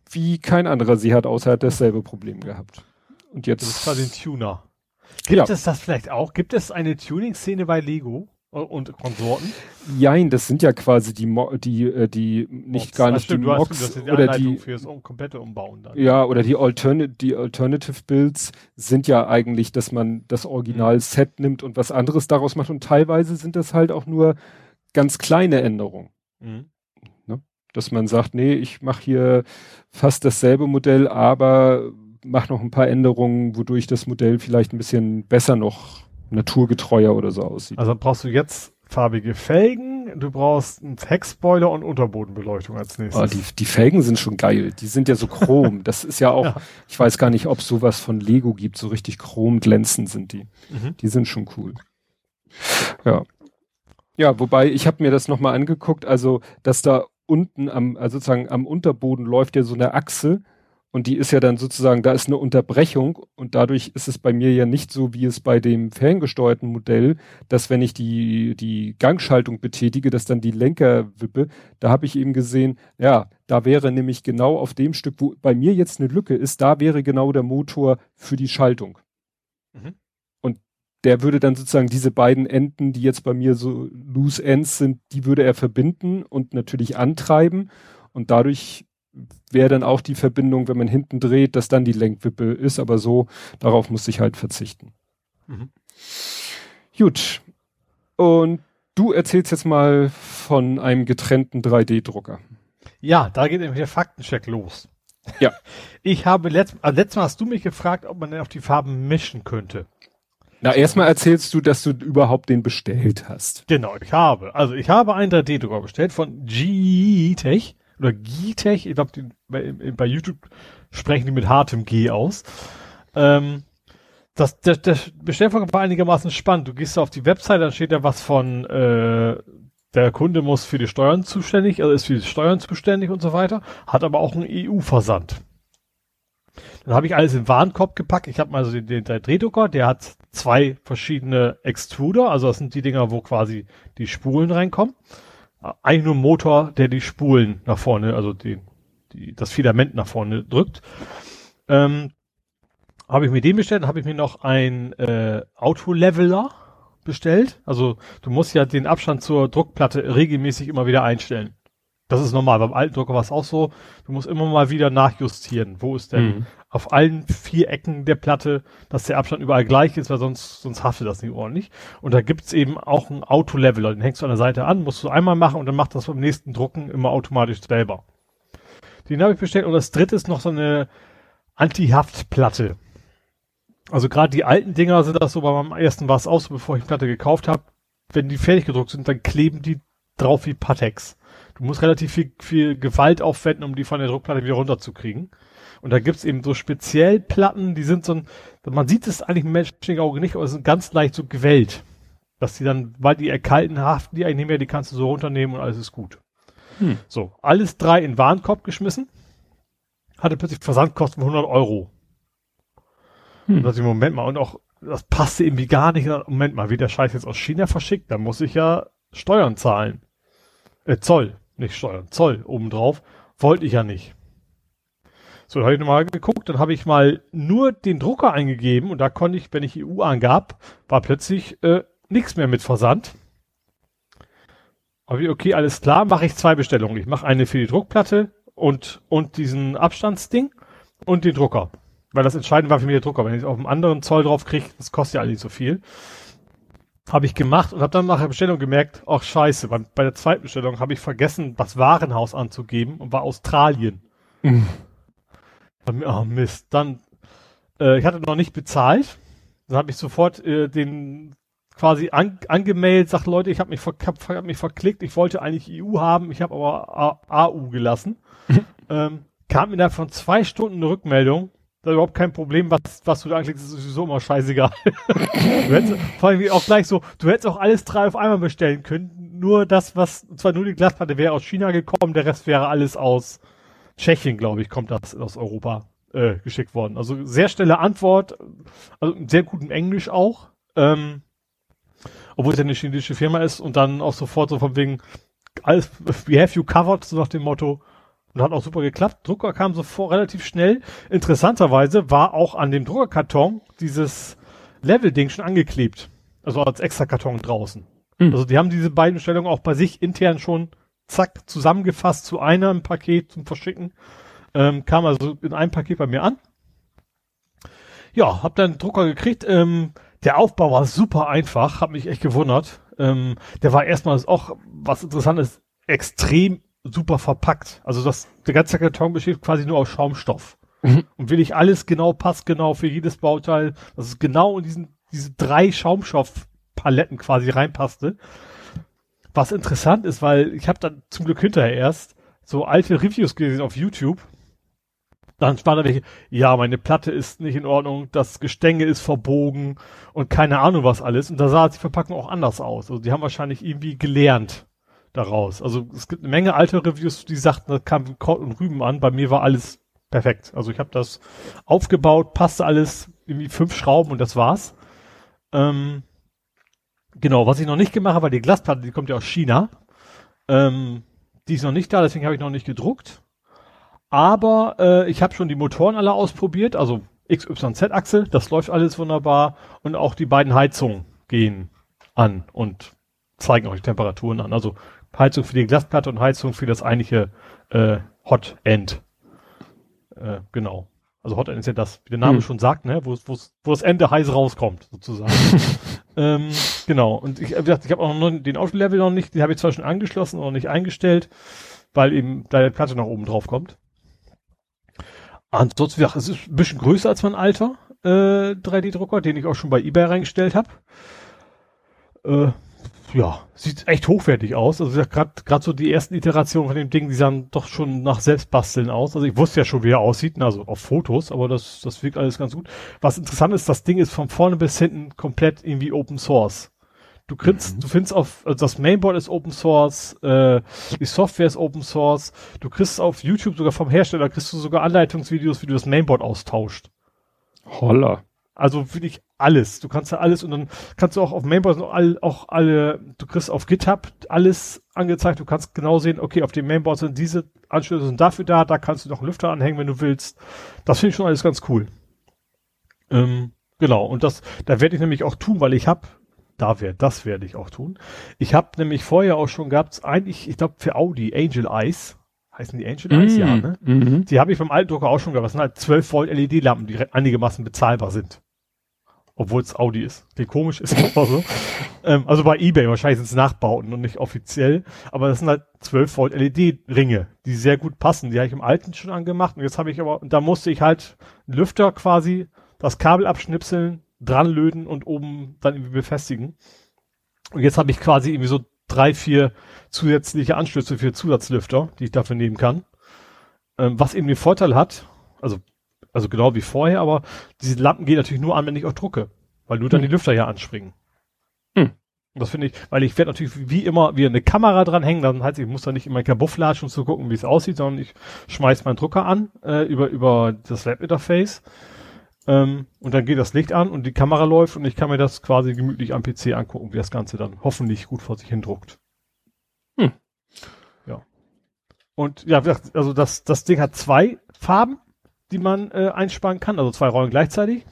S2: wie kein anderer sie hat, außer er hat dasselbe Problem gehabt. Und jetzt. Das
S3: ist quasi ein Tuner. Gibt ja. es das vielleicht auch? Gibt es eine Tuning-Szene bei Lego? Und Konsorten?
S2: Jein, das sind ja quasi die Mo die äh, die nicht Mods. gar nicht stimmt, die Mods
S3: die oder die fürs komplette Umbauen dann.
S2: Ja, oder die Alternative die Alternative Builds sind ja eigentlich, dass man das Original mhm. Set nimmt und was anderes daraus macht und teilweise sind das halt auch nur ganz kleine Änderungen. Mhm. Ne? Dass man sagt, nee, ich mache hier fast dasselbe Modell, aber mach noch ein paar Änderungen, wodurch das Modell vielleicht ein bisschen besser noch naturgetreuer oder so aussieht.
S3: Also brauchst du jetzt farbige Felgen, du brauchst einen Heckspoiler und Unterbodenbeleuchtung als nächstes.
S2: Oh, die, die Felgen sind schon geil. Die sind ja so chrom. Das ist ja auch, ja. ich weiß gar nicht, ob es sowas von Lego gibt. So richtig chrom glänzend sind die. Mhm. Die sind schon cool. Ja. Ja, wobei ich habe mir das nochmal angeguckt, also dass da unten am, also sozusagen am Unterboden läuft ja so eine Achse, und die ist ja dann sozusagen, da ist eine Unterbrechung und dadurch ist es bei mir ja nicht so, wie es bei dem ferngesteuerten Modell, dass wenn ich die, die Gangschaltung betätige, dass dann die Lenker wippe. Da habe ich eben gesehen, ja, da wäre nämlich genau auf dem Stück, wo bei mir jetzt eine Lücke ist, da wäre genau der Motor für die Schaltung. Mhm. Und der würde dann sozusagen diese beiden Enden, die jetzt bei mir so loose ends sind, die würde er verbinden und natürlich antreiben. Und dadurch wäre dann auch die Verbindung, wenn man hinten dreht, dass dann die Lenkwippe ist, aber so, darauf muss ich halt verzichten. Mhm. Gut. Und du erzählst jetzt mal von einem getrennten 3D-Drucker.
S3: Ja, da geht nämlich der Faktencheck los.
S2: Ja.
S3: Ich habe letzt, also letztes Mal hast du mich gefragt, ob man denn auf die Farben mischen könnte.
S2: Na, erstmal erzählst du, dass du überhaupt den bestellt hast.
S3: Genau, ich habe. Also ich habe einen 3D-Drucker bestellt von G-Tech oder Gitech, ich glaube, bei, bei, YouTube sprechen die mit hartem G aus. Ähm, das, der, der Bestellvorgang war einigermaßen spannend. Du gehst auf die Website, dann steht da was von, äh, der Kunde muss für die Steuern zuständig, also ist für die Steuern zuständig und so weiter, hat aber auch einen EU-Versand. Dann habe ich alles in Warenkorb gepackt. Ich habe mal so den, den, den Drehdrucker, der hat zwei verschiedene Extruder, also das sind die Dinger, wo quasi die Spulen reinkommen. Eigentlich nur ein Motor, der die Spulen nach vorne, also die, die, das Filament nach vorne drückt. Ähm, habe ich mir den bestellt, habe ich mir noch ein äh, Autoleveler bestellt. Also du musst ja den Abstand zur Druckplatte regelmäßig immer wieder einstellen. Das ist normal. Beim alten Drucker war es auch so. Du musst immer mal wieder nachjustieren. Wo ist denn mhm. auf allen vier Ecken der Platte, dass der Abstand überall gleich ist, weil sonst, sonst haftet das nicht ordentlich. Und da gibt's eben auch einen Autoleveler. Den hängst du an der Seite an, musst du einmal machen und dann macht das beim nächsten Drucken immer automatisch selber. Den habe ich bestellt. Und das dritte ist noch so eine Anti-Haftplatte. Also gerade die alten Dinger sind das so, bei meinem ersten war es auch so, bevor ich die Platte gekauft habe. Wenn die fertig gedruckt sind, dann kleben die drauf wie Patex. Du musst relativ viel, viel Gewalt aufwenden, um die von der Druckplatte wieder runterzukriegen. Und da gibt's eben so speziell Platten, die sind so ein, man sieht es eigentlich im menschlichen Auge nicht, aber es sind ganz leicht so gewellt. Dass die dann, weil die erkalten, haften die eigentlich nicht mehr, die kannst du so runternehmen und alles ist gut. Hm. So, alles drei in Warenkorb geschmissen. Hatte plötzlich Versandkosten von 100 Euro. Hm. Und dachte ich, Moment mal, und auch, das passte irgendwie gar nicht. Moment mal, wie der Scheiß jetzt aus China verschickt, dann muss ich ja Steuern zahlen. Äh, Zoll, nicht Steuern, Zoll obendrauf. Wollte ich ja nicht. So, dann habe ich nochmal geguckt, dann habe ich mal nur den Drucker eingegeben und da konnte ich, wenn ich EU angab, war plötzlich äh, nichts mehr mit Versand. Aber okay, alles klar, mache ich zwei Bestellungen. Ich mache eine für die Druckplatte und, und diesen Abstandsding und den Drucker. Weil das entscheidend war für mich der Drucker. Wenn ich auf einem anderen Zoll drauf kriege, das kostet ja eigentlich so viel. Habe ich gemacht und habe dann nach der Bestellung gemerkt, ach scheiße, bei, bei der zweiten Bestellung habe ich vergessen, das Warenhaus anzugeben und war Australien. Mhm. Oh Mist. Dann, äh, ich hatte noch nicht bezahlt. Dann habe ich sofort äh, den quasi an, angemeldet, sagt Leute, ich habe mich, ver hab, hab mich verklickt, ich wollte eigentlich EU haben, ich habe aber A AU gelassen. ähm, kam da von zwei Stunden eine Rückmeldung, da überhaupt kein Problem, was, was du da anklickst, ist sowieso immer scheißegal. du hättest, vor allem auch gleich so, du hättest auch alles drei auf einmal bestellen können, nur das, was, zwar nur die Glasplatte wäre aus China gekommen, der Rest wäre alles aus Tschechien, glaube ich, kommt das aus Europa äh, geschickt worden. Also sehr schnelle Antwort, also sehr gutem Englisch auch. Ähm, obwohl es ja eine chinesische Firma ist und dann auch sofort so von wegen, alles, we have you covered, so nach dem Motto. Und hat auch super geklappt. Drucker kam sofort relativ schnell. Interessanterweise war auch an dem Druckerkarton dieses Level-Ding schon angeklebt. Also als extra Karton draußen. Mhm. Also die haben diese beiden Stellungen auch bei sich intern schon zack zusammengefasst zu einem Paket zum Verschicken. Ähm, kam also in einem Paket bei mir an. Ja, hab dann Drucker gekriegt. Ähm, der Aufbau war super einfach, hat mich echt gewundert. Ähm, der war erstmal auch, was interessant ist, extrem super verpackt. Also das, der ganze Karton besteht quasi nur aus Schaumstoff. Mhm. Und will ich alles genau, passgenau für jedes Bauteil, dass es genau in diesen, diese drei Schaumstoffpaletten quasi reinpasste. Was interessant ist, weil ich habe dann zum Glück hinterher erst so alte Reviews gesehen auf YouTube, dann war da welche, ja, meine Platte ist nicht in Ordnung, das Gestänge ist verbogen und keine Ahnung was alles. Und da sah die Verpackung auch anders aus. Also die haben wahrscheinlich irgendwie gelernt daraus. Also es gibt eine Menge alte Reviews, die sagten, da kam Kraut und Rüben an. Bei mir war alles perfekt. Also ich habe das aufgebaut, passte alles, irgendwie fünf Schrauben und das war's. Ähm, genau, was ich noch nicht gemacht habe, weil die Glasplatte, die kommt ja aus China. Ähm, die ist noch nicht da, deswegen habe ich noch nicht gedruckt. Aber äh, ich habe schon die Motoren alle ausprobiert, also XYZ-Achse, das läuft alles wunderbar und auch die beiden Heizungen gehen an und zeigen euch Temperaturen an. Also Heizung für die Glasplatte und Heizung für das eigentliche äh, Hot End. Äh, genau. Also Hot End ist ja das, wie der Name hm. schon sagt, ne, wo, wo, das Ende heiß rauskommt, sozusagen. ähm, genau. Und ich, wie gesagt, ich habe auch noch den Autolevel noch nicht, den habe ich zwar schon angeschlossen, aber nicht eingestellt, weil eben da die Platte nach oben drauf kommt. Ansonsten, ja, es ist ein bisschen größer als mein alter äh, 3D-Drucker, den ich auch schon bei eBay reingestellt habe. Äh, ja, sieht echt hochwertig aus. Also gerade gerade so die ersten Iterationen von dem Ding, die sahen doch schon nach Selbstbasteln aus. Also ich wusste ja schon, wie er aussieht, also auf Fotos, aber das, das wirkt alles ganz gut. Was interessant ist, das Ding ist von vorne bis hinten komplett irgendwie Open Source. Du kriegst, mhm. du findest auf, also das Mainboard ist Open Source, äh, die Software ist Open Source, du kriegst auf YouTube sogar vom Hersteller, kriegst du sogar Anleitungsvideos, wie du das Mainboard austauscht.
S2: Holla.
S3: Also wirklich alles. Du kannst ja alles und dann kannst du auch auf Mainboard all, auch alle, du kriegst auf GitHub alles angezeigt. Du kannst genau sehen, okay, auf dem Mainboard sind diese Anschlüsse sind dafür da, da kannst du noch einen Lüfter anhängen, wenn du willst. Das finde ich schon alles ganz cool. Ähm, genau, und das, da werde ich nämlich auch tun, weil ich habe, da werde, das werde ich auch tun. Ich habe nämlich vorher auch schon gehabt, eigentlich, ich glaube für Audi, Angel Eyes, heißen die Angel Eyes, mm, ja, ne? Mm Die habe ich beim alten Drucker auch schon gehabt. Das sind halt 12 Volt LED-Lampen, die einigermaßen bezahlbar sind. Obwohl es Audi ist. Wie komisch ist aber so. ähm, also bei Ebay, wahrscheinlich sind es Nachbauten und nicht offiziell. Aber das sind halt 12 Volt LED-Ringe, die sehr gut passen. Die habe ich im alten schon angemacht. Und jetzt habe ich aber, da musste ich halt einen Lüfter quasi, das Kabel abschnipseln, dranlöten und oben dann irgendwie befestigen. Und jetzt habe ich quasi irgendwie so drei, vier zusätzliche Anschlüsse für Zusatzlüfter, die ich dafür nehmen kann. Ähm, was eben den Vorteil hat, also, also genau wie vorher, aber diese Lampen gehen natürlich nur an, wenn ich auch drucke, weil nur dann hm. die Lüfter ja anspringen. Hm. Und das finde ich, weil ich werde natürlich wie immer wie eine Kamera dranhängen, dann heißt ich muss da nicht in mein Kabuff latschen, um zu gucken, wie es aussieht, sondern ich schmeiß meinen Drucker an äh, über über das Webinterface ähm, und dann geht das Licht an und die Kamera läuft und ich kann mir das quasi gemütlich am PC angucken, wie das Ganze dann hoffentlich gut vor sich hin druckt. Hm. Ja. Und ja, also das, das Ding hat zwei Farben, die man äh, einsparen kann, also zwei Rollen gleichzeitig.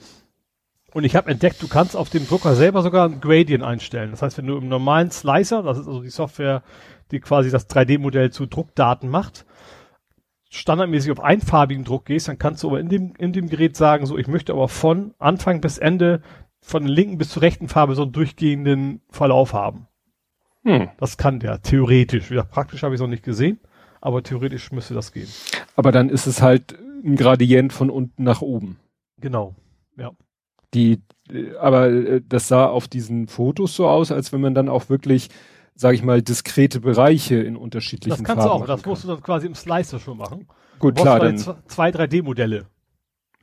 S3: Und ich habe entdeckt, du kannst auf dem Drucker selber sogar ein Gradient einstellen. Das heißt, wenn du im normalen Slicer, das ist also die Software, die quasi das 3D-Modell zu Druckdaten macht, standardmäßig auf einfarbigen Druck gehst, dann kannst du aber in dem, in dem Gerät sagen, so, ich möchte aber von Anfang bis Ende, von der linken bis zur rechten Farbe so einen durchgehenden Verlauf haben. Hm. Das kann der, theoretisch. Wieder praktisch habe ich es noch nicht gesehen, aber theoretisch müsste das gehen.
S2: Aber dann ist es halt ein Gradient von unten nach oben.
S3: Genau, ja.
S2: Die, äh, aber äh, das sah auf diesen Fotos so aus, als wenn man dann auch wirklich sage ich mal, diskrete Bereiche in unterschiedlichen
S3: Farben. Das kannst du auch, das musst du dann quasi im Slicer schon machen.
S2: Gut, klar. Dann
S3: zwei 3D-Modelle.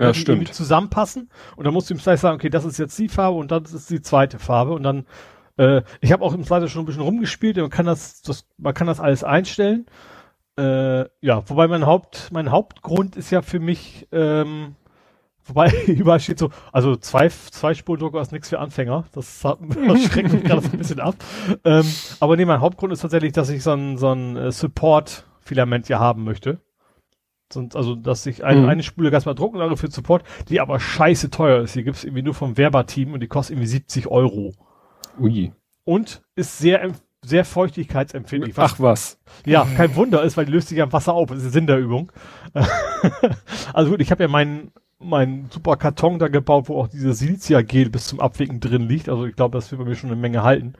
S2: Ja, die stimmt.
S3: zusammenpassen und dann musst du im Slicer sagen, okay, das ist jetzt die Farbe und das ist die zweite Farbe und dann äh, ich habe auch im Slicer schon ein bisschen rumgespielt, man kann das, das man kann das alles einstellen. Äh, ja, wobei mein Haupt mein Hauptgrund ist ja für mich ähm, Wobei überall steht so, also zwei, zwei Spurdrucker ist nichts für Anfänger. Das, hat, das schreckt mich gerade so ein bisschen ab. Ähm, aber nee, mein Hauptgrund ist tatsächlich, dass ich so ein, so ein äh, Support-Filament hier haben möchte. Sonst, also, dass ich ein, mhm. eine Spule ganz mal drucken lasse für Support, die aber scheiße teuer ist. Die gibt's irgendwie nur vom Werber-Team und die kostet irgendwie 70 Euro.
S2: Ui.
S3: Und ist sehr, sehr feuchtigkeitsempfindlich.
S2: Ach was.
S3: Ja, kein Wunder ist, weil die löst sich ja im Wasser auf. Das ist der Sinn der Übung. also gut, ich habe ja meinen mein super Karton da gebaut, wo auch dieses Silizia-Gel bis zum Abwicken drin liegt. Also ich glaube, das wird bei mir schon eine Menge halten.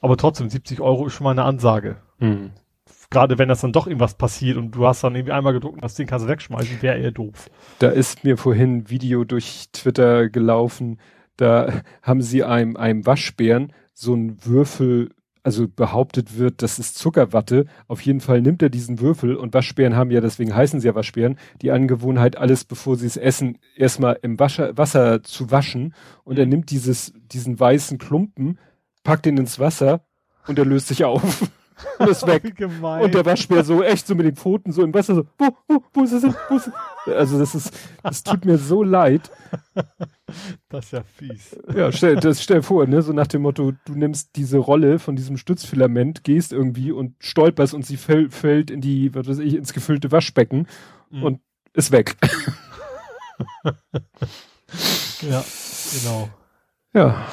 S3: Aber trotzdem, 70 Euro ist schon mal eine Ansage. Mhm. Gerade wenn das dann doch irgendwas passiert und du hast dann irgendwie einmal gedruckt und das Ding kannst du wegschmeißen, wäre eher doof.
S2: Da ist mir vorhin ein Video durch Twitter gelaufen. Da haben sie einem, einem Waschbären so einen Würfel also behauptet wird, das ist Zuckerwatte. Auf jeden Fall nimmt er diesen Würfel und Waschbären haben ja, deswegen heißen sie ja Waschbären, die Angewohnheit, alles bevor sie es essen, erstmal im Wasser, Wasser zu waschen. Und er nimmt dieses, diesen weißen Klumpen, packt ihn ins Wasser und er löst sich auf. Und ist weg. und der Waschbär so echt so mit den Pfoten so im Wasser so, wo, wo, wo ist es denn? Wo ist es? Also das ist, das tut mir so leid.
S3: Das ist ja fies.
S2: Ja, stell, das stell vor, ne, so nach dem Motto, du nimmst diese Rolle von diesem Stützfilament, gehst irgendwie und stolperst und sie fällt, fällt in die, was weiß ich, ins gefüllte Waschbecken mhm. und ist weg.
S3: ja, genau.
S2: Ja.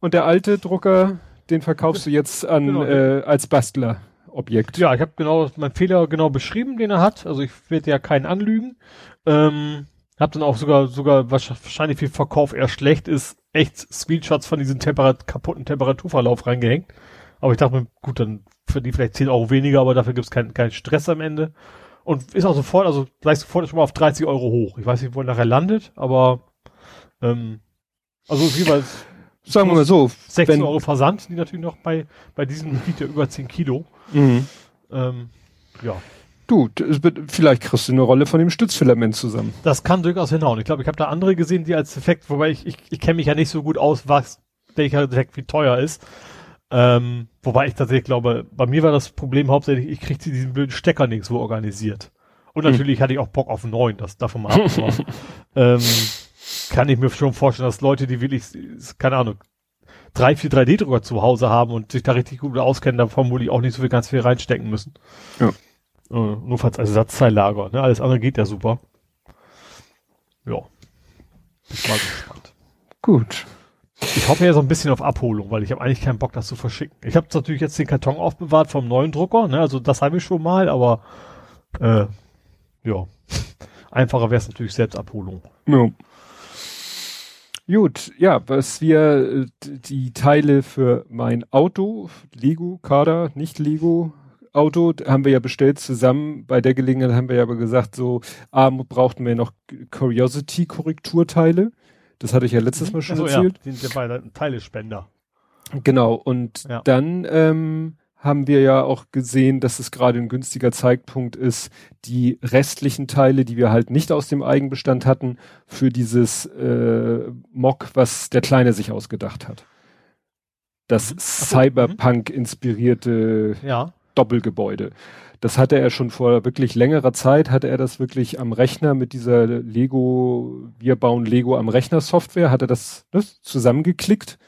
S2: Und der alte Drucker, den verkaufst du jetzt an genau. äh, als Bastlerobjekt.
S3: Ja, ich habe genau meinen Fehler genau beschrieben, den er hat. Also ich werde ja keinen anlügen. Ähm, hab dann auch sogar sogar wahrscheinlich für Verkauf eher schlecht ist, echt Screenshots von diesem Temperat kaputten Temperaturverlauf reingehängt. Aber ich dachte mir, gut, dann für die vielleicht 10 Euro weniger, aber dafür gibt's keinen keinen Stress am Ende. Und ist auch sofort, also gleich sofort schon mal auf 30 Euro hoch. Ich weiß nicht, wo er nachher landet, aber ähm, also jeweils
S2: Sagen wir mal so.
S3: 16 wenn, Euro Versand, die natürlich noch bei, bei diesem wiegt ja über 10 Kilo. Mhm. Ähm, ja.
S2: Du, vielleicht kriegst du eine Rolle von dem Stützfilament zusammen.
S3: Das kann durchaus hinhauen. Ich glaube, ich habe da andere gesehen, die als Effekt, wobei ich, ich, ich kenne mich ja nicht so gut aus, was welcher Effekt wie teuer ist. Ähm, wobei ich tatsächlich glaube, bei mir war das Problem hauptsächlich, ich kriegte diesen blöden Stecker nirgendwo organisiert. Und hm. natürlich hm. hatte ich auch Bock auf einen neuen, das davon mal ab. ähm, kann ich mir schon vorstellen, dass Leute, die wirklich, keine Ahnung, drei, vier 3D-Drucker zu Hause haben und sich da richtig gut auskennen, da vermutlich auch nicht so viel ganz viel reinstecken müssen. Ja. Äh, nur falls als Ersatzteillager, ne? Alles andere geht ja super. Ja. Ich war gespannt.
S2: Gut.
S3: Ich hoffe ja so ein bisschen auf Abholung, weil ich habe eigentlich keinen Bock, das zu verschicken. Ich habe natürlich jetzt den Karton aufbewahrt vom neuen Drucker, ne? Also das habe ich schon mal, aber äh, ja. Einfacher wäre es natürlich Selbstabholung. Ja.
S2: Gut, ja, was wir äh, die Teile für mein Auto, Lego, Kader, nicht Lego, Auto, haben wir ja bestellt zusammen. Bei der Gelegenheit haben wir ja aber gesagt, so, ah, brauchten wir noch Curiosity-Korrekturteile. Das hatte ich ja letztes Mal schon also, erzählt.
S3: Ja, sind ja beide Teilespender.
S2: Genau, und ja. dann ähm, haben wir ja auch gesehen, dass es gerade ein günstiger Zeitpunkt ist, die restlichen Teile, die wir halt nicht aus dem Eigenbestand hatten, für dieses äh, Mock, was der Kleine sich ausgedacht hat. Das mhm. Cyberpunk-inspirierte ja. Doppelgebäude. Das hatte er schon vor wirklich längerer Zeit, hatte er das wirklich am Rechner mit dieser Lego, wir bauen Lego am Rechner Software, hatte das ne, zusammengeklickt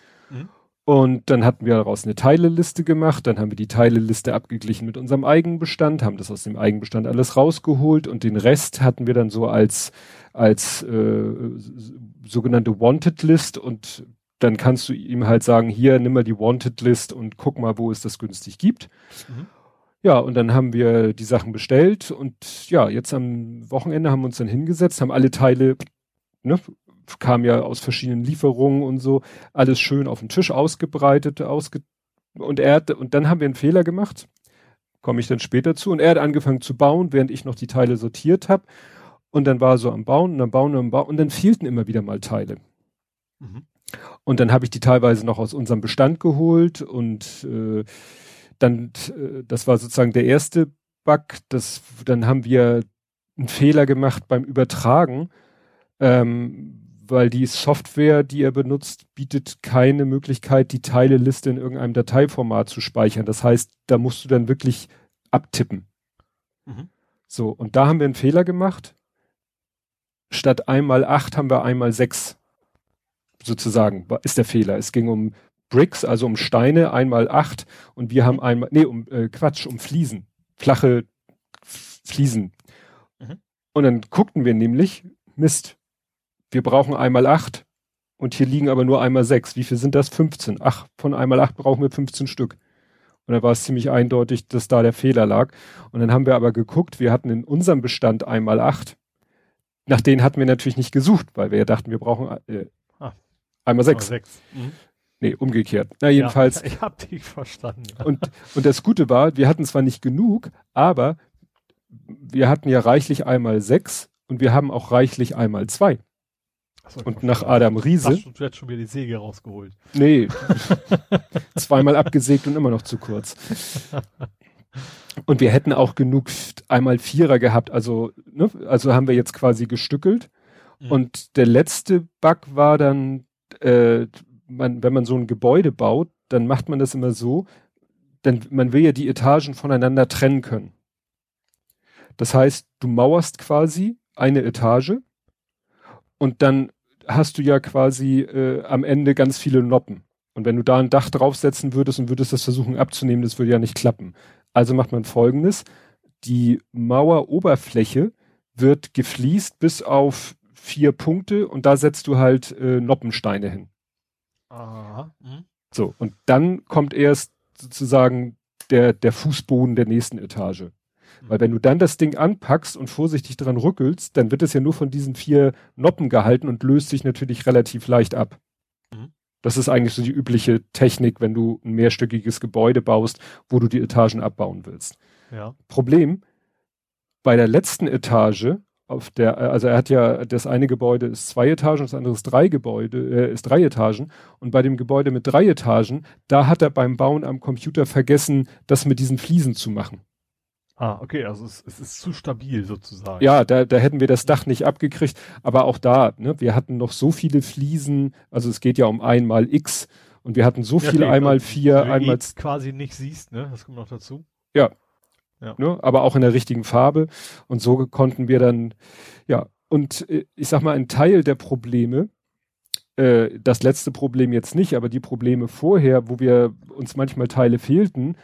S2: und dann hatten wir daraus eine Teileliste gemacht, dann haben wir die Teileliste abgeglichen mit unserem Eigenbestand, haben das aus dem Eigenbestand alles rausgeholt und den Rest hatten wir dann so als, als äh, sogenannte Wanted List und dann kannst du ihm halt sagen, hier, nimm mal die Wanted List und guck mal, wo es das günstig gibt. Mhm. Ja, und dann haben wir die Sachen bestellt und ja, jetzt am Wochenende haben wir uns dann hingesetzt, haben alle Teile ne, kam ja aus verschiedenen Lieferungen und so, alles schön auf den Tisch ausgebreitet, ausge und er hat, und dann haben wir einen Fehler gemacht, komme ich dann später zu, und er hat angefangen zu bauen, während ich noch die Teile sortiert habe. Und dann war er so am Bauen und am Bauen und am Bauen und dann fehlten immer wieder mal Teile. Mhm. Und dann habe ich die teilweise noch aus unserem Bestand geholt und äh, dann, äh, das war sozusagen der erste Bug, das, dann haben wir einen Fehler gemacht beim Übertragen. Ähm, weil die Software, die er benutzt, bietet keine Möglichkeit, die Teileliste in irgendeinem Dateiformat zu speichern. Das heißt, da musst du dann wirklich abtippen. Mhm. So, und da haben wir einen Fehler gemacht. Statt einmal acht haben wir einmal sechs. Sozusagen, ist der Fehler. Es ging um Bricks, also um Steine, einmal acht. Und wir haben einmal, nee, um äh, Quatsch, um Fliesen. Flache Fliesen. Mhm. Und dann guckten wir nämlich, Mist, wir brauchen einmal acht und hier liegen aber nur einmal sechs. Wie viel sind das? 15. Ach, von einmal acht brauchen wir 15 Stück. Und da war es ziemlich eindeutig, dass da der Fehler lag. Und dann haben wir aber geguckt, wir hatten in unserem Bestand einmal acht. Nach denen hatten wir natürlich nicht gesucht, weil wir ja dachten, wir brauchen äh, ah, einmal sechs. sechs. Mhm. Nee, umgekehrt. Na, jedenfalls.
S3: Ja, ich hab dich verstanden.
S2: Und, und das Gute war, wir hatten zwar nicht genug, aber wir hatten ja reichlich einmal sechs und wir haben auch reichlich einmal zwei. So, und nach Adam Riese.
S3: Ach, du hättest schon wieder die Säge rausgeholt.
S2: Nee. zweimal abgesägt und immer noch zu kurz. Und wir hätten auch genug einmal Vierer gehabt, also, ne, also haben wir jetzt quasi gestückelt. Mhm. Und der letzte Bug war dann, äh, man, wenn man so ein Gebäude baut, dann macht man das immer so, denn man will ja die Etagen voneinander trennen können. Das heißt, du mauerst quasi eine Etage und dann hast du ja quasi äh, am Ende ganz viele Noppen. Und wenn du da ein Dach draufsetzen würdest und würdest das versuchen abzunehmen, das würde ja nicht klappen. Also macht man folgendes. Die Maueroberfläche wird gefliest bis auf vier Punkte und da setzt du halt äh, Noppensteine hin. Aha. Mhm. So, und dann kommt erst sozusagen der, der Fußboden der nächsten Etage. Weil wenn du dann das Ding anpackst und vorsichtig dran rückelst, dann wird es ja nur von diesen vier Noppen gehalten und löst sich natürlich relativ leicht ab. Mhm. Das ist eigentlich so die übliche Technik, wenn du ein mehrstöckiges Gebäude baust, wo du die Etagen abbauen willst.
S3: Ja.
S2: Problem, bei der letzten Etage, auf der, also er hat ja, das eine Gebäude ist zwei Etagen, das andere ist drei Gebäude, äh, ist drei Etagen. Und bei dem Gebäude mit drei Etagen, da hat er beim Bauen am Computer vergessen, das mit diesen Fliesen zu machen.
S3: Ah, okay, also es, es ist zu stabil sozusagen.
S2: Ja, da, da hätten wir das Dach nicht abgekriegt, aber auch da, ne, wir hatten noch so viele Fliesen, also es geht ja um einmal X Und wir hatten so ja, viel okay, einmal vier, einmal
S3: quasi nicht siehst, ne? Das kommt noch dazu.
S2: Ja. ja. Ne? Aber auch in der richtigen Farbe. Und so konnten wir dann, ja, und äh, ich sag mal, ein Teil der Probleme, äh, das letzte Problem jetzt nicht, aber die Probleme vorher, wo wir uns manchmal Teile fehlten,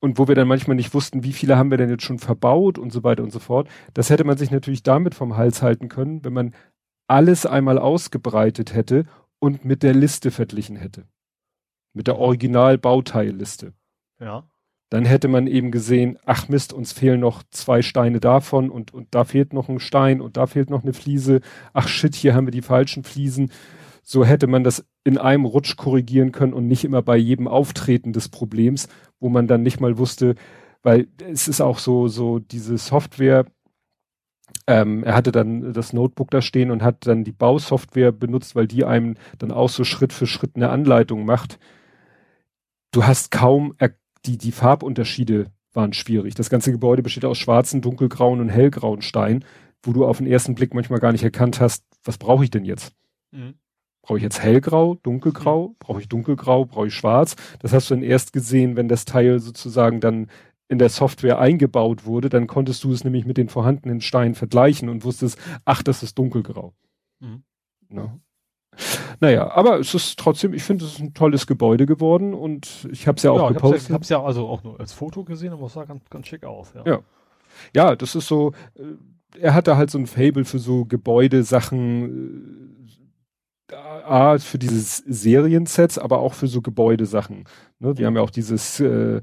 S2: und wo wir dann manchmal nicht wussten, wie viele haben wir denn jetzt schon verbaut und so weiter und so fort. Das hätte man sich natürlich damit vom Hals halten können, wenn man alles einmal ausgebreitet hätte und mit der Liste verglichen hätte. Mit der Original-Bauteilliste.
S3: Ja.
S2: Dann hätte man eben gesehen, ach Mist, uns fehlen noch zwei Steine davon und, und da fehlt noch ein Stein und da fehlt noch eine Fliese. Ach shit, hier haben wir die falschen Fliesen. So hätte man das in einem Rutsch korrigieren können und nicht immer bei jedem Auftreten des Problems, wo man dann nicht mal wusste, weil es ist auch so, so diese Software, ähm, er hatte dann das Notebook da stehen und hat dann die Bausoftware benutzt, weil die einem dann auch so Schritt für Schritt eine Anleitung macht. Du hast kaum, die, die Farbunterschiede waren schwierig. Das ganze Gebäude besteht aus schwarzen, dunkelgrauen und hellgrauen Steinen, wo du auf den ersten Blick manchmal gar nicht erkannt hast, was brauche ich denn jetzt? Mhm. Brauche ich jetzt hellgrau, dunkelgrau? Mhm. Brauche ich dunkelgrau? Brauche ich schwarz? Das hast du dann erst gesehen, wenn das Teil sozusagen dann in der Software eingebaut wurde, dann konntest du es nämlich mit den vorhandenen Steinen vergleichen und wusstest, ach, das ist dunkelgrau. Mhm. Ja. Naja, aber es ist trotzdem, ich finde, es ist ein tolles Gebäude geworden und ich habe es ja auch ja, gepostet.
S3: Ich habe es ja, also auch nur als Foto gesehen, aber es sah ganz, ganz schick aus. Ja.
S2: ja. Ja, das ist so, äh, er hatte halt so ein Fable für so Gebäudesachen, äh, A, für dieses Seriensets, aber auch für so Gebäudesachen. Ne? Wir haben ja auch dieses äh,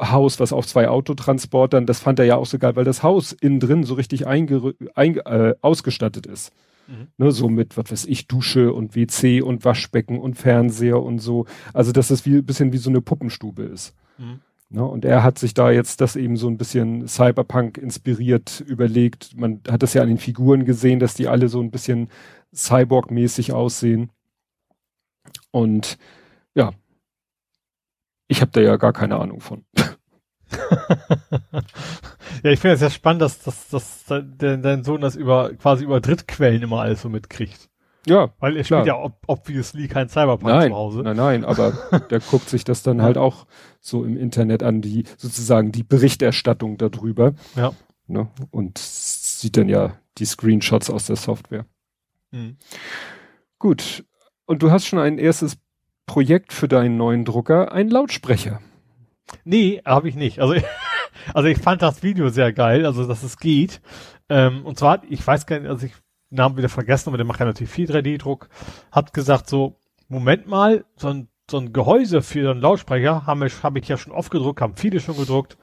S2: Haus, was auf zwei Autotransportern, das fand er ja auch so geil, weil das Haus innen drin so richtig einge ein, äh, ausgestattet ist. Mhm. Ne, so mit, was weiß ich, Dusche und WC und Waschbecken und Fernseher und so. Also, dass das wie ein bisschen wie so eine Puppenstube ist. Mhm. Ne, und er hat sich da jetzt das eben so ein bisschen Cyberpunk inspiriert überlegt. Man hat das ja an den Figuren gesehen, dass die alle so ein bisschen Cyborg-mäßig aussehen. Und ja, ich habe da ja gar keine Ahnung von.
S3: ja, ich finde es ja spannend, dass, dass, dass dein, dein Sohn das über quasi über Drittquellen immer alles so mitkriegt.
S2: Ja.
S3: Weil er spielt ja ob, obviously kein Cyberpunk
S2: nein,
S3: zu Hause.
S2: Nein, nein, aber der guckt sich das dann halt auch so im Internet an, die sozusagen die Berichterstattung darüber.
S3: Ja.
S2: Ne? Und sieht dann ja die Screenshots aus der Software. Mhm. Gut. Und du hast schon ein erstes Projekt für deinen neuen Drucker, ein Lautsprecher.
S3: Nee, habe ich nicht. Also, also ich fand das Video sehr geil, also dass es geht. Ähm, und zwar, ich weiß gar nicht, also ich Namen wieder vergessen, aber der macht ja natürlich viel 3D-Druck, hat gesagt so, Moment mal, so ein, so ein Gehäuse für einen Lautsprecher habe ich, hab ich ja schon oft gedruckt, haben viele schon gedruckt.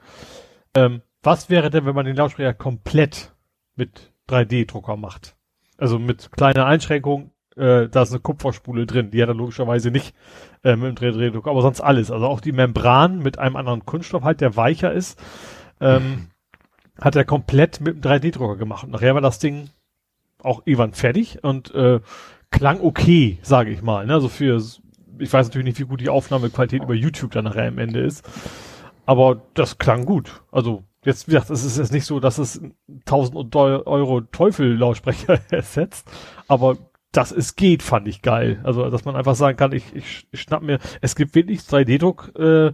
S3: Ähm, was wäre denn, wenn man den Lautsprecher komplett mit 3D-Drucker macht? Also mit kleiner Einschränkung, äh, da ist eine Kupferspule drin, die hat er logischerweise nicht äh, mit dem 3D-Drucker, aber sonst alles. Also auch die Membran mit einem anderen Kunststoff halt, der weicher ist, ähm, hat er komplett mit dem 3D-Drucker gemacht. Und nachher war das Ding auch irgendwann fertig und äh, klang okay, sage ich mal. Ne? Also für, ich weiß natürlich nicht, wie gut die Aufnahmequalität über YouTube dann nachher am Ende ist, aber das klang gut. Also jetzt, wie gesagt, es ist jetzt nicht so, dass es 1000 Euro Teufel-Lautsprecher ersetzt, aber dass es geht, fand ich geil. Also, dass man einfach sagen kann, ich, ich, ich schnapp mir, es gibt wirklich 3D-Druck, äh,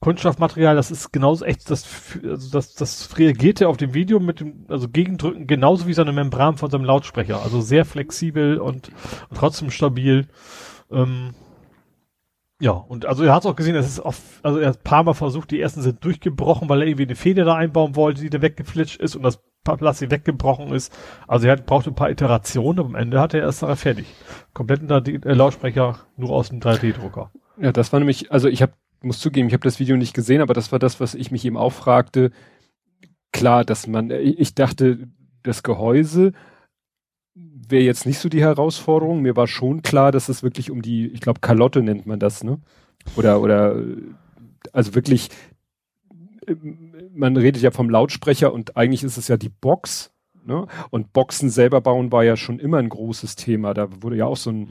S3: Kunststoffmaterial, das ist genauso echt, das, also das, das reagierte auf dem Video mit dem, also Gegendrücken genauso wie so eine Membran von so einem Lautsprecher. Also sehr flexibel und, und trotzdem stabil. Ähm, ja, und also er hat auch gesehen, es ist oft, also er hat ein paar Mal versucht, die ersten sind durchgebrochen, weil er irgendwie eine Feder da einbauen wollte, die da weggeflitscht ist und das Plastik weggebrochen ist. Also er hat, braucht ein paar Iterationen, aber am Ende hat er erst nachher fertig. Kompletten äh, Lautsprecher nur aus dem 3D-Drucker.
S2: Ja, das war nämlich, also ich habe, muss zugeben, ich habe das Video nicht gesehen, aber das war das, was ich mich eben auch fragte. Klar, dass man, ich dachte, das Gehäuse wäre jetzt nicht so die Herausforderung. Mir war schon klar, dass es wirklich um die, ich glaube, Kalotte nennt man das, ne? Oder, oder, also wirklich man redet ja vom Lautsprecher und eigentlich ist es ja die Box. Ne? Und Boxen selber bauen war ja schon immer ein großes Thema. Da wurde ja auch so ein,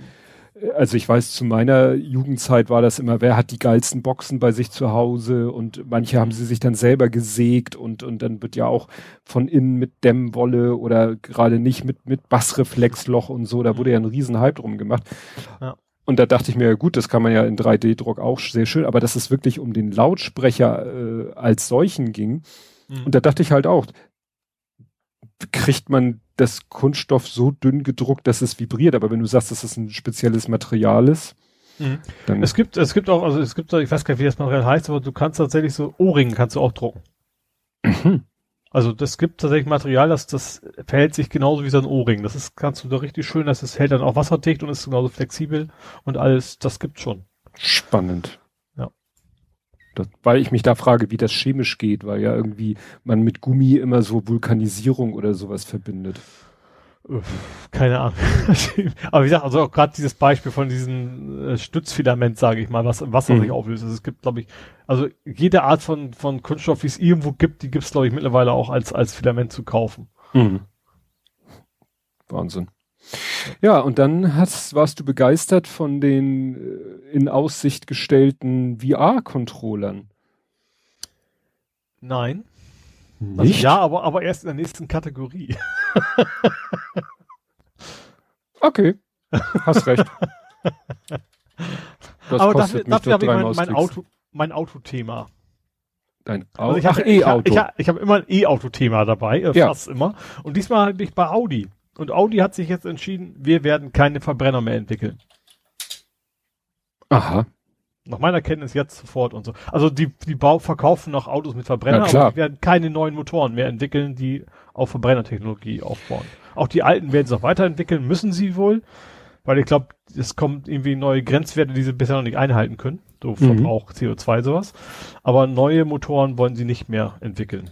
S2: also ich weiß, zu meiner Jugendzeit war das immer, wer hat die geilsten Boxen bei sich zu Hause und manche haben sie sich dann selber gesägt und, und dann wird ja auch von innen mit Dämmwolle oder gerade nicht mit, mit Bassreflexloch und so, da wurde ja ein riesen Hype drum gemacht. Ja. Und da dachte ich mir, gut, das kann man ja in 3D-Druck auch sehr schön, aber dass es wirklich um den Lautsprecher äh, als solchen ging. Mhm. Und da dachte ich halt auch, kriegt man das Kunststoff so dünn gedruckt, dass es vibriert. Aber wenn du sagst, dass es ein spezielles Material ist,
S3: mhm. dann es gibt, es gibt auch, also es gibt, ich weiß gar nicht, wie das Material heißt, aber du kannst tatsächlich so Ohrringe kannst du auch drucken. Mhm. Also das gibt tatsächlich Material, das, das verhält sich genauso wie so ein Ohrring. Das ist, kannst du da richtig schön, das ist, hält dann auch wasserdicht und ist genauso flexibel und alles, das gibt schon.
S2: Spannend. Das, weil ich mich da frage, wie das chemisch geht, weil ja irgendwie man mit Gummi immer so Vulkanisierung oder sowas verbindet.
S3: Keine Ahnung. Aber wie gesagt, also auch gerade dieses Beispiel von diesem äh, Stützfilament, sage ich mal, was im Wasser mhm. sich auflöst. Also es gibt, glaube ich, also jede Art von, von Kunststoff, die es irgendwo gibt, die gibt es, glaube ich, mittlerweile auch als, als Filament zu kaufen. Mhm.
S2: Wahnsinn. Ja, und dann hast, warst du begeistert von den äh, in Aussicht gestellten VR-Controllern.
S3: Nein. Also Nicht? Also ja, aber, aber erst in der nächsten Kategorie.
S2: okay. Hast recht.
S3: Das aber dafür, dafür habe ich mein, mein Auto, mein Autothema.
S2: Dein Auto? Also ich Ach, E-Auto.
S3: Ich, habe immer ein E-Auto-Thema dabei, äh, ja. fast immer. Und diesmal bin ich bei Audi. Und Audi hat sich jetzt entschieden, wir werden keine Verbrenner mehr entwickeln.
S2: Aha.
S3: Nach meiner Kenntnis jetzt sofort und so. Also die, die Bau verkaufen noch Autos mit Verbrenner, ja, aber die werden keine neuen Motoren mehr entwickeln, die auf Verbrennertechnologie aufbauen. Auch die alten werden sie noch weiterentwickeln, müssen sie wohl, weil ich glaube, es kommt irgendwie neue Grenzwerte, die sie bisher noch nicht einhalten können. So mhm. Verbrauch mhm. CO2 sowas. Aber neue Motoren wollen sie nicht mehr entwickeln.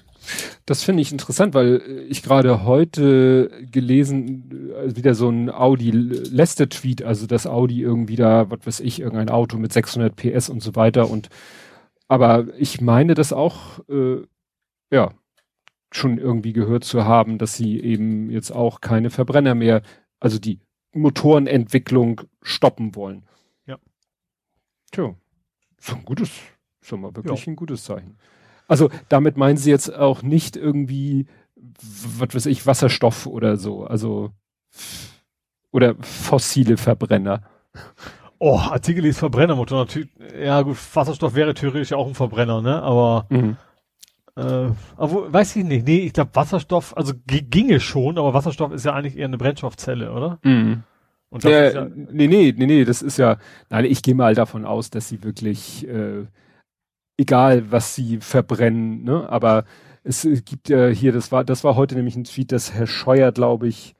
S2: Das finde ich interessant, weil ich gerade heute gelesen, also wieder so ein Audi Lester-Tweet, also dass Audi irgendwie da, was weiß ich, irgendein Auto mit 600 PS und so weiter und aber ich meine das auch, äh, ja, schon irgendwie gehört zu haben, dass sie eben jetzt auch keine Verbrenner mehr, also die Motorenentwicklung stoppen wollen.
S3: Ja.
S2: Tja, so ein gutes, schon mal wirklich ja. ein gutes Zeichen. Also damit meinen Sie jetzt auch nicht irgendwie, was weiß ich, Wasserstoff oder so, also oder fossile Verbrenner.
S3: Oh, Artikel ist Verbrennermotor natürlich. Ja gut, Wasserstoff wäre theoretisch auch ein Verbrenner, ne? Aber mhm. äh, aber weiß ich nicht. Nee, ich glaube Wasserstoff, also ginge schon, aber Wasserstoff ist ja eigentlich eher eine Brennstoffzelle, oder?
S2: Mhm. Und das äh, ja, nee, nee, nee, nee, das ist ja, nein, ich gehe mal davon aus, dass sie wirklich äh, egal was sie verbrennen, ne? Aber es gibt ja hier, das war, das war heute nämlich ein Tweet, dass Herr Scheuer, glaube ich,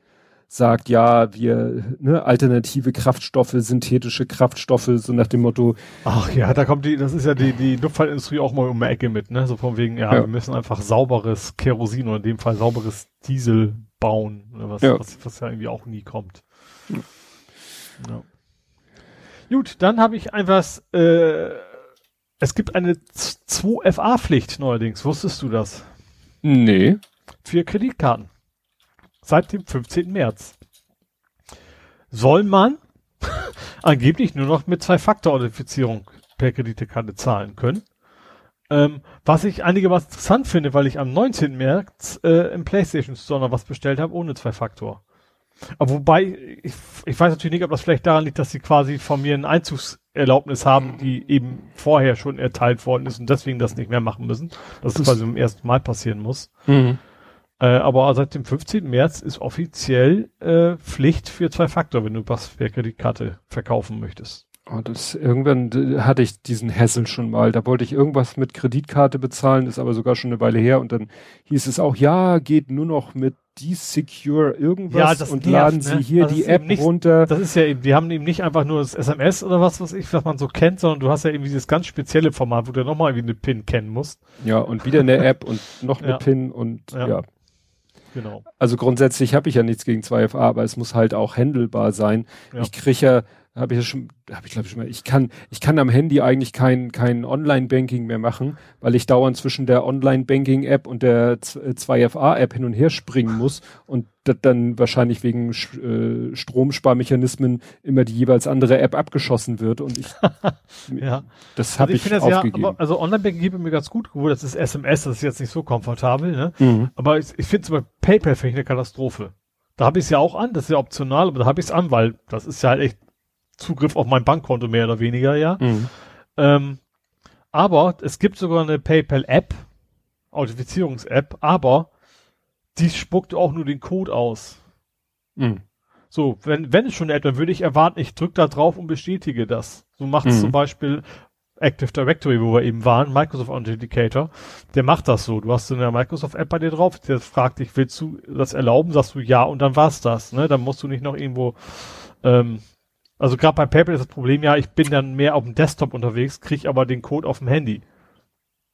S2: sagt, ja, wir, ne, alternative Kraftstoffe, synthetische Kraftstoffe, so nach dem Motto.
S3: Ach ja, da kommt die, das ist ja die, die Luftfahrtindustrie auch mal um die Ecke mit, ne, so von wegen, ja, ja. wir müssen einfach sauberes Kerosin oder in dem Fall sauberes Diesel bauen, ne, was, ja. was, was ja irgendwie auch nie kommt. Ja. ja. Gut, dann habe ich einfach, äh, es gibt eine 2FA-Pflicht neuerdings. Wusstest du das?
S2: Nee.
S3: Für Kreditkarten. Seit dem 15. März. Soll man angeblich nur noch mit Zwei-Faktor-Authentifizierung per Kreditkarte zahlen können. Ähm, was ich einigermaßen interessant finde, weil ich am 19. März äh, im PlayStation Store noch was bestellt habe ohne Zwei-Faktor. Aber wobei, ich, ich weiß natürlich nicht, ob das vielleicht daran liegt, dass sie quasi von mir ein Einzugserlaubnis haben, die eben vorher schon erteilt worden ist und deswegen das nicht mehr machen müssen. Das, das quasi zum ersten Mal passieren muss. Mhm. Äh, aber seit dem 15. März ist offiziell äh, Pflicht für zwei Faktor, wenn du was per Kreditkarte verkaufen möchtest.
S2: Oh, das, irgendwann hatte ich diesen Hassel schon mal. Da wollte ich irgendwas mit Kreditkarte bezahlen, ist aber sogar schon eine Weile her. Und dann hieß es auch, ja, geht nur noch mit Desecure irgendwas
S3: ja,
S2: und
S3: nervt,
S2: laden ne? Sie hier das die App nicht, runter.
S3: Das ist ja eben, die haben eben nicht einfach nur das SMS oder was, was ich, was man so kennt, sondern du hast ja eben dieses ganz spezielle Format, wo du nochmal irgendwie eine PIN kennen musst.
S2: Ja, und wieder eine App und noch eine ja. PIN und ja. ja.
S3: Genau.
S2: Also grundsätzlich habe ich ja nichts gegen 2FA, aber es muss halt auch handelbar sein. Ich kriege ja habe ich ja schon, habe ich glaube ich schon mal, ich kann, ich kann am Handy eigentlich kein, kein Online-Banking mehr machen, weil ich dauernd zwischen der Online-Banking-App und der 2FA-App hin und her springen muss und das dann wahrscheinlich wegen äh, Stromsparmechanismen immer die jeweils andere App abgeschossen wird und ich,
S3: ja.
S2: das habe also ich, ich aufgegeben.
S3: Ja, also Online-Banking geht mir ganz gut, gut, das ist SMS, das ist jetzt nicht so komfortabel, ne? Mhm. Aber ich, ich finde zum Beispiel PayPal finde ich eine Katastrophe. Da habe ich es ja auch an, das ist ja optional, aber da habe ich es an, weil das ist ja halt echt Zugriff auf mein Bankkonto mehr oder weniger, ja. Mhm. Ähm, aber es gibt sogar eine PayPal-App, Authentifizierungs-App, aber die spuckt auch nur den Code aus. Mhm. So, wenn, wenn es schon eine App, dann würde ich erwarten, ich drücke da drauf und bestätige das. So macht es mhm. zum Beispiel Active Directory, wo wir eben waren, Microsoft Authenticator, der macht das so. Du hast so eine Microsoft-App bei dir drauf, der fragt dich, willst du das erlauben? Sagst du ja und dann war's das. Ne? Dann musst du nicht noch irgendwo ähm, also gerade bei PayPal ist das Problem ja, ich bin dann mehr auf dem Desktop unterwegs, kriege aber den Code auf dem Handy.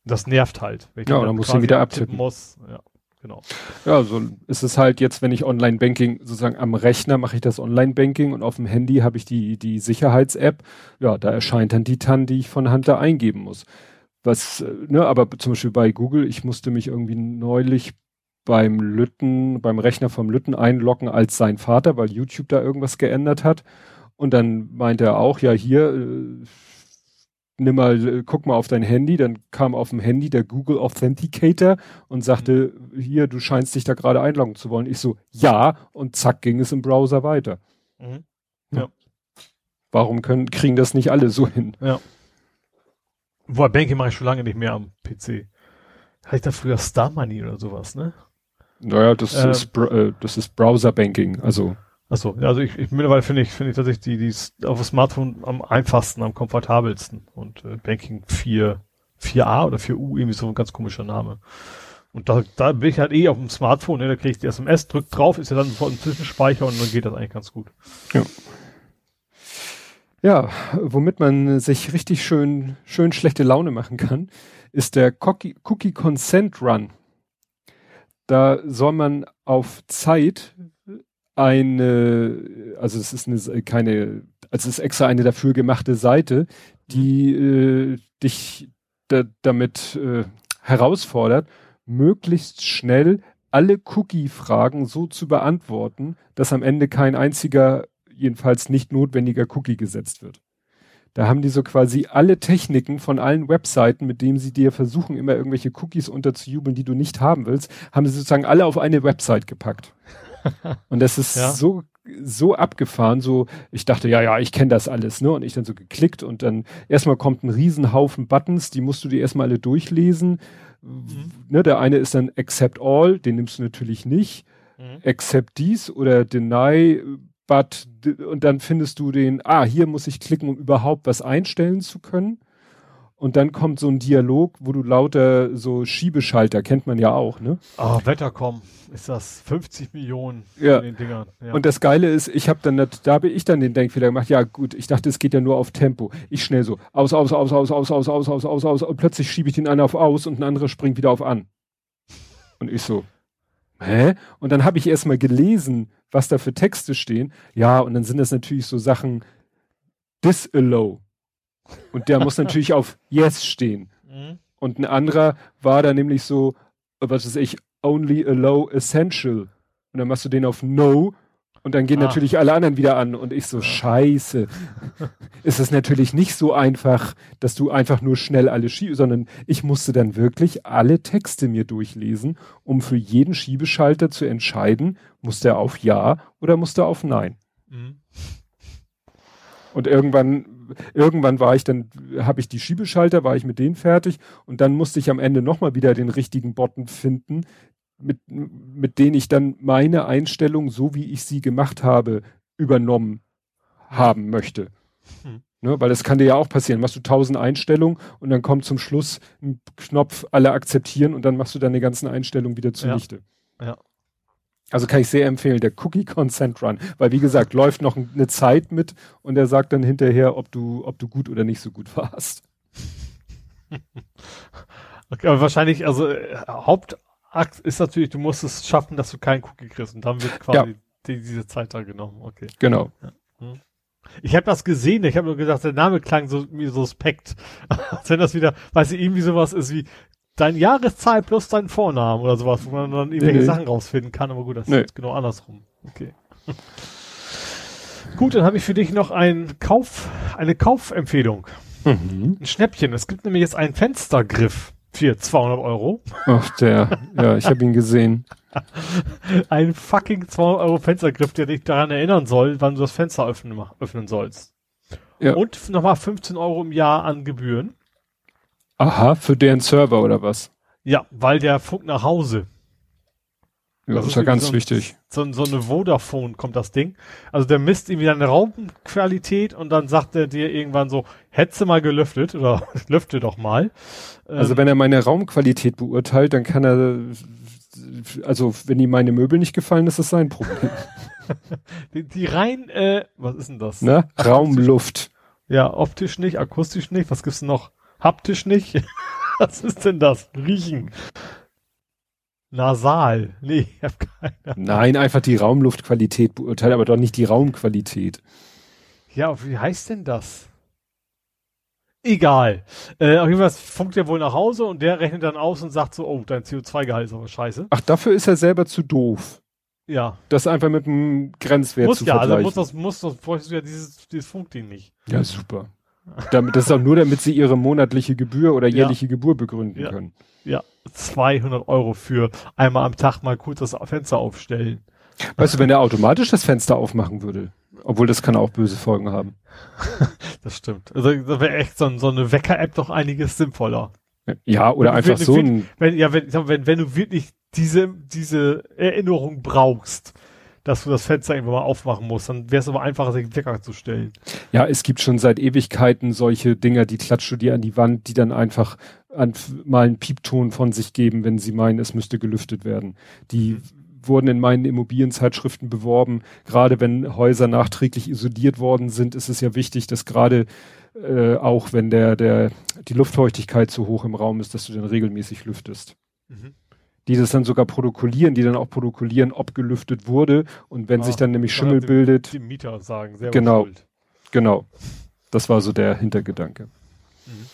S3: Das nervt halt.
S2: Wenn ich ja, dann, dann musst du ihn wieder abtippen. Muss. Ja, genau. Ja, so ist es halt jetzt, wenn ich Online-Banking sozusagen am Rechner mache ich das Online-Banking und auf dem Handy habe ich die, die Sicherheits-App. Ja, da erscheint dann die TAN, die ich von Hand da eingeben muss. Was, äh, ne, aber zum Beispiel bei Google, ich musste mich irgendwie neulich beim Lütten, beim Rechner vom Lütten einloggen als sein Vater, weil YouTube da irgendwas geändert hat. Und dann meinte er auch, ja, hier, äh, nimm mal, äh, guck mal auf dein Handy. Dann kam auf dem Handy der Google Authenticator und sagte, mhm. hier, du scheinst dich da gerade einloggen zu wollen. Ich so, ja, und zack, ging es im Browser weiter. Mhm. Ja. Warum können, kriegen das nicht alle so hin?
S3: Ja. Boah, Banking mache ich schon lange nicht mehr am PC. Hatte ich da früher Star Money oder sowas, ne?
S2: Naja, das ähm, ist, äh, das ist Browser Banking, also.
S3: Achso, also ich, ich mittlerweile finde ich, finde ich tatsächlich die, die auf dem Smartphone am einfachsten, am komfortabelsten. Und äh, Banking 4, 4a oder 4u, irgendwie so ein ganz komischer Name. Und da, da bin ich halt eh auf dem Smartphone, ne, da kriege ich die SMS, drück drauf, ist ja dann sofort ein Zwischenspeicher und dann geht das eigentlich ganz gut.
S2: Ja. Ja, womit man sich richtig schön, schön schlechte Laune machen kann, ist der Cookie, Cookie Consent Run. Da soll man auf Zeit eine, also es ist eine, keine, also es ist extra eine dafür gemachte Seite, die äh, dich da, damit äh, herausfordert, möglichst schnell alle Cookie-Fragen so zu beantworten, dass am Ende kein einziger, jedenfalls nicht notwendiger Cookie gesetzt wird. Da haben die so quasi alle Techniken von allen Webseiten, mit denen sie dir versuchen, immer irgendwelche Cookies unterzujubeln, die du nicht haben willst, haben sie sozusagen alle auf eine Website gepackt. Und das ist ja. so so abgefahren, so ich dachte, ja, ja, ich kenne das alles, ne? Und ich dann so geklickt und dann erstmal kommt ein Riesenhaufen Buttons, die musst du dir erstmal alle durchlesen. Mhm. Ne, der eine ist dann Accept All, den nimmst du natürlich nicht. Mhm. Accept dies oder Deny, but und dann findest du den, ah, hier muss ich klicken, um überhaupt was einstellen zu können. Und dann kommt so ein Dialog, wo du lauter so Schiebeschalter, kennt man ja auch, ne?
S3: Ah, oh, Wettercom, ist das 50 Millionen
S2: ja. den Dingern. Ja. Und das Geile ist, ich habe dann, da habe ich dann den Denkfehler gemacht, ja gut, ich dachte, es geht ja nur auf Tempo. Ich schnell so, aus, aus, aus, aus, aus, aus, aus, aus, aus, aus, und plötzlich schiebe ich den einen auf aus und ein anderer springt wieder auf an. Und ich so, hä? Und dann habe ich erstmal gelesen, was da für Texte stehen. Ja, und dann sind das natürlich so Sachen, disallow und der muss natürlich auf Yes stehen. Mhm. Und ein anderer war da nämlich so, was weiß ich, only allow essential. Und dann machst du den auf No und dann gehen ah. natürlich alle anderen wieder an. Und ich so, scheiße. ist es natürlich nicht so einfach, dass du einfach nur schnell alle schiebst, sondern ich musste dann wirklich alle Texte mir durchlesen, um für jeden Schiebeschalter zu entscheiden, muss der auf Ja oder muss der auf Nein. Mhm. Und irgendwann irgendwann war ich dann, habe ich die Schiebeschalter, war ich mit denen fertig und dann musste ich am Ende nochmal wieder den richtigen Button finden, mit, mit denen ich dann meine Einstellung, so wie ich sie gemacht habe, übernommen haben möchte. Hm. Ne, weil das kann dir ja auch passieren. Machst du tausend Einstellungen und dann kommt zum Schluss ein Knopf, alle akzeptieren und dann machst du deine ganzen Einstellungen wieder zunichte. Ja. ja. Also kann ich sehr empfehlen, der Cookie Consent Run, weil wie gesagt, läuft noch eine Zeit mit und er sagt dann hinterher, ob du, ob du gut oder nicht so gut warst.
S3: Okay, aber wahrscheinlich, also äh, Hauptakt ist natürlich, du musst es schaffen, dass du keinen Cookie kriegst und dann wird quasi ja. die, diese Zeit da genommen. Okay.
S2: Genau.
S3: Ja. Hm. Ich habe das gesehen, ich habe nur gesagt, der Name klang so mir suspekt. Als wenn das wieder, weiß ich, irgendwie sowas ist wie dein Jahreszahl plus dein Vornamen oder sowas, wo man dann irgendwelche nee, Sachen rausfinden kann, aber gut, das nee. ist genau andersrum. Okay. gut, dann habe ich für dich noch ein Kauf, eine Kaufempfehlung. Mhm. Ein Schnäppchen. Es gibt nämlich jetzt einen Fenstergriff für 200 Euro.
S2: Ach, der. Ja, ich habe ihn gesehen.
S3: ein fucking 200 Euro Fenstergriff, der dich daran erinnern soll, wann du das Fenster öffnen, öffnen sollst. Ja. Und nochmal 15 Euro im Jahr an Gebühren.
S2: Aha, für deren Server oder was?
S3: Ja, weil der Funk nach Hause.
S2: Ja, das, ist ja ganz
S3: so,
S2: wichtig.
S3: So, so eine Vodafone kommt das Ding. Also der misst irgendwie deine Raumqualität und dann sagt er dir irgendwann so, hättest du mal gelüftet oder lüfte doch mal.
S2: Also ähm, wenn er meine Raumqualität beurteilt, dann kann er, also wenn ihm meine Möbel nicht gefallen, ist das sein Problem.
S3: die, die rein, äh, was ist denn das?
S2: Ne? Raumluft.
S3: Ja, optisch nicht, akustisch nicht, was gibt's noch? Haptisch nicht? was ist denn das? Riechen. Nasal. Nee, ich hab keine
S2: Ahnung. Nein, einfach die Raumluftqualität beurteilt, aber doch nicht die Raumqualität.
S3: Ja, wie heißt denn das? Egal. Äh, auf jeden Fall funkt er wohl nach Hause und der rechnet dann aus und sagt so, oh, dein CO2-Gehalt ist aber scheiße.
S2: Ach, dafür ist er selber zu doof.
S3: Ja.
S2: Das einfach mit einem Grenzwert
S3: muss
S2: zu
S3: ja,
S2: vergleichen.
S3: Also muss das, muss das, bräuchtest du ja dieses, dieses Funkding nicht.
S2: Ja, super. Damit, das ist auch nur, damit sie ihre monatliche Gebühr oder jährliche ja. Gebühr begründen
S3: ja.
S2: können.
S3: Ja, 200 Euro für einmal am Tag mal kurz das Fenster aufstellen.
S2: Weißt du, wenn er automatisch das Fenster aufmachen würde, obwohl das kann auch böse Folgen haben.
S3: das stimmt. Also da wäre echt so, so eine Wecker-App doch einiges sinnvoller.
S2: Ja, oder
S3: wenn,
S2: einfach
S3: wenn,
S2: so ein.
S3: Wenn, ja, wenn, wenn, wenn du wirklich diese, diese Erinnerung brauchst, dass du das Fenster irgendwann mal aufmachen musst, dann wäre es aber einfacher, sich Wecker zu stellen.
S2: Ja, es gibt schon seit Ewigkeiten solche Dinger, die klatscht du dir an die Wand, die dann einfach an, mal einen Piepton von sich geben, wenn sie meinen, es müsste gelüftet werden. Die mhm. wurden in meinen Immobilienzeitschriften beworben. Gerade wenn Häuser nachträglich isoliert worden sind, ist es ja wichtig, dass gerade äh, auch wenn der, der, die Luftfeuchtigkeit zu hoch im Raum ist, dass du dann regelmäßig lüftest. Mhm. Die das dann sogar protokollieren, die dann auch protokollieren, ob gelüftet wurde und wenn ah, sich dann nämlich Schimmel
S3: dem,
S2: bildet.
S3: Die Mieter sagen,
S2: selber Genau. Schuld. Genau. Das war so der Hintergedanke. Mhm.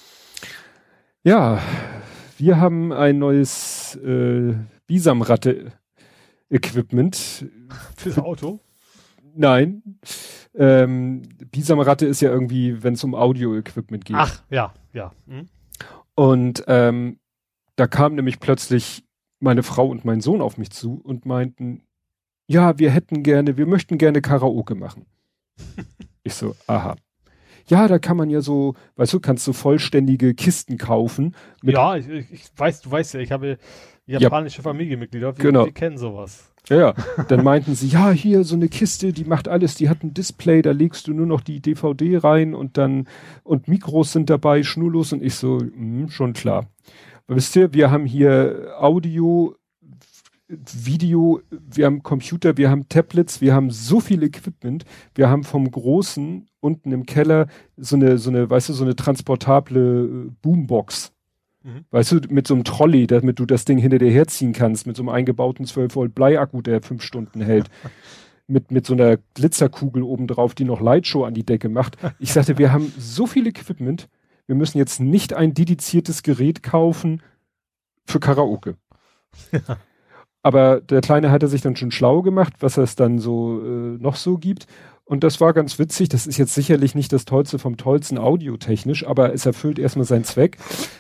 S2: Ja, wir haben ein neues äh, Bisamratte-Equipment.
S3: Fürs Auto?
S2: Nein. Ähm, Bisamratte ist ja irgendwie, wenn es um Audio-Equipment geht.
S3: Ach, ja, ja. Hm.
S2: Und ähm, da kam nämlich plötzlich meine Frau und mein Sohn auf mich zu und meinten, ja, wir hätten gerne, wir möchten gerne Karaoke machen. ich so, aha ja, da kann man ja so, weißt du, kannst du vollständige Kisten kaufen.
S3: ja, ich, ich, weiß, du weißt ja, ich habe japanische ja, Familienmitglieder,
S2: wir, genau.
S3: die kennen sowas.
S2: Ja, ja. Dann meinten sie, ja, hier so eine Kiste, die macht alles, die hat ein Display, da legst du nur noch die DVD rein und dann, und Mikros sind dabei, schnurlos und ich so, mh, hm, schon klar. Wisst ihr, wir haben hier Audio, Video, wir haben Computer, wir haben Tablets, wir haben so viel Equipment, wir haben vom Großen unten im Keller so eine, so eine, weißt du, so eine transportable äh, Boombox. Mhm. Weißt du, mit so einem Trolley, damit du das Ding hinter dir herziehen kannst, mit so einem eingebauten 12 Volt Bleiakku, der fünf Stunden hält. mit, mit so einer Glitzerkugel obendrauf, die noch Lightshow an die Decke macht. Ich sagte, wir haben so viel Equipment, wir müssen jetzt nicht ein dediziertes Gerät kaufen für Karaoke. Ja. Aber der Kleine hatte sich dann schon schlau gemacht, was es dann so äh, noch so gibt. Und das war ganz witzig. Das ist jetzt sicherlich nicht das Tollste vom Tollsten audiotechnisch, aber es erfüllt erstmal seinen Zweck.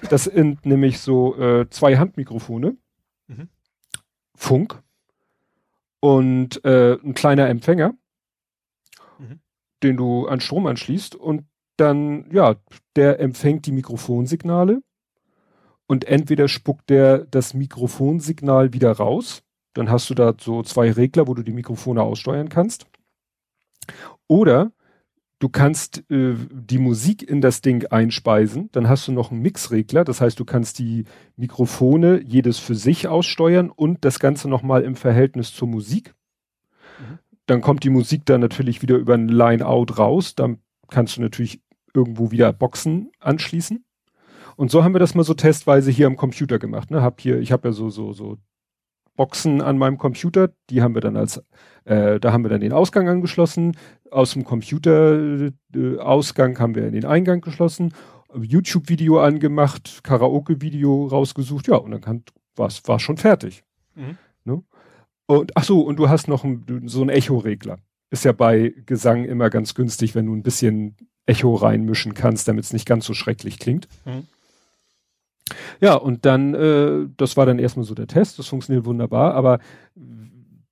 S2: Das sind nämlich so äh, zwei Handmikrofone, mhm. Funk und äh, ein kleiner Empfänger, mhm. den du an Strom anschließt und dann, ja, der empfängt die Mikrofonsignale und entweder spuckt der das Mikrofonsignal wieder raus, dann hast du da so zwei Regler, wo du die Mikrofone aussteuern kannst. Oder du kannst äh, die Musik in das Ding einspeisen, dann hast du noch einen Mixregler, das heißt, du kannst die Mikrofone jedes für sich aussteuern und das Ganze nochmal im Verhältnis zur Musik. Mhm. Dann kommt die Musik dann natürlich wieder über ein Line-Out raus, dann kannst du natürlich irgendwo wieder Boxen anschließen. Und so haben wir das mal so testweise hier am Computer gemacht. Ne? Hab hier, ich habe ja so so so Boxen an meinem Computer, die haben wir dann als, äh, da haben wir dann den Ausgang angeschlossen. Aus dem Computer-Ausgang äh, haben wir den Eingang geschlossen, YouTube-Video angemacht, Karaoke-Video rausgesucht, ja, und dann kann, war's, war schon fertig. Mhm. Ne? Und ach so, und du hast noch ein, so einen Echo-Regler. Ist ja bei Gesang immer ganz günstig, wenn du ein bisschen Echo reinmischen kannst, damit es nicht ganz so schrecklich klingt. Mhm. Ja, und dann, äh, das war dann erstmal so der Test, das funktioniert wunderbar, aber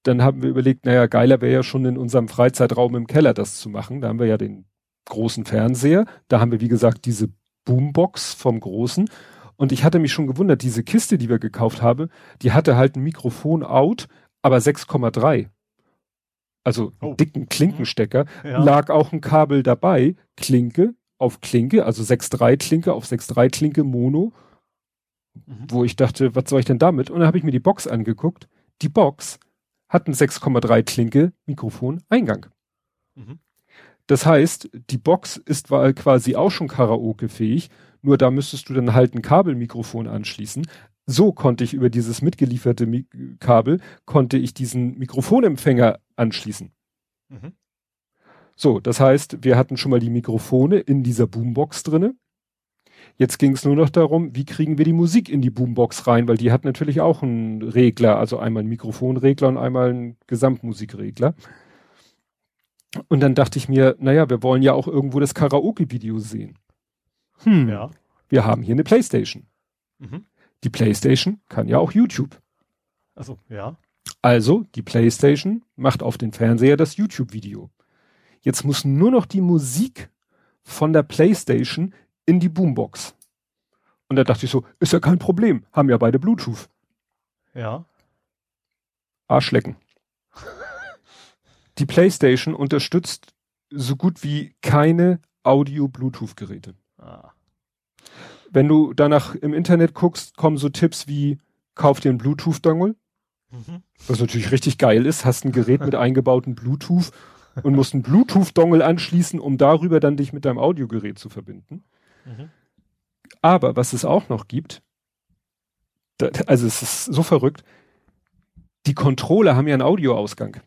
S2: dann haben wir überlegt, naja, geiler wäre ja schon in unserem Freizeitraum im Keller das zu machen. Da haben wir ja den großen Fernseher. Da haben wir, wie gesagt, diese Boombox vom großen. Und ich hatte mich schon gewundert, diese Kiste, die wir gekauft haben, die hatte halt ein Mikrofon out, aber 6,3. Also oh. dicken Klinkenstecker. Ja. Lag auch ein Kabel dabei, Klinke auf Klinke, also 6,3 Klinke auf 6,3 Klinke Mono. Mhm. Wo ich dachte, was soll ich denn damit? Und dann habe ich mir die Box angeguckt. Die Box hat ein 6,3 Klinke Mikrofon Eingang. Mhm. Das heißt, die Box ist quasi auch schon Karaoke-fähig, nur da müsstest du dann halt ein Kabelmikrofon anschließen. So konnte ich über dieses mitgelieferte Mi Kabel, konnte ich diesen Mikrofonempfänger anschließen. Mhm. So, das heißt, wir hatten schon mal die Mikrofone in dieser Boombox drinne. Jetzt ging es nur noch darum, wie kriegen wir die Musik in die Boombox rein, weil die hat natürlich auch einen Regler, also einmal einen Mikrofonregler und einmal einen Gesamtmusikregler. Und dann dachte ich mir, naja, wir wollen ja auch irgendwo das Karaoke-Video sehen. Hm, ja. wir haben hier eine Playstation. Mhm. Die Playstation kann ja auch YouTube.
S3: Also ja.
S2: Also, die Playstation macht auf den Fernseher das YouTube-Video. Jetzt muss nur noch die Musik von der Playstation in die Boombox. Und da dachte ich so, ist ja kein Problem, haben ja beide Bluetooth.
S3: Ja.
S2: Arschlecken. die PlayStation unterstützt so gut wie keine Audio-Bluetooth-Geräte. Ah. Wenn du danach im Internet guckst, kommen so Tipps wie, kauf dir einen Bluetooth-Dongle. Mhm. Was natürlich richtig geil ist, hast ein Gerät mit eingebauten Bluetooth und musst einen Bluetooth-Dongle anschließen, um darüber dann dich mit deinem Audiogerät zu verbinden. Mhm. Aber was es auch noch gibt, da, also es ist so verrückt, die Controller haben ja einen Audioausgang.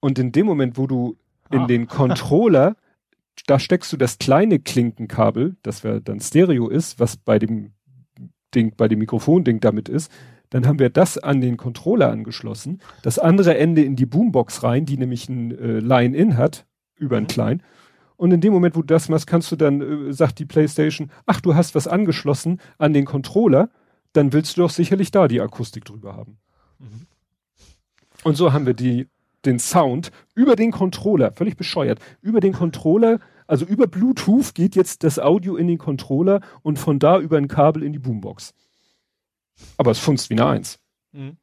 S2: Und in dem Moment, wo du in ah. den Controller, da steckst du das kleine Klinkenkabel, das dann Stereo ist, was bei dem Ding, bei dem Mikrofonding damit ist, dann haben wir das an den Controller angeschlossen, das andere Ende in die Boombox rein, die nämlich ein äh, Line-In hat, über ein mhm. Klein. Und in dem Moment, wo du das machst, kannst du dann, äh, sagt die PlayStation, ach, du hast was angeschlossen an den Controller, dann willst du doch sicherlich da die Akustik drüber haben. Mhm. Und so haben wir die, den Sound über den Controller, völlig bescheuert, über den Controller, also über Bluetooth geht jetzt das Audio in den Controller und von da über ein Kabel in die Boombox. Aber es funzt wie eine Eins. Mhm.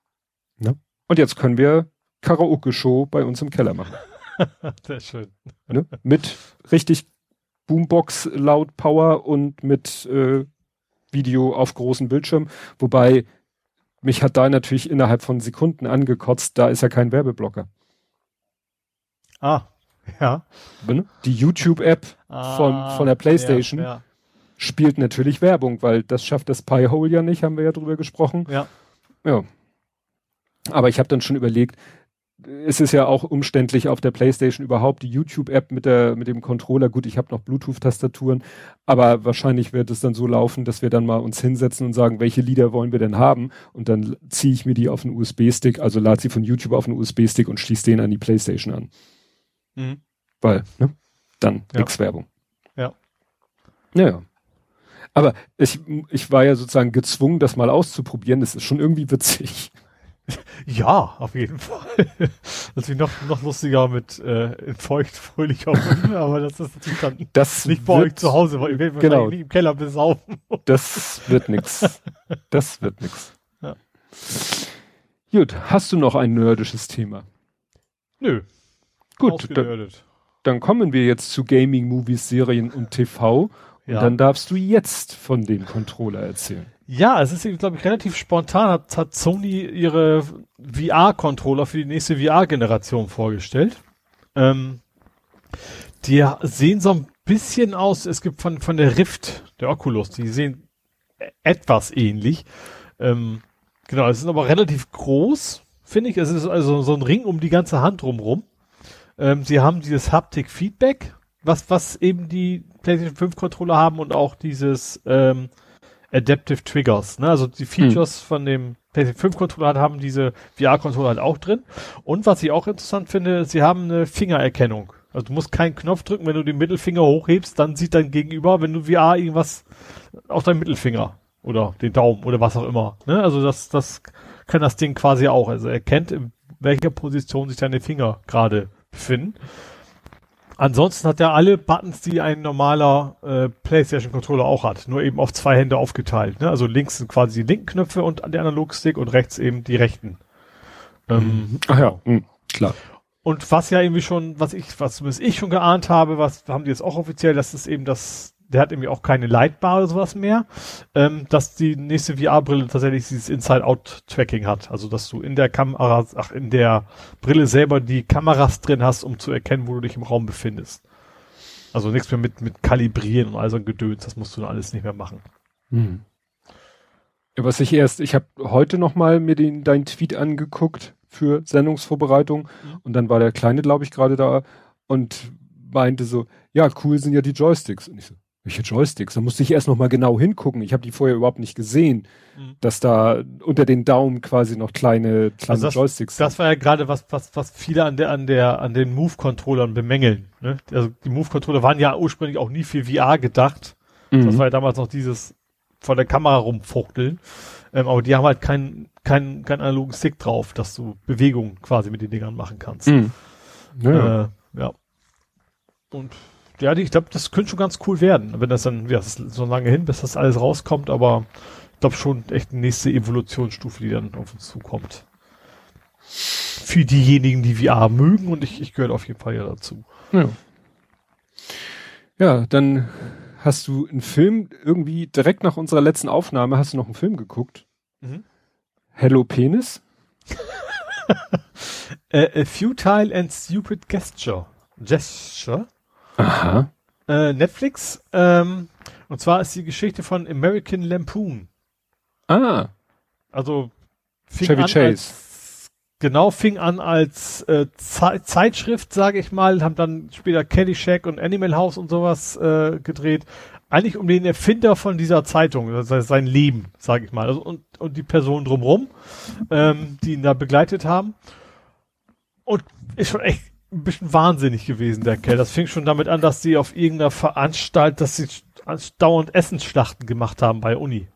S2: Ja? Und jetzt können wir Karaoke-Show bei uns im Keller machen.
S3: Sehr schön.
S2: Ne? Mit richtig Boombox laut Power und mit äh, Video auf großen Bildschirm. Wobei mich hat da natürlich innerhalb von Sekunden angekotzt, da ist ja kein Werbeblocker.
S3: Ah, ja.
S2: Ne? Die YouTube-App ah, von, von der Playstation ja, ja. spielt natürlich Werbung, weil das schafft das Pi-Hole ja nicht, haben wir ja drüber gesprochen.
S3: Ja.
S2: Ja. Aber ich habe dann schon überlegt, es ist ja auch umständlich auf der Playstation überhaupt die YouTube-App mit der mit dem Controller. Gut, ich habe noch Bluetooth-Tastaturen, aber wahrscheinlich wird es dann so laufen, dass wir dann mal uns hinsetzen und sagen, welche Lieder wollen wir denn haben? Und dann ziehe ich mir die auf einen USB-Stick, also lade sie von YouTube auf einen USB-Stick und schließe den an die Playstation an. Mhm. Weil, ne? Dann ja. nix Werbung.
S3: Ja.
S2: Naja. Aber ich, ich war ja sozusagen gezwungen, das mal auszuprobieren. Das ist schon irgendwie witzig.
S3: Ja, auf jeden Fall. Natürlich noch, noch lustiger mit äh, in feucht fröhlich auf aber das ist natürlich dann
S2: das
S3: nicht bei euch zu Hause, weil ihr werdet genau. nicht im Keller besaufen.
S2: Das wird nix. Das wird nix. Ja. Gut, hast du noch ein nerdisches Thema?
S3: Nö.
S2: Gut, dann, dann kommen wir jetzt zu Gaming, Movies, Serien und TV. Und ja. dann darfst du jetzt von dem Controller erzählen.
S3: Ja, es ist, glaube ich, relativ spontan hat, hat Sony ihre VR-Controller für die nächste VR-Generation vorgestellt. Ähm, die sehen so ein bisschen aus, es gibt von, von der Rift, der Oculus, die sehen etwas ähnlich. Ähm, genau, es ist aber relativ groß, finde ich. Es ist also so ein Ring um die ganze Hand drumrum. Ähm, sie haben dieses Haptic-Feedback, was, was eben die PlayStation 5 Controller haben und auch dieses, ähm, Adaptive Triggers. Ne? Also die Features hm. von dem PlayStation 5 Controller haben diese VR-Controller halt auch drin. Und was ich auch interessant finde, sie haben eine Fingererkennung. Also du musst keinen Knopf drücken, wenn du den Mittelfinger hochhebst, dann sieht dein Gegenüber, wenn du VR irgendwas auf deinem Mittelfinger oder den Daumen oder was auch immer. Ne? Also das, das kann das Ding quasi auch. Also er kennt, in welcher Position sich deine Finger gerade befinden. Ansonsten hat er alle Buttons, die ein normaler äh, PlayStation-Controller auch hat, nur eben auf zwei Hände aufgeteilt. Ne? Also links sind quasi die linken Knöpfe und der Analogstick und rechts eben die rechten.
S2: Ähm, mhm. Ach ja, mhm, klar.
S3: Und was ja irgendwie schon, was ich, was zumindest ich schon geahnt habe, was haben die jetzt auch offiziell, dass es eben das, der hat irgendwie auch keine Lightbar oder sowas mehr, ähm, dass die nächste VR-Brille tatsächlich dieses Inside-Out-Tracking hat. Also dass du in der Kamera, ach, in der Brille selber die Kameras drin hast, um zu erkennen, wo du dich im Raum befindest. Also nichts mehr mit, mit Kalibrieren und all so ein Gedöns, das musst du dann alles nicht mehr machen. Hm.
S2: Was ich erst, ich habe heute noch mal mir den deinen Tweet angeguckt für Sendungsvorbereitung mhm. und dann war der Kleine, glaube ich, gerade da und meinte so, ja, cool sind ja die Joysticks. Und ich so, welche Joysticks? Da musste ich erst noch mal genau hingucken. Ich habe die vorher überhaupt nicht gesehen, mhm. dass da unter den Daumen quasi noch kleine, kleine
S3: also das,
S2: Joysticks
S3: sind. Das war ja gerade was, was, was viele an der, an der, an den Move-Controllern bemängeln. Ne? Also die Move-Controller waren ja ursprünglich auch nie für VR gedacht. Mhm. Das war ja damals noch dieses vor der Kamera rumfuchteln. Ähm, aber die haben halt keinen keinen keinen analogen Stick drauf, dass du Bewegung quasi mit den Dingern machen kannst. Mhm. Ja. Äh, ja. Und ja, ich glaube, das könnte schon ganz cool werden, wenn das dann, ja, das ist so lange hin, bis das alles rauskommt, aber ich glaube schon echt eine nächste Evolutionsstufe, die dann auf uns zukommt. Für diejenigen, die VR mögen und ich, ich gehöre auf jeden Fall ja dazu.
S2: Ja. Ja, dann hast du einen Film irgendwie direkt nach unserer letzten Aufnahme hast du noch einen Film geguckt? Mhm. Hello Penis?
S3: a, a futile and stupid gesture. Gesture.
S2: Aha.
S3: Äh, Netflix. Ähm, und zwar ist die Geschichte von American Lampoon.
S2: Ah.
S3: Also
S2: Chevy Chase.
S3: Als, genau, fing an als äh, Ze Zeitschrift, sage ich mal, haben dann später Caddyshack und Animal House und sowas äh, gedreht. Eigentlich um den Erfinder von dieser Zeitung, das heißt sein Leben, sage ich mal, also, und, und die Personen drumherum, ähm, die ihn da begleitet haben. Und ist schon echt ein bisschen wahnsinnig gewesen, der Kerl. Das fing schon damit an, dass sie auf irgendeiner Veranstaltung, dass sie dauernd Essensschlachten gemacht haben bei Uni.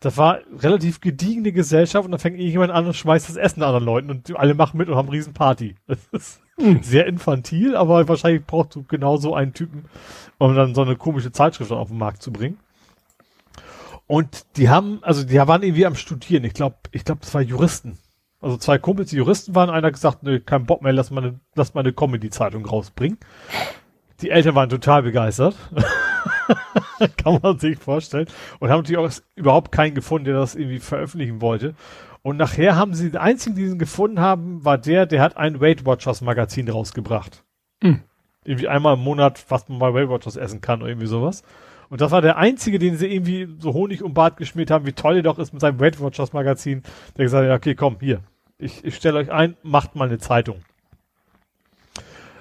S3: Das war relativ gediegene Gesellschaft und dann fängt irgendjemand an und schmeißt das Essen anderen Leuten und alle machen mit und haben riesen Party. Das ist hm. sehr infantil, aber wahrscheinlich brauchst du genau so einen Typen, um dann so eine komische Zeitschrift auf den Markt zu bringen. Und die haben, also die waren irgendwie am Studieren. Ich glaube, ich glaube, das war Juristen. Also zwei Kumpels, die Juristen waren, einer gesagt, nö, kein Bock mehr, lass mal eine, lass mal eine Comedy-Zeitung rausbringen. Die Eltern waren total begeistert. Kann man sich vorstellen. Und haben natürlich auch überhaupt keinen gefunden, der das irgendwie veröffentlichen wollte. Und nachher haben sie, den einzigen, den sie gefunden haben, war der, der hat ein Weight Watchers Magazin rausgebracht. Mhm. Irgendwie einmal im Monat, was man bei Weight Watchers essen kann oder irgendwie sowas. Und das war der einzige, den sie irgendwie so Honig um Bart geschmiert haben, wie toll er doch ist mit seinem Weight Watchers Magazin. Der gesagt hat, okay, komm, hier, ich, ich stelle euch ein, macht mal eine Zeitung.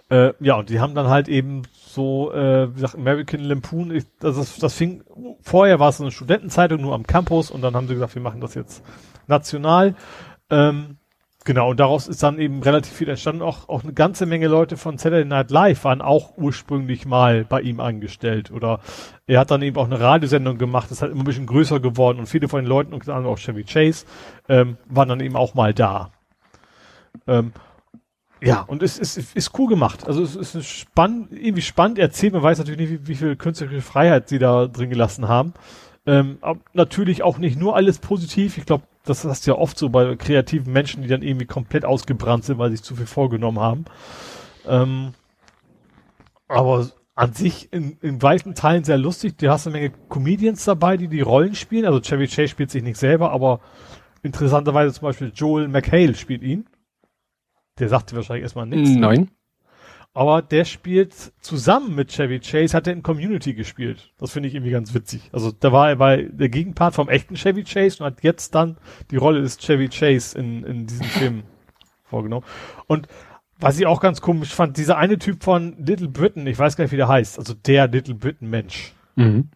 S3: Äh, ja, und die haben dann halt eben so, äh, wie gesagt, American Lampoon, ich, das, das fing, vorher war es eine Studentenzeitung nur am Campus und dann haben sie gesagt, wir machen das jetzt national. Ähm, Genau, und daraus ist dann eben relativ viel entstanden. Auch, auch eine ganze Menge Leute von Saturday Night Live waren auch ursprünglich mal bei ihm angestellt. Oder er hat dann eben auch eine Radiosendung gemacht, das ist halt immer ein bisschen größer geworden und viele von den Leuten, und auch Chevy Chase, ähm, waren dann eben auch mal da. Ähm, ja, und es ist, ist, ist cool gemacht. Also es ist spannend, irgendwie spannend erzählt. Man weiß natürlich nicht, wie, wie viel künstlerische Freiheit sie da drin gelassen haben. Ähm, natürlich auch nicht nur alles positiv. Ich glaube, das hast du ja oft so bei kreativen Menschen, die dann irgendwie komplett ausgebrannt sind, weil sie sich zu viel vorgenommen haben. Ähm, aber an sich in, in weiten Teilen sehr lustig. Du hast eine Menge Comedians dabei, die die Rollen spielen. Also Chevy Chase spielt sich nicht selber, aber interessanterweise zum Beispiel Joel McHale spielt ihn. Der sagte wahrscheinlich erstmal nichts.
S2: Nein.
S3: Aber der spielt zusammen mit Chevy Chase, hat er in Community gespielt. Das finde ich irgendwie ganz witzig. Also da war er bei der Gegenpart vom echten Chevy Chase und hat jetzt dann die Rolle des Chevy Chase in, in diesem Film vorgenommen. Und was ich auch ganz komisch fand, dieser eine Typ von Little Britain, ich weiß gar nicht, wie der heißt, also der Little Britain Mensch. Mhm.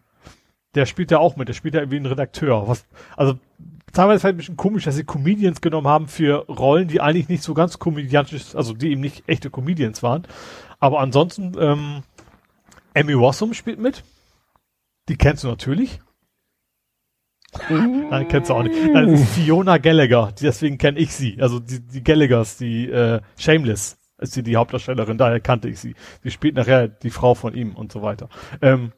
S3: Der spielt ja auch mit, der spielt ja irgendwie einen Redakteur. Was, also teilweise fand ein bisschen komisch, dass sie Comedians genommen haben für Rollen, die eigentlich nicht so ganz komödiantisch, also die eben nicht echte Comedians waren. Aber ansonsten, ähm, Emmy Rossum spielt mit. Die kennst du natürlich. Nein, kennst du auch nicht. Das ist Fiona Gallagher, deswegen kenne ich sie. Also die, die Gallaghers, die äh, Shameless. ist sie die Hauptdarstellerin, daher kannte ich sie. Sie spielt nachher die Frau von ihm und so weiter. Ähm,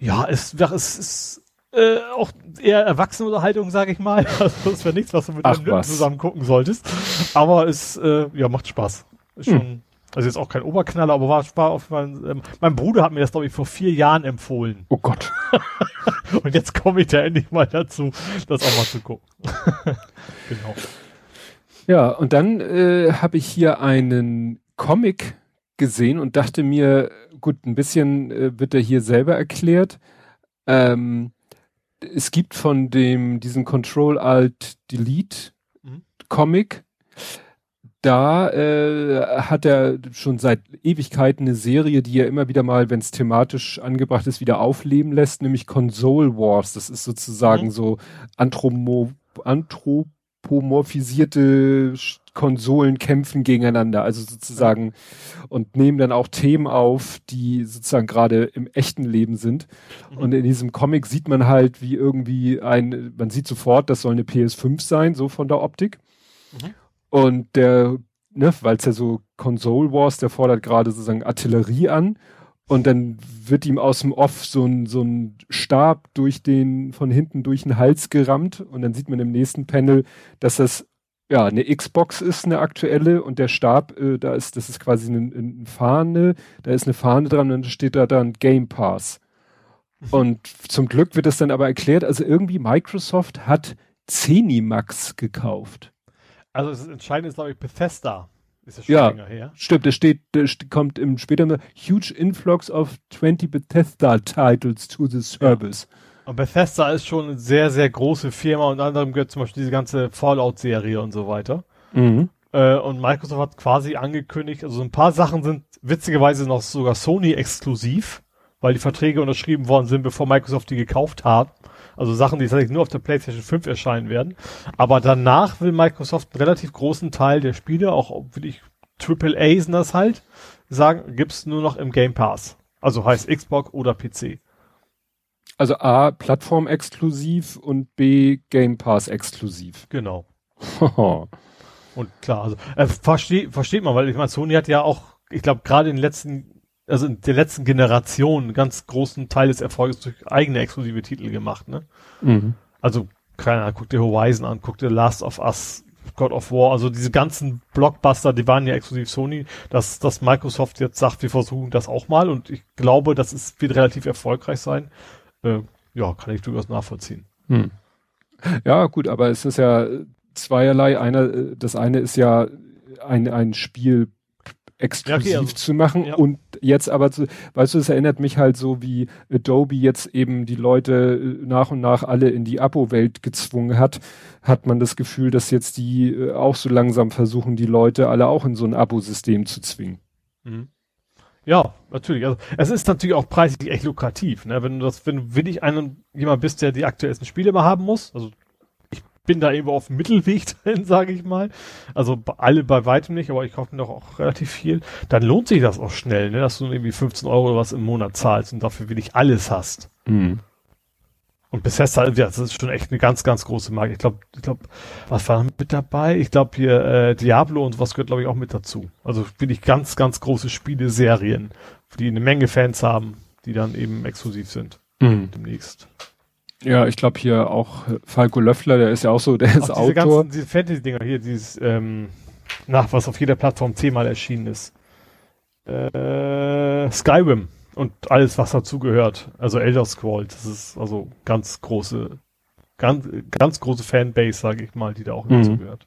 S3: ja, es, es ist äh, auch eher Erwachsenenunterhaltung, sage ich mal. Also das wäre nichts, was du mit
S2: einem was.
S3: zusammen gucken solltest. Aber es äh, ja, macht Spaß. Ist hm. schon, also jetzt auch kein Oberknaller, aber war, war auf mein, ähm, mein Bruder hat mir das, glaube ich, vor vier Jahren empfohlen.
S2: Oh Gott.
S3: und jetzt komme ich da endlich mal dazu, das auch mal zu gucken.
S2: genau. Ja, und dann äh, habe ich hier einen Comic gesehen und dachte mir, gut, ein bisschen äh, wird er hier selber erklärt. Ähm, es gibt von dem, diesen Control Alt Delete mhm. Comic, da äh, hat er schon seit Ewigkeiten eine Serie, die er immer wieder mal, wenn es thematisch angebracht ist, wieder aufleben lässt, nämlich Console Wars. Das ist sozusagen mhm. so Anthromo anthropomorphisierte Konsolen kämpfen gegeneinander, also sozusagen und nehmen dann auch Themen auf, die sozusagen gerade im echten Leben sind. Mhm. Und in diesem Comic sieht man halt, wie irgendwie ein, man sieht sofort, das soll eine PS5 sein, so von der Optik. Mhm. Und der, ne, weil es ja so Console Wars, der fordert gerade sozusagen Artillerie an. Und dann wird ihm aus dem Off so ein, so ein Stab durch den, von hinten durch den Hals gerammt. Und dann sieht man im nächsten Panel, dass das ja, eine Xbox ist eine aktuelle und der Stab, äh, da ist, das ist quasi eine, eine Fahne, da ist eine Fahne dran und steht da dann Game Pass. Mhm. Und zum Glück wird das dann aber erklärt, also irgendwie Microsoft hat Zenimax gekauft.
S3: Also das Entscheidende ist, glaube ich, Bethesda.
S2: Ist ja schon ja, länger her. Stimmt, das steht, das kommt im später Huge Influx of 20 Bethesda Titles to the service. Ja.
S3: Und Bethesda ist schon eine sehr, sehr große Firma. Unter anderem gehört zum Beispiel diese ganze Fallout-Serie und so weiter. Mhm. Äh, und Microsoft hat quasi angekündigt, also ein paar Sachen sind witzigerweise noch sogar Sony-exklusiv, weil die Verträge unterschrieben worden sind, bevor Microsoft die gekauft hat. Also Sachen, die tatsächlich nur auf der PlayStation 5 erscheinen werden. Aber danach will Microsoft einen relativ großen Teil der Spiele, auch wirklich Triple A sind das halt, sagen, gibt's nur noch im Game Pass. Also heißt Xbox oder PC.
S2: Also A, Plattform exklusiv und B, Game Pass exklusiv.
S3: Genau. und klar, also äh, versteht, versteht man, weil ich meine, Sony hat ja auch, ich glaube, gerade in den letzten, also in der letzten Generation einen ganz großen Teil des Erfolges durch eigene exklusive Titel gemacht, ne? Mhm. Also, keiner, guck dir Horizon an, guck dir Last of Us, God of War, also diese ganzen Blockbuster, die waren ja exklusiv Sony, dass, dass Microsoft jetzt sagt, wir versuchen das auch mal und ich glaube, das ist, wird relativ erfolgreich sein äh, ja, kann ich durchaus nachvollziehen. Hm.
S2: Ja, gut, aber es ist ja zweierlei. Einer, äh, das eine ist ja ein, ein Spiel exklusiv ja, okay, also, zu machen ja. und jetzt aber zu, weißt du, es erinnert mich halt so wie Adobe jetzt eben die Leute äh, nach und nach alle in die Abo-Welt gezwungen hat, hat man das Gefühl, dass jetzt die äh, auch so langsam versuchen, die Leute alle auch in so ein Abo-System zu zwingen. Mhm.
S3: Ja, natürlich. Also es ist natürlich auch preislich echt lukrativ, ne? Wenn du das, wenn du wirklich einen jemand bist, der die aktuellsten Spiele mal haben muss, also bin da irgendwo auf dem Mittelweg drin, sage ich mal. Also alle bei weitem nicht, aber ich kaufe mir doch auch relativ viel. Dann lohnt sich das auch schnell, ne? Dass du irgendwie 15 Euro oder was im Monat zahlst und dafür wirklich alles hast. Mhm. Und Bethesda, ja, das ist schon echt eine ganz, ganz große Marke. Ich glaube, ich glaube, was war mit dabei? Ich glaube hier äh, Diablo und was gehört, glaube ich, auch mit dazu. Also wirklich ganz, ganz große Spiele-Serien, die eine Menge Fans haben, die dann eben exklusiv sind. Mhm. Demnächst.
S2: Ja, ich glaube hier auch Falco Löffler, der ist ja auch so, der ist auch
S3: diese Autor. Ganzen, diese Fantasy-Dinger hier, dieses, ähm, nach was auf jeder Plattform zehnmal erschienen ist. Äh, Skyrim und alles, was dazugehört. Also Elder Scrolls, das ist also ganz große, ganz, ganz große Fanbase, sage ich mal, die da auch mhm. dazugehört.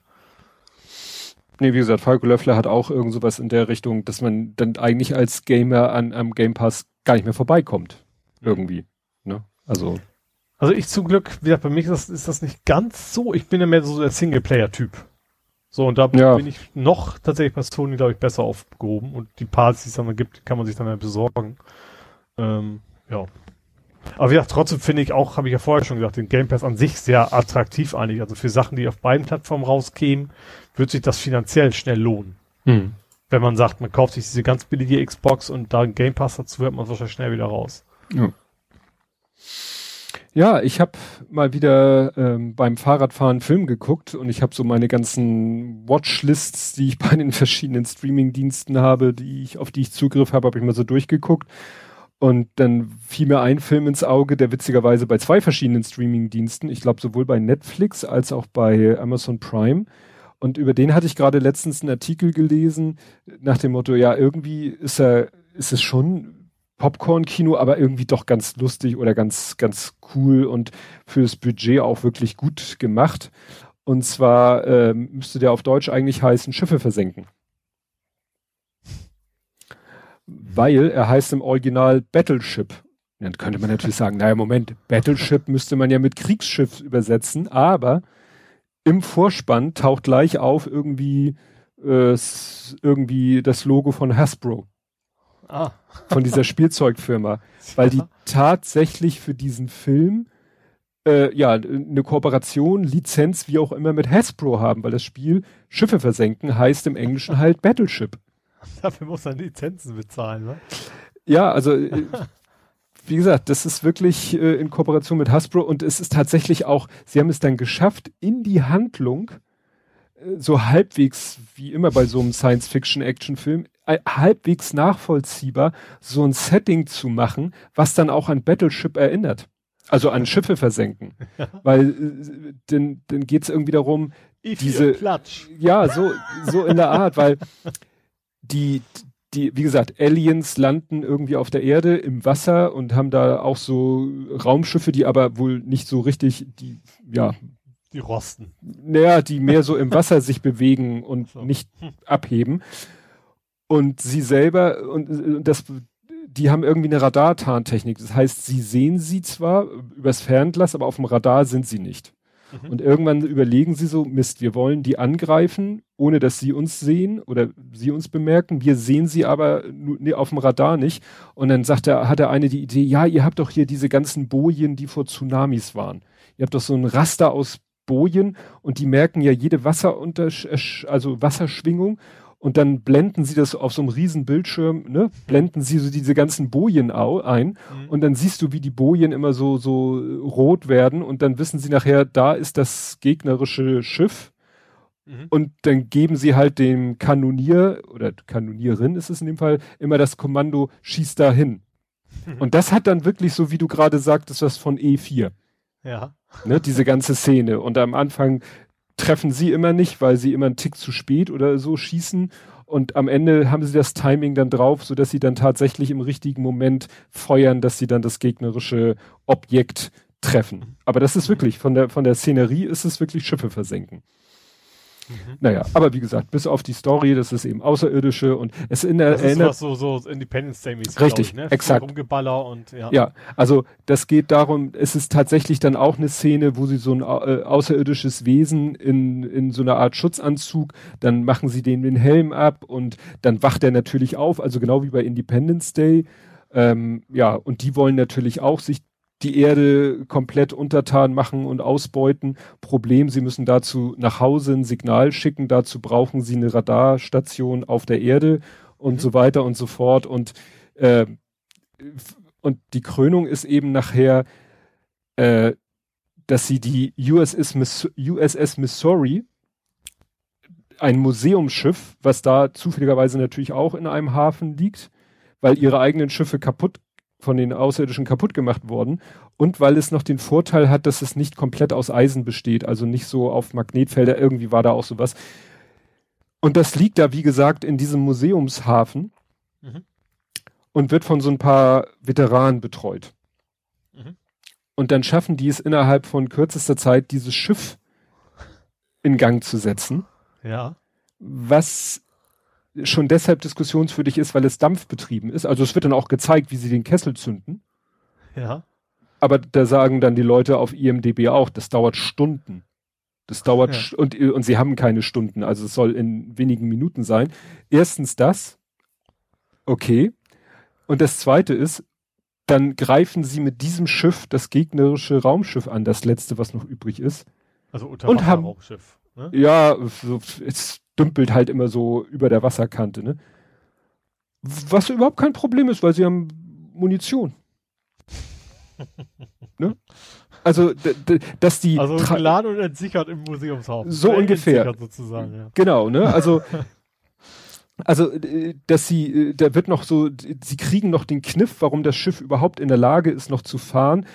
S2: Nee, wie gesagt, Falco Löffler hat auch irgend sowas in der Richtung, dass man dann eigentlich als Gamer an am Game Pass gar nicht mehr vorbeikommt. Irgendwie. Ne? Also.
S3: Also ich zum Glück, wie gesagt, bei mir ist das, ist das nicht ganz so. Ich bin ja mehr so der Singleplayer-Typ. So, und da ja. bin ich noch tatsächlich bei Sony, glaube ich, besser aufgehoben. Und die Parts, die es dann gibt, kann man sich dann ja besorgen. Ähm, ja. Aber wie gesagt, trotzdem finde ich auch, habe ich ja vorher schon gesagt, den Game Pass an sich sehr attraktiv eigentlich. Also für Sachen, die auf beiden Plattformen rauskämen, wird sich das finanziell schnell lohnen. Hm. Wenn man sagt, man kauft sich diese ganz billige Xbox und da ein Game Pass dazu, hört man wahrscheinlich schnell wieder raus.
S2: Ja. Ja, ich habe mal wieder ähm, beim Fahrradfahren Film geguckt und ich habe so meine ganzen Watchlists, die ich bei den verschiedenen Streamingdiensten habe, die ich auf die ich Zugriff habe, habe ich mal so durchgeguckt. Und dann fiel mir ein Film ins Auge, der witzigerweise bei zwei verschiedenen Streamingdiensten, ich glaube sowohl bei Netflix als auch bei Amazon Prime. Und über den hatte ich gerade letztens einen Artikel gelesen nach dem Motto, ja irgendwie ist er ist es schon Popcorn-Kino, aber irgendwie doch ganz lustig oder ganz, ganz cool und fürs Budget auch wirklich gut gemacht. Und zwar ähm, müsste der auf Deutsch eigentlich heißen Schiffe versenken. Weil er heißt im Original Battleship. Dann könnte man natürlich sagen, naja, Moment, Battleship müsste man ja mit Kriegsschiff übersetzen, aber im Vorspann taucht gleich auf irgendwie, äh, irgendwie das Logo von Hasbro. Ah. Von dieser Spielzeugfirma. Weil die tatsächlich für diesen Film äh, ja, eine Kooperation, Lizenz, wie auch immer mit Hasbro haben, weil das Spiel Schiffe versenken heißt im Englischen halt Battleship.
S3: Dafür muss man Lizenzen bezahlen, ne?
S2: Ja, also äh, wie gesagt, das ist wirklich äh, in Kooperation mit Hasbro und es ist tatsächlich auch, sie haben es dann geschafft, in die Handlung äh, so halbwegs, wie immer bei so einem Science-Fiction-Action-Film, halbwegs nachvollziehbar, so ein Setting zu machen, was dann auch an Battleship erinnert. Also an Schiffe versenken. Weil äh, dann, dann geht es irgendwie darum,
S3: ich
S2: diese.
S3: Klatsch.
S2: Ja, so, so in der Art, weil die, die, wie gesagt, Aliens landen irgendwie auf der Erde im Wasser und haben da auch so Raumschiffe, die aber wohl nicht so richtig, die, ja.
S3: Die rosten.
S2: Naja, die mehr so im Wasser sich bewegen und so. nicht abheben. Und sie selber, und das, die haben irgendwie eine Radartarntechnik. Das heißt, sie sehen sie zwar übers Fernglas, aber auf dem Radar sind sie nicht. Mhm. Und irgendwann überlegen sie so, Mist, wir wollen die angreifen, ohne dass sie uns sehen oder sie uns bemerken. Wir sehen sie aber nee, auf dem Radar nicht. Und dann sagt er, hat er eine die Idee, ja, ihr habt doch hier diese ganzen Bojen, die vor Tsunamis waren. Ihr habt doch so ein Raster aus Bojen und die merken ja jede Wasserunter, also Wasserschwingung und dann blenden sie das auf so einem riesen Bildschirm, ne, blenden sie so diese ganzen Bojen ein mhm. und dann siehst du, wie die Bojen immer so, so rot werden und dann wissen sie nachher, da ist das gegnerische Schiff mhm. und dann geben sie halt dem Kanonier oder Kanonierin ist es in dem Fall immer das Kommando, schieß da hin. Mhm. Und das hat dann wirklich so, wie du gerade sagtest, was von E4.
S3: Ja.
S2: Ne, diese ganze Szene. Und am Anfang treffen sie immer nicht, weil sie immer einen Tick zu spät oder so schießen. Und am Ende haben sie das Timing dann drauf, so dass sie dann tatsächlich im richtigen Moment feuern, dass sie dann das gegnerische Objekt treffen. Aber das ist wirklich, von der, von der Szenerie ist es wirklich Schiffe versenken. Mhm. Naja, aber wie gesagt, bis auf die Story, das ist eben Außerirdische und es in der
S3: das ist was so, so Independence Day mäßig.
S2: Richtig,
S3: ich, ne?
S2: exakt.
S3: Rumgeballer und ja.
S2: Ja, also das geht darum, es ist tatsächlich dann auch eine Szene, wo sie so ein äh, außerirdisches Wesen in, in so einer Art Schutzanzug, dann machen sie den den Helm ab und dann wacht er natürlich auf, also genau wie bei Independence Day. Ähm, ja, und die wollen natürlich auch sich die Erde komplett untertan machen und ausbeuten. Problem, sie müssen dazu nach Hause ein Signal schicken, dazu brauchen sie eine Radarstation auf der Erde und mhm. so weiter und so fort. Und, äh, und die Krönung ist eben nachher, äh, dass sie die USS, Miss USS Missouri, ein Museumsschiff, was da zufälligerweise natürlich auch in einem Hafen liegt, weil ihre eigenen Schiffe kaputt von den Außerirdischen kaputt gemacht worden und weil es noch den Vorteil hat, dass es nicht komplett aus Eisen besteht, also nicht so auf Magnetfelder, irgendwie war da auch sowas. Und das liegt da, wie gesagt, in diesem Museumshafen mhm. und wird von so ein paar Veteranen betreut. Mhm. Und dann schaffen die es innerhalb von kürzester Zeit, dieses Schiff in Gang zu setzen.
S3: Ja.
S2: Was schon deshalb diskussionswürdig ist, weil es dampfbetrieben ist. Also es wird dann auch gezeigt, wie sie den Kessel zünden.
S3: Ja.
S2: Aber da sagen dann die Leute auf IMDB auch, das dauert Stunden. Das dauert ja. und, und sie haben keine Stunden, also es soll in wenigen Minuten sein. Erstens das, okay. Und das zweite ist, dann greifen sie mit diesem Schiff das gegnerische Raumschiff an, das letzte, was noch übrig ist.
S3: Also unter Raumschiff.
S2: Ne? Ja, so, es dümpelt halt immer so über der Wasserkante, ne? Was überhaupt kein Problem ist, weil sie haben Munition. Ne? Also, dass die.
S3: Also geladen und entsichert im Museumshafen.
S2: So Oder ungefähr.
S3: Sozusagen, ja.
S2: Genau, ne? Also, also, dass sie, da wird noch so, sie kriegen noch den Kniff, warum das Schiff überhaupt in der Lage ist, noch zu fahren.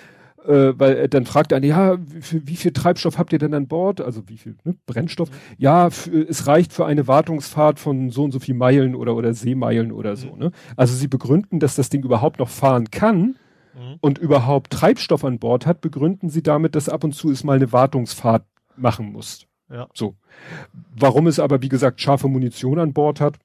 S2: Äh, weil dann fragt er, ja, wie, wie viel Treibstoff habt ihr denn an Bord? Also wie viel ne? Brennstoff? Mhm. Ja, für, es reicht für eine Wartungsfahrt von so und so viel Meilen oder, oder Seemeilen oder so. Mhm. Ne? Also sie begründen, dass das Ding überhaupt noch fahren kann mhm. und überhaupt Treibstoff an Bord hat, begründen sie damit, dass ab und zu es mal eine Wartungsfahrt machen muss.
S3: Ja.
S2: So. Warum es aber, wie gesagt, scharfe Munition an Bord hat,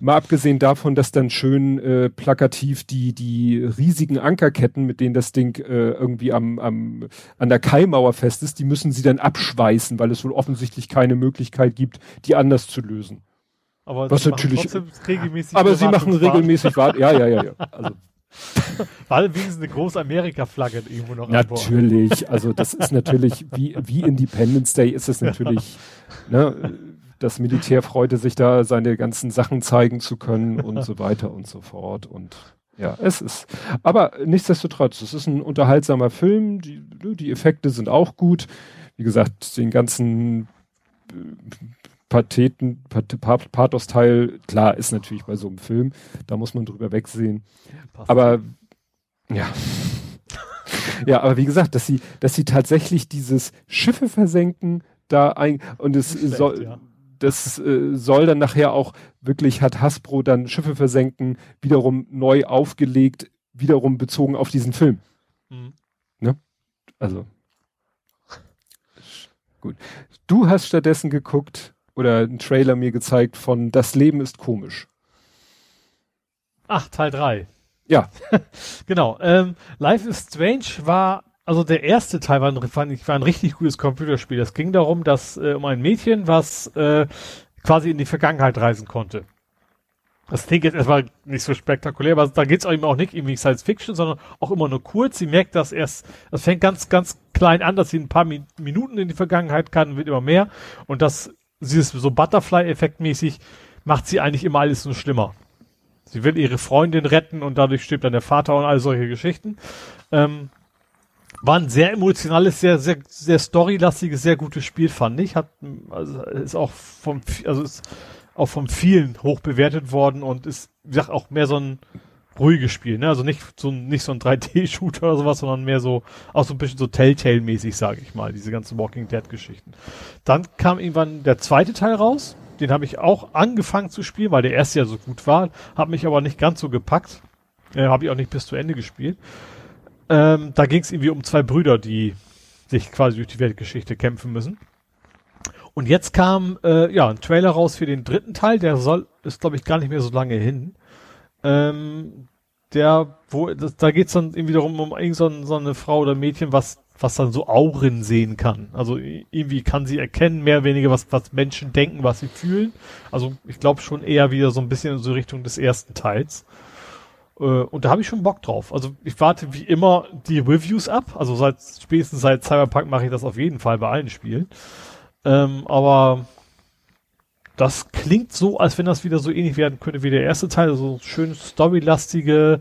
S2: Mal abgesehen davon, dass dann schön äh, plakativ die, die riesigen Ankerketten, mit denen das Ding äh, irgendwie am, am, an der Kaimauer fest ist, die müssen sie dann abschweißen, weil es wohl offensichtlich keine Möglichkeit gibt, die anders zu lösen.
S3: Aber
S2: Was natürlich,
S3: regelmäßig
S2: aber sie machen regelmäßig Wart, ja, ja, ja, ja. Also,
S3: weil wenigstens eine große Amerika-Flagge irgendwo noch
S2: Natürlich, also das ist natürlich, wie, wie Independence Day ist es natürlich, ne, das Militär freute sich da, seine ganzen Sachen zeigen zu können und so weiter und so fort. Und ja, es ist, aber nichtsdestotrotz, es ist ein unterhaltsamer Film, die, die Effekte sind auch gut. Wie gesagt, den ganzen äh, Patheten, Pathos-Teil, klar, ist natürlich bei so einem Film, da muss man drüber wegsehen. Aber, ja. ja, aber wie gesagt, dass sie, dass sie tatsächlich dieses Schiffe versenken, da ein, und es schlecht, soll, ja das äh, soll dann nachher auch wirklich, hat Hasbro dann Schiffe versenken, wiederum neu aufgelegt, wiederum bezogen auf diesen Film. Mhm. Ne? Also. Gut. Du hast stattdessen geguckt oder einen Trailer mir gezeigt von Das Leben ist komisch.
S3: Ach, Teil 3.
S2: Ja.
S3: genau. Ähm, Life is Strange war also der erste Teil war, ich, war ein richtig gutes Computerspiel. Es ging darum, dass äh, um ein Mädchen, was äh, quasi in die Vergangenheit reisen konnte. Das klingt jetzt erstmal nicht so spektakulär, aber da geht es eben auch nicht irgendwie Science Fiction, sondern auch immer nur kurz. Sie merkt, dass erst, das fängt ganz, ganz klein an, dass sie ein paar Mi Minuten in die Vergangenheit kann, wird immer mehr. Und das, sie ist so Butterfly-Effekt mäßig, macht sie eigentlich immer alles nur schlimmer. Sie will ihre Freundin retten und dadurch stirbt dann der Vater und all solche Geschichten. Ähm, war ein sehr emotionales, sehr, sehr, sehr storylastiges, sehr gutes Spiel, fand ich. Hat, also ist auch vom, also ist auch von vielen hoch bewertet worden und ist, wie gesagt, auch mehr so ein ruhiges Spiel, ne? Also nicht so, nicht so ein 3D-Shooter oder sowas, sondern mehr so, auch so ein bisschen so Telltale-mäßig, sage ich mal, diese ganzen Walking Dead-Geschichten. Dann kam irgendwann der zweite Teil raus. Den habe ich auch angefangen zu spielen, weil der erste ja so gut war, hat mich aber nicht ganz so gepackt. Äh, habe ich auch nicht bis zu Ende gespielt. Ähm, da ging es irgendwie um zwei Brüder, die sich quasi durch die Weltgeschichte kämpfen müssen. Und jetzt kam äh, ja ein Trailer raus für den dritten Teil, der soll, ist glaube ich gar nicht mehr so lange hin. Ähm, der, wo, das, da geht's dann irgendwie darum, um irgend so, so eine Frau oder Mädchen, was, was dann so Auren sehen kann. Also irgendwie kann sie erkennen, mehr oder weniger, was, was Menschen denken, was sie fühlen. Also ich glaube schon eher wieder so ein bisschen in so Richtung des ersten Teils. Äh, und da habe ich schon Bock drauf. Also ich warte wie immer die Reviews ab. Also seit spätestens seit Cyberpunk mache ich das auf jeden Fall bei allen Spielen. Ähm, aber das klingt so, als wenn das wieder so ähnlich werden könnte wie der erste Teil. Also schön storylastige,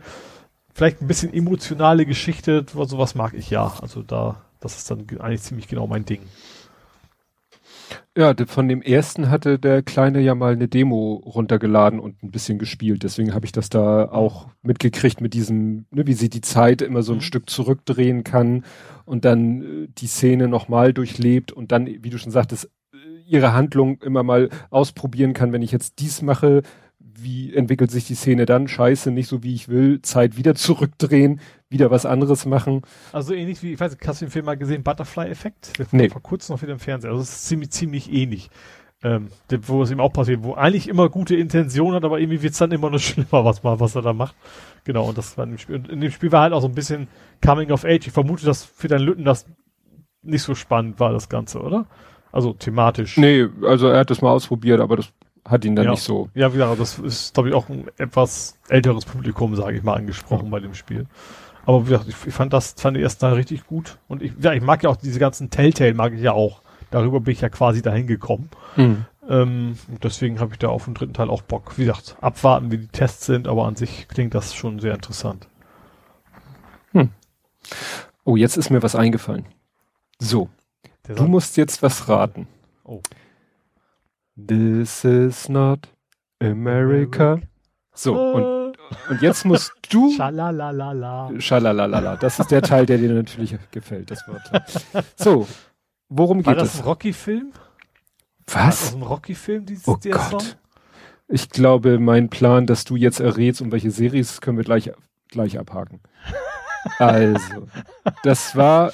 S3: vielleicht ein bisschen emotionale Geschichte. Sowas mag ich ja. Also da, das ist dann eigentlich ziemlich genau mein Ding.
S2: Ja, von dem ersten hatte der Kleine ja mal eine Demo runtergeladen und ein bisschen gespielt. Deswegen habe ich das da auch mitgekriegt mit diesem, ne, wie sie die Zeit immer so ein mhm. Stück zurückdrehen kann und dann äh, die Szene nochmal durchlebt und dann, wie du schon sagtest, äh, ihre Handlung immer mal ausprobieren kann. Wenn ich jetzt dies mache, wie entwickelt sich die Szene dann? Scheiße, nicht so wie ich will, Zeit wieder zurückdrehen, wieder was anderes machen.
S3: Also ähnlich wie, ich weiß nicht, hast du den Film mal gesehen, Butterfly-Effekt?
S2: Nee.
S3: Vor kurzem noch wieder im Fernsehen. Also es ist ziemlich, ziemlich ähnlich. Ähm, wo es ihm auch passiert, wo eigentlich immer gute Intention hat, aber irgendwie wird es dann immer nur schlimmer, was, mal, was er da macht. Genau, und das war in dem Spiel. Und in dem Spiel war halt auch so ein bisschen Coming of Age. Ich vermute, dass für deinen Lütten das nicht so spannend war, das Ganze, oder? Also thematisch.
S2: Nee, also er hat das mal ausprobiert, aber das hat ihn dann
S3: ja.
S2: nicht so.
S3: Ja, wie gesagt, das ist, glaube ich, auch ein etwas älteres Publikum, sage ich mal, angesprochen ja. bei dem Spiel. Aber wie gesagt, ich, ich fand das, fand ich erst da richtig gut. Und ich, ja, ich mag ja auch diese ganzen Telltale, mag ich ja auch. Darüber bin ich ja quasi dahin gekommen. Mhm. Ähm, deswegen habe ich da auf den dritten Teil auch Bock. Wie gesagt, abwarten, wie die Tests sind, aber an sich klingt das schon sehr interessant.
S2: Hm. Oh, jetzt ist mir was eingefallen. So. Du musst jetzt was raten. Oh. This is not America. So, und, und jetzt musst du.
S3: Schalalalala.
S2: Schalalalala. Das ist der Teil, der dir natürlich gefällt, das Wort. So, worum War geht es?
S3: War das ein Rocky-Film?
S2: Was? War das
S3: ein Rocky-Film,
S2: dieses oh Gott. Song? Ich glaube, mein Plan, dass du jetzt errätst, um welche Series, können wir gleich, gleich abhaken. Also, das war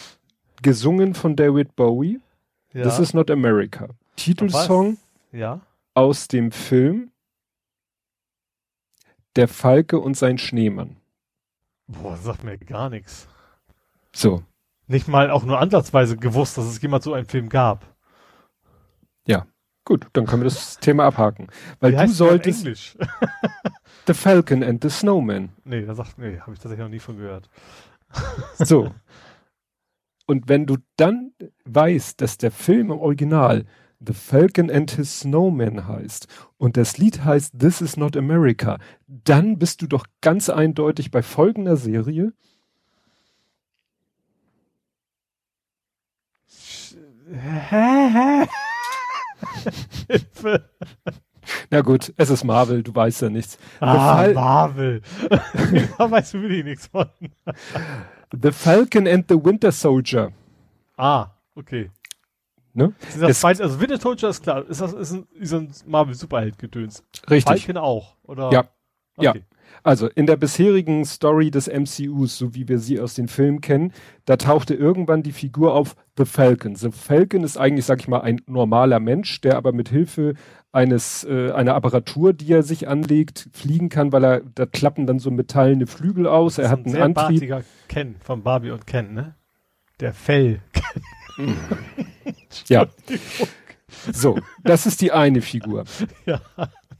S2: gesungen von David Bowie. Ja. This is not America. Titelsong
S3: ja.
S2: aus dem Film Der Falke und sein Schneemann.
S3: Boah, sagt mir gar nichts.
S2: So.
S3: Nicht mal auch nur ansatzweise gewusst, dass es jemals so einen Film gab.
S2: Ja, gut, dann können wir das Thema abhaken. Weil Wie du solltest. Englisch? the Falcon and the Snowman.
S3: Nee, da sagt, nee, habe ich tatsächlich noch nie von gehört.
S2: so. Und wenn du dann weißt, dass der Film im Original The Falcon and His Snowman heißt und das Lied heißt This is not America, dann bist du doch ganz eindeutig bei folgender Serie. Na gut, es ist Marvel, du weißt ja nichts.
S3: Ah, Marvel. da weißt du wirklich nichts von.
S2: The Falcon and the Winter Soldier.
S3: Ah, okay. Ne? Das das also Winter Soldier ist klar, ist das ist ein, ist ein Marvel-Superheld-Gedöns.
S2: Richtig.
S3: Falcon auch, oder?
S2: Ja. Okay. Ja. Also in der bisherigen Story des MCUs, so wie wir sie aus den Filmen kennen, da tauchte irgendwann die Figur auf The Falcon. The Falcon ist eigentlich, sag ich mal, ein normaler Mensch, der aber mit Hilfe eines äh, einer Apparatur, die er sich anlegt, fliegen kann, weil er da klappen dann so metallene Flügel aus. Er hat ein einen Antrieb.
S3: Ken von Barbie und Ken, ne? Der Fell.
S2: ja. So, das ist die eine Figur.
S3: Ja.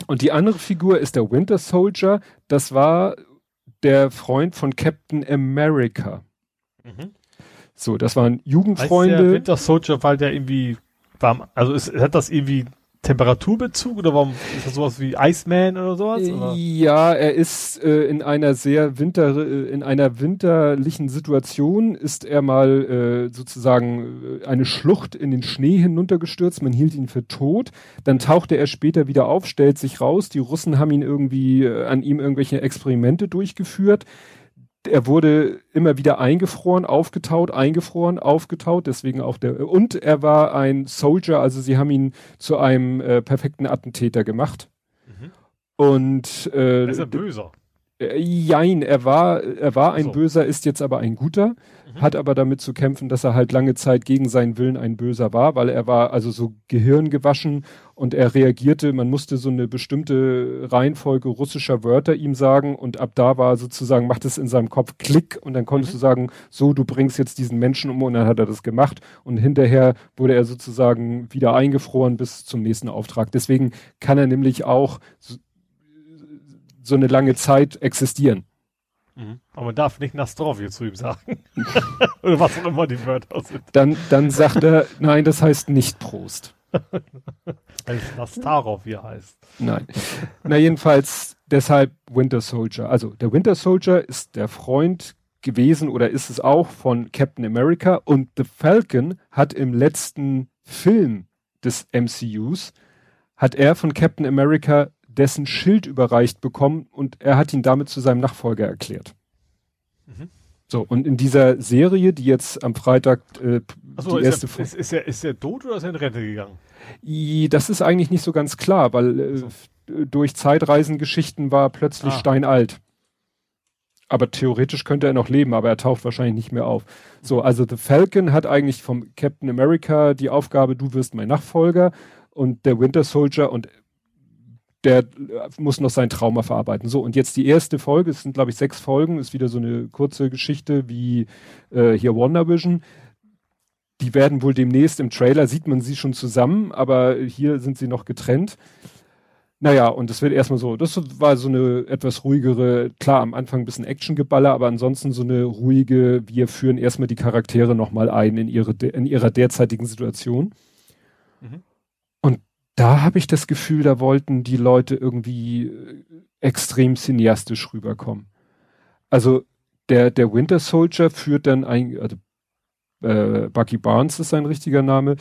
S2: Und die andere Figur ist der Winter Soldier. Das war der Freund von Captain America. Mhm. So, das waren Jugendfreunde. Heißt
S3: der Winter Soldier, weil der irgendwie warm, also ist, hat das irgendwie Temperaturbezug oder warum ist das sowas wie Iceman oder sowas? Oder?
S2: Ja, er ist äh, in einer sehr winter äh, in einer winterlichen Situation ist er mal äh, sozusagen äh, eine Schlucht in den Schnee hinuntergestürzt. Man hielt ihn für tot. Dann tauchte er später wieder auf, stellt sich raus. Die Russen haben ihn irgendwie äh, an ihm irgendwelche Experimente durchgeführt er wurde immer wieder eingefroren, aufgetaut, eingefroren, aufgetaut, deswegen auch der, und er war ein Soldier, also sie haben ihn zu einem äh, perfekten Attentäter gemacht. Mhm. Und, äh,
S3: er ist ein Böser.
S2: Äh, jein, er war, er war ein so. Böser, ist jetzt aber ein Guter mhm. hat aber damit zu kämpfen, dass er halt lange Zeit gegen seinen Willen ein Böser war, weil er war also so gehirngewaschen und er reagierte, man musste so eine bestimmte Reihenfolge russischer Wörter ihm sagen und ab da war sozusagen, macht es in seinem Kopf Klick und dann konntest mhm. du sagen, so, du bringst jetzt diesen Menschen um und dann hat er das gemacht und hinterher wurde er sozusagen wieder eingefroren bis zum nächsten Auftrag. Deswegen kann er nämlich auch so, eine lange Zeit existieren.
S3: Mhm. Aber man darf nicht Nastrovje zu ihm sagen. Oder was auch immer die Wörter sind.
S2: Dann, dann sagt er, nein, das heißt nicht Prost.
S3: Weil es Nastarov hier heißt.
S2: Nein. Na, jedenfalls deshalb Winter Soldier. Also, der Winter Soldier ist der Freund gewesen oder ist es auch von Captain America und The Falcon hat im letzten Film des MCUs hat er von Captain America dessen Schild überreicht bekommen und er hat ihn damit zu seinem Nachfolger erklärt. Mhm. So, und in dieser Serie, die jetzt am Freitag äh,
S3: so, die erste Folge. Ist, ist, er, ist er tot oder ist er in Rente gegangen?
S2: Das ist eigentlich nicht so ganz klar, weil äh, so. durch Zeitreisengeschichten war plötzlich ah. steinalt. Aber theoretisch könnte er noch leben, aber er taucht wahrscheinlich nicht mehr auf. So, mhm. also The Falcon hat eigentlich vom Captain America die Aufgabe, du wirst mein Nachfolger und der Winter Soldier und der äh, muss noch sein Trauma verarbeiten. So, und jetzt die erste Folge, es sind, glaube ich, sechs Folgen, ist wieder so eine kurze Geschichte wie äh, hier WandaVision. Die werden wohl demnächst im Trailer, sieht man sie schon zusammen, aber hier sind sie noch getrennt. Naja, und es wird erstmal so, das war so eine etwas ruhigere, klar, am Anfang ein bisschen Actiongeballer, aber ansonsten so eine ruhige, wir führen erstmal die Charaktere nochmal ein in ihre, in ihrer derzeitigen Situation. Da habe ich das Gefühl, da wollten die Leute irgendwie äh, extrem cineastisch rüberkommen. Also der, der Winter Soldier führt dann ein, also äh, Bucky Barnes ist sein richtiger Name,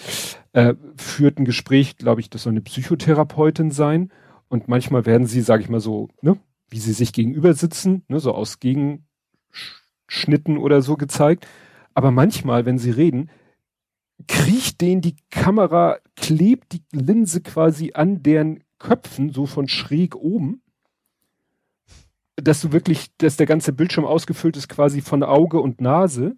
S2: äh, führt ein Gespräch, glaube ich, das soll eine Psychotherapeutin sein. Und manchmal werden sie, sage ich mal so, ne, wie sie sich gegenüber sitzen, ne, so aus Gegenschnitten oder so gezeigt. Aber manchmal, wenn sie reden, kriecht denen die Kamera, klebt die Linse quasi an deren Köpfen, so von schräg oben, dass du wirklich, dass der ganze Bildschirm ausgefüllt ist quasi von Auge und Nase.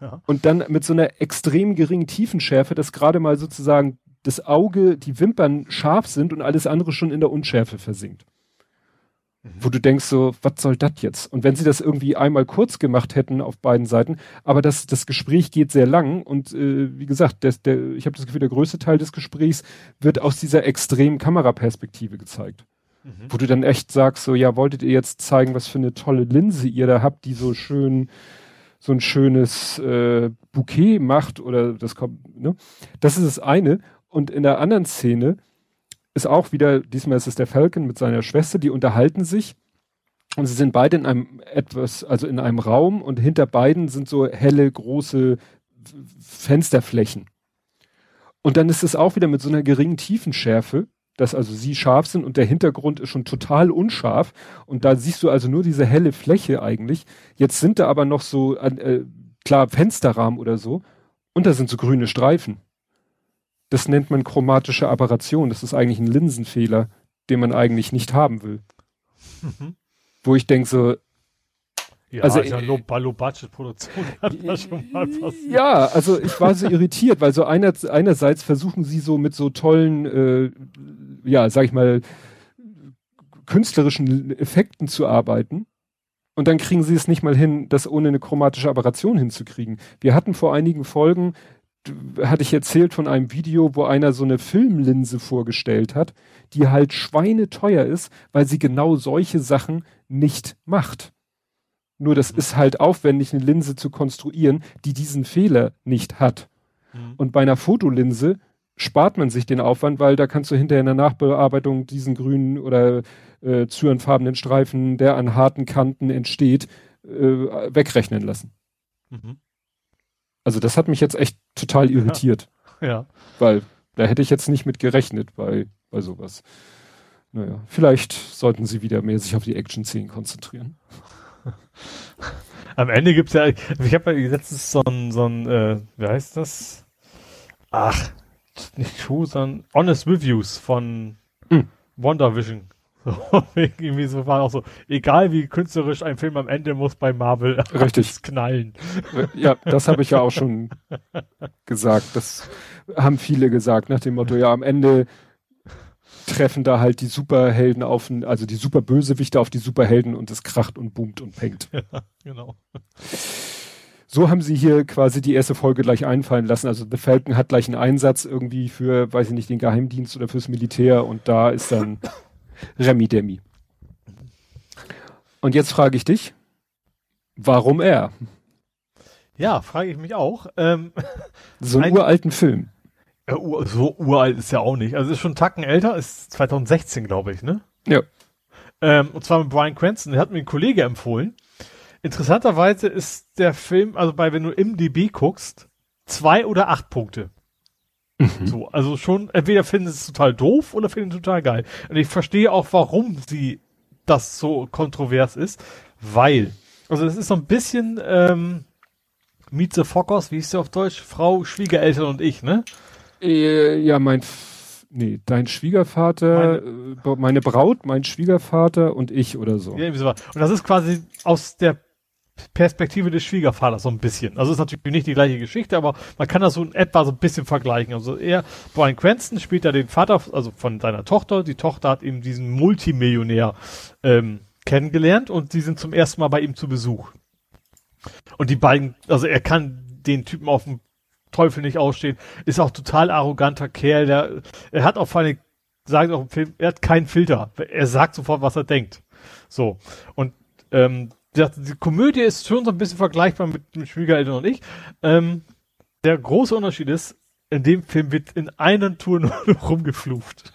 S2: Ja. Und dann mit so einer extrem geringen Tiefenschärfe, dass gerade mal sozusagen das Auge, die Wimpern scharf sind und alles andere schon in der Unschärfe versinkt. Mhm. Wo du denkst so, was soll das jetzt? Und wenn sie das irgendwie einmal kurz gemacht hätten auf beiden Seiten, aber das, das Gespräch geht sehr lang und äh, wie gesagt, der, der, ich habe das Gefühl, der größte Teil des Gesprächs wird aus dieser extremen Kameraperspektive gezeigt. Mhm. Wo du dann echt sagst, so, ja, wolltet ihr jetzt zeigen, was für eine tolle Linse ihr da habt, die so schön so ein schönes äh, Bouquet macht oder das kommt, ne? Das ist das eine. Und in der anderen Szene ist auch wieder, diesmal ist es der Falcon mit seiner Schwester, die unterhalten sich und sie sind beide in einem etwas, also in einem Raum und hinter beiden sind so helle, große Fensterflächen. Und dann ist es auch wieder mit so einer geringen Tiefenschärfe, dass also sie scharf sind und der Hintergrund ist schon total unscharf und da siehst du also nur diese helle Fläche eigentlich. Jetzt sind da aber noch so, äh, klar, Fensterrahmen oder so und da sind so grüne Streifen. Das nennt man chromatische Aberration. Das ist eigentlich ein Linsenfehler, den man eigentlich nicht haben will. Mhm. Wo ich denke so,
S3: ja, also ja, low, Low Budget Produktion hat das schon
S2: mal passiert. Ja, also ich war so irritiert, weil so einer, einerseits versuchen sie so mit so tollen, äh, ja, sag ich mal, künstlerischen Effekten zu arbeiten. Und dann kriegen sie es nicht mal hin, das ohne eine chromatische Aberration hinzukriegen. Wir hatten vor einigen Folgen hatte ich erzählt von einem Video, wo einer so eine Filmlinse vorgestellt hat, die halt schweineteuer ist, weil sie genau solche Sachen nicht macht. Nur das mhm. ist halt aufwendig, eine Linse zu konstruieren, die diesen Fehler nicht hat. Mhm. Und bei einer Fotolinse spart man sich den Aufwand, weil da kannst du hinterher in der Nachbearbeitung diesen grünen oder äh, zyrenfarbenen Streifen, der an harten Kanten entsteht, äh, wegrechnen lassen. Mhm. Also das hat mich jetzt echt total irritiert.
S3: Ja. ja.
S2: Weil da hätte ich jetzt nicht mit gerechnet bei, bei sowas. Naja, vielleicht sollten sie wieder mehr sich auf die Action-Szenen konzentrieren.
S3: Am Ende gibt's ja, ich habe ja letztens so ein, so ein, äh, wie heißt das? Ach, nicht True, sondern Honest Reviews von mhm. Wonder Vision irgendwie so war auch so, egal wie künstlerisch ein Film am Ende muss bei Marvel
S2: richtig
S3: knallen.
S2: Ja, das habe ich ja auch schon gesagt. Das haben viele gesagt nach dem Motto, ja, am Ende treffen da halt die Superhelden auf, also die Superbösewichte auf die Superhelden und es kracht und boomt und pengt. Ja, genau. So haben sie hier quasi die erste Folge gleich einfallen lassen. Also The Falcon hat gleich einen Einsatz irgendwie für, weiß ich nicht, den Geheimdienst oder fürs Militär und da ist dann Remi Demi. Und jetzt frage ich dich, warum er?
S3: Ja, frage ich mich auch. Ähm,
S2: so einen ein, uralten Film.
S3: Ja, so uralt ist ja auch nicht. Also ist schon einen Tacken älter, ist 2016, glaube ich, ne?
S2: Ja.
S3: Ähm, und zwar mit Brian Cranston, der hat mir ein Kollege empfohlen. Interessanterweise ist der Film, also bei, wenn du im DB guckst, zwei oder acht Punkte. Mhm. So, also schon, entweder finden sie es total doof oder finden es total geil. Und ich verstehe auch, warum sie das so kontrovers ist, weil, also es ist so ein bisschen, ähm, Meet the Fockers, wie hieß der auf Deutsch? Frau, Schwiegereltern und ich, ne?
S2: Äh, ja, mein, nee, dein Schwiegervater, meine, äh, meine Braut, mein Schwiegervater und ich oder so.
S3: Ja, so. Und das ist quasi aus der Perspektive des Schwiegervaters so ein bisschen. Also ist natürlich nicht die gleiche Geschichte, aber man kann das so in etwa so ein bisschen vergleichen. Also er, Brian Cranston spielt ja den Vater, also von seiner Tochter. Die Tochter hat eben diesen Multimillionär ähm, kennengelernt und sie sind zum ersten Mal bei ihm zu Besuch. Und die beiden, also er kann den Typen auf dem Teufel nicht ausstehen, ist auch total arroganter Kerl, der, er hat auch vor allem, sagt auch im Film, er hat keinen Filter. Er sagt sofort, was er denkt. So. Und ähm, die Komödie ist schon so ein bisschen vergleichbar mit, mit Schwiegereltern und ich. Ähm, der große Unterschied ist, in dem Film wird in einer Tour nur rumgeflucht.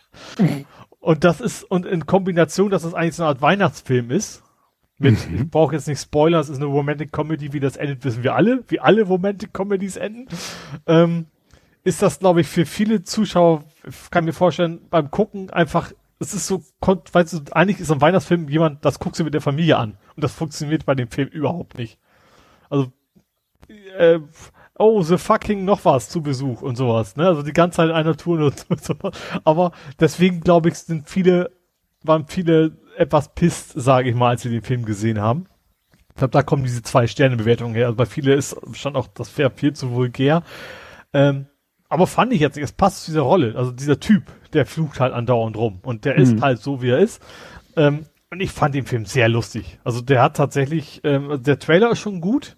S3: und das ist, und in Kombination, dass es eigentlich so eine Art Weihnachtsfilm ist, Mit, mhm. ich brauche jetzt nicht Spoiler, es ist eine Romantic Comedy, wie das endet, wissen wir alle, wie alle Romantic Comedies enden. Ähm, ist das, glaube ich, für viele Zuschauer, kann mir vorstellen, beim Gucken einfach, es ist so, weißt du, eigentlich ist ein Weihnachtsfilm jemand, das guckst du mit der Familie an. Und das funktioniert bei dem Film überhaupt nicht. Also, äh, oh, the fucking noch was zu Besuch und sowas, ne? Also die ganze Zeit in einer Tour und so. Aber deswegen, glaube ich, sind viele, waren viele etwas pisst, sage ich mal, als sie den Film gesehen haben. Ich glaube, da kommen diese zwei Sterne Bewertungen her. Also bei viele ist stand auch das Fair viel zu vulgär. Ähm, aber fand ich jetzt, es passt zu dieser Rolle. Also dieser Typ, der flucht halt andauernd rum und der mhm. ist halt so, wie er ist. Ähm, und ich fand den Film sehr lustig. Also der hat tatsächlich, ähm, der Trailer ist schon gut,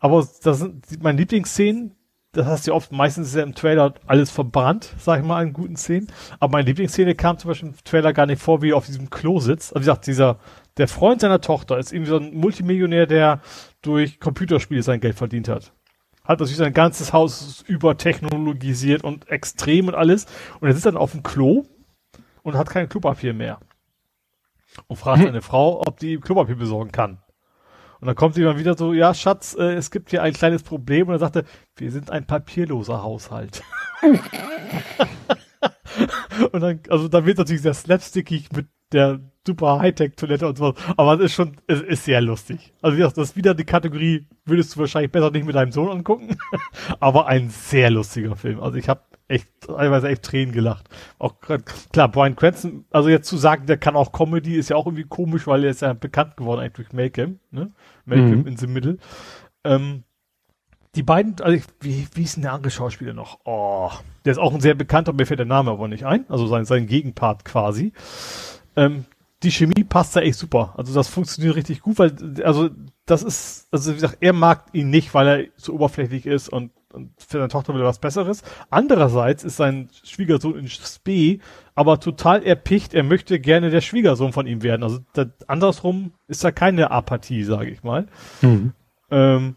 S3: aber das sind meine Lieblingsszenen, das heißt ja oft, meistens ist ja im Trailer alles verbrannt, sag ich mal, in guten Szenen. Aber meine Lieblingsszene kam zum Beispiel im Trailer gar nicht vor, wie er auf diesem Klo sitzt. Also wie gesagt, dieser, der Freund seiner Tochter ist irgendwie so ein Multimillionär, der durch Computerspiele sein Geld verdient hat. Hat natürlich sein ganzes Haus übertechnologisiert und extrem und alles. Und er sitzt dann auf dem Klo und hat kein Klopapier mehr. Und fragt hm. seine Frau, ob die Klopapier besorgen kann. Und dann kommt sie immer wieder so, ja, Schatz, äh, es gibt hier ein kleines Problem. Und er sagte, wir sind ein papierloser Haushalt. und dann, also da wird natürlich sehr slapstickig mit der super Hightech-Toilette und so. Aber es ist schon, es ist sehr lustig. Also das ist wieder die Kategorie, würdest du wahrscheinlich besser nicht mit deinem Sohn angucken. aber ein sehr lustiger Film. Also ich habe echt teilweise echt Tränen gelacht. Auch klar, Brian Cranston, also jetzt zu sagen, der kann auch Comedy, ist ja auch irgendwie komisch, weil er ist ja bekannt geworden eigentlich durch Malcolm, ne? Malcolm mhm. in the Middle. Ähm, die beiden, also wie, wie ist denn der andere Schauspieler noch? Oh, der ist auch ein sehr bekannter, mir fällt der Name aber nicht ein, also sein, sein Gegenpart quasi. Ähm, die Chemie passt da echt super. Also das funktioniert richtig gut, weil, also das ist, also wie gesagt, er mag ihn nicht, weil er so oberflächlich ist und und für seine Tochter will er was Besseres. Andererseits ist sein Schwiegersohn in Spee aber total erpicht, er möchte gerne der Schwiegersohn von ihm werden. Also das, andersrum ist da keine Apathie, sage ich mal. Mhm. Ähm,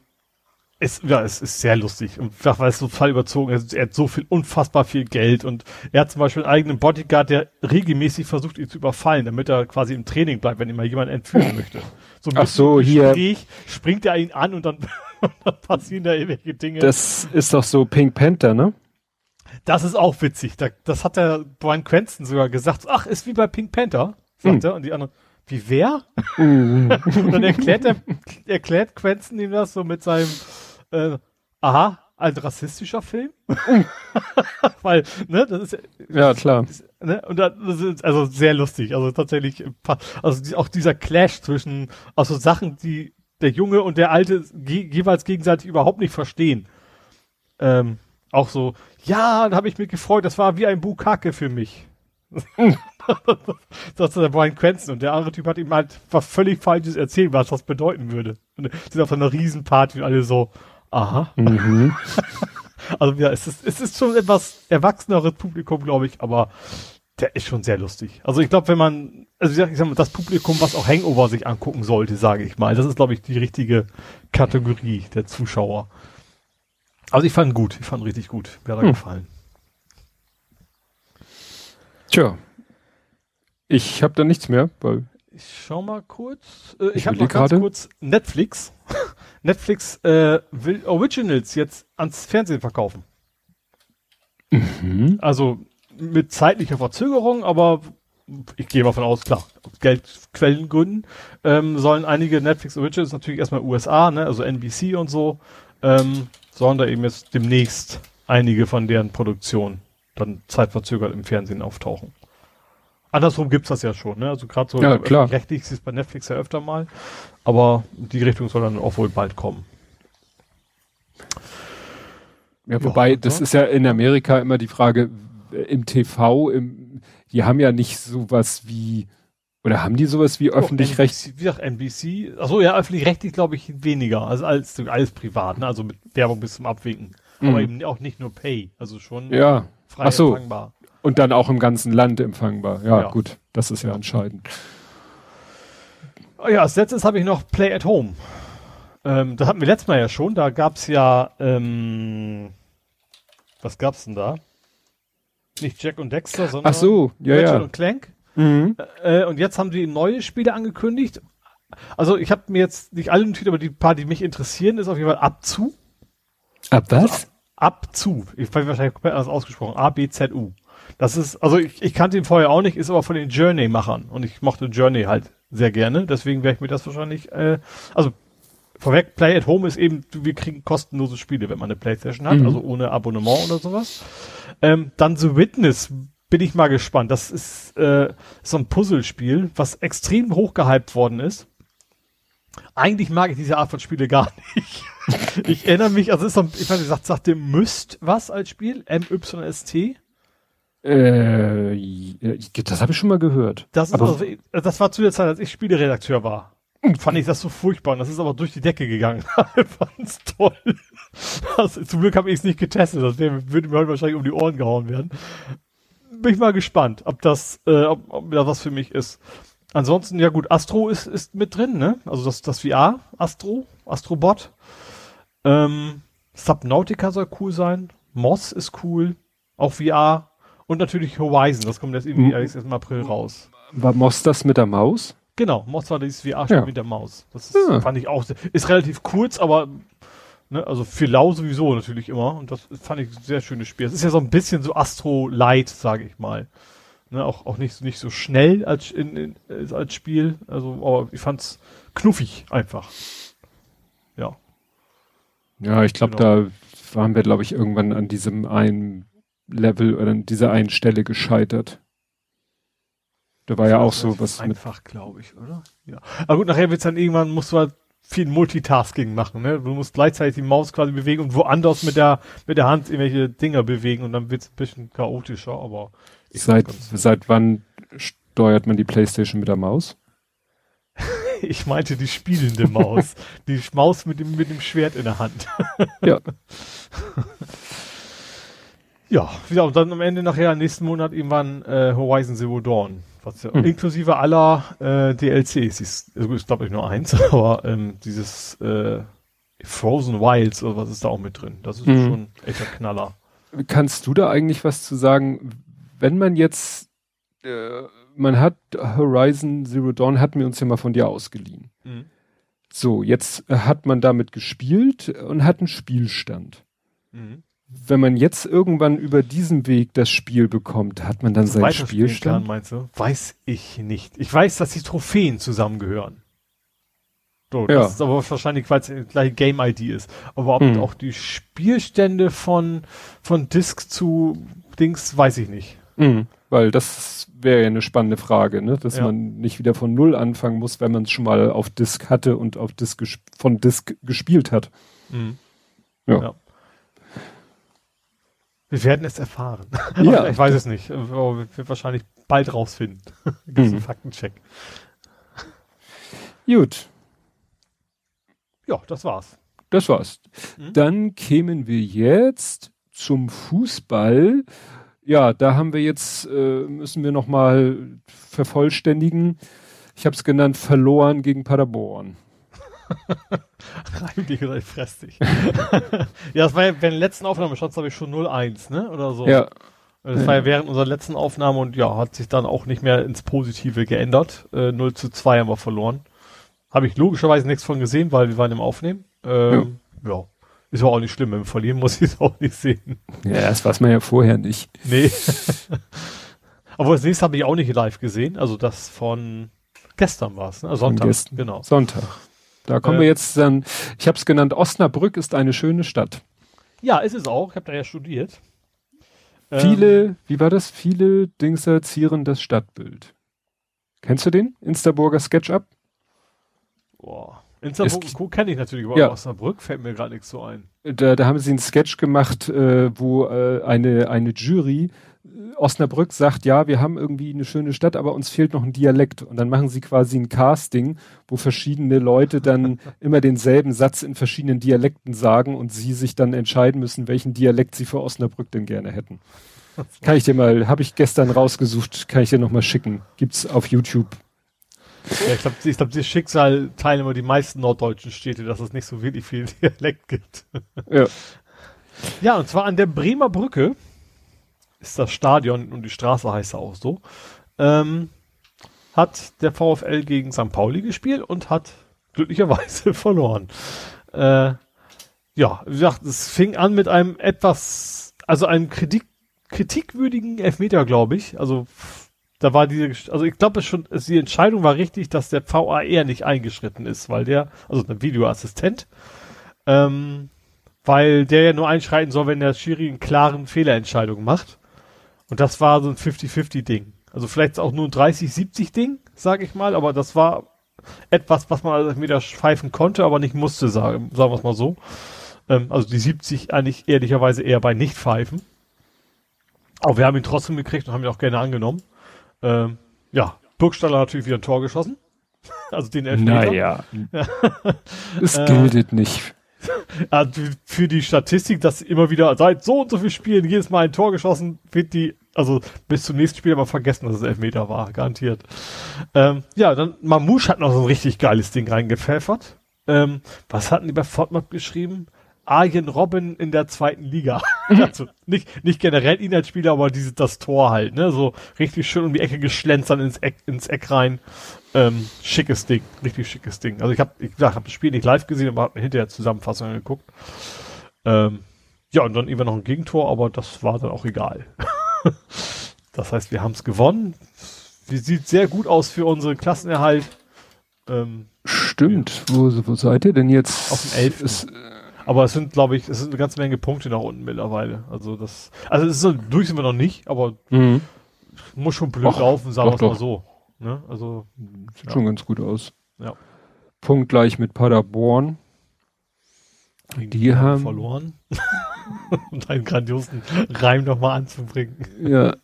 S3: es, ja, es ist sehr lustig und weil es total überzogen ist. Er hat so viel, unfassbar viel Geld und er hat zum Beispiel einen eigenen Bodyguard, der regelmäßig versucht, ihn zu überfallen, damit er quasi im Training bleibt, wenn ihn mal jemand entführen möchte.
S2: So ein Ach so, hier.
S3: springt er ihn an und dann da passieren da irgendwelche Dinge.
S2: Das ist doch so Pink Panther, ne?
S3: Das ist auch witzig. Da, das hat der Brian Cranston sogar gesagt. Ach, ist wie bei Pink Panther, sagt hm. er. Und die anderen, wie wer? Uh. und dann erklärt er, erklärt Cranston ihm das so mit seinem, äh, aha, ein rassistischer Film? Weil, ne, das ist
S2: ja klar.
S3: ne, und das ist also sehr lustig. Also tatsächlich, also auch dieser Clash zwischen, also Sachen, die der Junge und der Alte je, jeweils gegenseitig überhaupt nicht verstehen. Ähm, auch so, ja, da habe ich mich gefreut, das war wie ein Bukake für mich. das ist der Brian Cranston und der andere Typ hat ihm halt was völlig Falsches erzählt, was das bedeuten würde. Und sind auf einer Riesenparty und alle so, aha. Mhm. also ja, es ist, es ist schon etwas erwachseneres Publikum, glaube ich, aber der ist schon sehr lustig. Also ich glaube, wenn man, also ich sag mal, das Publikum, was auch Hangover sich angucken sollte, sage ich mal, das ist, glaube ich, die richtige Kategorie der Zuschauer. Also ich fand gut, ich fand richtig gut. Mir hat er hm. gefallen.
S2: Tja. Ich habe da nichts mehr, weil.
S3: Ich schau mal kurz. Äh, ich ich habe noch ganz grade. kurz Netflix. Netflix äh, will Originals jetzt ans Fernsehen verkaufen. Mhm. Also mit zeitlicher Verzögerung, aber ich gehe mal von aus, klar, Geldquellengründen, ähm, sollen einige Netflix Originals natürlich erstmal USA, ne, also NBC und so, ähm, sollen da eben jetzt demnächst einige von deren Produktionen dann zeitverzögert im Fernsehen auftauchen. Andersrum gibt's das ja schon, ne? Also gerade so
S2: ja, klar.
S3: rechtlich ist es bei Netflix ja öfter mal, aber die Richtung soll dann auch wohl bald kommen.
S2: Ja, wobei, ja, das ist ja in Amerika immer die Frage, im TV, im, die haben ja nicht sowas wie, oder haben die sowas wie oh, öffentlich-rechtlich?
S3: Wie gesagt, NBC, achso, ja, öffentlich-rechtlich glaube ich weniger, also als, alles privat, ne? also mit Werbung bis zum Abwinken. Mhm. Aber eben auch nicht nur Pay, also schon
S2: ja. frei so. empfangbar. Und dann auch im ganzen Land empfangbar. Ja, ja. gut, das ist ja, entscheidend.
S3: Oh ja, als letztes habe ich noch Play at Home. Ähm, das hatten wir letztes Mal ja schon. Da gab es ja, ähm, was gab's denn da? Nicht Jack und Dexter, sondern
S2: Ach so, ja,
S3: Ratchet
S2: ja.
S3: und Clank. Mhm. Äh, und jetzt haben sie neue Spiele angekündigt. Also ich habe mir jetzt nicht alle notiert, aber die paar, die mich interessieren, ist auf jeden Fall Abzu.
S2: Ab was?
S3: Also, Abzu. Ich weiß wahrscheinlich komplett anders ausgesprochen. A-B-Z-U. Das ist, also ich, ich kannte ihn vorher auch nicht, ist aber von den Journey-Machern und ich mochte Journey halt sehr gerne, deswegen werde ich mir das wahrscheinlich, äh, also vorweg, Play at Home ist eben, wir kriegen kostenlose Spiele, wenn man eine Playstation hat, mhm. also ohne Abonnement oder sowas. Ähm, dann The Witness bin ich mal gespannt. Das ist äh, so ein Puzzlespiel, was extrem hochgehypt worden ist. Eigentlich mag ich diese Art von Spiele gar nicht. ich erinnere mich, also ist so, ich weiß nicht, sagt, sagt der Myst was als Spiel? M-Y-S-T?
S2: Äh, das habe ich schon mal gehört.
S3: Das, ist also, das war zu der Zeit, als ich Spieleredakteur war. Fand ich das so furchtbar und das ist aber durch die Decke gegangen. fand's toll. Also, zum Glück habe ich es nicht getestet, das wär, würde mir heute wahrscheinlich um die Ohren gehauen werden. Bin ich mal gespannt, ob das, äh, ob, ob da was für mich ist. Ansonsten, ja gut, Astro ist, ist mit drin, ne? Also das, das VR, Astro, Astrobot. Ähm, Subnautica soll cool sein. Moss ist cool. Auch VR. Und natürlich Horizon, das kommt jetzt irgendwie erst im April raus.
S2: War Moss das mit der Maus?
S3: Genau, Moss war dieses VR-Spiel ja. mit der Maus. Das ist, ja. fand ich auch, ist relativ kurz, aber ne, also für Lau sowieso natürlich immer. Und das fand ich ein sehr schönes Spiel. Es ist ja so ein bisschen so Astro-Light, sage ich mal. Ne, auch, auch nicht, nicht so schnell als, in, in, als Spiel. Also, aber ich fand's knuffig einfach. Ja.
S2: Ja, ich glaube, genau. da waren wir, glaube ich, irgendwann an diesem einen Level oder an dieser einen Stelle gescheitert. Da war ja auch so was
S3: einfach, glaube ich, oder? Ja. Aber gut, nachher wird's dann irgendwann, musst du halt viel Multitasking machen, ne? Du musst gleichzeitig die Maus quasi bewegen und woanders mit der, mit der Hand irgendwelche Dinger bewegen und dann wird's ein bisschen chaotischer, aber.
S2: Seit, seit wann steuert man die Playstation mit der Maus?
S3: ich meinte die spielende Maus. die Maus mit dem, mit dem Schwert in der Hand.
S2: ja.
S3: Ja, ja, und dann am Ende nachher nächsten Monat irgendwann äh, Horizon Zero Dawn. Was ja, hm. inklusive aller äh, DLCs. Ist, also ist glaube ich nur eins, aber ähm, dieses äh, Frozen Wilds oder was ist da auch mit drin? Das ist hm. schon echter Knaller.
S2: Kannst du da eigentlich was zu sagen, wenn man jetzt äh, man hat Horizon Zero Dawn, hatten wir uns ja mal von dir ausgeliehen. Mhm. So, jetzt hat man damit gespielt und hat einen Spielstand. Mhm wenn man jetzt irgendwann über diesen Weg das Spiel bekommt, hat man dann seinen Spielstand?
S3: Kann, meinst du? Weiß ich nicht. Ich weiß, dass die Trophäen zusammengehören. So, ja. Das ist aber wahrscheinlich, weil es gleiche Game-ID ist. Aber ob hm. auch die Spielstände von, von Disk zu Dings, weiß ich nicht.
S2: Hm. Weil das wäre ja eine spannende Frage, ne? dass ja. man nicht wieder von Null anfangen muss, wenn man es schon mal auf Disk hatte und auf Disk von Disk gespielt hat.
S3: Hm. ja. ja. Wir werden es erfahren. Ja. ich weiß es nicht. Aber wir werden wahrscheinlich bald rausfinden. Gibt mhm. Faktencheck.
S2: Gut.
S3: Ja, das war's.
S2: Das war's. Mhm. Dann kämen wir jetzt zum Fußball. Ja, da haben wir jetzt, äh, müssen wir nochmal vervollständigen. Ich habe es genannt, verloren gegen Paderborn.
S3: Reim dich oder ich fress dich. ja, das war ja bei den letzten Aufnahme stand glaube ich schon 0-1, ne? Oder so.
S2: Ja.
S3: Das war ja während unserer letzten Aufnahme und ja, hat sich dann auch nicht mehr ins Positive geändert. Äh, 0 zu 2 haben wir verloren. Habe ich logischerweise nichts von gesehen, weil wir waren im Aufnehmen. Ähm, ja. ja. Ist aber auch nicht schlimm. Wenn wir verlieren, muss ich es auch nicht sehen.
S2: Ja, das weiß man ja vorher nicht.
S3: Nee. aber das nächste habe ich auch nicht live gesehen. Also das von gestern war es, ne?
S2: Sonntag. Genau. Sonntag. Da kommen äh, wir jetzt dann, ich habe es genannt, Osnabrück ist eine schöne Stadt.
S3: Ja, ist es auch. Ich habe da ja studiert.
S2: Viele, ähm, wie war das? Viele Dingser zieren das Stadtbild. Kennst du den? Instaburger SketchUp?
S3: Boah. Instaburger kenne ich natürlich, aber ja. Osnabrück fällt mir gerade nichts so ein.
S2: Da, da haben sie einen Sketch gemacht, äh, wo äh, eine, eine Jury Osnabrück sagt, ja, wir haben irgendwie eine schöne Stadt, aber uns fehlt noch ein Dialekt. Und dann machen sie quasi ein Casting, wo verschiedene Leute dann immer denselben Satz in verschiedenen Dialekten sagen und sie sich dann entscheiden müssen, welchen Dialekt sie für Osnabrück denn gerne hätten. Kann ich dir mal, habe ich gestern rausgesucht, kann ich dir nochmal schicken. Gibt's auf YouTube.
S3: Ja, ich glaube, ich glaub, das Schicksal teilen immer die meisten norddeutschen Städte, dass es nicht so wirklich viel Dialekt gibt.
S2: Ja.
S3: Ja, und zwar an der Bremer Brücke ist das Stadion und die Straße heißt auch so. Ähm, hat der VfL gegen St. Pauli gespielt und hat glücklicherweise verloren. Äh, ja, wie gesagt, es fing an mit einem etwas, also einem Kritik, kritikwürdigen Elfmeter, glaube ich. Also da war diese, also ich glaube schon, die Entscheidung war richtig, dass der VAR nicht eingeschritten ist, weil der, also der Videoassistent, ähm, weil der ja nur einschreiten soll, wenn der Schiri einen klaren Fehlerentscheidung macht. Und das war so ein 50-50-Ding. Also vielleicht auch nur ein 30-70-Ding, sag ich mal, aber das war etwas, was man als wieder pfeifen konnte, aber nicht musste, sagen, sagen wir es mal so. Ähm, also die 70 eigentlich ehrlicherweise eher bei Nicht-Pfeifen. Aber wir haben ihn trotzdem gekriegt und haben ihn auch gerne angenommen. Ähm, ja, Burgstaller natürlich wieder ein Tor geschossen. Also den
S2: Elfmeter. Naja. es gilt nicht.
S3: Also für die Statistik, dass immer wieder seit so und so viel Spielen jedes Mal ein Tor geschossen wird, die, also bis zum nächsten Spiel aber vergessen, dass es Elfmeter war, garantiert. Ähm, ja, dann Mamouche hat noch so ein richtig geiles Ding reingepfeffert. Ähm, was hatten die bei Fortmap geschrieben? Arjen Robben in der zweiten Liga. Also nicht, nicht generell ihn als Spieler, aber diese, das Tor halt, ne? So richtig schön um die Ecke geschlänzert ins Eck, ins Eck rein. Ähm, schickes Ding, richtig schickes Ding. Also ich habe ich hab das Spiel nicht live gesehen, aber habe mir hinterher Zusammenfassung geguckt. Ähm, ja, und dann eben noch ein Gegentor, aber das war dann auch egal. das heißt, wir haben es gewonnen. Wie sieht sehr gut aus für unseren Klassenerhalt.
S2: Ähm, Stimmt. Wo, wo seid ihr denn jetzt?
S3: Auf dem 11. Ist, aber es sind, glaube ich, es sind eine ganze Menge Punkte nach unten mittlerweile. Also das, also es ist so, durch sind wir noch nicht, aber mhm. muss schon blöd Och, laufen, sagen wir es mal so. Ne? Also
S2: sieht ja. schon ganz gut aus.
S3: Ja.
S2: Punkt gleich mit Paderborn.
S3: Die, die haben verloren. um einen grandiosen Reim nochmal anzubringen.
S2: Ja.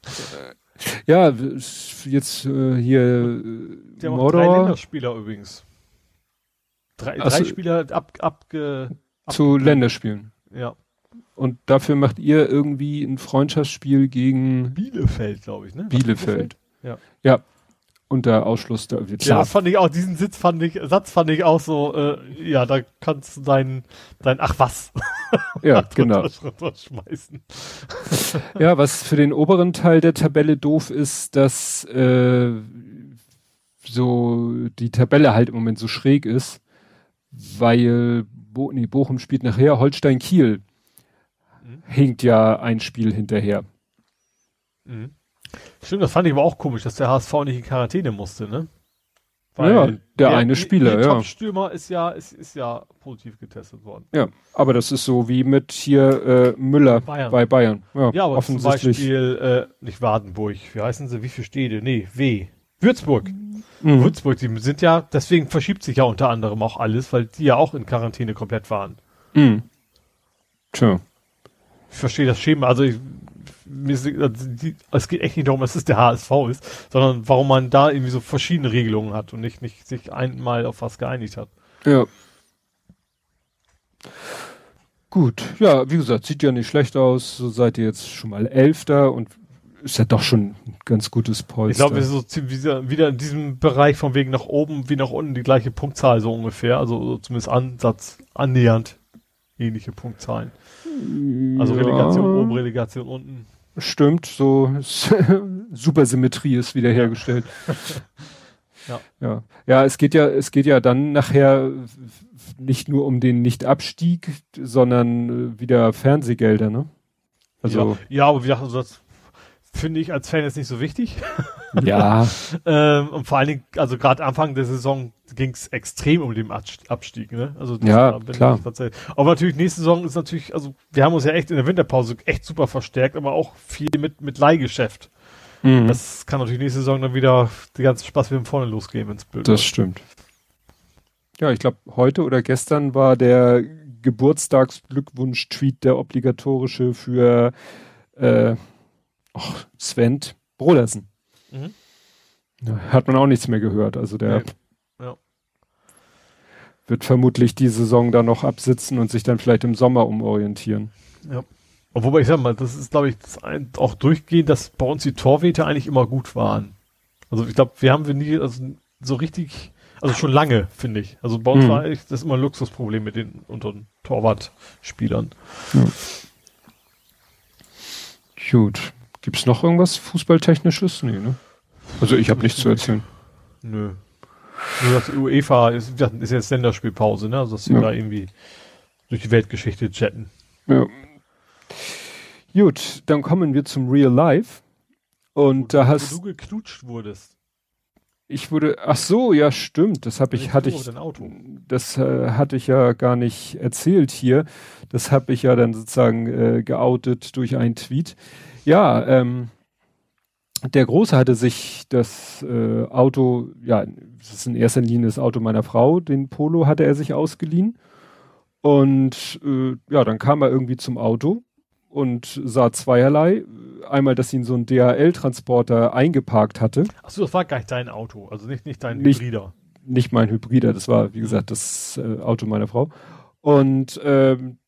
S2: Ja, jetzt äh, hier
S3: Der äh, Mordor. drei Länderspieler übrigens. Drei, drei Spieler ab, abge,
S2: zu Länderspielen.
S3: Ja.
S2: Und dafür macht ihr irgendwie ein Freundschaftsspiel gegen
S3: Bielefeld, glaube ich, ne?
S2: Bielefeld.
S3: Ja.
S2: Ja. Unter Ausschluss der
S3: klar. Ja, das fand ich auch, diesen Sitz fand ich, Satz fand ich auch so, äh, ja, da kannst du dein, dein, ach was.
S2: Ja, genau. schmeißen. ja, was für den oberen Teil der Tabelle doof ist, dass äh, so die Tabelle halt im Moment so schräg ist, weil Bo nee, Bochum spielt nachher, Holstein Kiel mhm. hinkt ja ein Spiel hinterher.
S3: Mhm. Stimmt, das fand ich aber auch komisch, dass der HSV nicht in Quarantäne musste, ne?
S2: Weil ja, der, der eine Spieler, der ja. Der
S3: Stürmer ist ja, ist, ist ja positiv getestet worden.
S2: Ja, aber das ist so wie mit hier äh, Müller Bayern. bei Bayern.
S3: Ja, ja aber zum Beispiel äh, nicht Wardenburg, wie heißen sie, wie viele Städte? Nee, W. Würzburg. Mhm. Würzburg, die sind ja, deswegen verschiebt sich ja unter anderem auch alles, weil die ja auch in Quarantäne komplett waren.
S2: Mhm. Tja.
S3: Ich verstehe das Schema, also ich, ist, also die, es geht echt nicht darum, dass es der HSV ist, sondern warum man da irgendwie so verschiedene Regelungen hat und nicht, nicht sich einmal auf was geeinigt hat.
S2: Ja. Gut, ja, wie gesagt, sieht ja nicht schlecht aus. So seid ihr jetzt schon mal Elfter und ist ja doch schon ein ganz gutes Polster.
S3: Ich glaube, wir sind so wieder, wieder in diesem Bereich von wegen nach oben wie nach unten die gleiche Punktzahl so ungefähr. Also zumindest Ansatz annähernd ähnliche Punktzahlen. Also Relegation ja. oben, Relegation unten.
S2: Stimmt, so Supersymmetrie ist wiederhergestellt. ja. ja. Ja, es geht ja, es geht ja dann nachher nicht nur um den Nicht-Abstieg, sondern wieder Fernsehgelder, ne?
S3: Also ja, ja aber wie gesagt, also das finde ich als Fan jetzt nicht so wichtig.
S2: Ja.
S3: ähm, und vor allen Dingen, also gerade Anfang der Saison ging es extrem um den Abstieg, ne? Also
S2: ja, klar.
S3: Aber natürlich nächste Saison ist natürlich, also wir haben uns ja echt in der Winterpause echt super verstärkt, aber auch viel mit mit Leihgeschäft. Mhm. Das kann natürlich nächste Saison dann wieder die ganze Spaß wieder vorne losgehen, ins
S2: Bild. Das stimmt. Ja, ich glaube, heute oder gestern war der Geburtstagsglückwunsch-Tweet der obligatorische für äh, Och, Sven Brodersen. Mhm. Ja, hat man auch nichts mehr gehört. Also der nee. ja. wird vermutlich die Saison da noch absitzen und sich dann vielleicht im Sommer umorientieren.
S3: Ja. Wobei ich sag mal, das ist, glaube ich, ein, auch durchgehend, dass bei uns die Torwete eigentlich immer gut waren. Also ich glaube, wir haben wir nie also so richtig, also schon lange, finde ich. Also bei uns mhm. war eigentlich das immer ein Luxusproblem mit den unseren Torwartspielern. Ja.
S2: Gut. Gibt es noch irgendwas Fußballtechnisches? Nee, ne? Also ich habe nichts zu erzählen.
S3: Nö. Nur das UEFA ist, ist jetzt Länderspielpause, ne? Also dass sie ja. da irgendwie durch die Weltgeschichte chatten.
S2: Ja. Gut, dann kommen wir zum Real Life. Und wo da hast
S3: du geknutscht wurdest.
S2: Ich wurde, ach so, ja, stimmt. Das habe ich, hatte ich, das äh, hatte ich ja gar nicht erzählt hier. Das habe ich ja dann sozusagen äh, geoutet durch einen Tweet. Ja, ähm, der Große hatte sich das äh, Auto, ja, das ist in erster Linie das Auto meiner Frau, den Polo hatte er sich ausgeliehen. Und äh, ja, dann kam er irgendwie zum Auto und sah zweierlei. Einmal, dass ihn so ein DHL-Transporter eingeparkt hatte.
S3: Ach so, das war gar nicht dein Auto, also nicht, nicht dein nicht, Hybrider.
S2: Nicht mein Hybrider, das war, wie gesagt, das äh, Auto meiner Frau. Und ähm,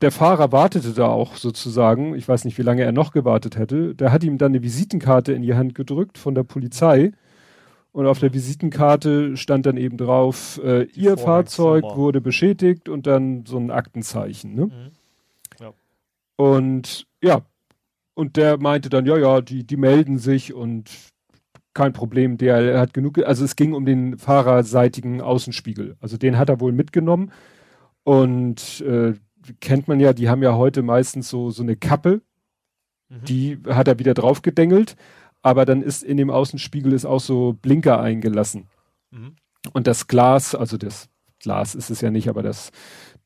S2: der Fahrer wartete da auch sozusagen, ich weiß nicht, wie lange er noch gewartet hätte. Der hat ihm dann eine Visitenkarte in die Hand gedrückt von der Polizei. Und auf der Visitenkarte stand dann eben drauf, äh, ihr Fahrzeug wurde beschädigt und dann so ein Aktenzeichen. Ne? Mhm. Und ja, und der meinte dann, ja, ja, die, die melden sich und kein Problem, der hat genug, also es ging um den fahrerseitigen Außenspiegel. Also den hat er wohl mitgenommen. Und äh, kennt man ja, die haben ja heute meistens so, so eine Kappe. Mhm. Die hat er wieder draufgedengelt. Aber dann ist in dem Außenspiegel ist auch so Blinker eingelassen. Mhm. Und das Glas, also das Glas ist es ja nicht, aber das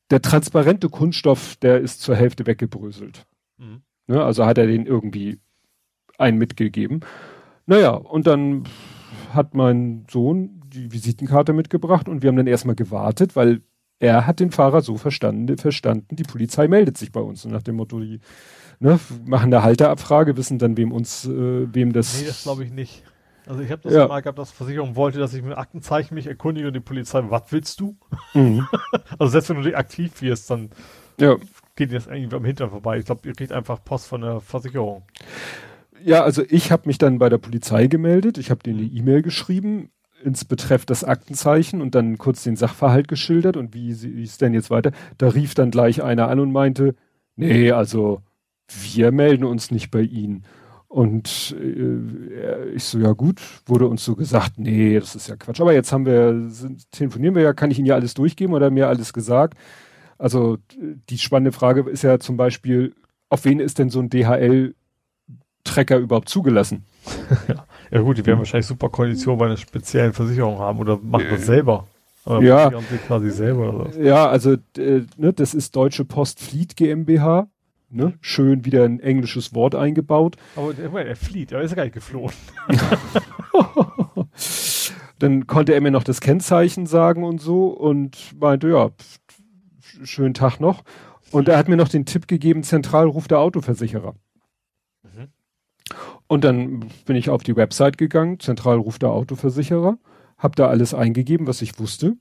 S2: der transparente Kunststoff, der ist zur Hälfte weggebröselt. Mhm. Ne, also hat er den irgendwie einen mitgegeben. Naja, und dann hat mein Sohn die Visitenkarte mitgebracht und wir haben dann erstmal gewartet, weil er hat den Fahrer so verstanden, verstanden, die Polizei meldet sich bei uns. Und nach dem Motto, die ne, machen eine Halterabfrage, wissen dann, wem uns, äh, wem das.
S3: Nee, das glaube ich nicht. Also ich habe das ja. mal gehabt, dass Versicherung wollte, dass ich mit Aktenzeichen mich erkundige und die Polizei, was willst du? Mhm. also selbst wenn du aktiv wirst, dann ja. geht das irgendwie am Hintern vorbei. Ich glaube, ihr kriegt einfach Post von der Versicherung.
S2: Ja, also ich habe mich dann bei der Polizei gemeldet. Ich habe denen eine E-Mail geschrieben ins Betreff das Aktenzeichen und dann kurz den Sachverhalt geschildert und wie, es denn jetzt weiter. Da rief dann gleich einer an und meinte, nee, also wir melden uns nicht bei Ihnen. Und äh, ich so, ja gut, wurde uns so gesagt, nee, das ist ja Quatsch. Aber jetzt haben wir, sind, telefonieren wir ja, kann ich Ihnen ja alles durchgeben oder mir alles gesagt? Also die spannende Frage ist ja zum Beispiel, auf wen ist denn so ein DHL-Trecker überhaupt zugelassen?
S3: ja. ja gut, die werden wahrscheinlich super Konditionen bei einer speziellen Versicherung haben oder machen das selber.
S2: Oder ja. quasi selber so. Ja, also äh, ne, das ist Deutsche Post Fleet GmbH ne, schön wieder ein englisches Wort eingebaut.
S3: Aber der, er flieht, er ist ja gar nicht geflohen.
S2: Dann konnte er mir noch das Kennzeichen sagen und so und meinte, ja, schönen Tag noch. Und er hat mir noch den Tipp gegeben, Zentralruf der Autoversicherer. Mhm. Und dann bin ich auf die Website gegangen, Zentralruf der Autoversicherer, habe da alles eingegeben, was ich wusste.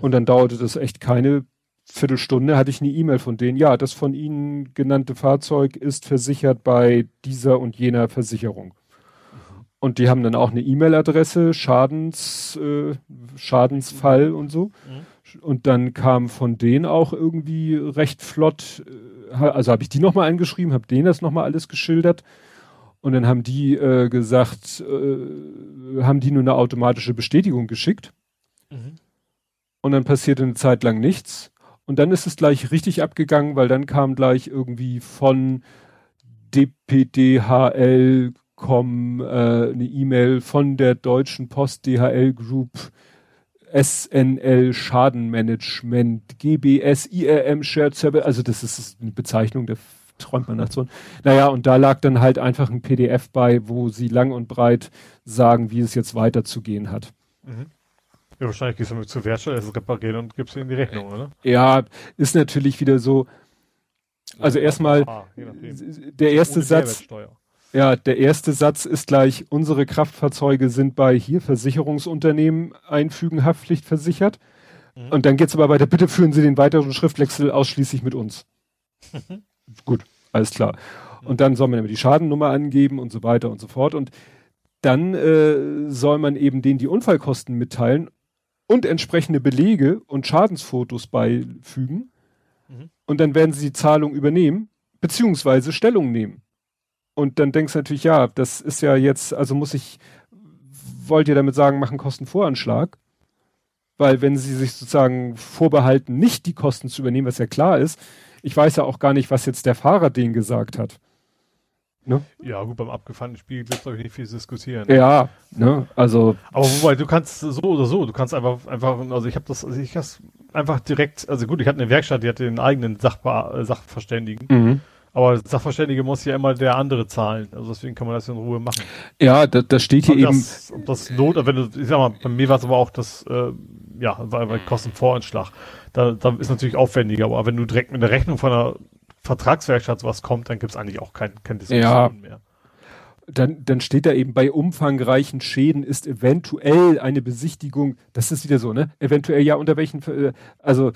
S2: Und dann dauerte das echt keine Viertelstunde hatte ich eine E-Mail von denen, ja, das von Ihnen genannte Fahrzeug ist versichert bei dieser und jener Versicherung. Und die haben dann auch eine E-Mail-Adresse, Schadens, äh, Schadensfall und so. Mhm. Und dann kam von denen auch irgendwie recht flott, äh, also habe ich die nochmal angeschrieben, habe denen das nochmal alles geschildert. Und dann haben die äh, gesagt, äh, haben die nur eine automatische Bestätigung geschickt. Mhm. Und dann passierte eine Zeit lang nichts. Und dann ist es gleich richtig abgegangen, weil dann kam gleich irgendwie von DPDHL.com äh, eine E-Mail von der Deutschen Post DHL Group SNL Schadenmanagement GBS IRM Shared Server. Also das ist eine Bezeichnung, der träumt man nach so. Naja, und da lag dann halt einfach ein PDF bei, wo sie lang und breit sagen, wie es jetzt weiterzugehen hat. Mhm.
S3: Ja, wahrscheinlich gehst du mit zur Werkstatt, es reparieren und gibst ihnen die Rechnung, oder?
S2: Ja, ist natürlich wieder so. Also ja, erstmal, der erste Satz, ja, der erste Satz ist gleich, unsere Kraftfahrzeuge sind bei hier Versicherungsunternehmen einfügen Haftpflicht versichert. Mhm. Und dann geht's aber weiter, bitte führen Sie den weiteren Schriftwechsel ausschließlich mit uns. Gut, alles klar. Und dann soll man immer die Schadennummer angeben und so weiter und so fort. Und dann äh, soll man eben denen die Unfallkosten mitteilen und entsprechende Belege und Schadensfotos beifügen. Mhm. Und dann werden sie die Zahlung übernehmen, beziehungsweise Stellung nehmen. Und dann denkst du natürlich, ja, das ist ja jetzt, also muss ich, wollt ihr damit sagen, machen Kostenvoranschlag? Weil wenn sie sich sozusagen vorbehalten, nicht die Kosten zu übernehmen, was ja klar ist, ich weiß ja auch gar nicht, was jetzt der Fahrer denen gesagt hat.
S3: Ne? Ja, gut, beim abgefahrenen Spiel gibt es, glaube ich, nicht viel zu diskutieren.
S2: Ja, ne, also.
S3: Aber wobei, du kannst so oder so, du kannst einfach, einfach, also ich habe das, also ich habe einfach direkt, also gut, ich hatte eine Werkstatt, die hatte den eigenen Sachbar, äh, Sachverständigen. Mhm. Aber Sachverständige muss ja immer der andere zahlen. Also deswegen kann man das in Ruhe machen.
S2: Ja, da, das steht hier eben. Das,
S3: das Not, wenn du, ich sag mal, bei mir war es aber auch das, äh, ja, bei, bei Kostenvoranschlag. Da, da ist natürlich aufwendiger, aber wenn du direkt mit der Rechnung von einer Vertragswerkstatt was kommt, dann gibt es eigentlich auch kein, kein
S2: Diskussion ja. mehr. Dann, dann steht da eben bei umfangreichen Schäden ist eventuell eine Besichtigung, das ist wieder so, ne? Eventuell ja unter welchen, äh, also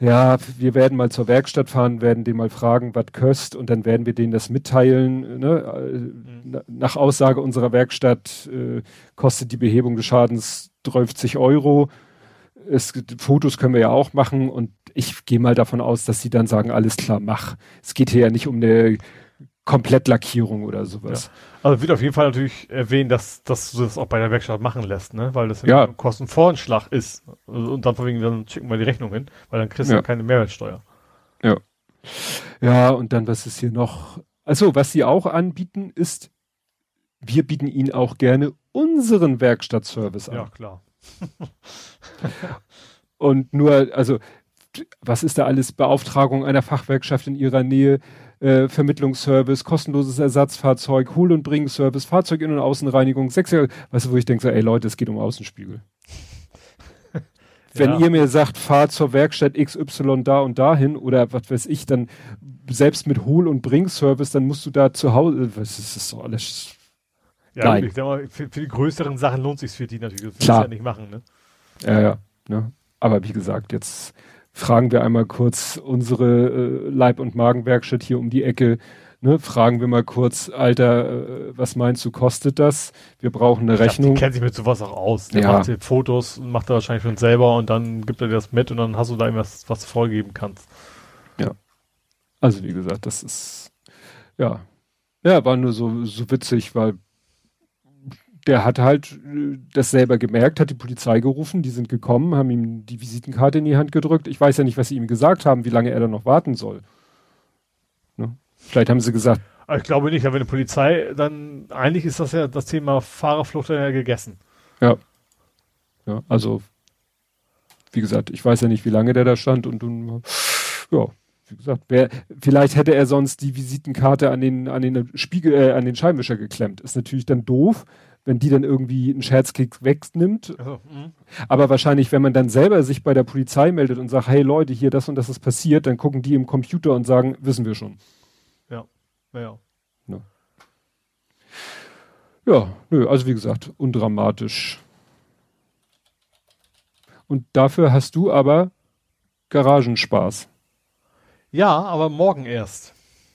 S2: ja, wir werden mal zur Werkstatt fahren, werden den mal fragen, was köst und dann werden wir denen das mitteilen. Ne? Mhm. Nach Aussage unserer Werkstatt äh, kostet die Behebung des Schadens 30 Euro. Es, Fotos können wir ja auch machen und ich gehe mal davon aus, dass sie dann sagen, alles klar, mach. Es geht hier ja nicht um eine Komplettlackierung oder sowas.
S3: Ja. Also wird auf jeden Fall natürlich erwähnen, dass, dass du das auch bei der Werkstatt machen lässt, ne? Weil das ja ein Kostenvoranschlag ist. Und dann vorwiegend dann schicken wir die Rechnung hin, weil dann kriegst du ja. keine Mehrwertsteuer.
S2: Ja. Ja, und dann, was ist hier noch? Also, was sie auch anbieten, ist, wir bieten ihnen auch gerne unseren Werkstattservice an.
S3: Ja, klar.
S2: und nur, also, was ist da alles? Beauftragung einer Fachwerkschaft in ihrer Nähe, äh, Vermittlungsservice, kostenloses Ersatzfahrzeug, Hol- und Bring-Service, Fahrzeug-In- und Außenreinigung, sechs Jahre, weißt du, wo ich denke so, ey Leute, es geht um Außenspiegel. Wenn ja. ihr mir sagt, fahr zur Werkstatt XY da und dahin oder was weiß ich, dann selbst mit Hol- und Bring-Service, dann musst du da zu Hause, was ist das so alles?
S3: Ja, Nein. ich denke mal, für, für, die größeren Sachen lohnt sich für die natürlich. Das Klar. ja nicht machen, ne?
S2: Ja, ja. Ne? Aber wie gesagt, jetzt fragen wir einmal kurz unsere äh, Leib- und Magenwerkstatt hier um die Ecke. Ne, fragen wir mal kurz, Alter, äh, was meinst du, kostet das? Wir brauchen eine ich Rechnung.
S3: Die kennt sich mit sowas auch aus. Der ja. macht Fotos und macht er wahrscheinlich schon selber und dann gibt er dir das mit und dann hast du da irgendwas, was du vorgeben kannst.
S2: Ja. Also wie gesagt, das ist, ja. Ja, war nur so, so witzig, weil der hat halt äh, das selber gemerkt, hat die Polizei gerufen, die sind gekommen, haben ihm die Visitenkarte in die Hand gedrückt. Ich weiß ja nicht, was sie ihm gesagt haben, wie lange er da noch warten soll. Ne? Vielleicht haben sie gesagt.
S3: Ich glaube nicht, aber wenn die Polizei, dann eigentlich ist das ja das Thema Fahrerflucht ja gegessen.
S2: Ja. Ja, also, wie gesagt, ich weiß ja nicht, wie lange der da stand und, und ja, wie gesagt, wer, vielleicht hätte er sonst die Visitenkarte an den, an den Spiegel, äh, an den Scheinwischer geklemmt. Ist natürlich dann doof, wenn die dann irgendwie einen Scherzkick wegnimmt. Also, Aber wahrscheinlich, wenn man dann selber sich bei der Polizei meldet und sagt, hey Leute, hier das und das ist passiert, dann gucken die im Computer und sagen, wissen wir schon.
S3: Ja, ja. Ja,
S2: ja nö, also wie gesagt, undramatisch. Und dafür hast du aber Garagenspaß.
S3: Ja, aber morgen erst.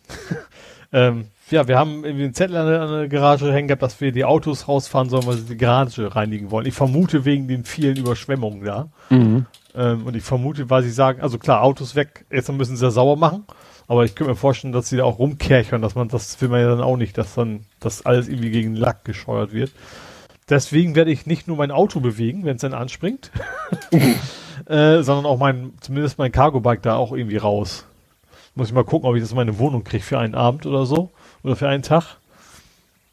S3: ähm, ja, wir haben irgendwie einen Zettel an der, an der, Garage hängen gehabt, dass wir die Autos rausfahren sollen, weil sie die Garage reinigen wollen. Ich vermute wegen den vielen Überschwemmungen da. Mhm. Ähm, und ich vermute, weil sie sagen, also klar, Autos weg, jetzt müssen sie ja sauber machen. Aber ich könnte mir vorstellen, dass sie da auch rumkerchern, dass man, das will man ja dann auch nicht, dass dann das alles irgendwie gegen Lack gescheuert wird. Deswegen werde ich nicht nur mein Auto bewegen, wenn es dann anspringt, äh, sondern auch mein, zumindest mein Cargo-Bike da auch irgendwie raus. Muss ich mal gucken, ob ich das in meine Wohnung kriege für einen Abend oder so. Oder für einen Tag.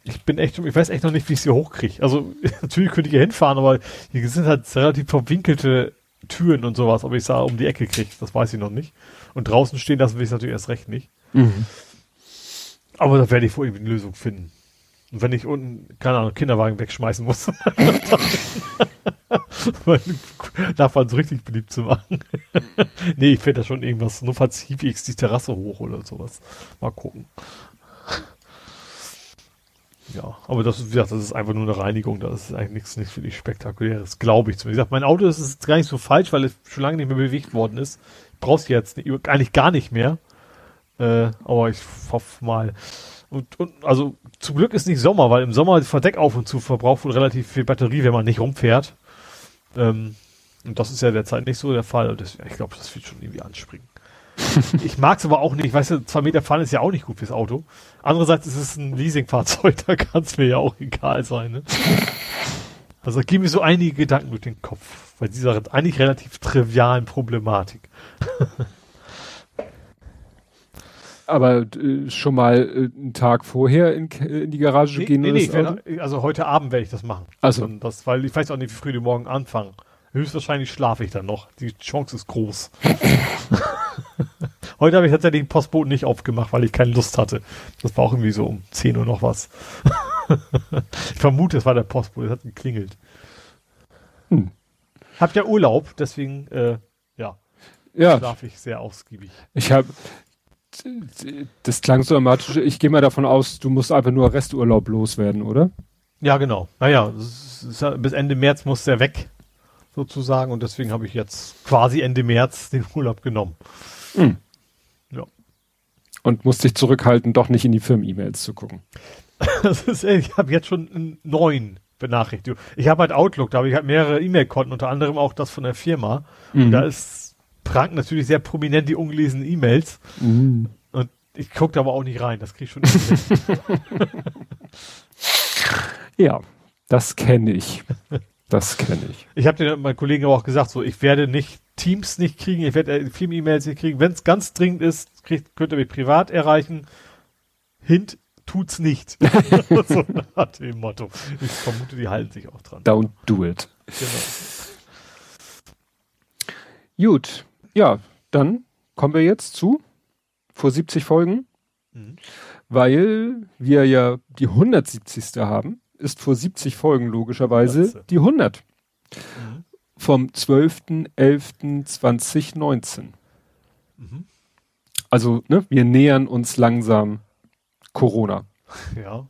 S3: Ich bin echt, ich weiß echt noch nicht, wie ich sie hochkriege. Also, natürlich könnte ich hier hinfahren, aber hier sind halt relativ verwinkelte Türen und sowas, ob ich es da um die Ecke kriege, das weiß ich noch nicht. Und draußen stehen lassen will ich natürlich erst recht nicht. Mhm. Aber da werde ich wohl irgendwie eine Lösung finden. Und wenn ich unten, keine Ahnung, Kinderwagen wegschmeißen muss, davon so richtig beliebt zu machen. nee, ich finde da schon irgendwas, nur falls ich die Terrasse hoch oder sowas. Mal gucken. Ja, aber das, wie gesagt, das ist einfach nur eine Reinigung, das ist eigentlich nichts, nichts wirklich Spektakuläres, glaube ich zumindest. Wie gesagt, mein Auto ist, ist gar nicht so falsch, weil es schon lange nicht mehr bewegt worden ist. Ich brauche es jetzt nicht, eigentlich gar nicht mehr. Äh, aber ich hoffe mal. Und, und also zum Glück ist nicht Sommer, weil im Sommer Verdeck auf und zu verbraucht wohl relativ viel Batterie, wenn man nicht rumfährt. Ähm, und das ist ja derzeit nicht so der Fall. Deswegen, ich glaube, das wird schon irgendwie anspringen. Ich mag es aber auch nicht, weißt du, zwei Meter fahren ist ja auch nicht gut fürs Auto. Andererseits ist es ein Leasingfahrzeug, da kann es mir ja auch egal sein. Ne? Also gehen mir so einige Gedanken durch den Kopf, weil dieser eigentlich relativ trivialen Problematik.
S2: Aber äh, schon mal äh, einen Tag vorher in, äh, in die Garage
S3: nee,
S2: gehen?
S3: Nee, nee, wenn, also heute Abend werde ich das machen.
S2: Also
S3: das, weil ich weiß auch nicht, wie früh die morgen anfangen. Höchstwahrscheinlich schlafe ich dann noch. Die Chance ist groß. heute habe ich tatsächlich den Postboten nicht aufgemacht, weil ich keine Lust hatte. Das war auch irgendwie so um 10 Uhr noch was. ich vermute, es war der Postbote, es hat geklingelt. Hm. Hab ja Urlaub, deswegen äh, ja,
S2: ja.
S3: schlafe ich sehr ausgiebig.
S2: Ich habe das klang so dramatisch. Ich gehe mal davon aus, du musst einfach nur Resturlaub loswerden, oder?
S3: Ja, genau. Naja, bis Ende März muss der weg, sozusagen. Und deswegen habe ich jetzt quasi Ende März den Urlaub genommen.
S2: Mhm. Ja. Und musst dich zurückhalten, doch nicht in die Firmen-E-Mails zu gucken.
S3: das ist, ich habe jetzt schon neun Benachrichtigungen. Ich habe halt Outlook, da habe ich halt mehrere E-Mail-Konten, unter anderem auch das von der Firma. Mhm. Und da ist pranken natürlich sehr prominent die ungelesenen E-Mails. Mhm. Und ich gucke da aber auch nicht rein, das kriege ich schon
S2: Ja, das kenne ich. Das kenne ich.
S3: Ich habe den meinen Kollegen aber auch gesagt, so ich werde nicht Teams nicht kriegen, ich werde äh, viele E-Mails nicht kriegen. Wenn es ganz dringend ist, kriegt, könnt ihr mich privat erreichen. Hint tut's nicht. so nach dem Motto. Ich vermute, die halten sich auch dran.
S2: Don't do it. Genau. Gut. Ja, dann kommen wir jetzt zu vor 70 Folgen, mhm. weil wir ja die 170. haben, ist vor 70 Folgen logischerweise die 100. Mhm. Vom 12.11.2019. Mhm. Also, ne, wir nähern uns langsam Corona.
S3: Ja.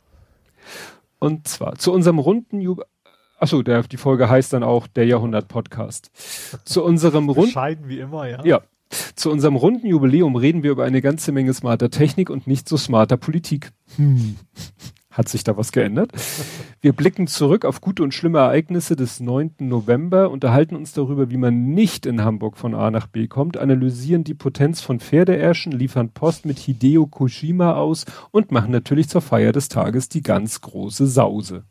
S2: Und zwar zu unserem runden Jubel. Achso, der, die Folge heißt dann auch der Jahrhundert-Podcast. Zu unserem runden.
S3: Bescheiden wie immer, ja.
S2: Ja. Zu unserem runden Jubiläum reden wir über eine ganze Menge smarter Technik und nicht so smarter Politik. Hm. Hat sich da was geändert? Wir blicken zurück auf gute und schlimme Ereignisse des 9. November, unterhalten uns darüber, wie man nicht in Hamburg von A nach B kommt, analysieren die Potenz von Pferdeärschen, liefern Post mit Hideo Kojima aus und machen natürlich zur Feier des Tages die ganz große Sause.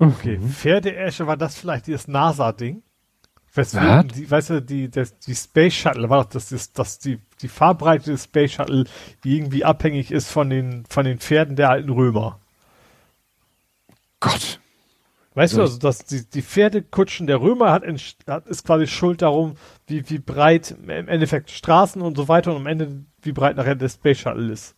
S3: Okay. Pferdeäsche war das vielleicht dieses NASA-Ding? Weswegen, die, weißt du, die, das, die Space Shuttle war doch, das ist, dass die, die Fahrbreite des Space Shuttle irgendwie abhängig ist von den, von den Pferden der alten Römer.
S2: Gott.
S3: Weißt du, also, dass die, die Pferdekutschen der Römer hat, hat, ist quasi schuld darum, wie, wie breit im Endeffekt Straßen und so weiter und am Ende, wie breit nachher der Space Shuttle ist.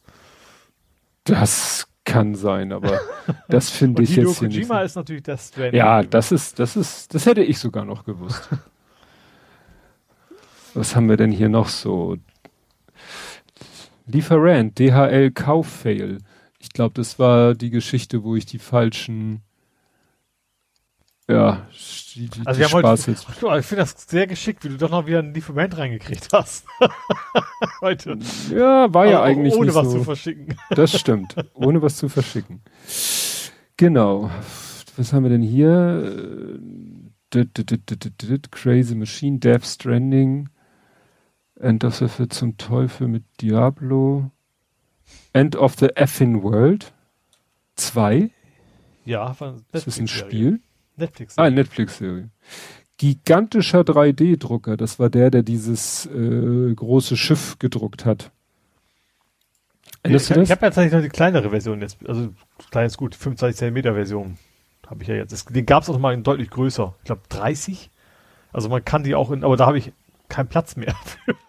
S2: Das kann sein, aber das finde ich Hideo jetzt
S3: hier Kojima ist natürlich das
S2: Stranding. Ja, das ist, das ist, das hätte ich sogar noch gewusst. Was haben wir denn hier noch so? Lieferant, DHL Kauffail. Ich glaube, das war die Geschichte, wo ich die falschen ja,
S3: die, die, also die Spaß heute, ach, ich finde das sehr geschickt, wie du doch noch wieder ein Lieferant reingekriegt hast.
S2: heute. Ja, war ja eigentlich
S3: ohne
S2: nicht
S3: was
S2: so.
S3: zu verschicken.
S2: Das stimmt, ohne was zu verschicken. Genau. Was haben wir denn hier? Crazy Machine, Death Stranding, End of the zum Teufel mit Diablo, End of the Effin World 2.
S3: Ja,
S2: das ist ein Spiel.
S3: Netflix.
S2: Ah, Netflix-Serie. Gigantischer 3D-Drucker, das war der, der dieses äh, große Schiff gedruckt hat.
S3: ich, ich habe ja tatsächlich noch die kleinere Version jetzt, also klein ist gut, 25 cm Version habe ich ja jetzt. Das, den gab es auch mal in deutlich größer, ich glaube 30. Also man kann die auch in, aber da habe ich keinen Platz mehr.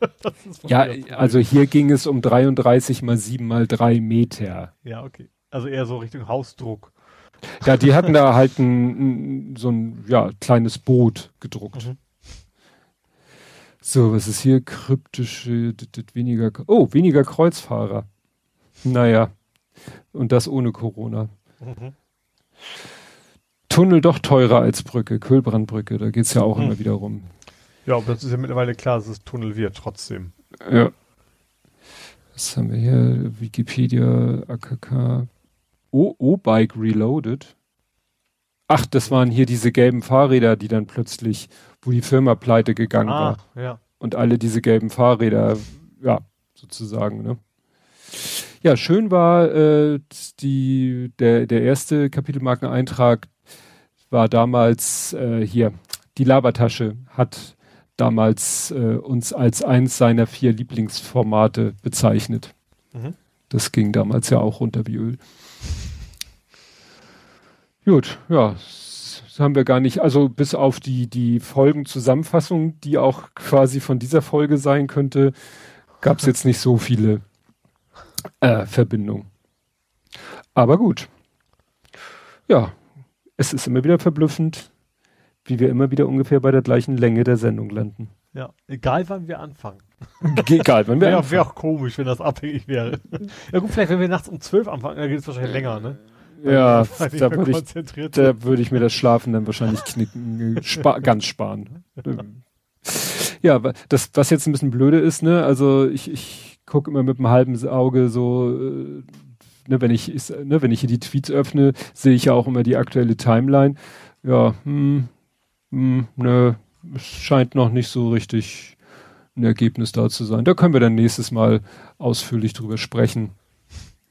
S2: ja, also hier ging es um 33 mal 7 mal 3 Meter.
S3: Ja, okay. Also eher so Richtung Hausdruck.
S2: Ja, die hatten da halt ein, so ein ja, kleines Boot gedruckt. Mhm. So, was ist hier? Kryptische, weniger, oh, weniger Kreuzfahrer. Naja. Und das ohne Corona. Mhm. Tunnel doch teurer als Brücke, Kühlbrandbrücke, da geht's ja auch mhm. immer wieder rum.
S3: Ja, aber das ist ja mittlerweile klar, dass es Tunnel wird, trotzdem.
S2: Ja. Was haben wir hier? Wikipedia, AKK, O-Bike Reloaded. Ach, das waren hier diese gelben Fahrräder, die dann plötzlich, wo die Firma pleite gegangen ah,
S3: war. Ja.
S2: Und alle diese gelben Fahrräder, ja, sozusagen, ne? Ja, schön war äh, die, der, der erste Kapitelmarkeneintrag war damals äh, hier, die Labertasche hat damals äh, uns als eins seiner vier Lieblingsformate bezeichnet. Mhm. Das ging damals ja auch runter wie Öl. Gut, ja, das haben wir gar nicht, also bis auf die, die Folgenzusammenfassung, die auch quasi von dieser Folge sein könnte, gab es jetzt nicht so viele äh, Verbindungen. Aber gut. Ja, es ist immer wieder verblüffend, wie wir immer wieder ungefähr bei der gleichen Länge der Sendung landen.
S3: Ja, egal wann wir anfangen.
S2: Egal wann wir
S3: wär, anfangen. Wäre auch komisch, wenn das abhängig wäre. ja gut, vielleicht wenn wir nachts um zwölf anfangen, dann geht es wahrscheinlich länger, ne?
S2: Ja, da würde ich, da würde ich mir das Schlafen dann wahrscheinlich knicken, spa ganz sparen. ja, das, was jetzt ein bisschen blöde ist, ne, also ich, ich gucke immer mit einem halben Auge so, äh, ne, wenn ich, ist, ne, wenn ich hier die Tweets öffne, sehe ich ja auch immer die aktuelle Timeline. Ja, hm, hm, ne, es scheint noch nicht so richtig ein Ergebnis da zu sein. Da können wir dann nächstes Mal ausführlich drüber sprechen,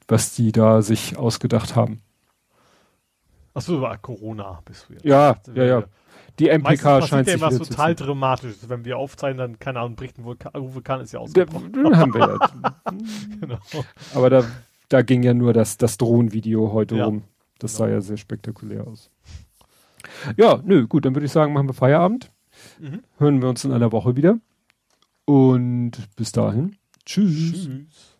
S2: was die da sich ausgedacht haben.
S3: Achso, war Corona bist du
S2: jetzt. Ja, ja, ja. Die MPK scheint
S3: sich was total dramatisch. Wenn wir aufzeigen, dann, keine Ahnung, bricht ein Vulkan, Vulkan ist ja ausgebrochen. Den haben wir ja.
S2: genau. Aber da, da ging ja nur das, das Drohnenvideo heute ja. rum. Das genau. sah ja sehr spektakulär aus. Ja, nö, gut, dann würde ich sagen, machen wir Feierabend. Mhm. Hören wir uns in einer Woche wieder. Und bis dahin, tschüss. tschüss.